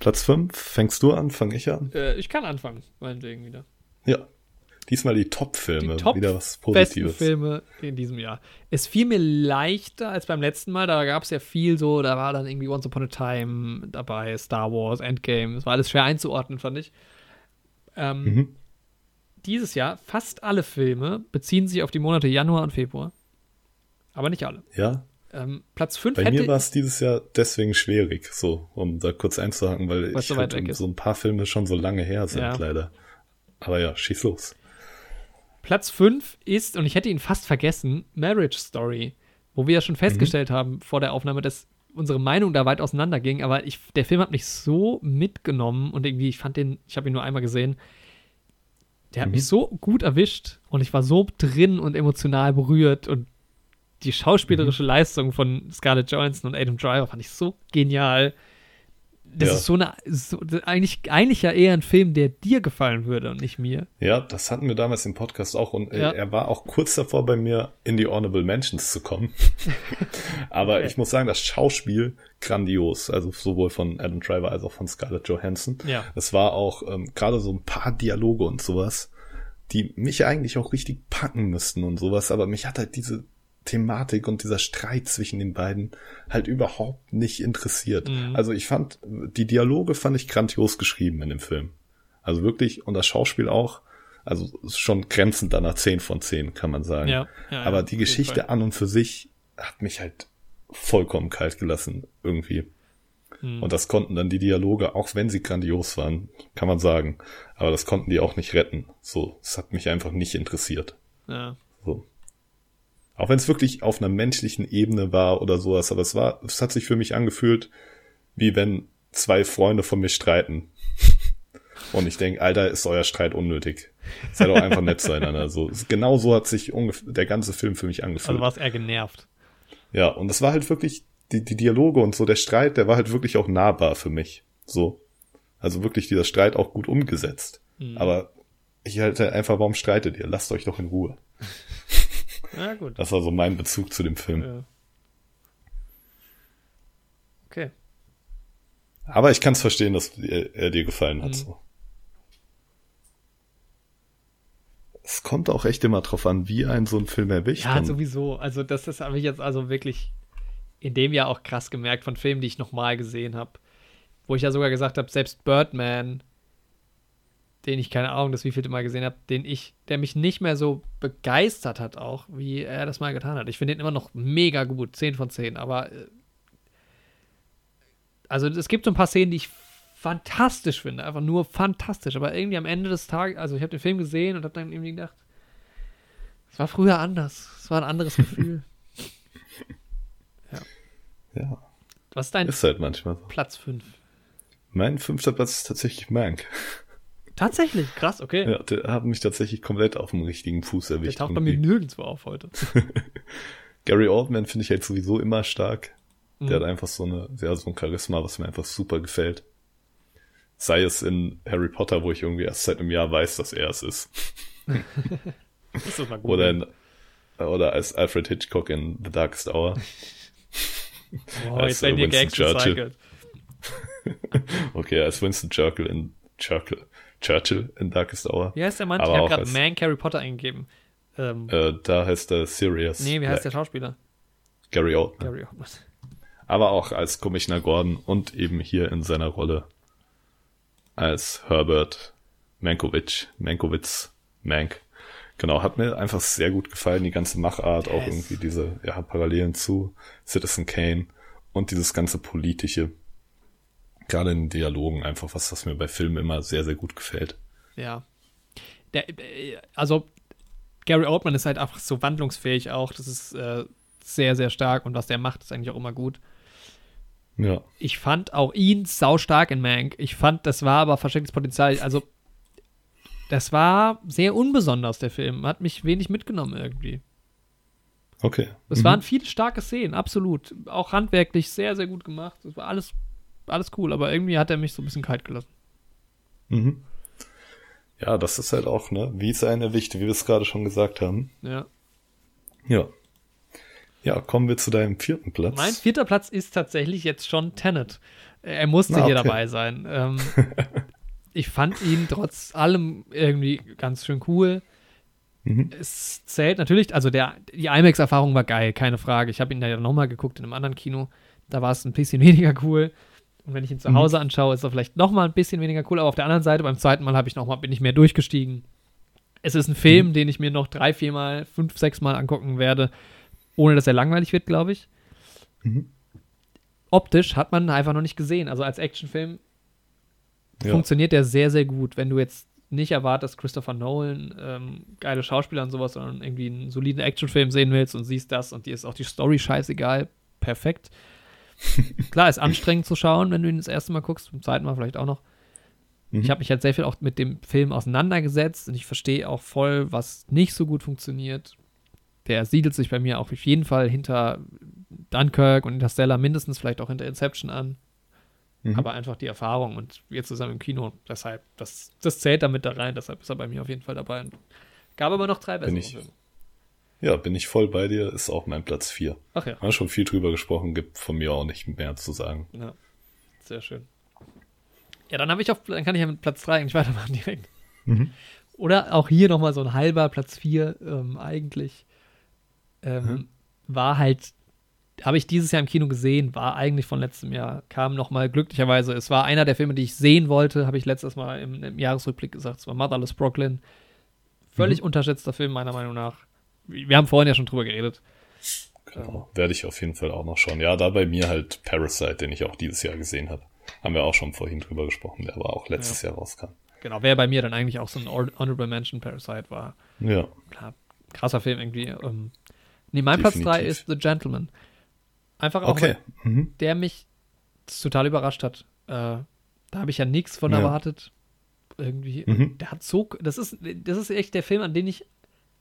Platz 5. Fängst du an? Fang ich an? Äh, ich kann anfangen, meinetwegen wieder. Ja. Diesmal die Top-Filme. Top Wieder was Besten Positives. Filme in diesem Jahr. Es fiel mir leichter als beim letzten Mal. Da gab es ja viel so, da war dann irgendwie Once Upon a Time dabei, Star Wars, Endgame. Es war alles schwer einzuordnen, fand ich. Ähm, Mhm. Dieses Jahr, fast alle Filme beziehen sich auf die Monate Januar und Februar. Aber nicht alle. Ja. Ähm, Platz 5 Bei mir war es dieses Jahr deswegen schwierig, so, um da kurz einzuhaken, weil ich so halt so ein paar Filme schon so lange her sind, Ja. leider. Aber ja, schieß los. Platz 5 ist, und ich hätte ihn fast vergessen, Marriage Story, wo wir ja schon festgestellt haben vor der Aufnahme, dass unsere Meinung da weit auseinanderging, aber ich, der Film hat mich so mitgenommen und irgendwie, ich fand den, ich habe ihn nur einmal gesehen, der hat mich so gut erwischt und ich war so drin und emotional berührt und die schauspielerische Leistung von Scarlett Johansson und Adam Driver fand ich so genial. Das Ja. ist so eine, so, eigentlich, eigentlich ja eher ein Film, der dir gefallen würde und nicht mir. Ja, das hatten wir damals im Podcast auch und äh, Ja. er war auch kurz davor bei mir in die Honorable Mentions zu kommen. (laughs) Aber ich muss sagen, das Schauspiel grandios, also sowohl von Adam Driver als auch von Scarlett Johansson. Ja. Es war auch ähm, gerade so ein paar Dialoge und sowas, die mich eigentlich auch richtig packen müssten und sowas, aber mich hat halt diese Thematik und dieser Streit zwischen den beiden halt überhaupt nicht interessiert. Mhm. Also ich fand, die Dialoge fand ich grandios geschrieben in dem Film. Also wirklich, und das Schauspiel auch, also schon grenzend an einer 10 von 10, kann man sagen. Ja, ja, Aber die Geschichte an und für sich hat mich halt vollkommen kalt gelassen, irgendwie. Hm. Und das konnten dann die Dialoge, auch wenn sie grandios waren, kann man sagen. Aber das konnten die auch nicht retten. So, es hat mich einfach nicht interessiert. Ja. So. Auch wenn es wirklich auf einer menschlichen Ebene war oder sowas, aber es war, es hat sich für mich angefühlt, wie wenn zwei Freunde von mir streiten. (laughs) Und ich denke, Alter, ist euer Streit unnötig. Seid doch einfach nett zueinander. So, genau so hat sich der ganze Film für mich angefühlt. Also war es eher genervt. Ja, und es war halt wirklich, die, die Dialoge und so, der Streit, der war halt wirklich auch nahbar für mich. So. Also wirklich dieser Streit auch gut umgesetzt. Mhm. Aber ich halte einfach, warum streitet ihr? Lasst euch doch in Ruhe. (laughs) Ja, gut. Das war so mein Bezug zu dem Film. Ja. Okay. Aber ich kann es verstehen, dass er, er dir gefallen hat. Mhm. So. Es kommt auch echt immer drauf an, wie ein so ein Film erwischt. Ja, sowieso. Also, das, das habe ich jetzt also wirklich in dem Jahr auch krass gemerkt von Filmen, die ich nochmal gesehen habe. Wo ich ja sogar gesagt habe, selbst Birdman, den ich keine Ahnung, das wievielte Mal gesehen habe, den ich, der mich nicht mehr so begeistert hat, auch, wie er das mal getan hat. Ich finde ihn immer noch mega gut, 10 von 10, aber äh, also es gibt so ein paar Szenen, die ich fantastisch finde, einfach nur fantastisch, aber irgendwie am Ende des Tages, also ich habe den Film gesehen und habe dann irgendwie gedacht, es war früher anders, es war ein anderes Gefühl. (laughs) ja, Was ist dein ist halt manchmal so. Platz 5? Mein fünfter Platz ist tatsächlich Mank. Tatsächlich, krass, okay. Ja, der hat mich tatsächlich komplett auf dem richtigen Fuß Der erwischt. taucht bei mir nirgendwo auf heute. (laughs) Gary Oldman finde ich halt sowieso immer stark. Mhm. Der hat einfach so eine, ja, so ein Charisma, was mir einfach super gefällt. Sei es in Harry Potter, wo ich irgendwie erst seit einem Jahr weiß, dass er es ist. (laughs) Das ist mal gut. Oder in, oder als Alfred Hitchcock in The Darkest Hour. (laughs) oh, als, jetzt werden äh, hier Gags Winston Churchill. Okay, als Winston Churchill in Churchill, Churchill in Darkest Hour. Wie heißt der Mann? Aber ich habe auch gerade als- Man Harry Potter eingegeben. Ähm, Äh, da heißt er Sirius. nee, wie heißt der Black. Schauspieler? Gary Oldman. Gary Oldman. aber auch als Commissioner Gordon und eben hier in seiner Rolle als Herbert Mankiewicz, Mankiewicz, Mank, Genau, hat mir einfach sehr gut gefallen, die ganze Machart, auch Yes. irgendwie diese ja, Parallelen zu Citizen Kane und dieses ganze politische. Gerade in Dialogen einfach was, was mir bei Filmen immer sehr, sehr gut gefällt. Ja. Der, äh, also, Gary Oldman ist halt einfach so wandlungsfähig auch. Das ist äh, sehr, sehr stark und was der macht, ist eigentlich auch immer gut. Ja, Ich fand auch ihn saustark in Mank. Ich fand, das war aber verstecktes Potenzial. Also, das war sehr unbesonders, der Film. Hat mich wenig mitgenommen irgendwie. okay. Es Mhm. waren viele starke Szenen, absolut. Auch handwerklich sehr, sehr gut gemacht. Es war alles, alles cool, aber irgendwie hat er mich so ein bisschen kalt gelassen. Mhm. Ja, das ist halt auch, ne, wie seine Wichte, wie wir es gerade schon gesagt haben. Ja. Ja. Ja, kommen wir zu deinem vierten Platz. Mein vierter Platz ist tatsächlich jetzt schon Tenet. Er musste Na, hier okay. dabei sein. Ähm, (laughs) ich fand ihn trotz allem irgendwie ganz schön cool. Mhm. Es zählt natürlich, also der, die IMAX-Erfahrung war geil, keine Frage. Ich habe ihn da ja nochmal geguckt in einem anderen Kino. Da war es ein bisschen (laughs) weniger cool. Und wenn ich ihn Mhm. zu Hause anschaue, ist er vielleicht nochmal ein bisschen weniger cool. Aber auf der anderen Seite, beim zweiten Mal habe ich noch mal, bin ich mehr durchgestiegen. Es ist ein Film, Mhm. den ich mir noch drei, vier Mal, fünf, sechs Mal angucken werde, ohne dass er langweilig wird, glaube ich. Mhm. Optisch hat man einfach noch nicht gesehen. Also als Actionfilm Ja. funktioniert der sehr, sehr gut. Wenn du jetzt nicht erwartest, Christopher Nolan, ähm, geile Schauspieler und sowas, sondern irgendwie einen soliden Actionfilm sehen willst und siehst das und dir ist auch die Story scheißegal, perfekt. (laughs) Klar, ist anstrengend zu schauen, wenn du ihn das erste Mal guckst, beim zweiten Mal vielleicht auch noch. Mhm. Ich habe mich halt sehr viel auch mit dem Film auseinandergesetzt und ich verstehe auch voll, was nicht so gut funktioniert. Der siedelt sich bei mir auch auf jeden Fall hinter Dunkirk und Interstellar, mindestens vielleicht auch hinter Inception an. Mhm. Aber einfach die Erfahrung und wir zusammen im Kino, deshalb, das, das zählt damit da rein, deshalb ist er bei mir auf jeden Fall dabei. Gab aber noch drei bessere Filme. Ja, bin ich voll bei dir, ist auch mein Platz 4. Ach ja, Haben schon viel drüber gesprochen, gibt von mir auch nicht mehr zu sagen. ja, sehr schön. Ja, dann habe ich auf, dann kann ich ja mit Platz 3 eigentlich weitermachen direkt. Mhm. Oder auch hier nochmal so ein halber Platz 4 ähm, eigentlich. Ähm, Mhm. War halt, habe ich dieses Jahr im Kino gesehen, war eigentlich von letztem Jahr, kam nochmal glücklicherweise. Es war einer der Filme, die ich sehen wollte, habe ich letztes Mal im, im Jahresrückblick gesagt. Es war Motherless Brooklyn. Völlig unterschätzter Film, meiner Meinung nach. Wir haben vorhin ja schon drüber geredet. Genau. Werde ich auf jeden Fall auch noch schauen. Ja, da bei mir halt Parasite, den ich auch dieses Jahr gesehen habe. Haben wir auch schon vorhin drüber gesprochen, der aber auch letztes Jahr rauskam. Genau, wäre bei mir dann eigentlich auch so ein Hon- Honorable Mention Parasite war. Ja. Klar, krasser Film irgendwie. Ähm, nee, mein Platz 3 Definitiv. ist The Gentleman. Einfach auch, Okay. Mhm. der mich total überrascht hat. Äh, da habe ich ja nichts von Ja. erwartet. Irgendwie. Mhm. Der hat so, das ist, das ist echt der Film, an den ich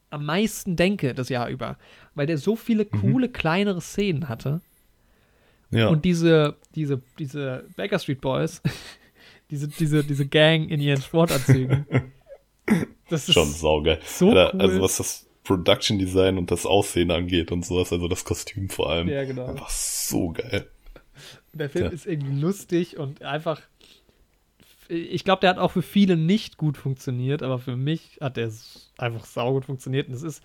am meisten denke das Jahr über. Weil der so viele coole, kleinere Szenen hatte. Mhm. Ja. Und diese, diese, diese Baker Street Boys, (laughs) diese, diese, diese Gang in ihren Sportanzügen. (laughs) Das ist schon saugeil. so Alter, cool. Also was das Production Design und das Aussehen angeht und sowas, also das Kostüm vor allem. Ja, genau. Einfach so geil. Der Film Ja. ist irgendwie lustig und einfach. Ich glaube, der hat auch für viele nicht gut funktioniert, aber für mich hat der einfach saugut funktioniert. Und es ist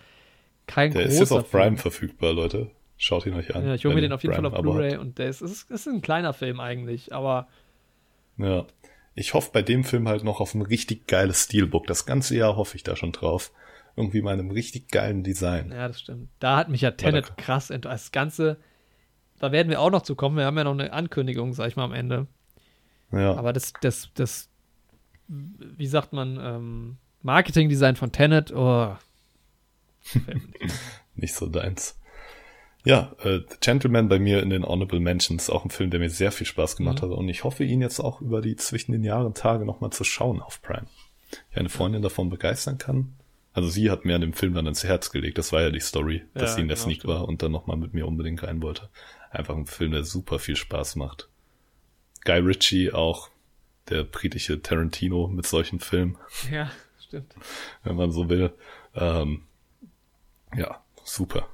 kein Der großer ist jetzt auf Film. Prime verfügbar, Leute. Schaut ihn euch an. Ja, ich hole mir den auf jeden Fall Prime auf Abo habt. Blu-ray und der ist, es ist, ist ein kleiner Film eigentlich, aber Ja. Ich hoffe bei dem Film halt noch auf ein richtig geiles Steelbook. Das ganze Jahr hoffe ich da schon drauf. Irgendwie mal einem richtig geilen Design. ja, das stimmt. Da hat mich ja Tenet da- krass enttäuscht. Das Ganze, da werden wir auch noch zu kommen. Wir haben ja noch eine Ankündigung, sag ich mal, am Ende. Ja. Aber das, das, das, wie sagt man, ähm, Marketingdesign von Tenet, oh. (laughs) nicht so deins. Ja, äh, The Gentleman bei mir in den Honorable Mentions, auch ein Film, der mir sehr viel Spaß gemacht Mhm. hat und ich hoffe, ihn jetzt auch über die zwischen den Jahren Tage nochmal zu schauen auf Prime. Ich eine Freundin davon begeistern kann. Also sie hat mir an dem Film dann ins Herz gelegt, das war ja die Story, dass Ja, sie in der genau, Sneak stimmt. war und dann nochmal mit mir unbedingt rein wollte. Einfach ein Film, der super viel Spaß macht. Guy Ritchie auch, der britische Tarantino mit solchen Filmen Ja, stimmt. wenn man so will. Ähm, ja, super.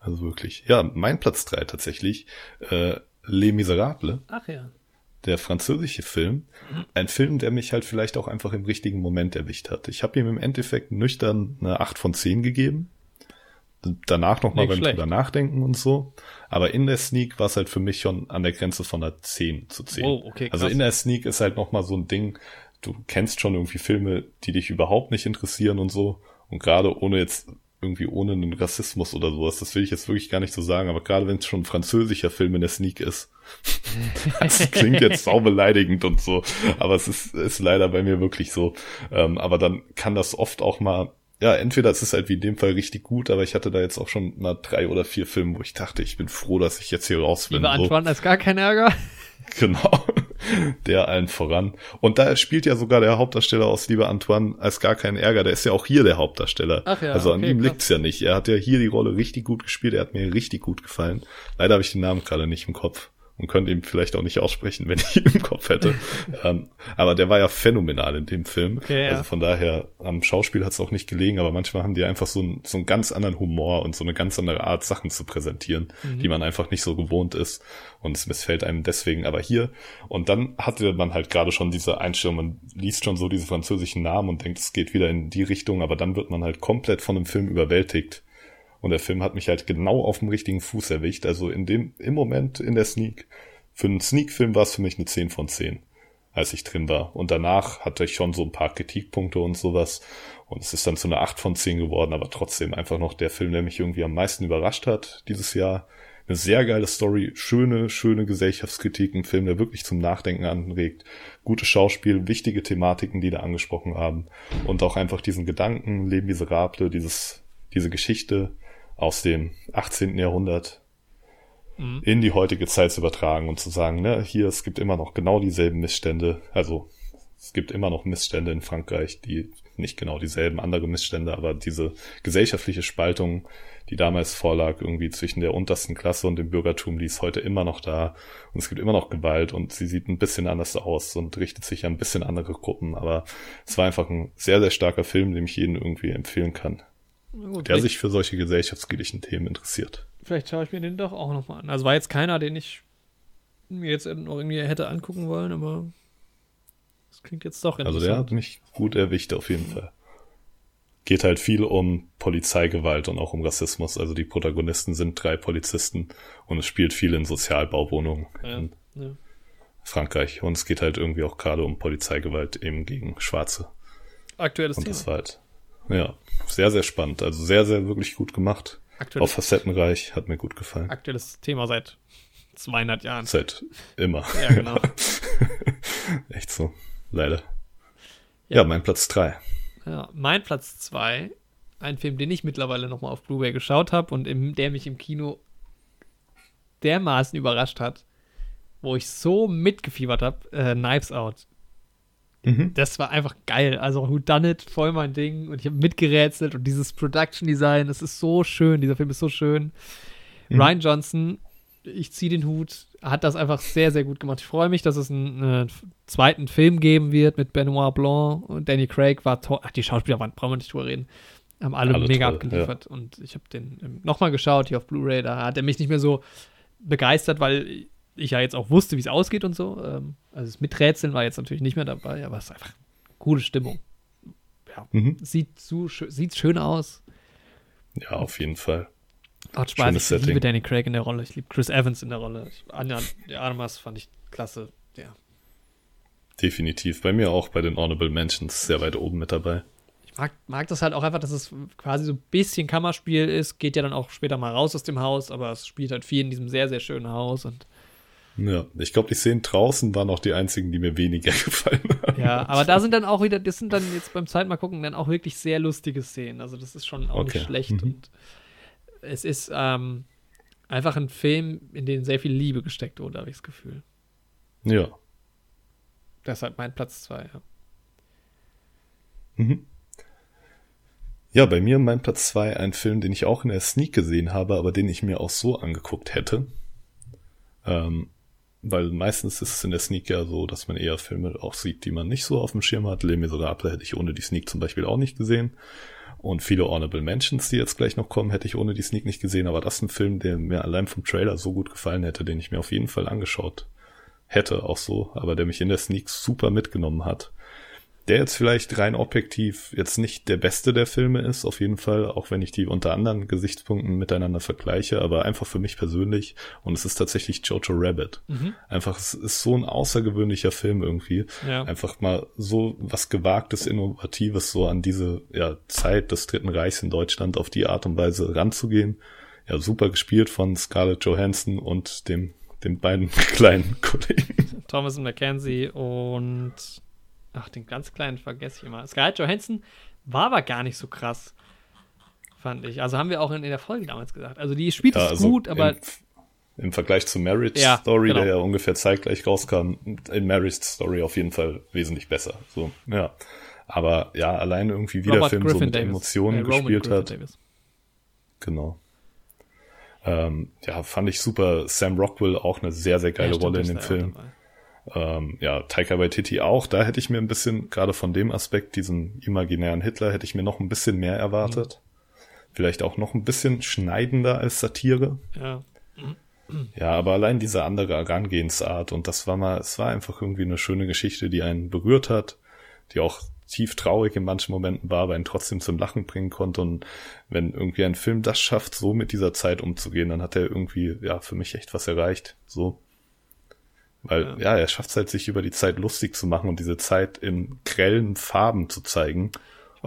Also wirklich. Ja, mein Platz drei tatsächlich. Äh, Les Miserables, Ach ja. der französische Film. Ein Film, der mich halt vielleicht auch einfach im richtigen Moment erwischt hat. Ich habe ihm im Endeffekt nüchtern eine 8 von 10 gegeben. Danach nochmal beim schlecht. drüber nachdenken und so. Aber in der Sneak war es halt für mich schon an der Grenze von einer 10 zu 10. Oh, okay, also krass. in der Sneak ist halt nochmal so ein Ding, du kennst schon irgendwie Filme, die dich überhaupt nicht interessieren und so. Und gerade ohne jetzt irgendwie ohne einen Rassismus oder sowas, das will ich jetzt wirklich gar nicht so sagen, aber gerade wenn es schon ein französischer Film in der Sneak ist, (laughs) das klingt jetzt saubeleidigend und so, aber es ist, ist leider bei mir wirklich so. Ähm, aber dann kann das oft auch mal, ja, entweder es ist halt wie in dem Fall richtig gut, aber ich hatte da jetzt auch schon mal drei oder vier Filme, wo ich dachte, ich bin froh, dass ich jetzt hier raus bin. Lieber so. Antoine, ist gar kein Ärger. (laughs) Genau. Der allen voran. Und da spielt ja sogar der Hauptdarsteller aus Lieber Antoine als gar keinen Ärger. Der ist ja auch hier der Hauptdarsteller. Ach ja, also an okay, ihm krass. liegt's ja nicht. Er hat ja hier die Rolle richtig gut gespielt. Er hat mir richtig gut gefallen. Leider habe ich den Namen gerade nicht im Kopf und könnte ihn vielleicht auch nicht aussprechen, (laughs) wenn ich ihn im Kopf hätte. ähm, aber der war ja phänomenal in dem Film. Okay, ja. Also von daher, am Schauspiel hat's auch nicht gelegen, aber manchmal haben die einfach so, einen- so einen ganz anderen Humor und so eine ganz andere Art, Sachen zu präsentieren, Mhm. die man einfach nicht so gewohnt ist. Und es missfällt einem deswegen aber hier. Und dann hatte man halt gerade schon diese Einstellung, man liest schon so diese französischen Namen und denkt, es geht wieder in die Richtung, aber dann wird man halt komplett von dem Film überwältigt. Und der Film hat mich halt genau auf dem richtigen Fuß erwischt. Also in dem, im Moment in der Sneak. Für einen Sneak-Film war es für mich eine 10 von 10, als ich drin war. Und danach hatte ich schon so ein paar Kritikpunkte und sowas. Und es ist dann zu einer 8 von 10 geworden, aber trotzdem einfach noch der Film, der mich irgendwie am meisten überrascht hat dieses Jahr. Eine sehr geile Story, schöne, schöne Gesellschaftskritik, ein Film, der wirklich zum Nachdenken anregt. Gutes Schauspiel, wichtige Thematiken, die da angesprochen haben. Und auch einfach diesen Gedanken, Leben Miserable, dieses, diese Geschichte aus dem 18. Jahrhundert Mhm. in die heutige Zeit zu übertragen und zu sagen, ne, hier, es gibt immer noch genau dieselben Missstände. Also, es gibt immer noch Missstände in Frankreich, die nicht genau dieselben andere Missstände, aber diese gesellschaftliche Spaltung, die damals vorlag, irgendwie zwischen der untersten Klasse und dem Bürgertum, die ist heute immer noch da. Und es gibt immer noch Gewalt und sie sieht ein bisschen anders aus und richtet sich an ein bisschen andere Gruppen. Aber es war einfach ein sehr, sehr starker Film, den ich jedem irgendwie empfehlen kann, gut, der sich für solche gesellschaftskritischen Themen interessiert. vielleicht schaue ich mir den doch auch nochmal an. Also war jetzt keiner, den ich mir jetzt noch irgendwie hätte angucken wollen, aber das klingt jetzt doch Also interessant. der hat mich gut erwischt auf jeden Fall. Geht halt viel um Polizeigewalt und auch um Rassismus. Also die Protagonisten sind drei Polizisten und es spielt viel in Sozialbauwohnungen ja, in ja. Frankreich. Und es geht halt irgendwie auch gerade um Polizeigewalt eben gegen Schwarze. Aktuelles Und Thema. das war halt, ja, sehr, sehr spannend. Also sehr, sehr wirklich gut gemacht. Auch Aktuelles, facettenreich, hat mir gut gefallen. aktuelles Thema seit 200 Jahren. Seit immer. Ja, genau. (laughs) Echt so. Leider. Ja. Ja, mein Platz drei. Ja, mein Platz 2, ein Film, den ich mittlerweile nochmal auf Blu-ray geschaut habe und im, der mich im Kino dermaßen überrascht hat, wo ich so mitgefiebert habe, äh, Knives Out. Mhm. Das war einfach geil. Also Who Done It, voll mein Ding. Und ich habe mitgerätselt und dieses Production Design, das ist so schön. Dieser Film ist so schön. Mhm. Ryan Johnson, ich ziehe den Hut, hat das einfach sehr, sehr gut gemacht. Ich freue mich, dass es einen, äh, zweiten Film geben wird mit Benoit Blanc und Danny Craig war toll. Ach, die Schauspieler waren, brauchen wir nicht drüber reden. Haben alle, Alle mega toll, abgeliefert. Und ich habe den ähm, nochmal geschaut, hier auf Blu-ray. Da hat er mich nicht mehr so begeistert, weil ich ja jetzt auch wusste, wie es ausgeht und so. Ähm, also das Miträtseln war jetzt natürlich nicht mehr dabei, aber es ist einfach coole Stimmung. Ja, Mhm. sieht, schö- sieht schön aus. Ja, auf jeden Fall. Hat Spaß. Schönes Ich liebe Setting. Danny Craig in der Rolle. Ich liebe Chris Evans in der Rolle. Ich, Anja Armas fand ich klasse. Ja. Definitiv. Bei mir auch bei den Honorable Mentions sehr weit oben mit dabei. Ich mag, mag das halt auch einfach, dass es quasi so ein bisschen Kammerspiel ist. Geht ja dann auch später mal raus aus dem Haus, aber es spielt halt viel in diesem sehr, sehr schönen Haus. Und Ja, ich glaube, die Szenen draußen waren auch die einzigen, die mir weniger (laughs) gefallen haben. ja, aber da sind dann auch wieder, das sind dann jetzt beim zweiten Mal gucken, dann auch wirklich sehr lustige Szenen. Also das ist schon auch Okay. nicht schlecht. Mhm. Und es ist ähm, einfach ein Film, in den sehr viel Liebe gesteckt wurde, habe ich das Gefühl. Ja. Deshalb mein Platz zwei, ja. Mhm. Ja, bei mir mein Platz zwei ein Film, den ich auch in der Sneak gesehen habe, aber den ich mir auch so angeguckt hätte. Ähm, weil meistens ist es in der Sneak ja so, dass man eher Filme auch sieht, die man nicht so auf dem Schirm hat. Les Miserables hätte ich ohne die Sneak zum Beispiel auch nicht gesehen. Und viele Honorable Mentions, die jetzt gleich noch kommen, hätte ich ohne die Sneak nicht gesehen. Aber das ist ein Film, der mir allein vom Trailer so gut gefallen hätte, den ich mir auf jeden Fall angeschaut hätte, auch so, aber der mich in der Sneak super mitgenommen hat. Der jetzt vielleicht rein objektiv jetzt nicht der beste der Filme ist, auf jeden Fall, auch wenn ich die unter anderen Gesichtspunkten miteinander vergleiche, aber einfach für mich persönlich und es ist tatsächlich Jojo Rabbit. Mhm. Einfach, es ist so ein außergewöhnlicher Film irgendwie. Ja. Einfach mal so was Gewagtes, Innovatives so an diese ja, Zeit des Dritten Reichs in Deutschland auf die Art und Weise ranzugehen. Ja, super gespielt von Scarlett Johansson und dem, den beiden (laughs) kleinen Kollegen. Thomas und Mackenzie und ach, den ganz kleinen vergesse ich immer. Scarlett Johansson war aber gar nicht so krass, fand ich. Also haben wir auch in, in der Folge damals gesagt. Also die spielt Ja, es also gut, aber im, im Vergleich zu Marriage Ja, Story, genau. der ja ungefähr zeitgleich rauskam, in Marriage Story auf jeden Fall wesentlich besser. So, ja. Aber ja, allein irgendwie wie der Robert Film so Griffin mit Davis. Emotionen Äh, gespielt Griffin hat. Davis. Genau. Ähm, ja, fand ich super. Sam Rockwell auch eine sehr, sehr geile Ja, Rolle in dem Film. dabei. Ähm, ja, Taika Waititi auch. Da hätte ich mir ein bisschen, gerade von dem Aspekt, diesen imaginären Hitler, hätte ich mir noch ein bisschen mehr erwartet. Vielleicht auch noch ein bisschen schneidender als Satire. Ja. Ja, aber allein diese andere Herangehensart und das war mal, es war einfach irgendwie eine schöne Geschichte, die einen berührt hat, die auch tief traurig in manchen Momenten war, aber einen trotzdem zum Lachen bringen konnte und wenn irgendwie ein Film das schafft, so mit dieser Zeit umzugehen, dann hat er irgendwie, ja, für mich echt was erreicht, so. Weil, Ja. ja, er schafft es halt, sich über die Zeit lustig zu machen und diese Zeit in grellen Farben zu zeigen,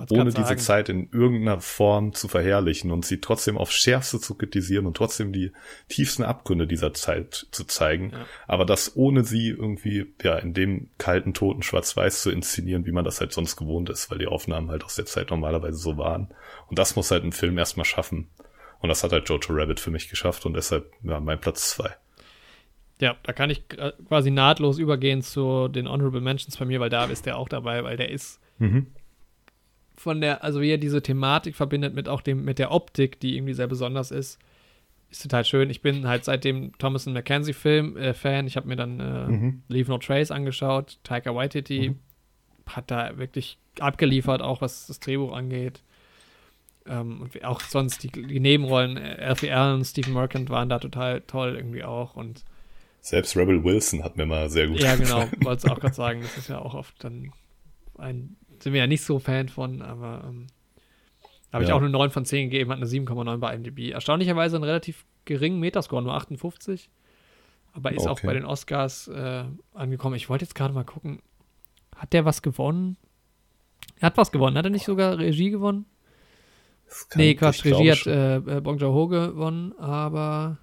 ohne diese. Zeit in irgendeiner Form zu verherrlichen und sie trotzdem aufs Schärfste zu kritisieren und trotzdem die tiefsten Abgründe dieser Zeit zu zeigen, Ja. aber das ohne sie irgendwie ja in dem kalten toten Schwarz-Weiß zu inszenieren, wie man das halt sonst gewohnt ist, weil die Aufnahmen halt aus der Zeit normalerweise so waren. Und das muss halt ein Film erstmal schaffen. Und das hat halt Jojo Rabbit für mich geschafft und deshalb ja, mein Platz zwei. Ja, da kann ich gra- quasi nahtlos übergehen zu den Honorable Mentions bei mir, weil da ist der auch dabei, weil der ist Mhm. von der, also wie er diese Thematik verbindet mit auch dem, mit der Optik, die irgendwie sehr besonders ist, ist total schön. Ich bin halt seit dem Thomas Mackenzie Film äh, Fan. Ich habe mir dann äh, Mhm. Leave No Trace angeschaut. Taika Waititi hat da wirklich abgeliefert, auch was das Drehbuch angeht. Ähm, und auch sonst die, die Nebenrollen, äh, Alfie Allen, Stephen Merchant waren da total toll irgendwie auch und Selbst Rebel Wilson hat mir mal sehr gut ja, genau, gefallen. wollte es auch gerade sagen. Das ist ja auch oft dann ein, sind wir ja nicht so Fan von, aber ähm, habe ich Ja. auch eine 9 von 10 gegeben, hat eine 7,9 bei IMDb. Erstaunlicherweise einen relativ geringen Metascore, nur 58. Aber ist auch Okay. bei den Oscars äh, angekommen. Ich wollte jetzt gerade mal gucken, hat der was gewonnen? Er hat was gewonnen. Hat er nicht sogar Regie gewonnen? Nee, Quatsch, ich Regie hat äh, äh, Bong Joon-ho gewonnen, aber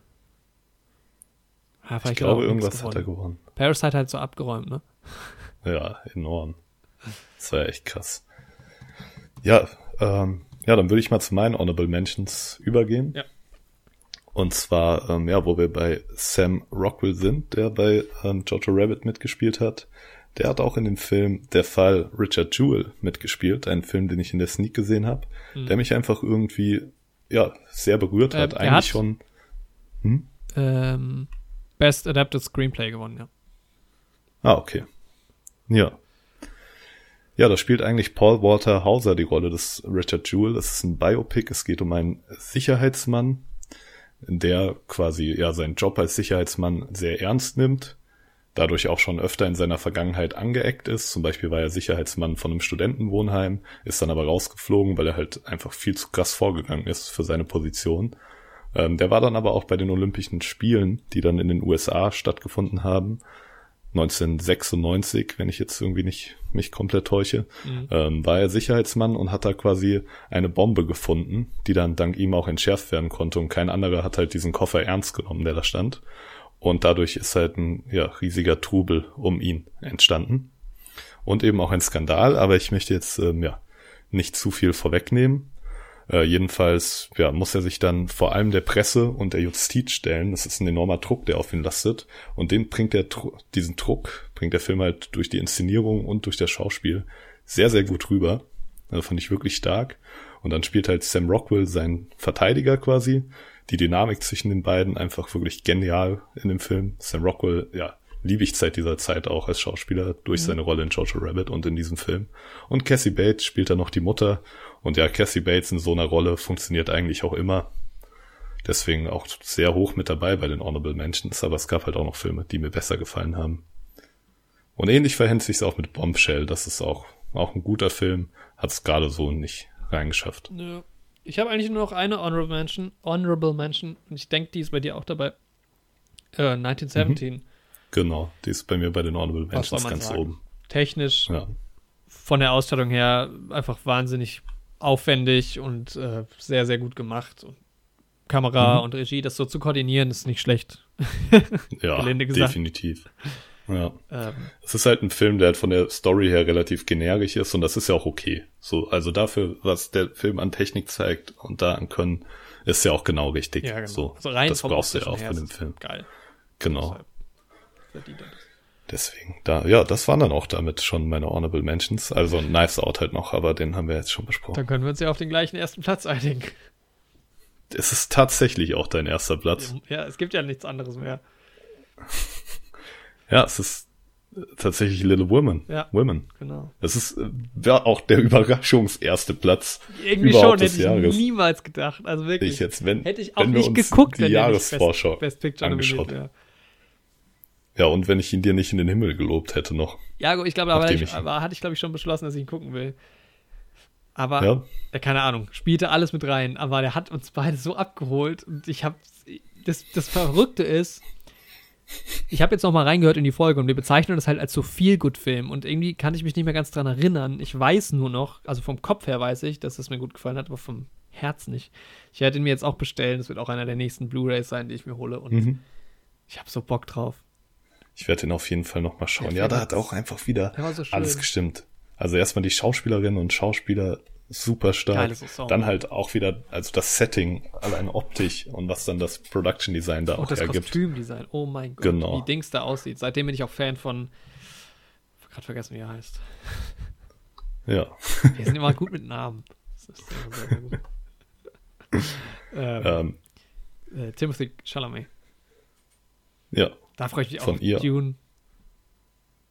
ja, Ich glaube, irgendwas hat er gewonnen. Parasite hat so abgeräumt, ne? (laughs) Ja, enorm. Das war echt krass. Ja, ähm, ja, dann würde ich mal zu meinen Honorable Mentions übergehen. Ja. Und zwar, ähm, ja, wo wir bei Sam Rockwell sind, der bei ähm, Jojo Rabbit mitgespielt hat. Der hat auch in dem Film Der Fall Richard Jewell mitgespielt, einen Film, den ich in der Sneak gesehen habe, der mich einfach irgendwie, ja, sehr berührt Hm. Äh, hat. Eigentlich hat- schon. ähm, Best Adapted Screenplay gewonnen, ja. Ah, okay. Ja. Ja, da spielt eigentlich Paul Walter Hauser die Rolle des Richard Jewell. Das ist ein Biopic. Es geht um einen Sicherheitsmann, der quasi ja seinen Job als Sicherheitsmann sehr ernst nimmt, dadurch auch schon öfter in seiner Vergangenheit angeeckt ist. Zum Beispiel war er Sicherheitsmann von einem Studentenwohnheim, ist dann aber rausgeflogen, weil er halt einfach viel zu krass vorgegangen ist für seine Position. Ähm, der war dann aber auch bei den Olympischen Spielen, die dann in den USA stattgefunden haben. 1996, wenn ich jetzt irgendwie nicht mich komplett täusche, ähm, war er Sicherheitsmann und hat da quasi eine Bombe gefunden, die dann dank ihm auch entschärft werden konnte und kein anderer hat halt diesen Koffer ernst genommen, der da stand. Und dadurch ist halt ein ja, riesiger Trubel um ihn entstanden. Und eben auch ein Skandal, aber ich möchte jetzt ähm, ja nicht zu viel vorwegnehmen. Äh, jedenfalls ja, muss er sich dann vor allem der Presse und der Justiz stellen. Das ist ein enormer Druck, der auf ihn lastet. Und den bringt der diesen Druck, bringt der Film halt durch die Inszenierung und durch das Schauspiel sehr, sehr gut rüber. Also fand ich wirklich stark. Und dann spielt halt Sam Rockwell seinen Verteidiger quasi. Die Dynamik zwischen den beiden einfach wirklich genial in dem Film. Sam Rockwell, ja, liebe ich seit dieser Zeit auch als Schauspieler durch seine Rolle in Jojo Rabbit und in diesem Film. Und Cassie Bates spielt dann noch die Mutter. Und ja, Cassie Bates in so einer Rolle funktioniert eigentlich auch immer. Deswegen auch sehr hoch mit dabei bei den Honorable Mentions, aber es gab halt auch noch Filme, die mir besser gefallen haben. Und ähnlich verhält sich auch mit Bombshell. Das ist auch auch ein guter Film, hat es gerade so nicht reingeschafft. Ja. Ich habe eigentlich nur noch eine Honorable Mention, Honorable Mention, und ich denke, die ist bei dir auch dabei. Äh, 1917. Genau, die ist bei mir bei den Honorable Mentions ganz sagen? oben. Technisch, Ja. von der Ausstattung her, einfach wahnsinnig aufwendig und äh, sehr, sehr gut gemacht. Und Kamera Mhm. und Regie, das so zu koordinieren, ist nicht schlecht. (laughs) Ja, definitiv. Ja. Ähm, Es ist halt ein Film, der halt von der Story her relativ generisch ist und das ist ja auch okay. So, also dafür, was der Film an Technik zeigt und da an Können, ist ja auch genau richtig. ja, genau. So, also rein das brauchst du ja auch von dem Film. Geil. Genau. Deshalb verdient er das. Deswegen, da, ja, das waren dann auch damit schon meine Honorable Mentions. Also Knives Out halt noch, aber den haben wir jetzt schon besprochen. Dann können wir uns ja auf den gleichen ersten Platz einigen. Es ist tatsächlich auch dein erster Platz. Ja, es gibt ja nichts anderes mehr. (laughs) Ja, es ist tatsächlich Little Women. Ja. Women. Genau. Das ist war auch der (laughs) Überraschungserste Platz Irgendwie überhaupt schon, des hätte ich Jahres. niemals gedacht. Also wirklich. Ich jetzt, wenn, hätte ich auch wenn wir nicht uns geguckt, die Jahresvorschau Best, Best angeschaut. wäre. Ja, und wenn ich ihn dir nicht in den Himmel gelobt hätte noch. Ja, gut, ich glaube, aber, ich, ich- aber hatte ich, glaube ich, schon beschlossen, dass ich ihn gucken will. Aber, Ja. ja. keine Ahnung, spielte alles mit rein, aber der hat uns beide so abgeholt und ich habe, das, das Verrückte ist, ich habe jetzt noch mal reingehört in die Folge und wir bezeichnen das halt als so Feel-Good-Film und irgendwie kann ich mich nicht mehr ganz dran erinnern. Ich weiß nur noch, also vom Kopf her weiß ich, dass es mir gut gefallen hat, aber vom Herz nicht. Ich werde ihn mir jetzt auch bestellen, das wird auch einer der nächsten Blu-Rays sein, die ich mir hole und Mhm. ich habe so Bock drauf. Ich werde ihn auf jeden Fall noch mal schauen. Ja, da hat auch einfach wieder so alles gestimmt. Also erstmal die Schauspielerinnen und Schauspieler super stark. Dann halt auch wieder, also das Setting, allein optisch und was dann das Production Design da Und auch das ergibt. Kostümdesign, oh mein Gott, Genau. wie Dings da aussieht. Seitdem bin ich auch Fan von, ich hab gerade vergessen, wie er heißt. Ja. Wir sind immer gut mit Namen. Das ist sehr, sehr gut. (laughs) ähm, Ähm, äh, Timothy Chalamet. ja, Da freue ich mich Von auf. ihr. Dune,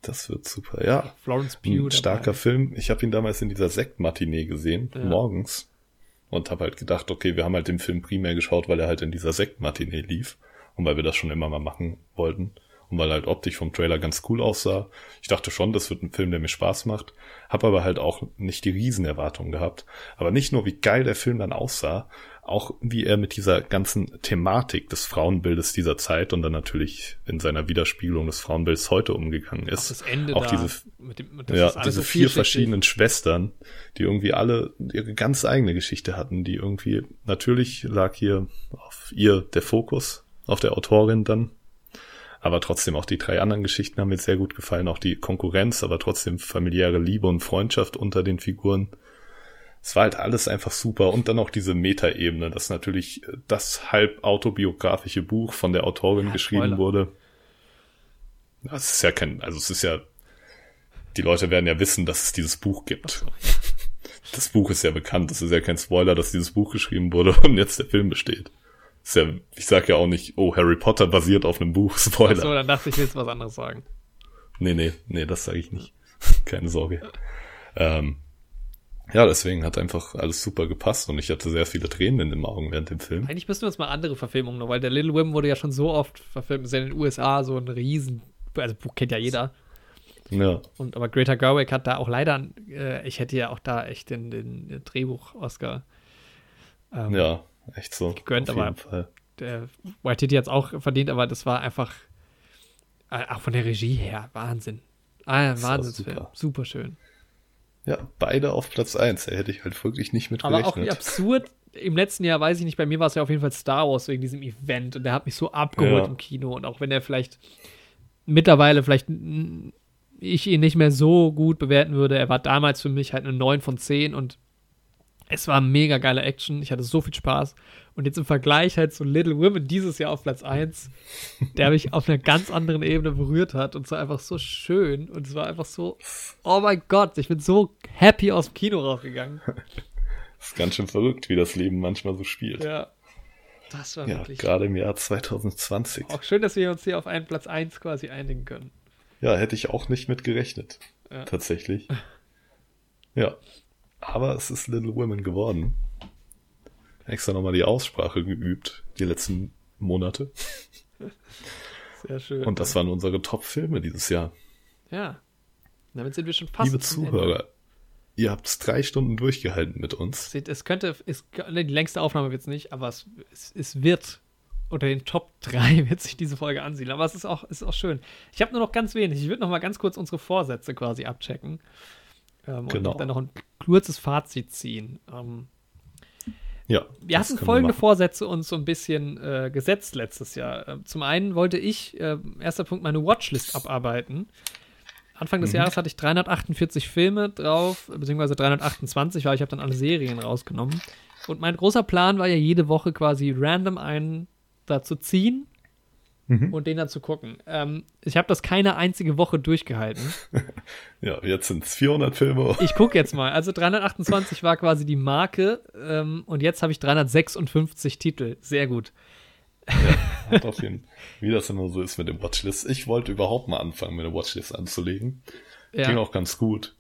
das wird super. Ja, Florence Pugh. ein starker dabei. Film. Ich habe ihn damals in dieser Sektmatinee gesehen, Ja. morgens. Und habe halt gedacht, okay, wir haben halt den Film primär geschaut, weil er halt in dieser Sektmatinee lief. Und weil wir das schon immer mal machen wollten. Und weil halt optisch vom Trailer ganz cool aussah. Ich dachte schon, das wird ein Film, der mir Spaß macht. Hab aber halt auch nicht die Riesenerwartungen gehabt. Aber nicht nur, wie geil der Film dann aussah, auch wie er mit dieser ganzen Thematik des Frauenbildes dieser Zeit und dann natürlich in seiner Widerspiegelung des Frauenbilds heute umgegangen Auch ist. das Ende auch da. diese mit dem, das ja, diese so vier verschiedenen Schwestern, die irgendwie alle ihre ganz eigene Geschichte hatten, die irgendwie, natürlich lag hier auf ihr der Fokus, auf der Autorin dann, aber trotzdem auch die drei anderen Geschichten haben mir sehr gut gefallen, auch die Konkurrenz, aber trotzdem familiäre Liebe und Freundschaft unter den Figuren. Es war halt alles einfach super und dann auch diese Metaebene, dass natürlich das halb autobiografische Buch von der Autorin Ja, geschrieben Spoiler. wurde. Das ist ja kein, also es ist ja, die Leute werden ja wissen, dass es dieses Buch gibt. (laughs) Das Buch ist ja bekannt, es ist ja kein Spoiler, dass dieses Buch geschrieben wurde (laughs) und jetzt der Film besteht. Ist ja, ich sag ja auch nicht, oh, Harry Potter basiert auf einem Buch, (laughs) Spoiler. Achso, dann dachte ich, ich will jetzt was anderes sagen. Nee, nee, nee, das sage ich nicht. Keine Sorge. Ähm, ja, deswegen hat einfach alles super gepasst und ich hatte sehr viele Tränen in den Augen während dem Film. Eigentlich müssten wir uns mal andere Verfilmungen noch, weil der Little Women wurde ja schon so oft verfilmt. Ist ja in den USA so ein riesen, also Buch kennt ja jeder. Ja, Und aber Greta Gerwig hat da auch leider, äh, ich hätte ja auch da echt den, den Drehbuch-Oscar. Ähm, ja, echt so. Gegönnt, aber- Fall. Der Waititi hat es auch verdient, aber das war einfach, äh, auch von der Regie her, Wahnsinn. Ah, ein Wahnsinnsfilm. super. Super schön. Ja, beide auf Platz eins. Da hätte ich halt wirklich nicht mit Aber auch wie gerechnet. absurd. Im letzten Jahr weiß ich nicht, bei mir war es ja auf jeden Fall Star Wars wegen diesem Event und der hat mich so abgeholt Ja. im Kino und auch wenn er vielleicht mittlerweile vielleicht ich ihn nicht mehr so gut bewerten würde, er war damals für mich halt eine 9 von 10 und es war mega geile Action, ich hatte so viel Spaß und jetzt im Vergleich halt zu Little Women dieses Jahr auf Platz 1, der mich auf einer ganz anderen Ebene berührt hat und es war einfach so schön und es war einfach so, oh mein Gott, ich bin so happy aus dem Kino rausgegangen. (laughs) ist ganz schön verrückt, wie das Leben manchmal so spielt. Ja, Ja. Das war wirklich gerade im Jahr 2020. auch schön, dass wir uns hier auf einen Platz 1 quasi einigen können. Ja, hätte ich auch nicht mit gerechnet. Ja. Tatsächlich. Ja. Aber es ist Little Women geworden. Extra nochmal die Aussprache geübt, die letzten Monate. Sehr schön. Und das waren unsere Top-Filme dieses Jahr. Ja. Damit sind wir schon fast. Liebe zum Ende. Zuhörer, Ihr habt es drei Stunden durchgehalten mit uns. Seht, Es könnte, es, die längste Aufnahme wird es nicht, aber es, es, es wird unter den Top 3 (laughs) wird sich diese Folge ansiedeln. Aber es ist auch, ist auch schön. Ich habe nur noch ganz wenig. Ich würde noch mal ganz kurz unsere Vorsätze quasi abchecken. Ähm, Genau. Und dann noch ein kurzes Fazit ziehen. Ähm, Ja. wir hatten folgende machen. Vorsätze uns so ein bisschen äh, gesetzt letztes Jahr. Ähm, zum einen wollte ich, äh, erster Punkt, meine Watchlist abarbeiten. Anfang Mhm. des Jahres hatte ich 348 Filme drauf, beziehungsweise 328, weil ich habe dann alle Serien rausgenommen. Und mein großer Plan war ja jede Woche quasi random einen da zu ziehen Mhm. und den dann zu gucken. Ähm, ich habe das keine einzige Woche durchgehalten. (laughs) Ja, jetzt sind es 400 Filme. Ich gucke jetzt mal. Also 328 war quasi die Marke ähm, und jetzt habe ich 356 Titel. Sehr gut. Hat (laughs) auf jeden Wie das immer so ist mit dem Watchlist. Ich wollte überhaupt mal anfangen, mir eine Watchlist anzulegen. Ging Ja. auch ganz gut.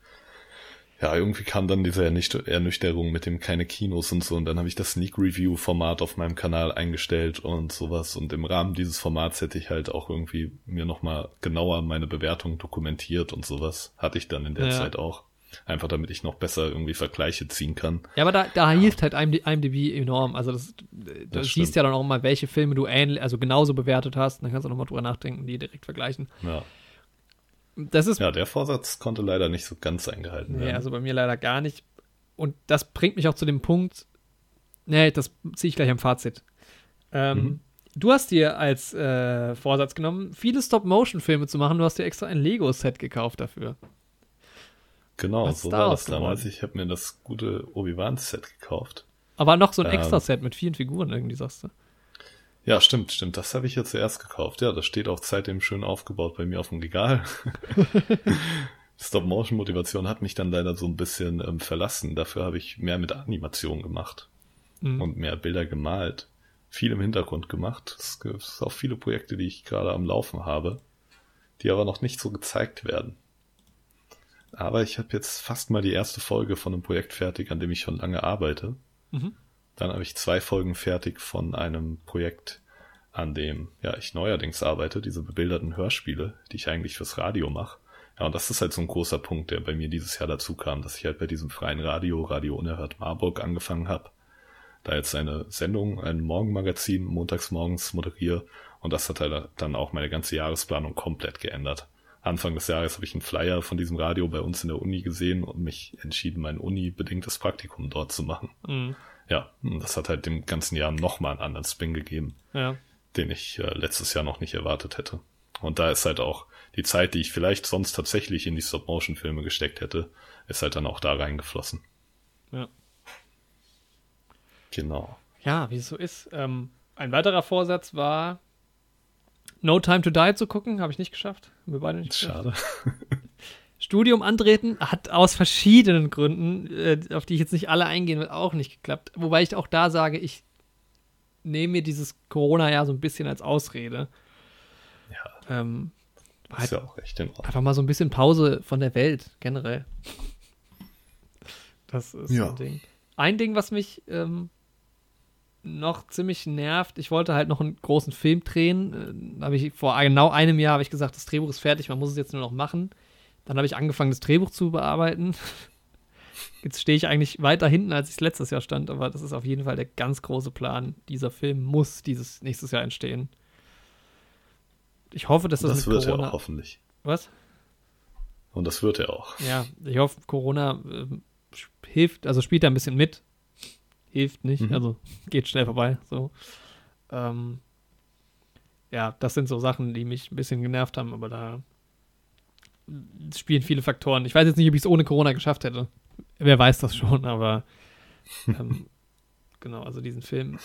Ja, irgendwie kam dann diese Ernüchter- Ernüchterung mit dem keine Kinos und so und dann habe ich das Sneak Review Format auf meinem Kanal eingestellt und sowas und im Rahmen dieses Formats hätte ich halt auch irgendwie mir nochmal genauer meine Bewertung dokumentiert und sowas. Hatte ich dann in der Ja. Zeit auch. Einfach damit ich noch besser irgendwie Vergleiche ziehen kann. Ja, aber da, da hilft halt IMD, IMDb enorm. Also das, du siehst ja dann auch mal, welche Filme du ähnlich, also genauso bewertet hast. Und dann kannst du nochmal drüber nachdenken, die direkt vergleichen. Ja. Das ist ja, der Vorsatz konnte leider nicht so ganz eingehalten Nee, werden. also bei mir leider gar nicht. Und das bringt mich auch zu dem Punkt, nee, das ziehe ich gleich am Fazit. Ähm, Mhm. Du hast dir als äh, Vorsatz genommen, viele Stop-Motion-Filme zu machen. Du hast dir extra ein Lego-Set gekauft dafür. Genau, so war das damals. Ich habe mir das gute Obi-Wan-Set gekauft. Aber noch so ein Ähm. Extra-Set mit vielen Figuren irgendwie, sagst du. Ja, stimmt, stimmt. Das habe ich ja zuerst gekauft. Ja, das steht auch seitdem schön aufgebaut bei mir auf dem Regal. (laughs) Stop-Motion-Motivation hat mich dann leider so ein bisschen ähm, verlassen. Dafür habe ich mehr mit Animation gemacht Mhm. und mehr Bilder gemalt. Viel im Hintergrund gemacht. Es gibt auch viele Projekte, die ich gerade am Laufen habe, die aber noch nicht so gezeigt werden. Aber ich habe jetzt fast mal die erste Folge von einem Projekt fertig, an dem ich schon lange arbeite. Mhm. Dann habe ich zwei Folgen fertig von einem Projekt, an dem ja ich neuerdings arbeite, diese bebilderten Hörspiele, die ich eigentlich fürs Radio mache. Ja, und das ist halt so ein großer Punkt, der bei mir dieses Jahr dazu kam, dass ich halt bei diesem freien Radio, Radio Unerhört Marburg angefangen habe, da jetzt eine Sendung, ein Morgenmagazin montags morgens moderiere und das hat halt dann auch meine ganze Jahresplanung komplett geändert. Anfang des Jahres habe ich einen Flyer von diesem Radio bei uns in der Uni gesehen und mich entschieden, mein Uni-bedingtes Praktikum dort zu machen. Mhm. Ja, und das hat halt dem ganzen Jahr nochmal einen anderen Spin gegeben, Ja. den ich äh, letztes Jahr noch nicht erwartet hätte. Und da ist halt auch die Zeit, die ich vielleicht sonst tatsächlich in die Stop-Motion-Filme gesteckt hätte, ist halt dann auch da reingeflossen. Ja. Genau. Ja, wie es so ist. Ähm, ein weiterer Vorsatz war, No Time to Die zu gucken. Habe ich nicht geschafft. Haben wir beide nicht geschafft. Schade. (laughs) Studium antreten hat aus verschiedenen Gründen, äh, auf die ich jetzt nicht alle eingehen will, auch nicht geklappt. Wobei ich auch da sage, ich nehme mir dieses Corona-Jahr so ein bisschen als Ausrede. Ja, Ähm, ist halt ja auch echt in Ordnung. einfach mal so ein bisschen Pause von der Welt, generell. Das ist Ja. ein Ding. Ein Ding, was mich ähm, noch ziemlich nervt, ich wollte halt noch einen großen Film drehen. Äh, habe ich vor genau einem Jahr habe ich gesagt, das Drehbuch ist fertig, man muss es jetzt nur noch machen. Dann habe ich angefangen, das Drehbuch zu bearbeiten. (laughs) Jetzt stehe ich eigentlich weiter hinten, als ich letztes Jahr stand, aber das ist auf jeden Fall der ganz große Plan. Dieser Film muss dieses nächstes Jahr entstehen. Ich hoffe, dass das, Das wird er Corona. auch hoffentlich. Was? Und das wird er auch. Ja, ich hoffe, Corona sch- hilft, also spielt da ein bisschen mit. Hilft nicht, Mhm. also geht schnell vorbei. So. Ähm, ja, das sind so Sachen, die mich ein bisschen genervt haben, aber da spielen viele Faktoren. Ich weiß jetzt nicht, ob ich es ohne Corona geschafft hätte. Wer weiß das schon, aber (laughs) ähm, genau, also diesen Film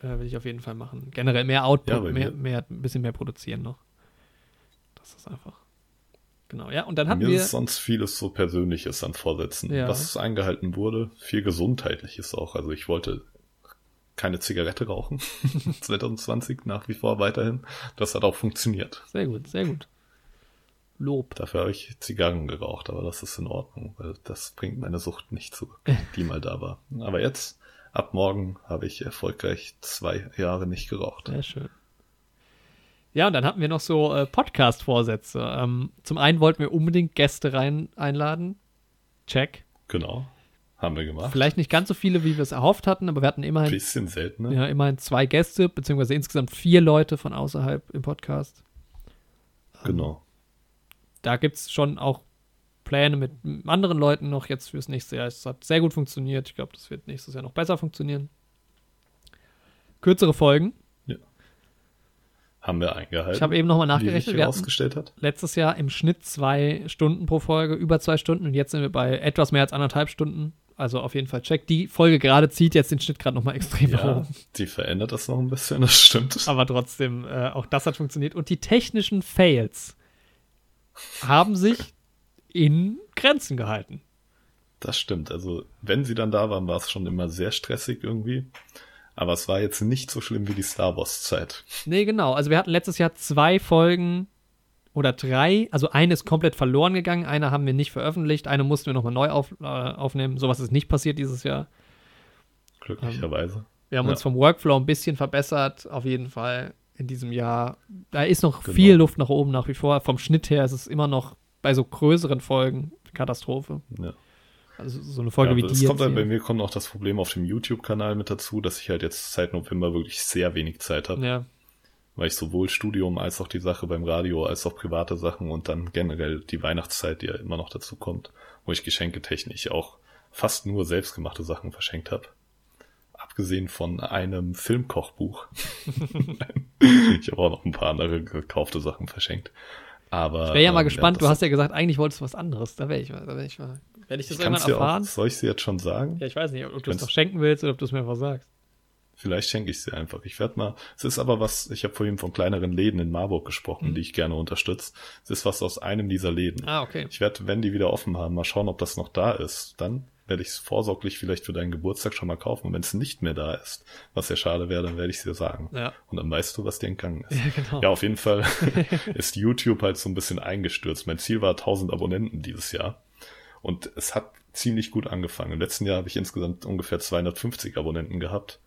äh, will ich auf jeden Fall machen. Generell mehr Output, Ja, mehr, mehr, ein bisschen mehr produzieren noch. Das ist einfach. Genau, ja, und dann hatten mir wir. ist sonst vieles so Persönliches an Vorsätzen. Ja. Was eingehalten wurde, viel Gesundheitliches auch. Also ich wollte keine Zigarette rauchen. (laughs) (laughs) 2020 nach wie vor weiterhin. Das hat auch funktioniert. Sehr gut, sehr gut. Lob. Dafür habe ich Zigarren geraucht, aber das ist in Ordnung, weil das bringt meine Sucht nicht zurück, (laughs) die mal da war. Aber jetzt, ab morgen, habe ich erfolgreich zwei Jahre nicht geraucht. Sehr schön. Ja, und dann hatten wir noch so äh, Podcast-Vorsätze. Ähm, zum einen wollten wir unbedingt Gäste rein einladen. Check. Genau. Haben wir gemacht. Vielleicht nicht ganz so viele, wie wir es erhofft hatten, aber wir hatten immerhin, Bisschen seltener. ja, immerhin zwei Gäste, beziehungsweise insgesamt vier Leute von außerhalb im Podcast. Genau. Da gibt es schon auch Pläne mit anderen Leuten noch jetzt fürs nächste Jahr. Es hat sehr gut funktioniert. Ich glaube, das wird nächstes Jahr noch besser funktionieren. Kürzere Folgen. Haben wir eingehalten. Ich habe eben nochmal nachgerechnet. Wir hatten herausgestellt hat. letztes Jahr im Schnitt zwei Stunden pro Folge, über zwei Stunden und jetzt sind wir bei etwas mehr als anderthalb Stunden. Also auf jeden Fall check. Die Folge gerade zieht jetzt den Schnitt gerade nochmal extrem nach Ja, oben. die verändert das noch ein bisschen, das stimmt. Aber trotzdem, äh, auch das hat funktioniert. Und die technischen Fails haben sich in Grenzen gehalten. Das stimmt. Also, wenn sie dann da waren, war es schon immer sehr stressig irgendwie. Aber es war jetzt nicht so schlimm wie die Star Wars Zeit. Nee, genau. Also wir hatten letztes Jahr zwei Folgen oder drei. Also eine ist komplett verloren gegangen, eine haben wir nicht veröffentlicht, eine mussten wir nochmal neu auf, äh, aufnehmen. Sowas ist nicht passiert dieses Jahr. Glücklicherweise. Wir haben Ja. uns vom Workflow ein bisschen verbessert, auf jeden Fall in diesem Jahr. Da ist noch Genau. viel Luft nach oben nach wie vor. Vom Schnitt her ist es immer noch bei so größeren Folgen Katastrophe. Ja. Also so eine Folge ja, wie es die kommt halt, bei mir kommt auch das Problem auf dem YouTube-Kanal mit dazu, dass ich halt jetzt seit November wirklich sehr wenig Zeit habe, Ja, weil ich sowohl Studium als auch die Sache beim Radio als auch private Sachen und dann generell die Weihnachtszeit, die ja immer noch dazu kommt, wo ich geschenketechnisch auch fast nur selbstgemachte Sachen verschenkt habe. Abgesehen von einem Filmkochbuch. (laughs) ich habe auch noch ein paar andere gekaufte Sachen verschenkt. Aber ich wäre ja mal ähm, gespannt. du hast ja gesagt, eigentlich wolltest du was anderes. Da wäre ich mal. Da wäre ich mal. Werde ich das ich irgendwann dir auch, erfahren? soll ich sie jetzt schon sagen? Ja, ich weiß nicht, ob du es doch schenken willst oder ob du es mir einfach sagst. Vielleicht schenke ich sie einfach. Ich werde mal. Es ist aber was, ich habe vorhin von kleineren Läden in Marburg gesprochen, Mhm. die ich gerne unterstütze. Es ist was aus einem dieser Läden. Ah, okay. Ich werde, wenn die wieder offen haben, mal schauen, ob das noch da ist. Dann werde ich es vorsorglich vielleicht für deinen Geburtstag schon mal kaufen. Und wenn es nicht mehr da ist, was ja schade wäre, dann werde ich es dir sagen. Ja. Und dann weißt du, was dir entgangen ist. Ja, genau. Ja, auf jeden Fall (laughs) ist YouTube halt so ein bisschen eingestürzt. Mein Ziel war 1000 Abonnenten dieses Jahr. Und es hat ziemlich gut angefangen. Im letzten Jahr habe ich insgesamt ungefähr 250 Abonnenten gehabt.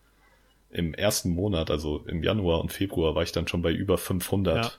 Im ersten Monat, also im Januar und Februar, war ich dann schon bei über 500. Ja.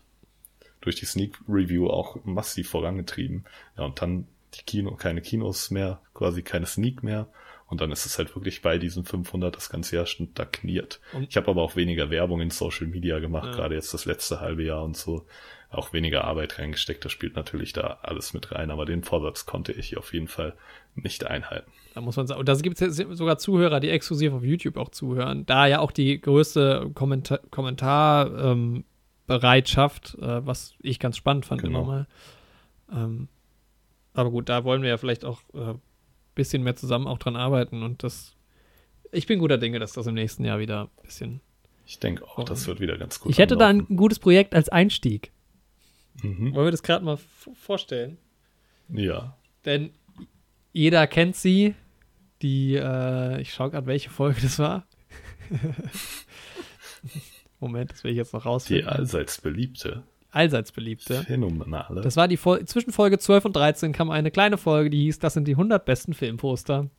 Durch die Sneak Review auch massiv vorangetrieben. Ja, und dann die Kino, keine Kinos mehr, quasi keine Sneak mehr. Und dann ist es halt wirklich bei diesen 500 das ganze Jahr stagniert. Und- Ich habe aber auch weniger Werbung in Social Media gemacht, Ja. gerade jetzt das letzte halbe Jahr und so. Auch weniger Arbeit reingesteckt, das spielt natürlich da alles mit rein. Aber den Vorsatz konnte ich auf jeden Fall nicht einhalten. Da muss man sagen. Und da gibt es sogar Zuhörer, die exklusiv auf YouTube auch zuhören. Da ja auch die größte Kommentar Kommentarbereitschaft, ähm, Bereitschaft, äh, was ich ganz spannend fand Genau. immer mal. Ähm, aber gut, da wollen wir ja vielleicht auch ein äh, bisschen mehr zusammen auch dran arbeiten. Und das. Ich bin guter Dinge, dass das im nächsten Jahr wieder ein bisschen. Ich denke auch, das wird wieder ganz gut. ich hätte da anlaufen. ein gutes Projekt als Einstieg. Mhm. Wollen wir das gerade mal vorstellen? Ja. Denn jeder kennt sie. Die, äh, ich schaue gerade, welche Folge das war. (laughs) Moment, das will ich jetzt noch Die rausfinden. allseits beliebte, Allseits beliebte. phänomenale. Das war die Fol zwischen Folge 12 und 13 kam eine kleine Folge, die hieß, das sind die 100 besten Filmposter.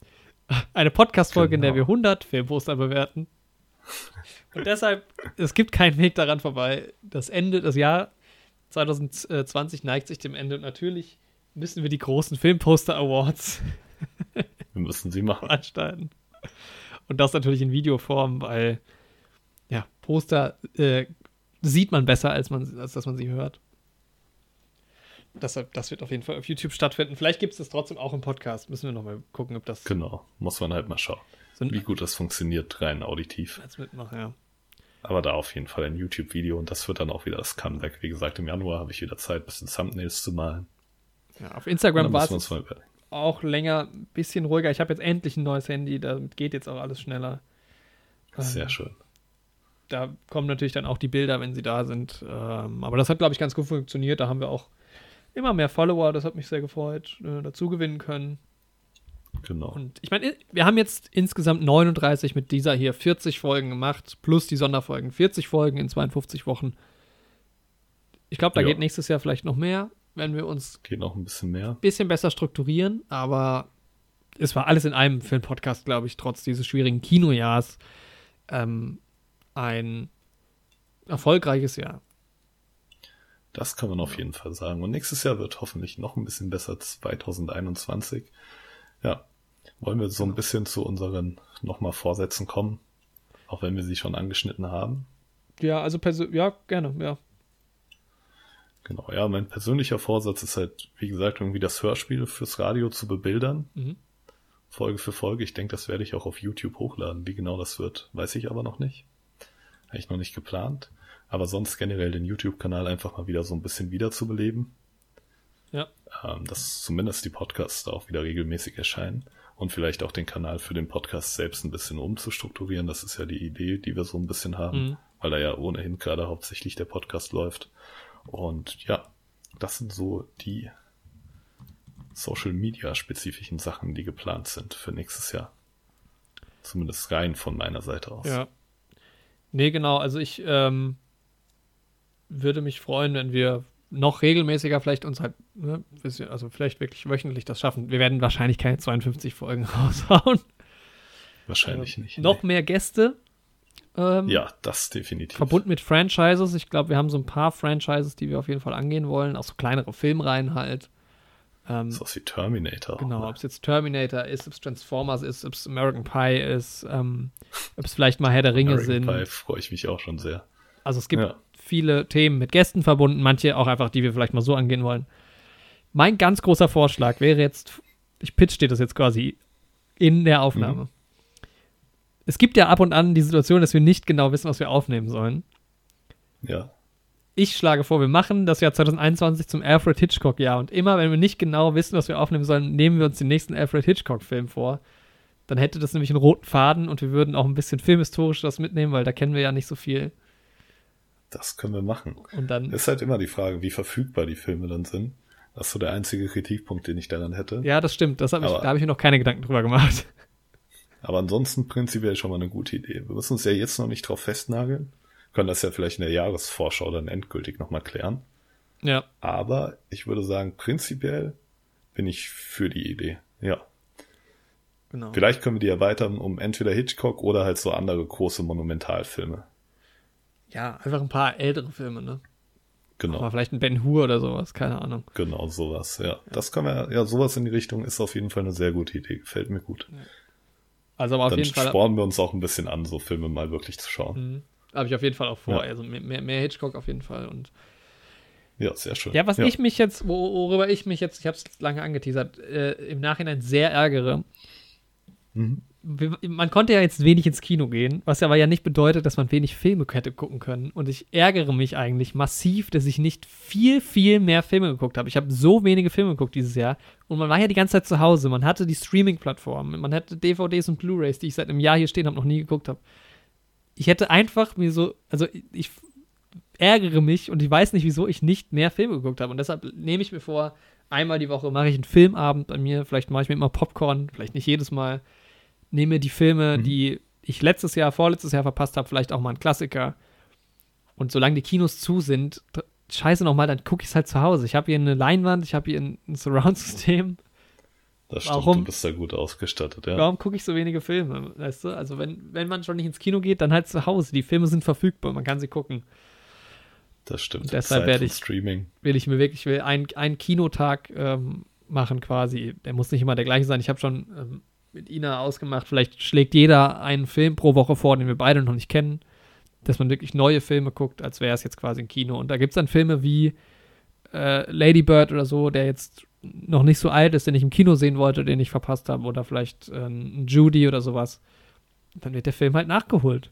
(laughs) Eine Podcast-Folge, in der Genau. wir 100 Filmposter bewerten. Und deshalb, es gibt keinen Weg daran vorbei. Das Ende, das Jahr 2020 neigt sich dem Ende. Und natürlich müssen wir die großen Filmposter Awards (laughs) wir müssen sie machen. veranstalten. Und das natürlich in Videoform, weil ja, Poster äh, sieht man besser, als, man, als dass man sie hört. Deshalb, das wird auf jeden Fall auf YouTube stattfinden. Vielleicht gibt es das trotzdem auch im Podcast. Müssen wir nochmal gucken, ob das Genau, muss man halt mal schauen, so ein wie gut das funktioniert, rein auditiv. als mitmachen, ja. Aber da auf jeden Fall ein YouTube-Video und das wird dann auch wieder das Comeback. Wie gesagt, im Januar habe ich wieder Zeit, ein bisschen Thumbnails zu malen. ja. Auf Instagram war es uns mal überlegen. auch länger, ein bisschen ruhiger. Ich habe jetzt endlich ein neues Handy, damit geht jetzt auch alles schneller. Sehr Ähm, schön. Da kommen natürlich dann auch die Bilder, wenn sie da sind. Ähm, aber das hat, glaube ich, ganz gut funktioniert. Da haben wir auch immer mehr Follower, das hat mich sehr gefreut, äh, dazu gewinnen können. Genau. Und ich meine, wir haben jetzt insgesamt 39 mit dieser hier 40 Folgen gemacht, plus die Sonderfolgen. 40 Folgen in 52 Wochen. Ich glaube, da Ja. geht nächstes Jahr vielleicht noch mehr, wenn wir uns Geht noch ein bisschen mehr. bisschen besser strukturieren. Aber es war alles in einem für einen Podcast, glaube ich, trotz dieses schwierigen Kinojahrs ähm, ein erfolgreiches Jahr. Das kann man auf jeden Fall sagen. Und nächstes Jahr wird hoffentlich noch ein bisschen besser, 2021. Ja, Wollen wir so ein bisschen zu unseren nochmal Vorsätzen kommen? Auch wenn wir sie schon angeschnitten haben. Ja, also ja, gerne, ja. Genau, ja, mein persönlicher Vorsatz ist halt, wie gesagt, irgendwie das Hörspiel fürs Radio zu bebildern. Mhm. Folge für Folge. Ich denke, das werde ich auch auf YouTube hochladen. Wie genau das wird, weiß ich aber noch nicht. Habe ich noch nicht geplant. Aber sonst generell den YouTube-Kanal einfach mal wieder so ein bisschen wiederzubeleben. Ja. Ähm, dass zumindest die Podcasts da auch wieder regelmäßig erscheinen. Und vielleicht auch den Kanal für den Podcast selbst ein bisschen umzustrukturieren. Das ist ja die Idee, die wir so ein bisschen haben. Mhm. Weil da ja ohnehin gerade hauptsächlich der Podcast läuft. Und ja, das sind so die Social Media spezifischen Sachen, die geplant sind für nächstes Jahr. Zumindest rein von meiner Seite aus. Ja. Nee, genau. Also ich ähm, würde mich freuen, wenn wir noch regelmäßiger vielleicht uns halt, ne, bisschen- also vielleicht wirklich wöchentlich das schaffen. Wir werden wahrscheinlich keine 52 Folgen (laughs) raushauen. Wahrscheinlich nicht. Noch mehr Gäste. Ähm, Nee. Ja, das definitiv. Verbunden mit Franchises. Ich glaube, wir haben so ein paar Franchises, die wir auf jeden Fall angehen wollen. Auch so kleinere Filmreihen halt. Ähm, So wie Terminator. Genau, ne? ob es jetzt Terminator ist, ob es Transformers ist, ob es American Pie ist, ähm, ob es vielleicht mal Herr der Ringe American sind. Pie freue ich mich auch schon sehr. Also es gibt Ja. viele Themen mit Gästen verbunden, manche auch einfach, die wir vielleicht mal so angehen wollen. Mein ganz großer Vorschlag wäre jetzt, ich pitch dir das jetzt quasi in der Aufnahme. Mhm. Es gibt ja ab und an die Situation, dass wir nicht genau wissen, was wir aufnehmen sollen. Ja, Ich schlage vor, wir machen das Jahr 2021 zum Alfred Hitchcock-Jahr und immer, wenn wir nicht genau wissen, was wir aufnehmen sollen, nehmen wir uns den nächsten Alfred Hitchcock-Film vor. Dann hätte das nämlich einen roten Faden und wir würden auch ein bisschen filmhistorisch das mitnehmen, weil da kennen wir ja nicht so viel. das können wir machen. Und dann, Ist halt immer die Frage, wie verfügbar die Filme dann sind. Das ist so der einzige Kritikpunkt, den ich daran hätte. ja, das stimmt, das hab ich, da habe ich mir noch keine Gedanken drüber gemacht. Aber ansonsten prinzipiell schon mal eine gute Idee. Wir müssen uns ja jetzt noch nicht drauf festnageln. Können das ja vielleicht in der Jahresvorschau dann endgültig nochmal klären. Ja, Aber ich würde sagen, prinzipiell bin ich für die Idee. Ja. genau. Vielleicht können wir die erweitern um entweder Hitchcock oder halt so andere große Monumentalfilme. Ja, einfach ein paar ältere Filme, ne? Genau. Aber vielleicht ein Ben Hur oder sowas, keine Ahnung. Genau, sowas, ja. Das kann man, ja, sowas in die Richtung ist auf jeden Fall eine sehr gute Idee. Gefällt mir gut. Also aber auf Dann jeden Fall spornen wir uns auch ein bisschen an, so Filme mal wirklich zu schauen. Mhm. Habe ich auf jeden Fall auch vor. Ja. Also mehr, mehr, Hitchcock auf jeden Fall und Ja, sehr schön. Ja, was ich mich jetzt, wo- worüber ich mich jetzt, ich habe es lange angeteasert, äh, im Nachhinein sehr ärgere. Mhm. Man konnte ja jetzt wenig ins Kino gehen, was aber ja nicht bedeutet, dass man wenig Filme hätte gucken können. Und ich ärgere mich eigentlich massiv, dass ich nicht viel, viel mehr Filme geguckt habe. Ich habe so wenige Filme geguckt dieses Jahr. Und man war ja die ganze Zeit zu Hause. Man hatte die Streaming-Plattformen. Man hatte DVDs und Blu-Rays, die ich seit einem Jahr hier stehen habe, noch nie geguckt habe. Ich hätte einfach mir so, also ich, ärgere mich und ich weiß nicht, wieso ich nicht mehr Filme geguckt habe. Und deshalb nehme ich mir vor, einmal die Woche mache ich einen Filmabend bei mir. Vielleicht mache ich mir immer Popcorn, vielleicht nicht jedes Mal. Nehme die Filme, Mhm. die ich letztes Jahr, vorletztes Jahr verpasst habe, vielleicht auch mal einen Klassiker. Und solange die Kinos zu sind, scheiße nochmal, dann gucke ich es halt zu Hause. Ich habe hier eine Leinwand, ich habe hier ein, ein Surround-System. Das stimmt, Warum- du bist da gut ausgestattet, ja. Warum gucke ich so wenige Filme? Weißt du? Also, wenn, wenn man schon nicht ins Kino geht, dann halt zu Hause. Die Filme sind verfügbar, man kann sie gucken. Das stimmt. Und deshalb Zeit werde ich- Streaming. will ich mir wirklich, ich will einen, einen Kinotag ähm, machen quasi. Der muss nicht immer der gleiche sein. Ich habe schon ähm, mit Ina ausgemacht, vielleicht schlägt jeder einen Film pro Woche vor, den wir beide noch nicht kennen, dass man wirklich neue Filme guckt, als wäre es jetzt quasi ein Kino. Und da gibt es dann Filme wie äh, Lady Bird oder so, der jetzt noch nicht so alt ist, den ich im Kino sehen wollte, den ich verpasst habe. Oder vielleicht äh, ein Judy oder sowas. Dann wird der Film halt nachgeholt.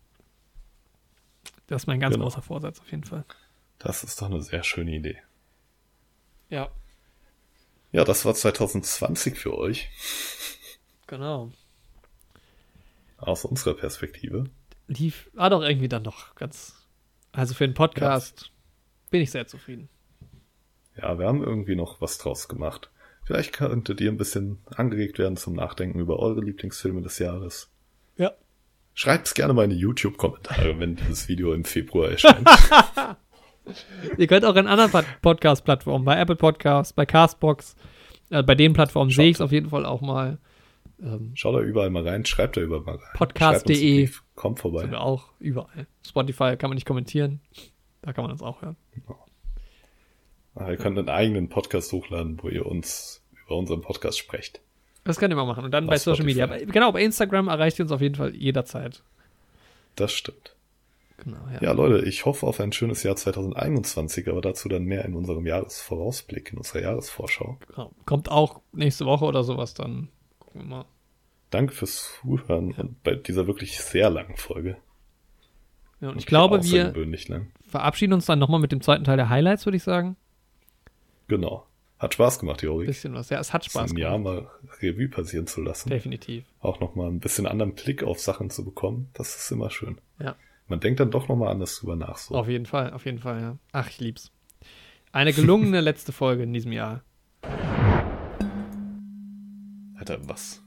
Das ist mein ganz Genau. großer Vorsatz auf jeden Fall. Das ist doch eine sehr schöne Idee. Ja, Ja, das war 2020 für euch, genau. aus unserer Perspektive. lief, war doch irgendwie dann doch ganz. Also für einen Podcast bin ich sehr zufrieden. Ja, wir haben irgendwie noch was draus gemacht. Vielleicht könntet ihr ein bisschen angeregt werden zum Nachdenken über eure Lieblingsfilme des Jahres. Ja. Schreibt's gerne mal in die YouTube-Kommentare, wenn dieses Video im Februar erscheint. (laughs) Ihr könnt auch in anderen Pod- Podcast-Plattformen, bei Apple Podcasts, bei Castbox, äh, bei den Plattformen sehe ich es auf jeden Fall auch mal. Ähm, Schaut da überall mal rein, schreibt da überall mal rein. Podcast.de. Schreibt Kommt vorbei. sind wir auch überall. Spotify kann man nicht kommentieren. Da kann man uns auch hören. Ah, ihr könnt einen eigenen Podcast hochladen, wo ihr uns über unseren Podcast sprecht. Das könnt ihr mal machen. Und dann Auf bei Social Media. Spotify. Aber genau, bei Instagram erreicht ihr uns auf jeden Fall jederzeit. Das stimmt. Genau, ja. Ja, Leute, ich hoffe auf ein schönes Jahr 2021, aber dazu dann mehr in unserem Jahresvorausblick, in unserer Jahresvorschau. Genau. Kommt auch nächste Woche oder sowas dann. Gucken wir mal. Danke fürs Zuhören und bei dieser wirklich sehr langen Folge. Ja, und ich glaube, wir verabschieden uns dann nochmal mit dem zweiten Teil der Highlights, würde ich sagen. Genau. Hat Spaß gemacht, Jorik. Bisschen was. Ja, es hat Spaß ein Jahr gemacht. mal Revue passieren zu lassen. Definitiv. Auch nochmal ein bisschen anderen Blick auf Sachen zu bekommen. Das ist immer schön. Ja. Man denkt dann doch nochmal anders drüber nach. So. Auf jeden Fall, auf jeden Fall, ja. Ach, ich lieb's. Eine gelungene (laughs) letzte Folge in diesem Jahr. Alter, was?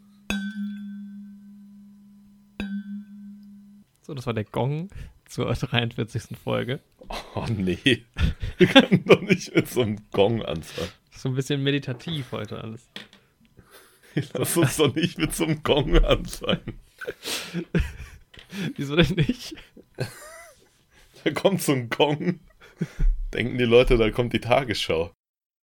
So, das war der Gong zur (laughs) 43. Folge. Oh nee. (laughs) Wir können doch nicht mit so einem Gong anfangen. So ein bisschen meditativ heute alles. Lass uns doch nicht mit so einem Gong anfangen. (laughs) Wieso denn nicht? Da kommt so ein Gong. Denken die Leute, da kommt die Tagesschau.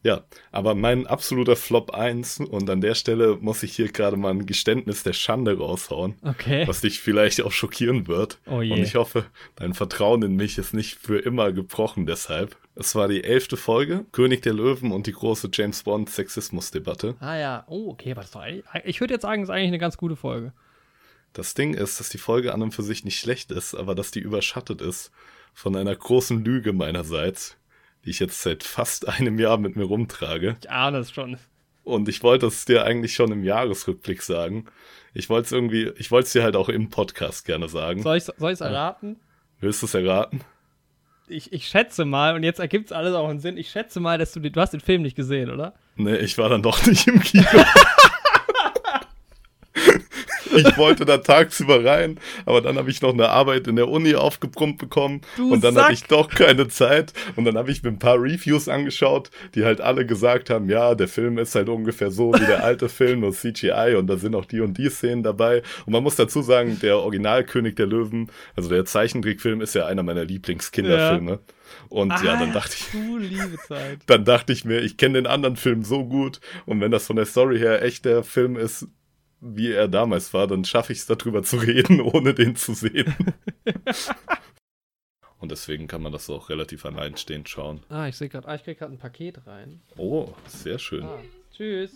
Ja, aber mein absoluter Flop 1 und an der Stelle muss ich hier gerade mal ein Geständnis der Schande raushauen, Okay. was dich vielleicht auch schockieren wird. Oh je. Und ich hoffe, dein Vertrauen in mich ist nicht für immer gebrochen deshalb. Es war die elfte Folge, König der Löwen und die große James Bond Sexismus-Debatte. Ah ja, oh, okay, aber das war eigentlich- ich würde jetzt sagen, es ist eigentlich eine ganz gute Folge. Das Ding ist, dass die Folge an und für sich nicht schlecht ist, aber dass die überschattet ist von einer großen Lüge meinerseits, die ich jetzt seit fast (laughs) einem Jahr mit mir rumtrage. Ich ahne es schon. Und ich wollte es dir eigentlich schon im Jahresrückblick sagen. Ich wollte es irgendwie, ich wollte es dir halt auch im Podcast gerne sagen. Soll ich es erraten? Willst du es erraten? Ich, ich schätze mal, und jetzt ergibt es alles auch einen Sinn, ich schätze mal, dass du, den- du hast den Film nicht gesehen, oder? Nee, ich war dann doch (laughs) nicht im Kino. Ich wollte da tagsüber rein, aber dann habe ich noch eine Arbeit in der Uni aufgebrummt bekommen. Du und dann hatte ich doch keine Zeit. Und dann habe ich mir ein paar Reviews angeschaut, die halt alle gesagt haben, ja, der Film ist halt ungefähr so wie der alte (laughs) Film, nur CGI und da sind auch die und die Szenen dabei. Und man muss dazu sagen, der Originalkönig der Löwen, also der Zeichentrickfilm ist ja einer meiner Lieblingskinderfilme. Und ja, dann dachte ich, Du liebe Zeit. (laughs) dann dachte ich mir, ich kenne den anderen Film so gut. Und wenn das von der Story her echt der Film ist, wie er damals war, dann schaffe ich es darüber zu reden, (laughs) ohne den zu sehen. (laughs) und deswegen kann man das auch relativ alleinstehend schauen. Ah, ich sehe gerade, ah, ich krieg gerade ein Paket rein. Oh, sehr schön. Ah, tschüss.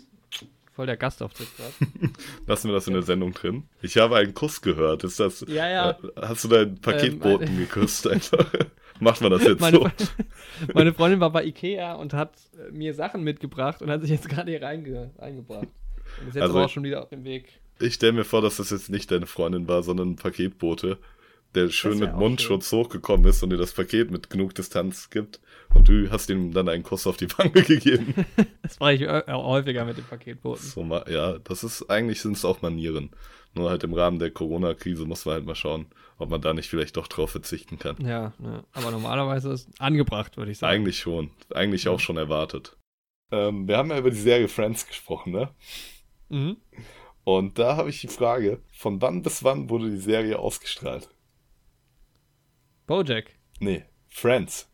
Voll der Gastauftritt gerade. (laughs) Lassen wir das in der Sendung drin. Ich habe einen Kuss gehört. Ist das? Ja, ja. Äh, hast du deinen Paketboten Ähm, geküsst einfach? Macht man das jetzt Meine, so? meine Freundin war bei Ikea und hat mir Sachen mitgebracht und hat sich jetzt gerade hier reinge reingebracht. Und ist jetzt Also aber auch ich- schon wieder auf dem Weg. Ich stelle mir vor, dass das jetzt nicht deine Freundin war, sondern ein Paketbote, der schön mit Mundschutz hochgekommen ist und dir das Paket mit genug Distanz gibt. Und du hast ihm dann einen Kuss auf die Wange (laughs) gegeben. (laughs) Das mache ich äh, auch häufiger mit dem Paketboten. so ja, das ist, eigentlich sind es auch Manieren. Nur halt im Rahmen der Corona-Krise muss man halt mal schauen, ob man da nicht vielleicht doch drauf verzichten kann. Ja, ja, aber normalerweise ist angebracht, würde ich sagen. Eigentlich schon. Eigentlich auch schon erwartet. Ähm, wir haben ja über die Serie Friends gesprochen, ne? Mhm. Und da habe ich die Frage, von wann bis wann wurde die Serie ausgestrahlt? Bojack. Nee, Friends.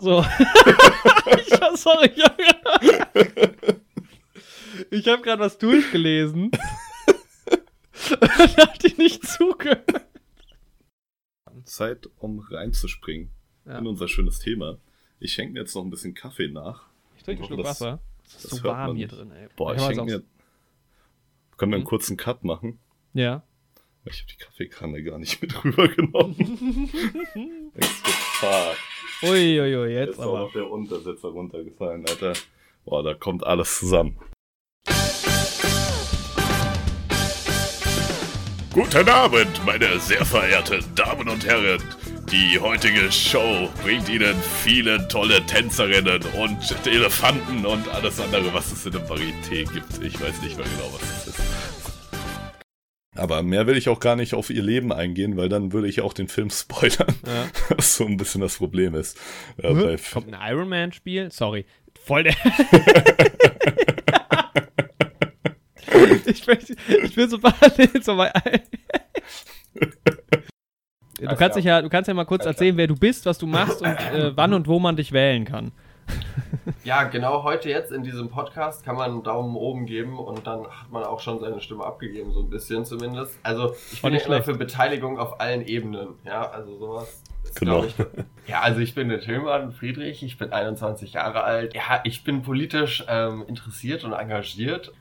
So. (laughs) ich, sorry, Junge. Ich habe gerade was durchgelesen. da hatte ich nicht zugehört. Zeit, um reinzuspringen Ja. in unser schönes Thema. Ich schenke mir jetzt noch ein bisschen Kaffee nach. Ich trinke einen Ich Schluck das- Wasser. Es ist das so warm hier nicht. drin, ey. Boah, ich schenke mir. Können wir einen Mhm. kurzen Cut machen? auch- Ja. Ich habe die Kaffeekanne gar nicht mit (laughs) rübergenommen. Fuck. Uiuiui, Jetzt jetzt ist auch aber. noch der Untersetzer runtergefallen, Alter. Boah, da kommt alles zusammen. Guten Abend, meine sehr verehrten Damen und Herren. Die heutige Show bringt Ihnen viele tolle Tänzerinnen und Elefanten und alles andere, was es in der Varieté gibt. Ich weiß nicht mehr genau, was es ist. Aber mehr will ich auch gar nicht auf ihr Leben eingehen, weil dann würde ich auch den Film (laughs) spoilern. Ja. Was so ein bisschen das Problem ist. Bei Kommt ein Iron Man Spiel? Sorry. Voll der. (laughs) ich, möchte, ich bin so parallel so bei. Du kannst, dich ja, du kannst ja mal kurz erzählen, wer du bist, was du machst und äh, (coughs) wann und wo man dich wählen kann. Ja, genau heute jetzt in diesem Podcast kann man einen Daumen oben geben und dann hat man auch schon seine Stimme abgegeben, so ein bisschen zumindest. Also ich bin nicht ja immer für Beteiligung auf allen Ebenen. Ja, also sowas. Ist, Genau. Ich, ja, also ich bin der Tillmann Friedrich, ich bin 21 Jahre alt. Ja, ich bin politisch ähm, interessiert und engagiert.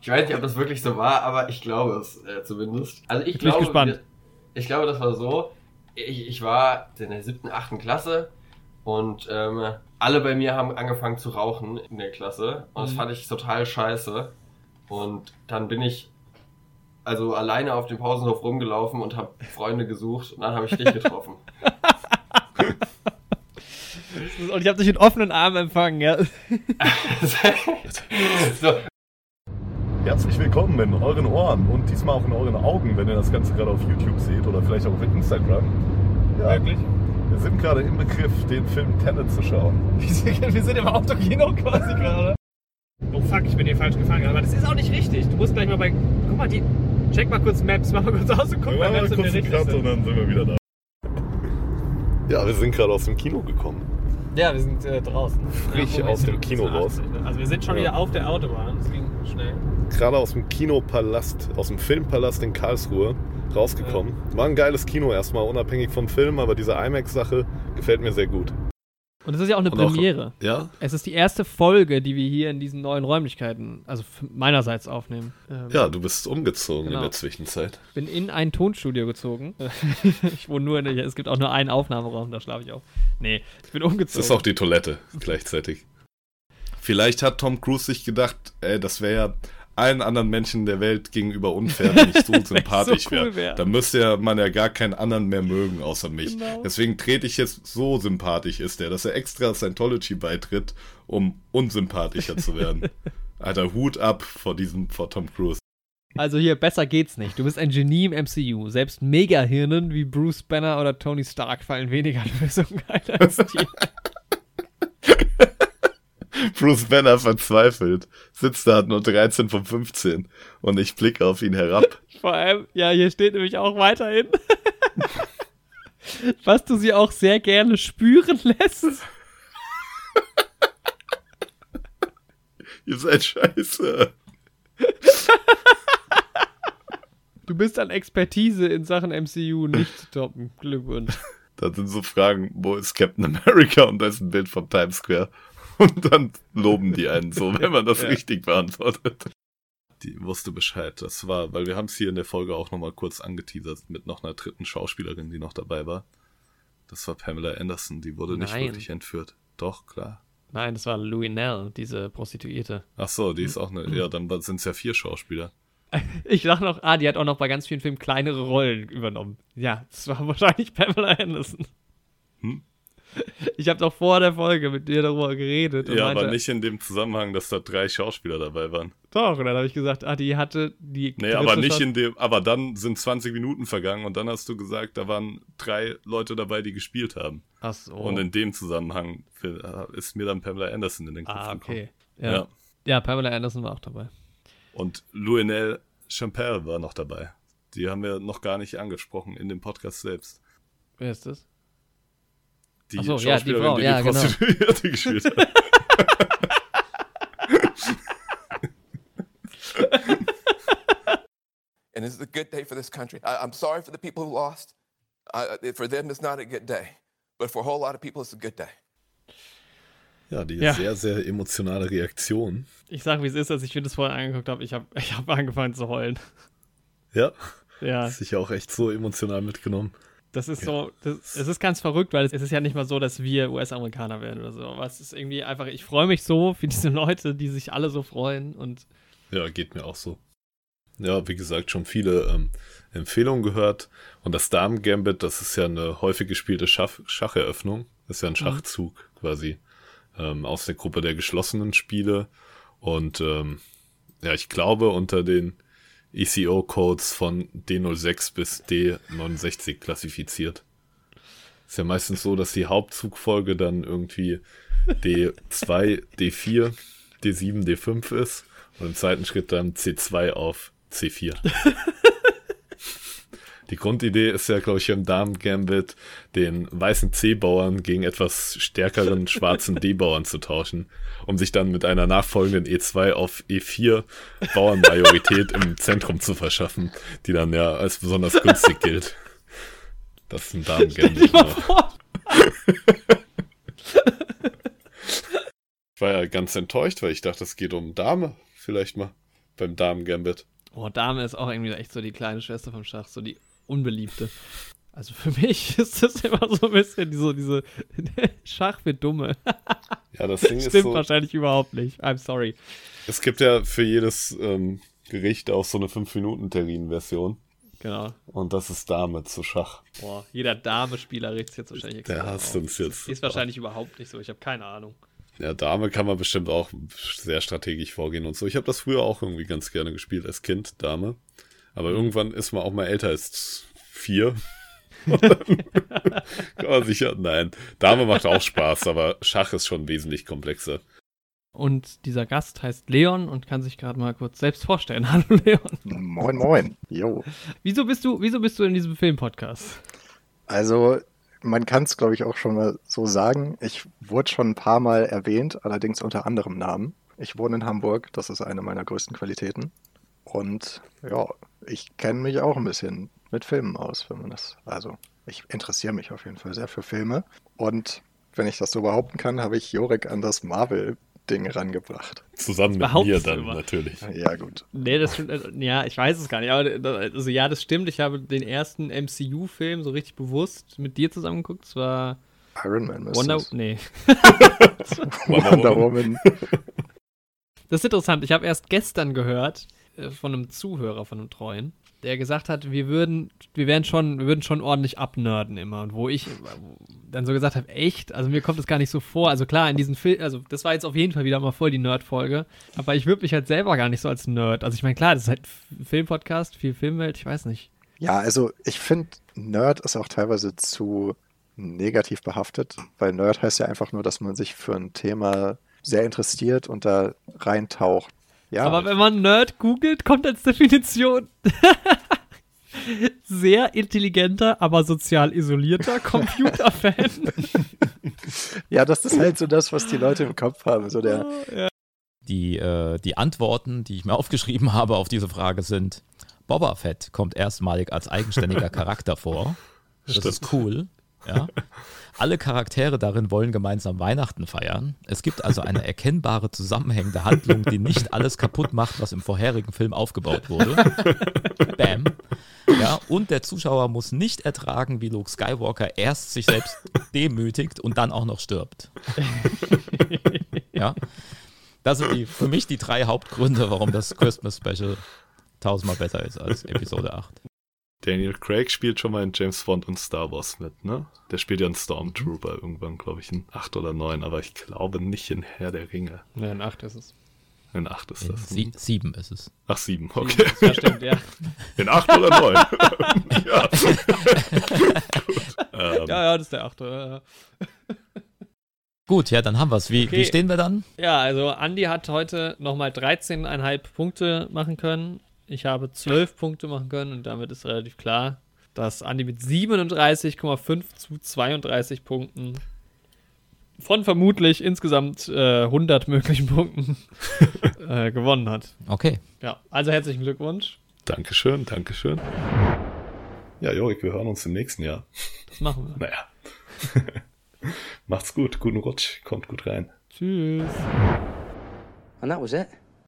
Ich weiß nicht, ob das wirklich so war, aber ich glaube es äh, zumindest. Also ich Jetzt bin ich glaube, gespannt. Ich glaube, das war so. Ich, ich war in der siebten, achten Klasse und ähm, alle bei mir haben angefangen zu rauchen in der Klasse. Und das Mhm. fand ich total scheiße. Und dann bin ich also alleine auf dem Pausenhof rumgelaufen und habe Freunde gesucht und dann habe ich dich (laughs) getroffen. Und ich habe dich mit offenen Armen empfangen, ja. (laughs) so, Herzlich willkommen in euren Ohren und diesmal auch in euren Augen, wenn ihr das Ganze gerade auf YouTube seht oder vielleicht auch auf Instagram. Ja, Wirklich? wir sind gerade im Begriff, den Film Tenet zu schauen. (laughs) Wir sind im Autokino quasi gerade. Oh fuck, ich bin hier falsch gefahren. Aber das ist auch nicht richtig. Du musst gleich mal bei. Guck mal, die. Check mal kurz Maps, mach mal kurz aus und guck mal, Maps, ob wir richtig Cut und sind. dann sind wir wieder da. Ja, wir sind gerade aus dem Kino gekommen. Ja, wir sind äh, draußen. Frisch Ja, aus dem Kino 80, raus. Also wir sind schon Ja. wieder auf der Autobahn. Das schnell. Gerade aus dem Kinopalast, aus dem Filmpalast in Karlsruhe rausgekommen. War ein geiles Kino erstmal, unabhängig vom Film, aber diese IMAX-Sache gefällt mir sehr gut. Und es ist ja auch eine Und auch- Premiere. Ja? Es ist die erste Folge, die wir hier in diesen neuen Räumlichkeiten, also meinerseits aufnehmen. Ähm, Ja, du bist umgezogen Genau. in der Zwischenzeit. bin in ein Tonstudio gezogen. (laughs) ich wohne nur in der, es gibt auch nur einen Aufnahmeraum, da schlafe ich auch. Nee, ich bin Das umgezogen. ist auch die Toilette gleichzeitig. Vielleicht hat Tom Cruise sich gedacht, ey, das wäre ja allen anderen Menschen der Welt gegenüber unfair, wenn ich so (laughs) sympathisch so cool wäre. wär. Da müsste ja man ja gar keinen anderen mehr mögen außer mich. Genau. Deswegen trete ich jetzt so sympathisch ist er, dass er extra Scientology beitritt, um unsympathischer zu werden. (laughs) Alter, Hut ab vor diesem, vor Tom Cruise. Also hier, besser geht's nicht. Du bist ein Genie im MCU. Selbst Megahirnen wie Bruce Banner oder Tony Stark fallen weniger Lösungen ein als dir. (laughs) (laughs) Bruce Banner verzweifelt, sitzt da, hat nur 13 von 15 und ich blicke auf ihn herab. (laughs) Vor allem, ja, hier steht nämlich auch weiterhin, (laughs) was du sie auch sehr gerne spüren lässt. Ihr seid scheiße. Du bist an Expertise in Sachen MCU nicht zu toppen. Glückwunsch. Da sind so Fragen, wo ist Captain America und da ist ein Bild vom Times Square. Und dann loben die einen so, wenn man das Ja. richtig beantwortet. Die wusste Bescheid. Das war, weil wir haben es hier in der Folge auch nochmal kurz angeteasert mit noch einer dritten Schauspielerin, die noch dabei war. Das war Pamela Anderson, die wurde nicht Nein. wirklich entführt. Doch, klar. Nein, das war Louis Nell, diese Prostituierte. Ach so, die ist auch eine, ja, dann sind es ja vier Schauspieler. (laughs) Ich sag noch, ah, die hat auch noch bei ganz vielen Filmen kleinere Rollen übernommen. Ja, das war wahrscheinlich Pamela Anderson. Hm? (laughs) Ich habe doch vor der Folge mit dir darüber geredet. Ja, meinte, aber nicht in dem Zusammenhang, dass da drei Schauspieler dabei waren. Doch, und dann habe ich gesagt, ah, die hatte die. Nee, aber nicht in dem, aber dann sind 20 Minuten vergangen und dann hast du gesagt, da waren drei Leute dabei, die gespielt haben. Ach so. Und in dem Zusammenhang für- ist mir dann Pamela Anderson in den Kopf ah, gekommen. okay. Ja. Ja. ja. Pamela Anderson war auch dabei. Und Louinel Champel war noch dabei. Die haben wir noch gar nicht angesprochen in dem Podcast selbst. Wer ist das? Die Ach so, ja, die Schauspielerin, Frau, die ja, die genau. Prostituierte (laughs) gespielt hat. (laughs) and this is a good day for this country. I, I'm sorry for the people who lost. I, for them, it's not a good day, but for a whole lot of people, it's a good day. Ja, die Ja. sehr, sehr emotionale Reaktion. Ich sag, wie es ist, als ich mir das vorher angeguckt habe. Ich habe ich hab angefangen zu heulen. Ja, Ja, ist sich auch echt so emotional mitgenommen. Das ist so, das, es ist ganz verrückt, weil es, ist ja nicht mal so, dass wir US-Amerikaner werden oder so. Aber es ist irgendwie einfach, ich freue mich so für diese Leute, die sich alle so freuen und Ja, geht mir auch so. Ja, wie gesagt, schon viele ähm, Empfehlungen gehört. Und das Damen-Gambit, das ist ja eine häufig gespielte Schach Schacheröffnung. Das ist ja ein Schachzug quasi ähm, aus der Gruppe der geschlossenen Spiele. Und ähm, ja, ich glaube, unter den ECO-Codes von D06 bis D69 klassifiziert. Ist ja meistens so, dass die Hauptzugfolge dann irgendwie D2, D4, D7, D5 ist und im zweiten Schritt dann C2 auf C4. (laughs) Die Grundidee ist ja, glaube ich, im Damen-Gambit den weißen C-Bauern gegen etwas stärkeren schwarzen (laughs) D-Bauern zu tauschen, um sich dann mit einer nachfolgenden E2 auf E4 Bauernmajorität im Zentrum zu verschaffen, die dann ja als besonders günstig gilt. Das ist ein Damen-Gambit. Ich war ja ganz enttäuscht, weil ich dachte, es geht um Dame, vielleicht mal beim Damen-Gambit. Oh, Dame ist auch irgendwie echt so die kleine Schwester vom Schach, so die unbeliebte. Also für mich (laughs) ist das immer so ein bisschen diese, diese (laughs) Schach für Dumme. (laughs) Ja, das Ding ist Stimmt so, wahrscheinlich überhaupt nicht. I'm sorry. es gibt ja für jedes ähm, Gericht auch so eine 5-Minuten-Terrin-Version. Genau. Und das ist Dame zu Schach. Boah, jeder Dame-Spieler regt sich jetzt wahrscheinlich extrem Der hasst uns jetzt. Ist wahrscheinlich überhaupt nicht so. Ich habe keine Ahnung. Ja, Dame kann man bestimmt auch sehr strategisch vorgehen und so. Ich habe das früher auch irgendwie ganz gerne gespielt als Kind, Dame. Aber irgendwann ist man auch mal älter als vier. (laughs) (laughs) Kann man sicher, nein, Dame macht auch Spaß, aber Schach ist schon wesentlich komplexer. Und dieser Gast heißt Leon und kann sich gerade mal kurz selbst vorstellen. (laughs) Hallo Leon. Moin, moin. Jo. Wieso bist du, wieso bist du in diesem Filmpodcast? Also, man kann es, glaube ich, auch schon mal so sagen. Ich wurde schon ein paar Mal erwähnt, allerdings unter anderem Namen. Ich wohne in Hamburg, das ist eine meiner größten Qualitäten. Und ja, ich kenne mich auch ein bisschen mit Filmen aus, wenn man das. Also, ich interessiere mich auf jeden Fall sehr für Filme. Und wenn ich das so behaupten kann, habe ich Jorek an das Marvel-Ding rangebracht. Zusammen mit Behauptest mir dann immer. natürlich. Ja, gut. Nee, das stimmt. äh, Ja, ich weiß es gar nicht. Aber also ja, das stimmt. Ich habe den ersten MCU-Film so richtig bewusst mit dir zusammen geguckt. Es war Iron Man Wonder. es. Nee. (laughs) Wonder Woman. Das ist interessant. Ich habe erst gestern gehört von einem Zuhörer, von einem Treuen, der gesagt hat, wir würden, wir wären schon, wir würden schon ordentlich abnörden immer. Und wo ich äh, dann so gesagt habe, echt? Also mir kommt das gar nicht so vor. Also klar, in diesen Film, also das war jetzt auf jeden Fall wieder mal voll die Nerd-Folge. Aber ich würde mich halt selber gar nicht so als Nerd. Also ich meine, klar, das ist halt Filmpodcast, viel Filmwelt, ich weiß nicht. Ja, also ich finde, Nerd ist auch teilweise zu negativ behaftet, weil Nerd heißt ja einfach nur, dass man sich für ein Thema sehr interessiert und da reintaucht. Ja, Aber wenn man Nerd googelt, kommt als Definition (laughs) sehr intelligenter, aber sozial isolierter (laughs) Computerfan. ja, das ist halt so das, was die Leute im Kopf haben. So der, Die, äh, die Antworten, die ich mir (laughs) aufgeschrieben habe auf diese Frage sind: Boba Fett kommt erstmalig als eigenständiger Charakter vor. Das ist cool. Ja. Alle Charaktere darin wollen gemeinsam Weihnachten feiern. Es gibt also eine erkennbare zusammenhängende Handlung, die nicht alles kaputt macht, was im vorherigen Film aufgebaut wurde. Bam. Ja, und der Zuschauer muss nicht ertragen, wie Luke Skywalker erst sich selbst demütigt und dann auch noch stirbt. Ja. Das sind die, für mich die drei Hauptgründe, warum das Christmas Special tausendmal besser ist als Episode 8. Daniel Craig spielt schon mal in James Bond und Star Wars mit, ne? Der spielt ja einen Stormtrooper irgendwann, glaube ich, in 8 oder 9, aber ich glaube nicht in Herr der Ringe. Ja, in 8 ist es. In 8 ist das. Sie, sieben ist es. Ach, 7, okay. Ja, (laughs) stimmt, (laughs) ja. In 8 oder 9? ja. Ähm, Ja, ja, das ist der 8. Ja, ja. Gut, ja, dann haben wir es. Wie, Okay. wie stehen wir dann? ja, also Andy hat heute nochmal 13,5 Punkte machen können. Ich habe 12 Punkte machen können und damit ist relativ klar, dass Andy mit 37,5 zu 32 Punkten von vermutlich insgesamt äh, 100 möglichen Punkten (laughs) äh, gewonnen hat. Okay. Ja, also herzlichen Glückwunsch. Dankeschön, Dankeschön. Ja, Jorik, wir hören uns im nächsten Jahr. Das machen wir. Naja. (laughs) Macht's gut, guten Rutsch, kommt gut rein. Tschüss. And that was it.